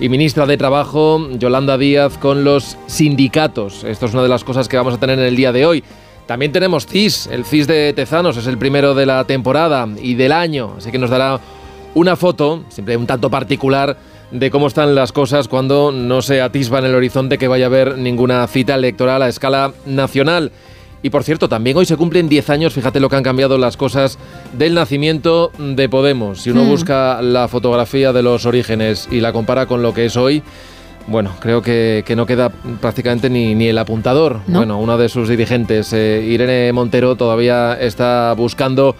y ministra de Trabajo, Yolanda Díaz, con los sindicatos. Esto es una de las cosas que vamos a tener en el día de hoy. También tenemos CIS, el CIS de Tezanos, es el primero de la temporada y del año, así que nos dará una foto, siempre un tanto particular, de cómo están las cosas cuando no se atisba en el horizonte que vaya a haber ninguna cita electoral a escala nacional. Y por cierto, también hoy se cumplen 10 años, fíjate lo que han cambiado las cosas del nacimiento de Podemos. Si uno Hmm. busca la fotografía de los orígenes y la compara con lo que es hoy, bueno, creo que, que no queda prácticamente ni, ni el apuntador. ¿No? Bueno, una de sus dirigentes, eh, Irene Montero, todavía está buscando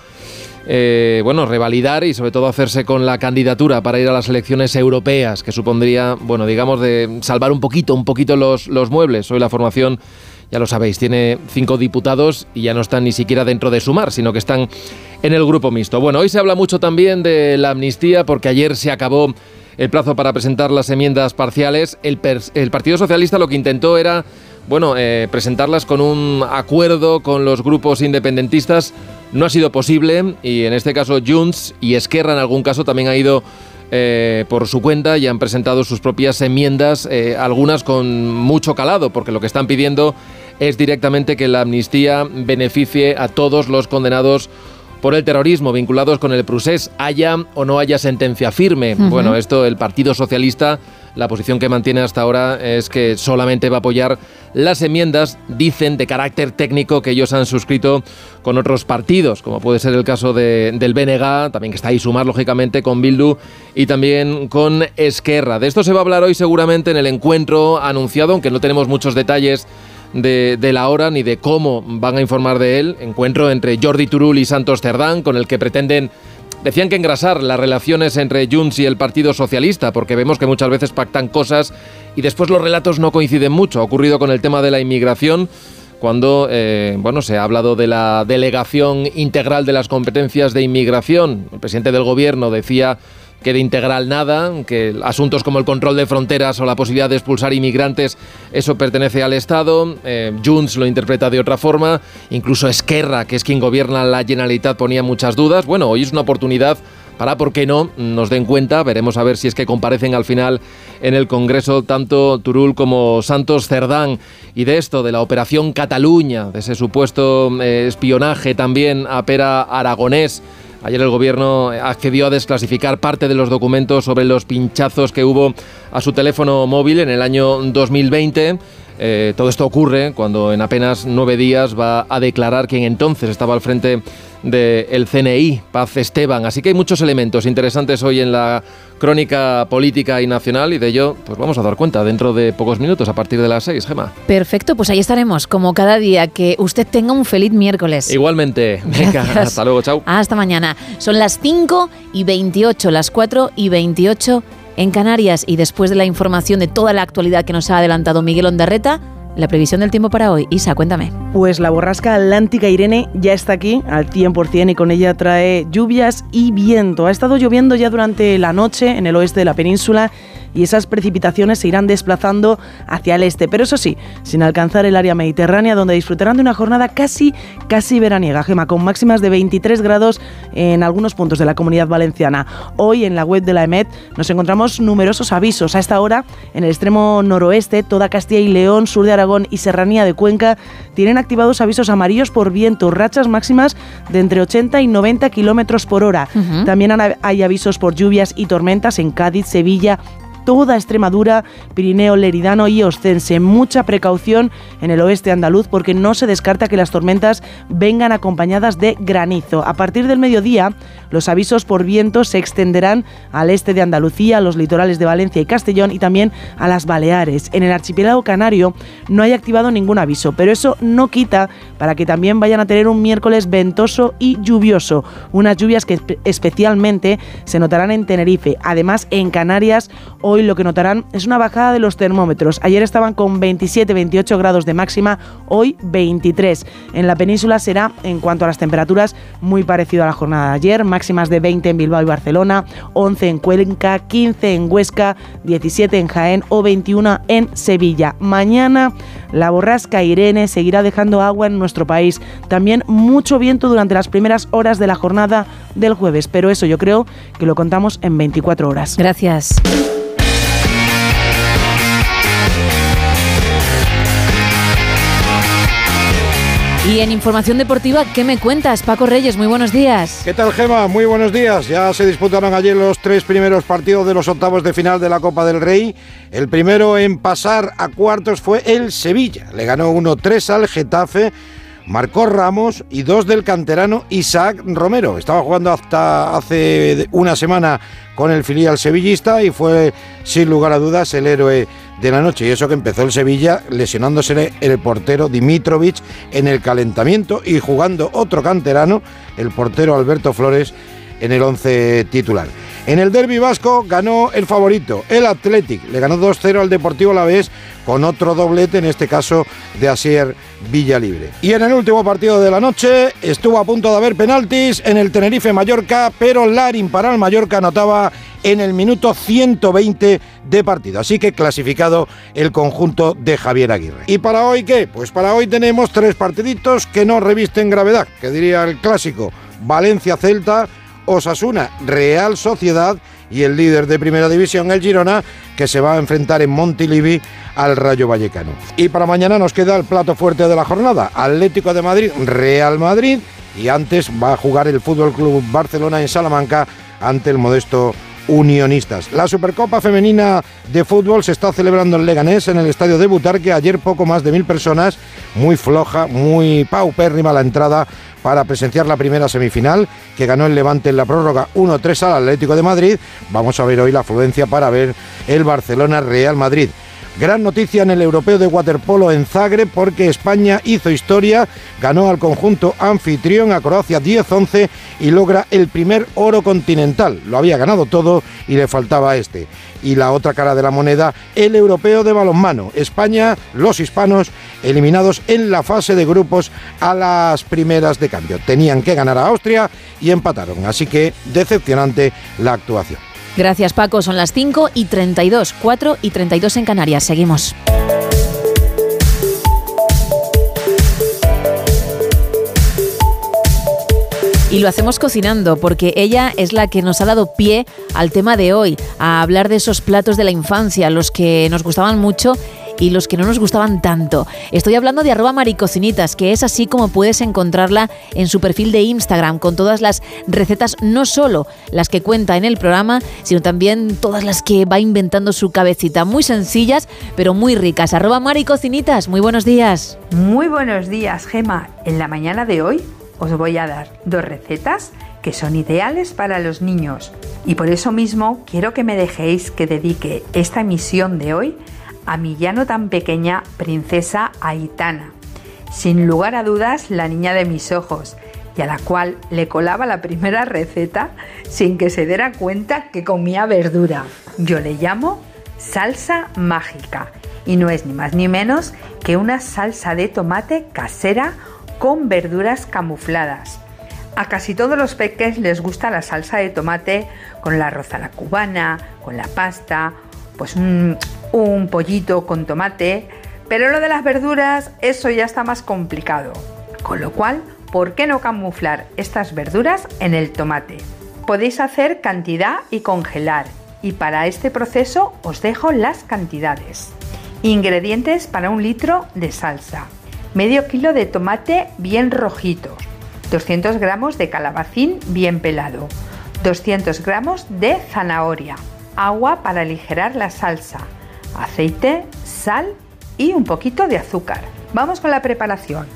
eh, bueno, revalidar y sobre todo hacerse con la candidatura para ir a las elecciones europeas, que supondría, bueno, digamos, de salvar un poquito, un poquito los, los muebles. Hoy la formación, ya lo sabéis, tiene cinco diputados y ya no están ni siquiera dentro de Sumar, sino que están en el grupo mixto. Bueno, hoy se habla mucho también de la amnistía porque ayer se acabó el plazo para presentar las enmiendas parciales. El, Partido Socialista lo que intentó era bueno, eh, presentarlas con un acuerdo con los grupos independentistas no ha sido posible y en este caso Junts y Esquerra en algún caso también ha ido eh, por su cuenta y han presentado sus propias enmiendas, eh, algunas con mucho calado, porque lo que están pidiendo es directamente que la amnistía beneficie a todos los condenados por el terrorismo vinculados con el procés, haya o no haya sentencia firme. Bueno, esto el Partido Socialista, la posición que mantiene hasta ahora es que solamente va a apoyar las enmiendas, dicen, de carácter técnico que ellos han suscrito con otros partidos, como puede ser el caso de- del BNG, también que está ahí sumar, lógicamente, con Bildu y también con Esquerra. De esto se va a hablar hoy seguramente en el encuentro anunciado, aunque no tenemos muchos detalles de, de la hora ni de cómo van a informar de él. Encuentro entre Jordi Turul y Santos Cerdán, con el que pretenden, decían que engrasar las relaciones entre Junts y el Partido Socialista, porque vemos que muchas veces pactan cosas y después los relatos no coinciden mucho. Ha ocurrido con el tema de la inmigración cuando eh, bueno, se ha hablado de la delegación integral de las competencias de inmigración. El presidente del gobierno decía que de integral nada, que asuntos como el control de fronteras o la posibilidad de expulsar inmigrantes, eso pertenece al Estado. Eh, Junts lo interpreta de otra forma. Incluso Esquerra, que es quien gobierna la Generalitat, ponía muchas dudas. Bueno, hoy es una oportunidad para, ¿por qué no?, nos den cuenta. Veremos a ver si es que comparecen al final en el Congreso tanto Turul como Santos Cerdán. Y de esto, de la Operación Cataluña, de ese supuesto eh, espionaje también a Pera Aragonés. Ayer el gobierno accedió a desclasificar parte de los documentos sobre los pinchazos que hubo a su teléfono móvil en el año 2020. Eh, todo esto ocurre cuando en apenas nueve días va a declarar quien entonces estaba al frente del CNI, Paz Esteban. Así que hay muchos elementos interesantes hoy en la crónica política y nacional y de ello pues vamos a dar cuenta dentro de pocos minutos a partir de las seis, Gema. Perfecto, pues ahí estaremos, como cada día. Que usted tenga un feliz miércoles. Igualmente, venga, hasta luego, chao. Hasta mañana. Son las 5 y 28, las 4 y 28 en Canarias. Y después de la información de toda la actualidad que nos ha adelantado Miguel Ondarreta, la previsión del tiempo para hoy. Isa, cuéntame. Pues la borrasca atlántica Irene ya está aquí al 100% y con ella trae lluvias y viento. Ha estado lloviendo ya durante la noche en el oeste de la península y esas precipitaciones se irán desplazando hacia el este, pero eso sí, sin alcanzar el área mediterránea donde disfrutarán de una jornada casi casi veraniega, Gema, con máximas de 23 grados en algunos puntos de la comunidad valenciana. Hoy en la web de la EMET nos encontramos numerosos avisos. A esta hora, en el extremo noroeste, toda Castilla y León, sur de Aragón y Serranía de Cuenca tienen activados avisos amarillos por viento, rachas máximas de entre 80 y 90 kilómetros por hora. También hay avisos por lluvias y tormentas en Cádiz, Sevilla, toda Extremadura, Pirineo, Leridano y Ostense. Mucha precaución en el oeste andaluz porque no se descarta que las tormentas vengan acompañadas de granizo. A partir del mediodía, los avisos por viento se extenderán al este de Andalucía, a los litorales de Valencia y Castellón y también a las Baleares. En el archipiélago canario no hay activado ningún aviso, pero eso no quita para que también vayan a tener un miércoles ventoso y lluvioso. Unas lluvias que espe- especialmente se notarán en Tenerife. Además, en Canarias, hoy lo que notarán es una bajada de los termómetros. Ayer estaban con 27-28 grados de máxima, hoy 23. En la península será, en cuanto a las temperaturas, muy parecido a la jornada de ayer. Máximas de 20 en Bilbao y Barcelona, 11 en Cuenca, 15 en Huesca, 17 en Jaén o 21 en Sevilla. Mañana la borrasca Irene seguirá dejando agua en nuestro país. También mucho viento durante las primeras horas de la jornada del jueves, pero eso yo creo que lo contamos en 24 horas. Gracias. Y en información deportiva, ¿qué me cuentas, Paco Reyes? Muy buenos días. ¿Qué tal, Gema? Muy buenos días. Ya se disputaron ayer los tres primeros partidos de los octavos de final de la Copa del Rey. El primero en pasar a cuartos fue el Sevilla. Le ganó 1-3 al Getafe. Marcó Ramos y dos del canterano Isaac Romero. Estaba jugando hasta hace una semana con el filial sevillista y fue sin lugar a dudas el héroe de la noche. Y eso que empezó el Sevilla lesionándose el portero Dimitrovic en el calentamiento y jugando otro canterano, el portero Alberto Flores, en el once titular. En el derby vasco ganó el favorito, el Athletic. Le ganó 2-0 al Deportivo La Vez con otro doblete, en este caso de Asier Villalibre. Y en el último partido de la noche estuvo a punto de haber penaltis en el Tenerife Mallorca, pero Larin para el Mallorca anotaba en el minuto 120 de partido. Así que clasificado el conjunto de Javier Aguirre. ¿Y para hoy qué? Pues para hoy tenemos tres partiditos que no revisten gravedad, que diría el clásico Valencia Celta, Osasuna Real Sociedad y el líder de primera división, el Girona, que se va a enfrentar en Montilivi al Rayo Vallecano. Y para mañana nos queda el plato fuerte de la jornada, Atlético de Madrid, Real Madrid, y antes va a jugar el Fútbol Club Barcelona en Salamanca ante el modesto Unionistas. La Supercopa Femenina de Fútbol se está celebrando en Leganés, en el estadio de Butarque. Ayer poco más de mil personas, muy floja, muy paupérrima la entrada para presenciar la primera semifinal que ganó el Levante en la prórroga 1-3 al Atlético de Madrid. Vamos a ver hoy la afluencia para ver el Barcelona Real Madrid. Gran noticia en el europeo de waterpolo en Zagreb porque España hizo historia, ganó al conjunto anfitrión a Croacia 10-11 y logra el primer oro continental. Lo había ganado todo y le faltaba este. Y la otra cara de la moneda, el europeo de balonmano. España, los hispanos, eliminados en la fase de grupos a las primeras de cambio. Tenían que ganar a Austria y empataron. Así que decepcionante la actuación. Gracias Paco, son las 5 y 32, 4 y 32 en Canarias. Seguimos. Y lo hacemos cocinando porque ella es la que nos ha dado pie al tema de hoy, a hablar de esos platos de la infancia, los que nos gustaban mucho y los que no nos gustaban tanto. Estoy hablando de arroba maricocinitas, que es así como puedes encontrarla en su perfil de Instagram, con todas las recetas, no solo las que cuenta en el programa, sino también todas las que va inventando su cabecita. Muy sencillas, pero muy ricas. Arroba maricocinitas, muy buenos días. Muy buenos días, Gema. En la mañana de hoy os voy a dar dos recetas que son ideales para los niños. Y por eso mismo quiero que me dejéis que dedique esta emisión de hoy a mi ya no tan pequeña princesa Aitana, sin lugar a dudas la niña de mis ojos, y a la cual le colaba la primera receta sin que se diera cuenta que comía verdura. Yo le llamo salsa mágica y no es ni más ni menos que una salsa de tomate casera con verduras camufladas. A casi todos los peques les gusta la salsa de tomate con la arroz a la cubana, con la pasta, pues un, un pollito con tomate, pero lo de las verduras, eso ya está más complicado. Con lo cual, ¿por qué no camuflar estas verduras en el tomate? Podéis hacer cantidad y congelar, y para este proceso os dejo las cantidades. Ingredientes para un litro de salsa. Medio kilo de tomate bien rojito, 200 gramos de calabacín bien pelado, 200 gramos de zanahoria, agua para aligerar la salsa, aceite, sal y un poquito de azúcar. Vamos con la preparación.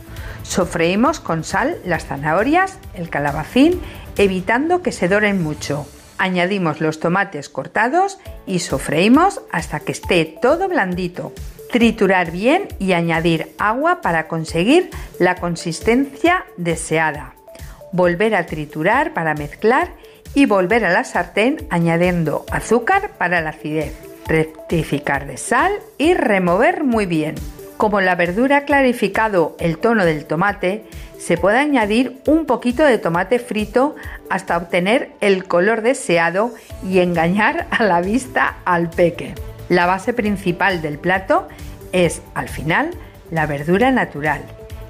Sofreímos con sal las zanahorias, el calabacín, evitando que se doren mucho. Añadimos los tomates cortados y sofreímos hasta que esté todo blandito. Triturar bien y añadir agua para conseguir la consistencia deseada. Volver a triturar para mezclar y volver a la sartén añadiendo azúcar para la acidez rectificar de sal y remover muy bien. Como la verdura ha clarificado el tono del tomate, se puede añadir un poquito de tomate frito hasta obtener el color deseado y engañar a la vista al peque. La base principal del plato es, al final, la verdura natural.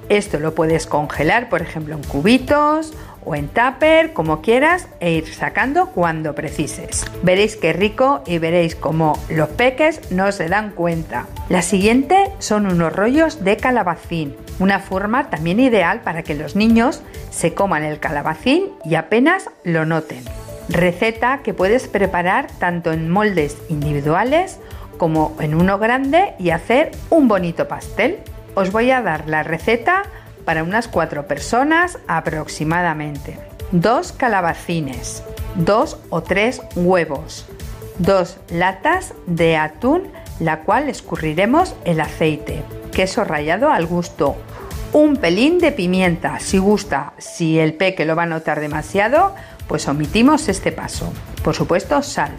Esto lo puedes congelar, por ejemplo, en cubitos o en tupper, como quieras, e ir sacando cuando precises. Veréis qué rico y veréis cómo los peques no se dan cuenta. La siguiente son unos rollos de calabacín, una forma también ideal para que los niños se coman el calabacín y apenas lo noten. Receta que puedes preparar tanto en moldes individuales como en uno grande y hacer un bonito pastel. Os voy a dar la receta para unas cuatro personas aproximadamente. Dos calabacines, dos o tres huevos, dos latas de atún, la cual escurriremos el aceite, queso rallado al gusto, un pelín de pimienta, si gusta, si el peque lo va a notar demasiado, Pues omitimos este paso. Por supuesto, sal.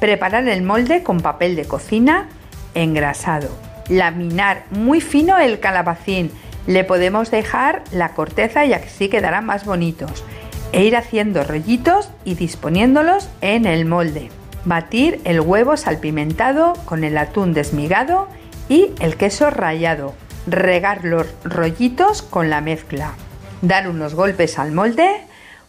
Preparar el molde con papel de cocina engrasado. Laminar muy fino el calabacín. Le podemos dejar la corteza y así quedarán más bonitos. E ir haciendo rollitos y disponiéndolos en el molde. Batir el huevo salpimentado con el atún desmigado y el queso rallado. Regar los rollitos con la mezcla. Dar unos golpes al molde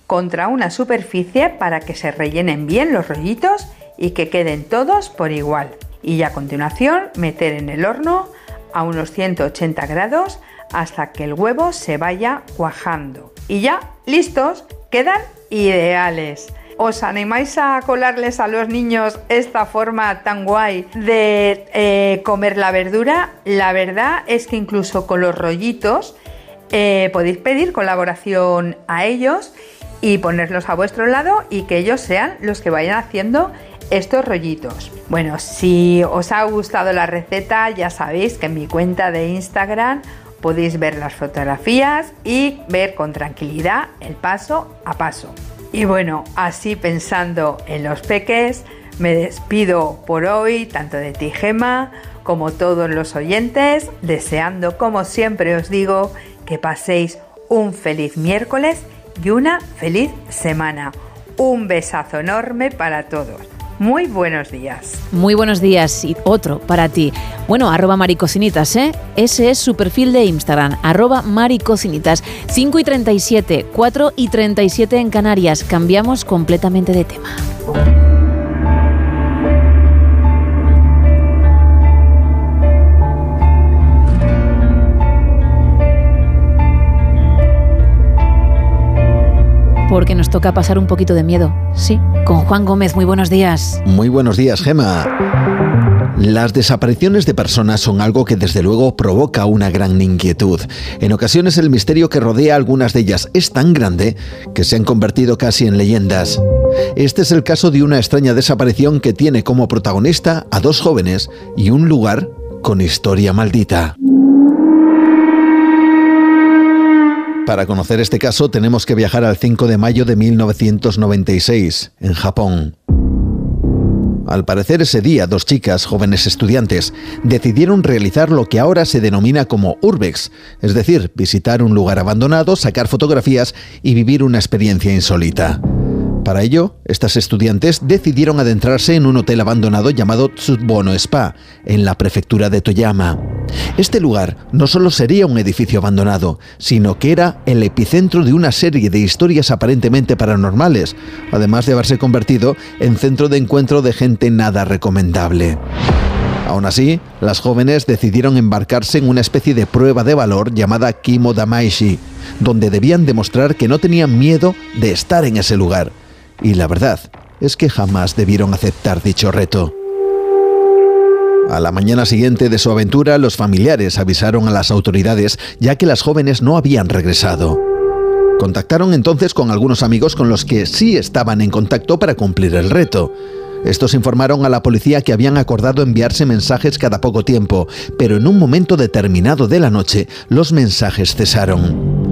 contra una superficie para que se rellenen bien los rollitos y que queden todos por igual. Y a continuación meter en el horno a unos 180 grados hasta que el huevo se vaya cuajando. Y ya, listos, quedan ideales. ¿Os animáis a colarles a los niños esta forma tan guay de eh, comer la verdura? La verdad es que incluso con los rollitos eh, podéis pedir colaboración a ellos y ponerlos a vuestro lado y que ellos sean los que vayan haciendo estos rollitos. Bueno, si os ha gustado la receta, ya sabéis que en mi cuenta de Instagram podéis ver las fotografías y ver con tranquilidad el paso a paso. Y bueno, así pensando en los peques, me despido por hoy, tanto de ti, Gema, como todos los oyentes, deseando, como siempre os digo, que paséis un feliz miércoles y una feliz semana. Un besazo enorme para todos. Muy buenos días. Muy buenos días y otro para ti. Bueno, arroba maricocinitas, ¿eh? Ese es su perfil de Instagram, arroba maricocinitas. 5 y 37, 4 y 37 en Canarias. Cambiamos completamente de tema. Porque nos toca pasar un poquito de miedo. Sí, con Juan Gómez, muy buenos días. Muy buenos días, Gema. Las desapariciones de personas son algo que desde luego provoca una gran inquietud. En ocasiones el misterio que rodea algunas de ellas es tan grande que se han convertido casi en leyendas. Este es el caso de una extraña desaparición que tiene como protagonista a dos jóvenes y un lugar con historia maldita. Para conocer este caso tenemos que viajar al 5 de mayo de 1996, en Japón. Al parecer ese día, dos chicas, jóvenes estudiantes, decidieron realizar lo que ahora se denomina como urbex, es decir, visitar un lugar abandonado, sacar fotografías y vivir una experiencia insólita. Para ello, estas estudiantes decidieron adentrarse en un hotel abandonado llamado Tsubono Spa, en la prefectura de Toyama. Este lugar no solo sería un edificio abandonado, sino que era el epicentro de una serie de historias aparentemente paranormales, además de haberse convertido en centro de encuentro de gente nada recomendable. Aún así, las jóvenes decidieron embarcarse en una especie de prueba de valor llamada Kimo Damaishi, donde debían demostrar que no tenían miedo de estar en ese lugar y la verdad es que jamás debieron aceptar dicho reto. A la mañana siguiente de su aventura, los familiares avisaron a las autoridades ya que las jóvenes no habían regresado. Contactaron entonces con algunos amigos con los que sí estaban en contacto para cumplir el reto. Estos informaron a la policía que habían acordado enviarse mensajes cada poco tiempo, pero en un momento determinado de la noche los mensajes cesaron.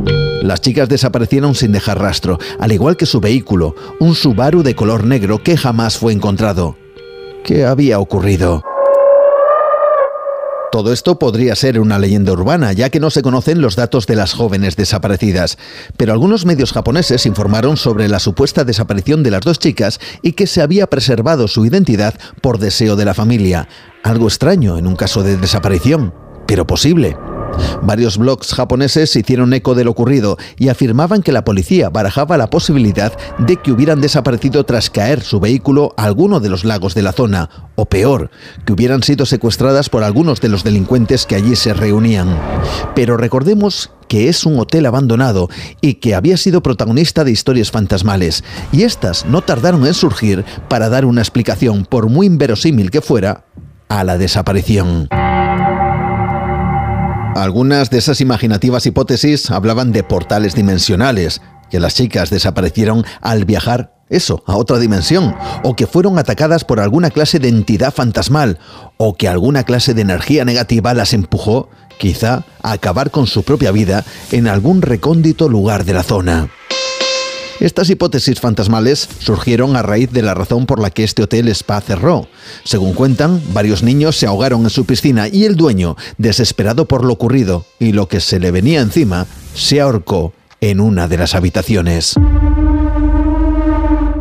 Las chicas desaparecieron sin dejar rastro, al igual que su vehículo, un Subaru de color negro que jamás fue encontrado. ¿Qué había ocurrido? Todo esto podría ser una leyenda urbana, ya que no se conocen los datos de las jóvenes desaparecidas, pero algunos medios japoneses informaron sobre la supuesta desaparición de las dos chicas y que se había preservado su identidad por deseo de la familia, algo extraño en un caso de desaparición, pero posible. Varios blogs japoneses hicieron eco de lo ocurrido y afirmaban que la policía barajaba la posibilidad de que hubieran desaparecido tras caer su vehículo a alguno de los lagos de la zona, o peor, que hubieran sido secuestradas por algunos de los delincuentes que allí se reunían. Pero recordemos que es un hotel abandonado y que había sido protagonista de historias fantasmales, y estas no tardaron en surgir para dar una explicación, por muy inverosímil que fuera, a la desaparición. Algunas de esas imaginativas hipótesis hablaban de portales dimensionales, que las chicas desaparecieron al viajar eso, a otra dimensión, o que fueron atacadas por alguna clase de entidad fantasmal, o que alguna clase de energía negativa las empujó, quizá, a acabar con su propia vida en algún recóndito lugar de la zona. Estas hipótesis fantasmales surgieron a raíz de la razón por la que este hotel spa cerró. Según cuentan, varios niños se ahogaron en su piscina y el dueño, desesperado por lo ocurrido y lo que se le venía encima, se ahorcó en una de las habitaciones.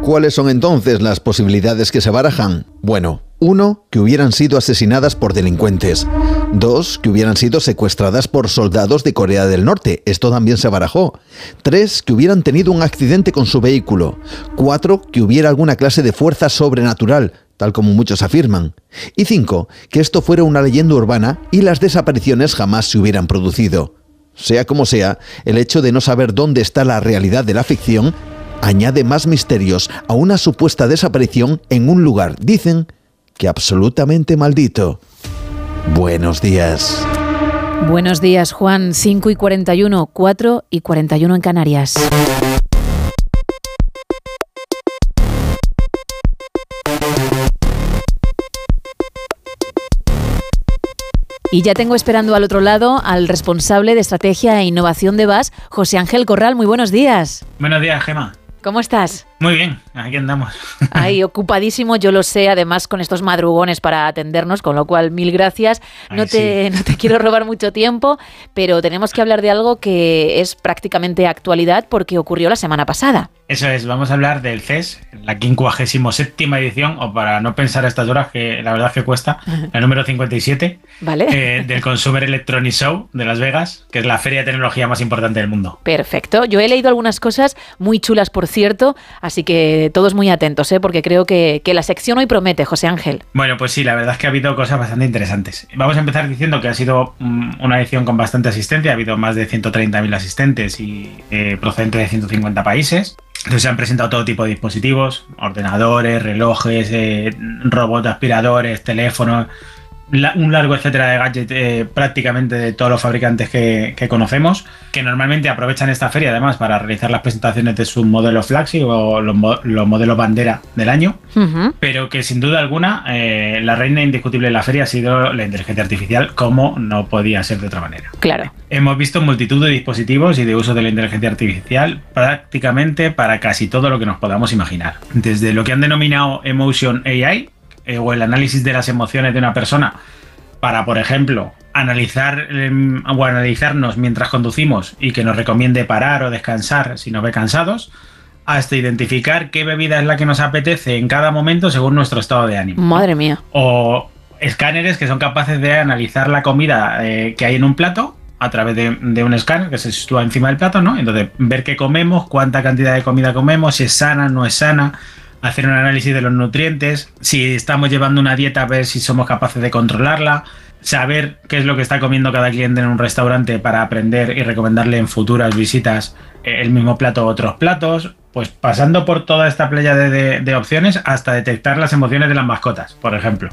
¿Cuáles son entonces las posibilidades que se barajan? Bueno, uno, que hubieran sido asesinadas por delincuentes. Dos, que hubieran sido secuestradas por soldados de Corea del Norte. Esto también se barajó. Tres, que hubieran tenido un accidente con su vehículo. Cuatro, que hubiera alguna clase de fuerza sobrenatural, tal como muchos afirman. Y cinco, que esto fuera una leyenda urbana y las desapariciones jamás se hubieran producido. Sea como sea, el hecho de no saber dónde está la realidad de la ficción añade más misterios a una supuesta desaparición en un lugar, dicen, que absolutamente maldito. Buenos días. Buenos días, Juan. 5 y 41, 4 y 41 en Canarias. Y ya tengo esperando al otro lado al responsable de estrategia e innovación de VAS, José Ángel Corral. Muy buenos días. Buenos días, Gema. ¿Cómo estás? Muy bien, aquí andamos. Ay, ocupadísimo, yo lo sé, además con estos madrugones para atendernos, con lo cual mil gracias. No, Ay, te, no te quiero robar mucho tiempo, pero tenemos que hablar de algo que es prácticamente actualidad porque ocurrió la semana pasada. Eso es, vamos a hablar del CES, la 57 edición, o para no pensar a estas horas, que la verdad es que cuesta, la número 57, ¿Vale? eh, del Consumer Electronics Show de Las Vegas, que es la feria de tecnología más importante del mundo. Perfecto. Yo he leído algunas cosas muy chulas, por cierto, así que todos muy atentos, ¿eh? porque creo que, la sección hoy promete, José Ángel. Bueno, pues sí, la verdad es que ha habido cosas bastante interesantes. Vamos a empezar diciendo que ha sido mm, una edición con bastante asistencia, ha habido más de 130.000 asistentes y eh, procedentes de 150 países. Entonces se han presentado todo tipo de dispositivos, ordenadores, relojes, eh, robots aspiradores, teléfonos, la- un largo etcétera de gadgets eh, prácticamente de todos los fabricantes que, que conocemos, que normalmente aprovechan esta feria además para realizar las presentaciones de sus modelos flagship o los modelos bandera del año pero que sin duda alguna eh, la reina indiscutible de la feria ha sido la inteligencia artificial, como no podía ser de otra manera. Claro. Hemos visto multitud de dispositivos y de uso de la inteligencia artificial prácticamente para casi todo lo que nos podamos imaginar. Desde lo que han denominado Emotion AI, eh, o el análisis de las emociones de una persona, para, por ejemplo, analizar em, o analizarnos mientras conducimos y que nos recomiende parar o descansar si nos ve cansados, hasta identificar qué bebida es la que nos apetece en cada momento según nuestro estado de ánimo. Madre mía. O escáneres que son capaces de analizar la comida eh, que hay en un plato a través de, de un escáner que se sitúa encima del plato, ¿no? Entonces, ver qué comemos, cuánta cantidad de comida comemos, si es sana, no es sana, hacer un análisis de los nutrientes, si estamos llevando una dieta, ver si somos capaces de controlarla, saber qué es lo que está comiendo cada cliente en un restaurante para aprender y recomendarle en futuras visitas eh, el mismo plato o otros platos, pues pasando por toda esta playa de, de- de opciones hasta detectar las emociones de las mascotas, por ejemplo.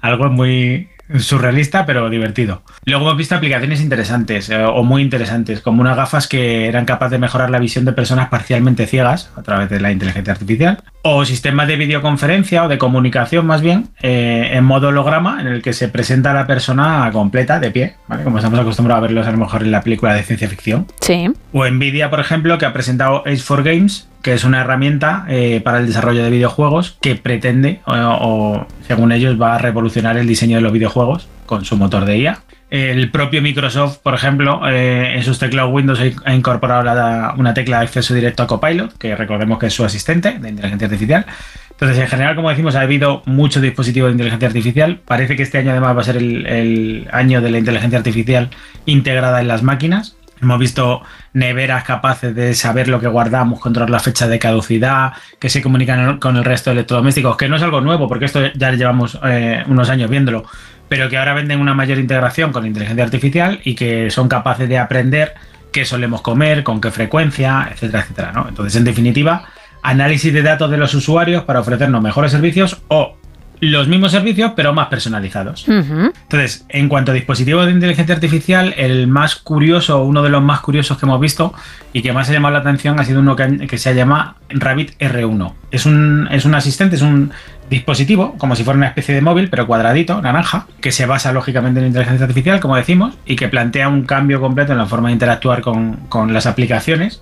Algo muy surrealista pero divertido. Luego hemos visto aplicaciones interesantes eh, o muy interesantes, como unas gafas que eran capaces de mejorar la visión de personas parcialmente ciegas a través de la inteligencia artificial, o sistemas de videoconferencia o de comunicación más bien eh, en modo holograma en el que se presenta a la persona completa de pie, ¿vale? como estamos acostumbrados a verlos a lo mejor en la película de ciencia ficción. Sí. O Nvidia, por ejemplo, que ha presentado Age for Games, que es una herramienta eh, para el desarrollo de videojuegos que pretende, o, según ellos, va a revolucionar el diseño de los videojuegos con su motor de IA. El propio Microsoft, por ejemplo, eh, en sus teclados Windows ha incorporado una tecla de acceso directo a Copilot, que recordemos que es su asistente de inteligencia artificial. Entonces, en general, como decimos, ha habido muchos dispositivos de inteligencia artificial. Parece que este año además va a ser el año de la inteligencia artificial integrada en las máquinas. Hemos visto neveras capaces de saber lo que guardamos, controlar la fecha de caducidad, que se comunican con el resto de electrodomésticos, que no es algo nuevo, porque esto ya llevamos eh, unos años viéndolo, pero que ahora venden una mayor integración con inteligencia artificial y que son capaces de aprender qué solemos comer, con qué frecuencia, etcétera, etcétera. Entonces, en definitiva, análisis de datos de los usuarios para ofrecernos mejores servicios o los mismos servicios, pero más personalizados. Entonces, en cuanto a dispositivos de inteligencia artificial, el más curioso, uno de los más curiosos que hemos visto y que más ha llamado la atención ha sido uno que, que se llama Rabbit R1. Es un, es un asistente, es un dispositivo, como si fuera una especie de móvil, pero cuadradito, naranja, que se basa lógicamente en inteligencia artificial, como decimos, y que plantea un cambio completo en la forma de interactuar con, con las aplicaciones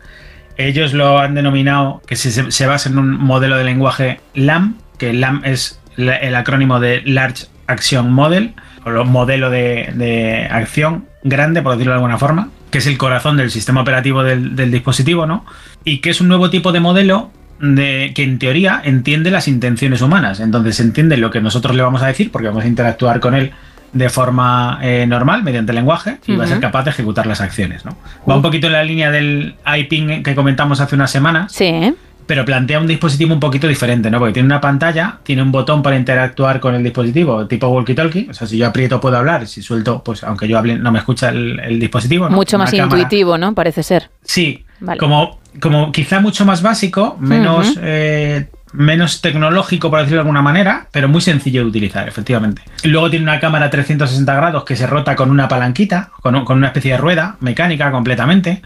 ellos lo han denominado que se, se basa en un modelo de lenguaje LAM, que LAM es la- el acrónimo de Large Action Model, o lo- modelo de, de acción grande, por decirlo de alguna forma, que es el corazón del sistema operativo del, del dispositivo, ¿no? Y que es un nuevo tipo de modelo de, que en teoría entiende las intenciones humanas. Entonces entiende lo que nosotros le vamos a decir, porque vamos a interactuar con él de forma eh, normal, mediante lenguaje, y va a ser capaz de ejecutar las acciones, ¿no? Va un poquito en la línea del iPing que comentamos hace unas semanas. Sí. Pero plantea un dispositivo un poquito diferente, ¿no? Porque tiene una pantalla, tiene un botón para interactuar con el dispositivo, tipo walkie-talkie. O sea, si yo aprieto puedo hablar, si suelto, pues aunque yo hable, no me escucha el, el dispositivo. ¿no? Mucho más cámara. intuitivo, ¿no? Parece ser. Sí, Vale. como, como quizá mucho más básico, menos, eh, menos tecnológico, por decirlo de alguna manera, pero muy sencillo de utilizar, efectivamente. Luego tiene una cámara 360 grados que se rota con una palanquita, con, un- con una especie de rueda mecánica completamente.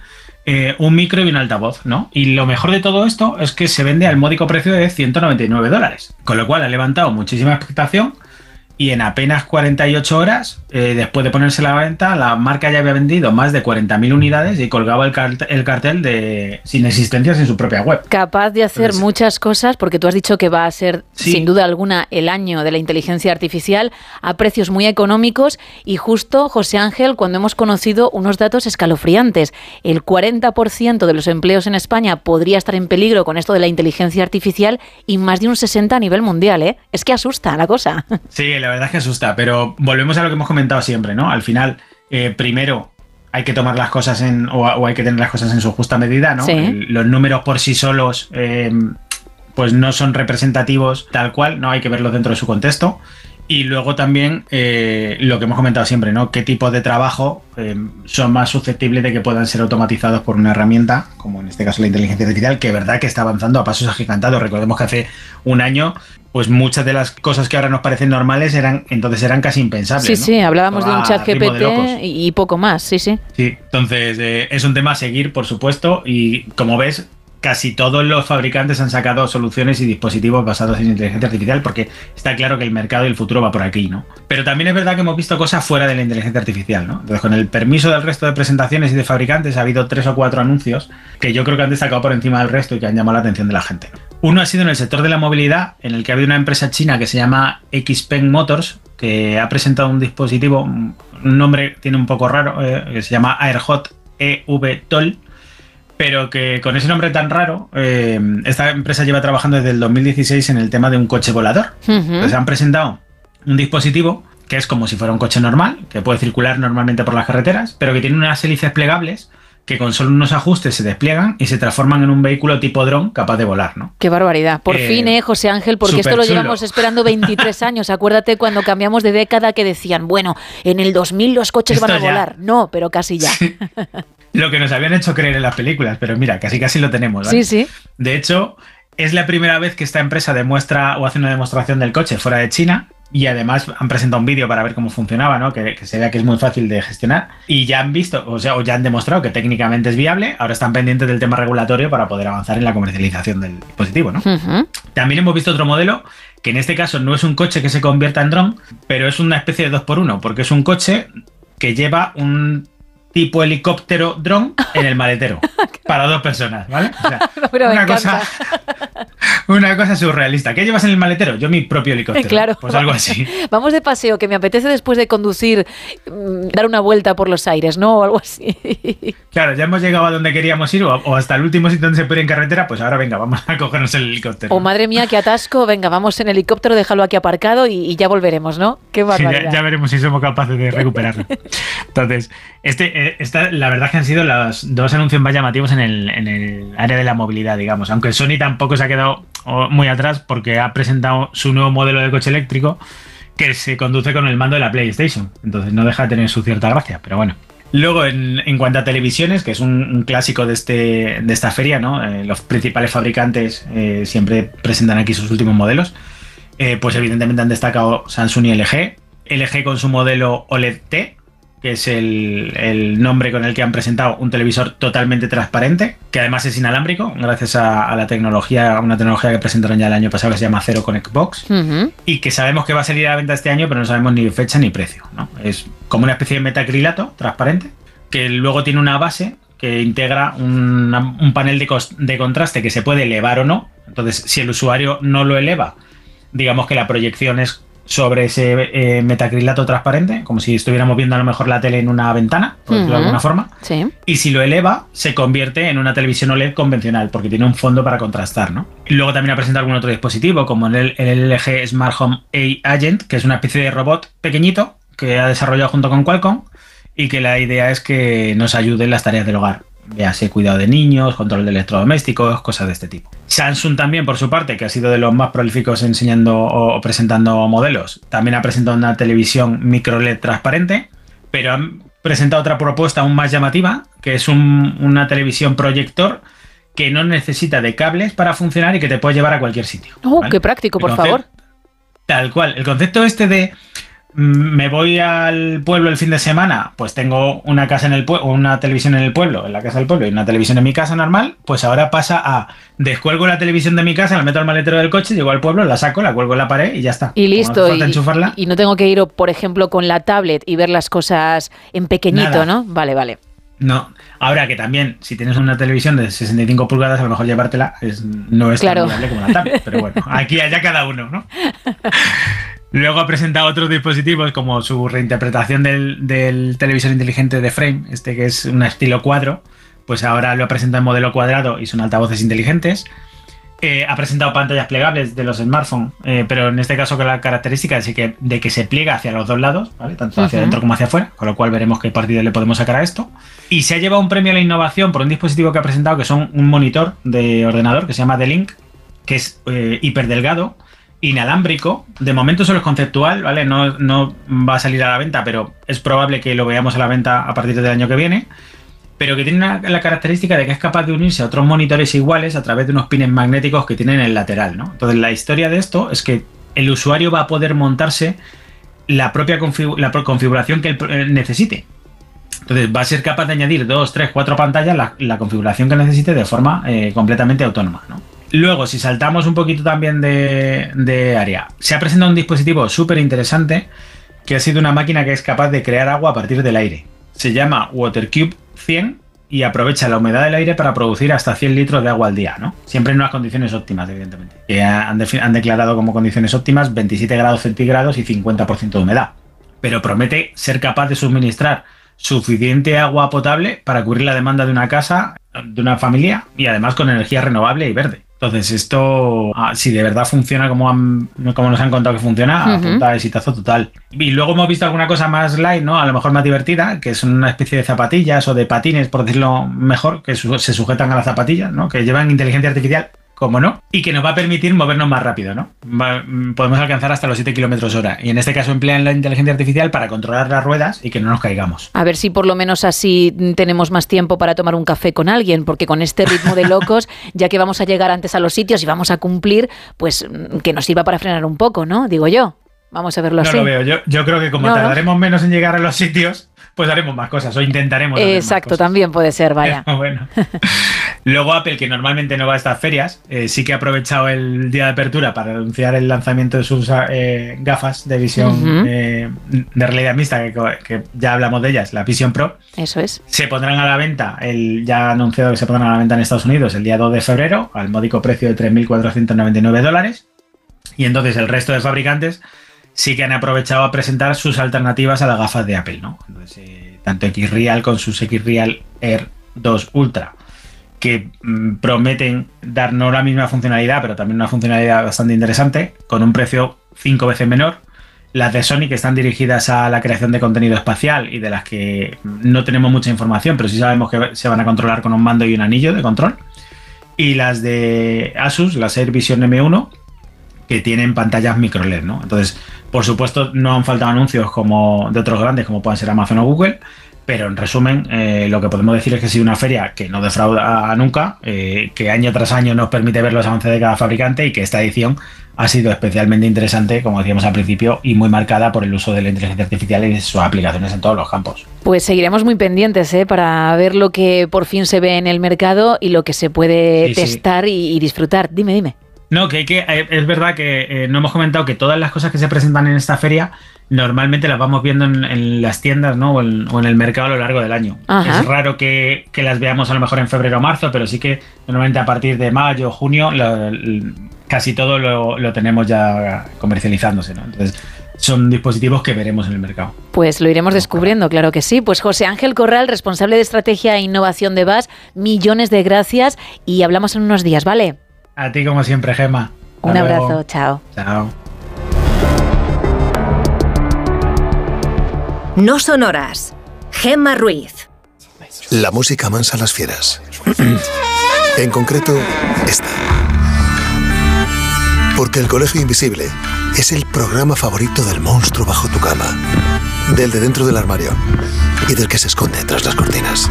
Eh, un micro y un altavoz, ¿no? Y lo mejor de todo esto es que se vende al módico precio de 199 dólares. Con lo cual ha levantado muchísima expectación y en apenas 48 horas, eh, después de ponerse la venta, la marca ya había vendido más de 40.000 unidades y colgaba el, cart- el cartel de sin existencias en su propia web. Capaz de hacer muchas cosas, porque tú has dicho que va a ser, Sí. sin duda alguna, el año de la inteligencia artificial a precios muy económicos. Y justo, José Ángel, cuando hemos conocido unos datos escalofriantes, el 40% de los empleos en España podría estar en peligro con esto de la inteligencia artificial y más de un 60% a nivel mundial, ¿eh? Es que asusta la cosa. Sí, la verdad es que asusta, pero volvemos a lo que hemos comentado siempre, ¿no? Al final, eh, primero hay que tomar las cosas en, o, o hay que tener las cosas en su justa medida, ¿no? Sí. El- los números por sí solos, eh, pues no son representativos tal cual, ¿no? Hay que verlos dentro de su contexto. Y luego también eh, lo que hemos comentado siempre, ¿no? ¿Qué tipo de trabajo eh, son más susceptibles de que puedan ser automatizados por una herramienta, como en este caso la inteligencia artificial, que verdad que está avanzando a pasos agigantados. Recordemos que hace un año, pues muchas de las cosas que ahora nos parecen normales eran entonces eran casi impensables. Sí, ¿no? sí, hablábamos de un chat. GPT y, y poco más, sí, sí. Sí, entonces eh, es un tema a seguir, por supuesto, y como ves, casi todos los fabricantes han sacado soluciones y dispositivos basados en inteligencia artificial porque está claro que el mercado y el futuro va por aquí, ¿no? Pero también es verdad que hemos visto cosas fuera de la inteligencia artificial, ¿no? Entonces, con el permiso del resto de presentaciones y de fabricantes, ha habido tres o cuatro anuncios que yo creo que han destacado por encima del resto y que han llamado la atención de la gente. Uno ha sido en el sector de la movilidad, en el que ha habido una empresa china que se llama Xpeng Motors, que ha presentado un dispositivo, un nombre tiene un poco raro, eh, que se llama AirHot EV-TOL, pero que con ese nombre tan raro, eh, esta empresa lleva trabajando desde el 2016 en el tema de un coche volador. Entonces han presentado un dispositivo que es como si fuera un coche normal, que puede circular normalmente por las carreteras, pero que tiene unas hélices plegables que con solo unos ajustes se despliegan y se transforman en un vehículo tipo dron capaz de volar, ¿no? Qué barbaridad. Por Eh, fin, ¿eh, José Ángel? Porque esto lo llevamos esperando 23 años. Acuérdate cuando cambiamos de década que decían, bueno, en el 2000 los coches van a Esto ya. volar. No, pero casi ya. Lo que nos habían hecho creer en las películas, pero mira, casi casi lo tenemos, ¿vale? Sí, sí. De hecho, es la primera vez que esta empresa demuestra o hace una demostración del coche fuera de China. Y además han presentado un vídeo para ver cómo funcionaba, ¿no? Que, que se vea que es muy fácil de gestionar. Y ya han visto, o sea, o ya han demostrado que técnicamente es viable. Ahora están pendientes del tema regulatorio para poder avanzar en la comercialización del dispositivo, ¿no? También hemos visto otro modelo que en este caso no es un coche que se convierta en dron, pero es una especie de 2x1, porque es un coche que lleva un tipo helicóptero dron en el maletero para dos personas, ¿vale? O sea, una, cosa, una cosa surrealista. ¿Qué llevas en el maletero? Yo mi propio helicóptero. Claro. Pues algo así. Vamos de paseo, que me apetece después de conducir mm, dar una vuelta por los aires, ¿no? O algo así. Claro, ya hemos llegado a donde queríamos ir o, o hasta el último sitio donde se puede ir en carretera, pues ahora venga, vamos a cogernos el helicóptero. O madre mía, qué atasco. Venga, vamos en helicóptero, déjalo aquí aparcado y, y ya volveremos, ¿no? Qué Sí, barbaridad. ya, ya veremos si somos capaces de recuperarlo. Entonces, este, esta, la verdad que han sido los dos anuncios más llamativos en el, en el área de la movilidad, digamos. Aunque Sony tampoco se ha quedado muy atrás porque ha presentado su nuevo modelo de coche eléctrico que se conduce con el mando de la PlayStation. Entonces no deja de tener su cierta gracia, pero bueno. Luego, en, en cuanto a televisiones, que es un, clásico de, este, de esta feria, ¿no? Eh, los principales fabricantes eh, siempre presentan aquí sus últimos modelos. Eh, pues evidentemente han destacado Samsung y LG. LG con su modelo OLED-T, que es el, el nombre con el que han presentado un televisor totalmente transparente, que además es inalámbrico, gracias a, a la tecnología, a una tecnología que presentaron ya el año pasado que se llama Zero Connect Box y que sabemos que va a salir a la venta este año, pero no sabemos ni fecha ni precio. ¿no? Es como una especie de metacrilato transparente, que luego tiene una base que integra una- un panel de, de contraste que se puede elevar o no. Entonces, si el usuario no lo eleva, digamos que la proyección es sobre ese eh, metacrilato transparente, como si estuviéramos viendo a lo mejor la tele en una ventana, por decirlo de alguna forma. Sí. Y si lo eleva, se convierte en una televisión OLED convencional, porque tiene un fondo para contrastar, ¿no? Y luego también ha presentado algún otro dispositivo, como el, el LG Smart Home A Agent, que es una especie de robot pequeñito que ha desarrollado junto con Qualcomm y que la idea es que nos ayude en las tareas del hogar. Véase cuidado de niños, control de electrodomésticos, cosas de este tipo. Samsung también, por su parte, que ha sido de los más prolíficos enseñando o presentando modelos, también ha presentado una televisión micro LED transparente, pero han presentado otra propuesta aún más llamativa, que es un- una televisión proyector que no necesita de cables para funcionar y que te puede llevar a cualquier sitio. Oh, ¿vale? qué práctico, por favor. Tal cual. El concepto este de me voy al pueblo el fin de semana, pues tengo una casa en el pueblo, una televisión en el pueblo, en la casa del pueblo, y una televisión en mi casa normal, pues ahora pasa a descuelgo la televisión de mi casa, la meto al maletero del coche, llego al pueblo, la saco, la cuelgo en la pared y ya está. Y no listo. y, no tengo que ir, por ejemplo, con la tablet y ver las cosas en pequeñito, Nada. ¿no? Vale, vale. No, ahora que también, si tienes una televisión de 65 pulgadas, a lo mejor llevártela es- no es Claro. tan viable como la tablet, pero bueno, aquí allá cada uno, ¿no? Luego ha presentado otros dispositivos como su reinterpretación del, del televisor inteligente de Frame, este que es un estilo cuadro, pues ahora lo ha presentado en modelo cuadrado y son altavoces inteligentes. Eh, ha presentado pantallas plegables de los smartphones, eh, pero en este caso con la característica de que, de que se pliega hacia los dos lados, ¿vale? tanto hacia adentro como hacia afuera, con lo cual veremos qué partido le podemos sacar a esto. Y se ha llevado un premio a la innovación por un dispositivo que ha presentado que son un monitor de ordenador que se llama The-Link, que es eh, hiperdelgado, inalámbrico. De momento solo es conceptual, ¿vale? No, no va a salir a la venta, pero es probable que lo veamos a la venta a partir del año que viene. Pero que tiene la característica de que es capaz de unirse a otros monitores iguales a través de unos pines magnéticos que tienen en el lateral, ¿no? Entonces la historia de esto es que el usuario va a poder montarse la propia configuración que eh, necesite. Entonces va a ser capaz de añadir dos, tres, cuatro pantallas, la, la configuración que necesite de forma eh, completamente autónoma. ¿no? Luego, si saltamos un poquito también de, área, se ha presentado un dispositivo súper interesante que ha sido una máquina que es capaz de crear agua a partir del aire. Se llama WaterCube 100 y aprovecha la humedad del aire para producir hasta 100 litros de agua al día, ¿no? Siempre en unas condiciones óptimas, evidentemente. Que han, han declarado como condiciones óptimas 27 grados centígrados y 50% de humedad. Pero promete ser capaz de suministrar suficiente agua potable para cubrir la demanda de una casa, de una familia y además con energía renovable y verde. Entonces esto, ah, si de verdad funciona como, han- como nos han contado que funciona, Ujú. apunta a exitazo total. Y luego hemos visto alguna cosa más light, ¿no? A lo mejor más divertida, que son una especie de zapatillas o de patines, por decirlo mejor, que su- se sujetan a las zapatillas, ¿no? Que llevan inteligencia artificial, como no, y que nos va a permitir movernos más rápido, ¿no? Va- mm, podemos alcanzar hasta los 7 kilómetros hora. Y en este caso emplean la inteligencia artificial para controlar las ruedas y que no nos caigamos. A ver si por lo menos así tenemos más tiempo para tomar un café con alguien, porque con este ritmo de locos, ya que vamos a llegar antes a los sitios y vamos a cumplir, pues mm, que nos sirva para frenar un poco, ¿no? Digo yo. Vamos a verlo No así. lo veo. Yo, yo creo que como No, ¿no? tardaremos menos en llegar a los sitios, pues haremos más cosas o intentaremos. hacer más Exacto, también puede ser, vaya. bueno. Luego Apple, que normalmente no va a estas ferias, eh, sí que ha aprovechado el día de apertura para anunciar el lanzamiento de sus eh, gafas de visión eh, de realidad mixta, que, que ya hablamos de ellas, la Vision Pro. Eso es. Se pondrán a la venta, el, ya ha anunciado que se pondrán a la venta en Estados Unidos el día 2 de febrero, al módico precio de 3.499 dólares. Y entonces el resto de fabricantes sí que han aprovechado a presentar sus alternativas a las gafas de Apple, ¿no? Entonces, tanto Xreal con sus Xreal Air 2 Ultra, que mm, prometen dar no la misma funcionalidad, pero también una funcionalidad bastante interesante, con un precio cinco veces menor. Las de Sony, que están dirigidas a la creación de contenido espacial y de las que no tenemos mucha información, pero sí sabemos que se van a controlar con un mando y un anillo de control. Y las de Asus, las Air Vision M1, que tienen pantallas micro LED, ¿no? Entonces, por supuesto, no han faltado anuncios como de otros grandes, como pueden ser Amazon o Google, pero en resumen, eh, lo que podemos decir es que ha sido una feria que no defrauda nunca, eh, que año tras año nos permite ver los avances de cada fabricante y que esta edición ha sido especialmente interesante, como decíamos al principio, y muy marcada por el uso de la inteligencia artificial y sus aplicaciones en todos los campos. Pues seguiremos muy pendientes ¿eh? para ver lo que por fin se ve en el mercado y lo que se puede Sí, sí. testar Y, y disfrutar. Dime, dime. No, que, hay que eh, es verdad que eh, no hemos comentado que todas las cosas que se presentan en esta feria normalmente las vamos viendo en, en las tiendas ¿no? o, en, o en el mercado a lo largo del año. Ajá. Es raro que, que las veamos a lo mejor en febrero o marzo, pero sí que normalmente a partir de mayo o junio lo- casi todo lo, lo tenemos ya comercializándose. ¿no? Entonces son dispositivos que veremos en el mercado. Pues lo iremos descubriendo, claro que sí. Pues José Ángel Corral, responsable de estrategia e innovación de VAS, millones de gracias y hablamos en unos días, ¿vale? A ti como siempre, Gema. Un luego. abrazo, chao. Chao. No son horas. Gemma Ruiz. La música mansa a las fieras. en concreto, esta. Porque el Colegio Invisible es el programa favorito del monstruo bajo tu cama, del de dentro del armario y del que se esconde tras las cortinas.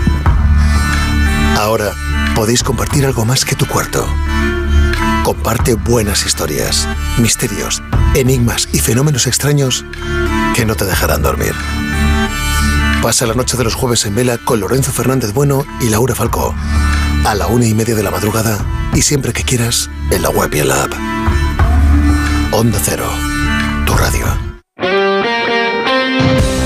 Ahora podéis compartir algo más que tu cuarto. Comparte buenas historias, misterios, enigmas y fenómenos extraños que no te dejarán dormir. Pasa la noche de los jueves en vela con Lorenzo Fernández Bueno y Laura Falcó. A la una y media de la madrugada y siempre que quieras en la web y en la app. Onda Cero, tu radio.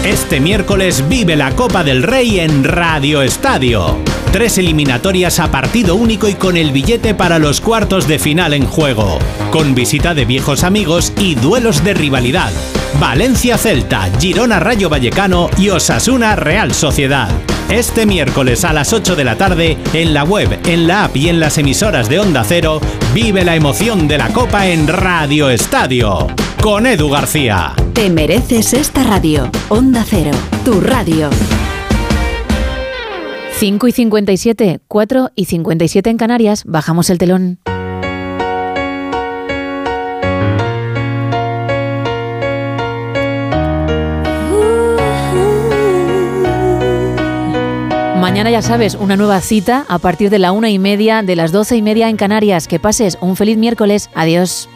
Este miércoles vive la Copa del Rey en Radio Estadio. Tres eliminatorias a partido único y con el billete para los cuartos de final en juego. Con visita de viejos amigos y duelos de rivalidad. Valencia Celta, Girona Rayo Vallecano y Osasuna Real Sociedad. Este miércoles a las 8 de la tarde, en la web, en la app y en las emisoras de Onda Cero, vive la emoción de la Copa en Radio Estadio. Con Edu García. Te mereces esta radio. Onda Cero, tu radio. 5 y 57, 4 y 57 en Canarias, bajamos el telón. Mañana ya sabes, una nueva cita a partir de la una y media, de las doce y media en Canarias. Que pases un feliz miércoles. Adiós.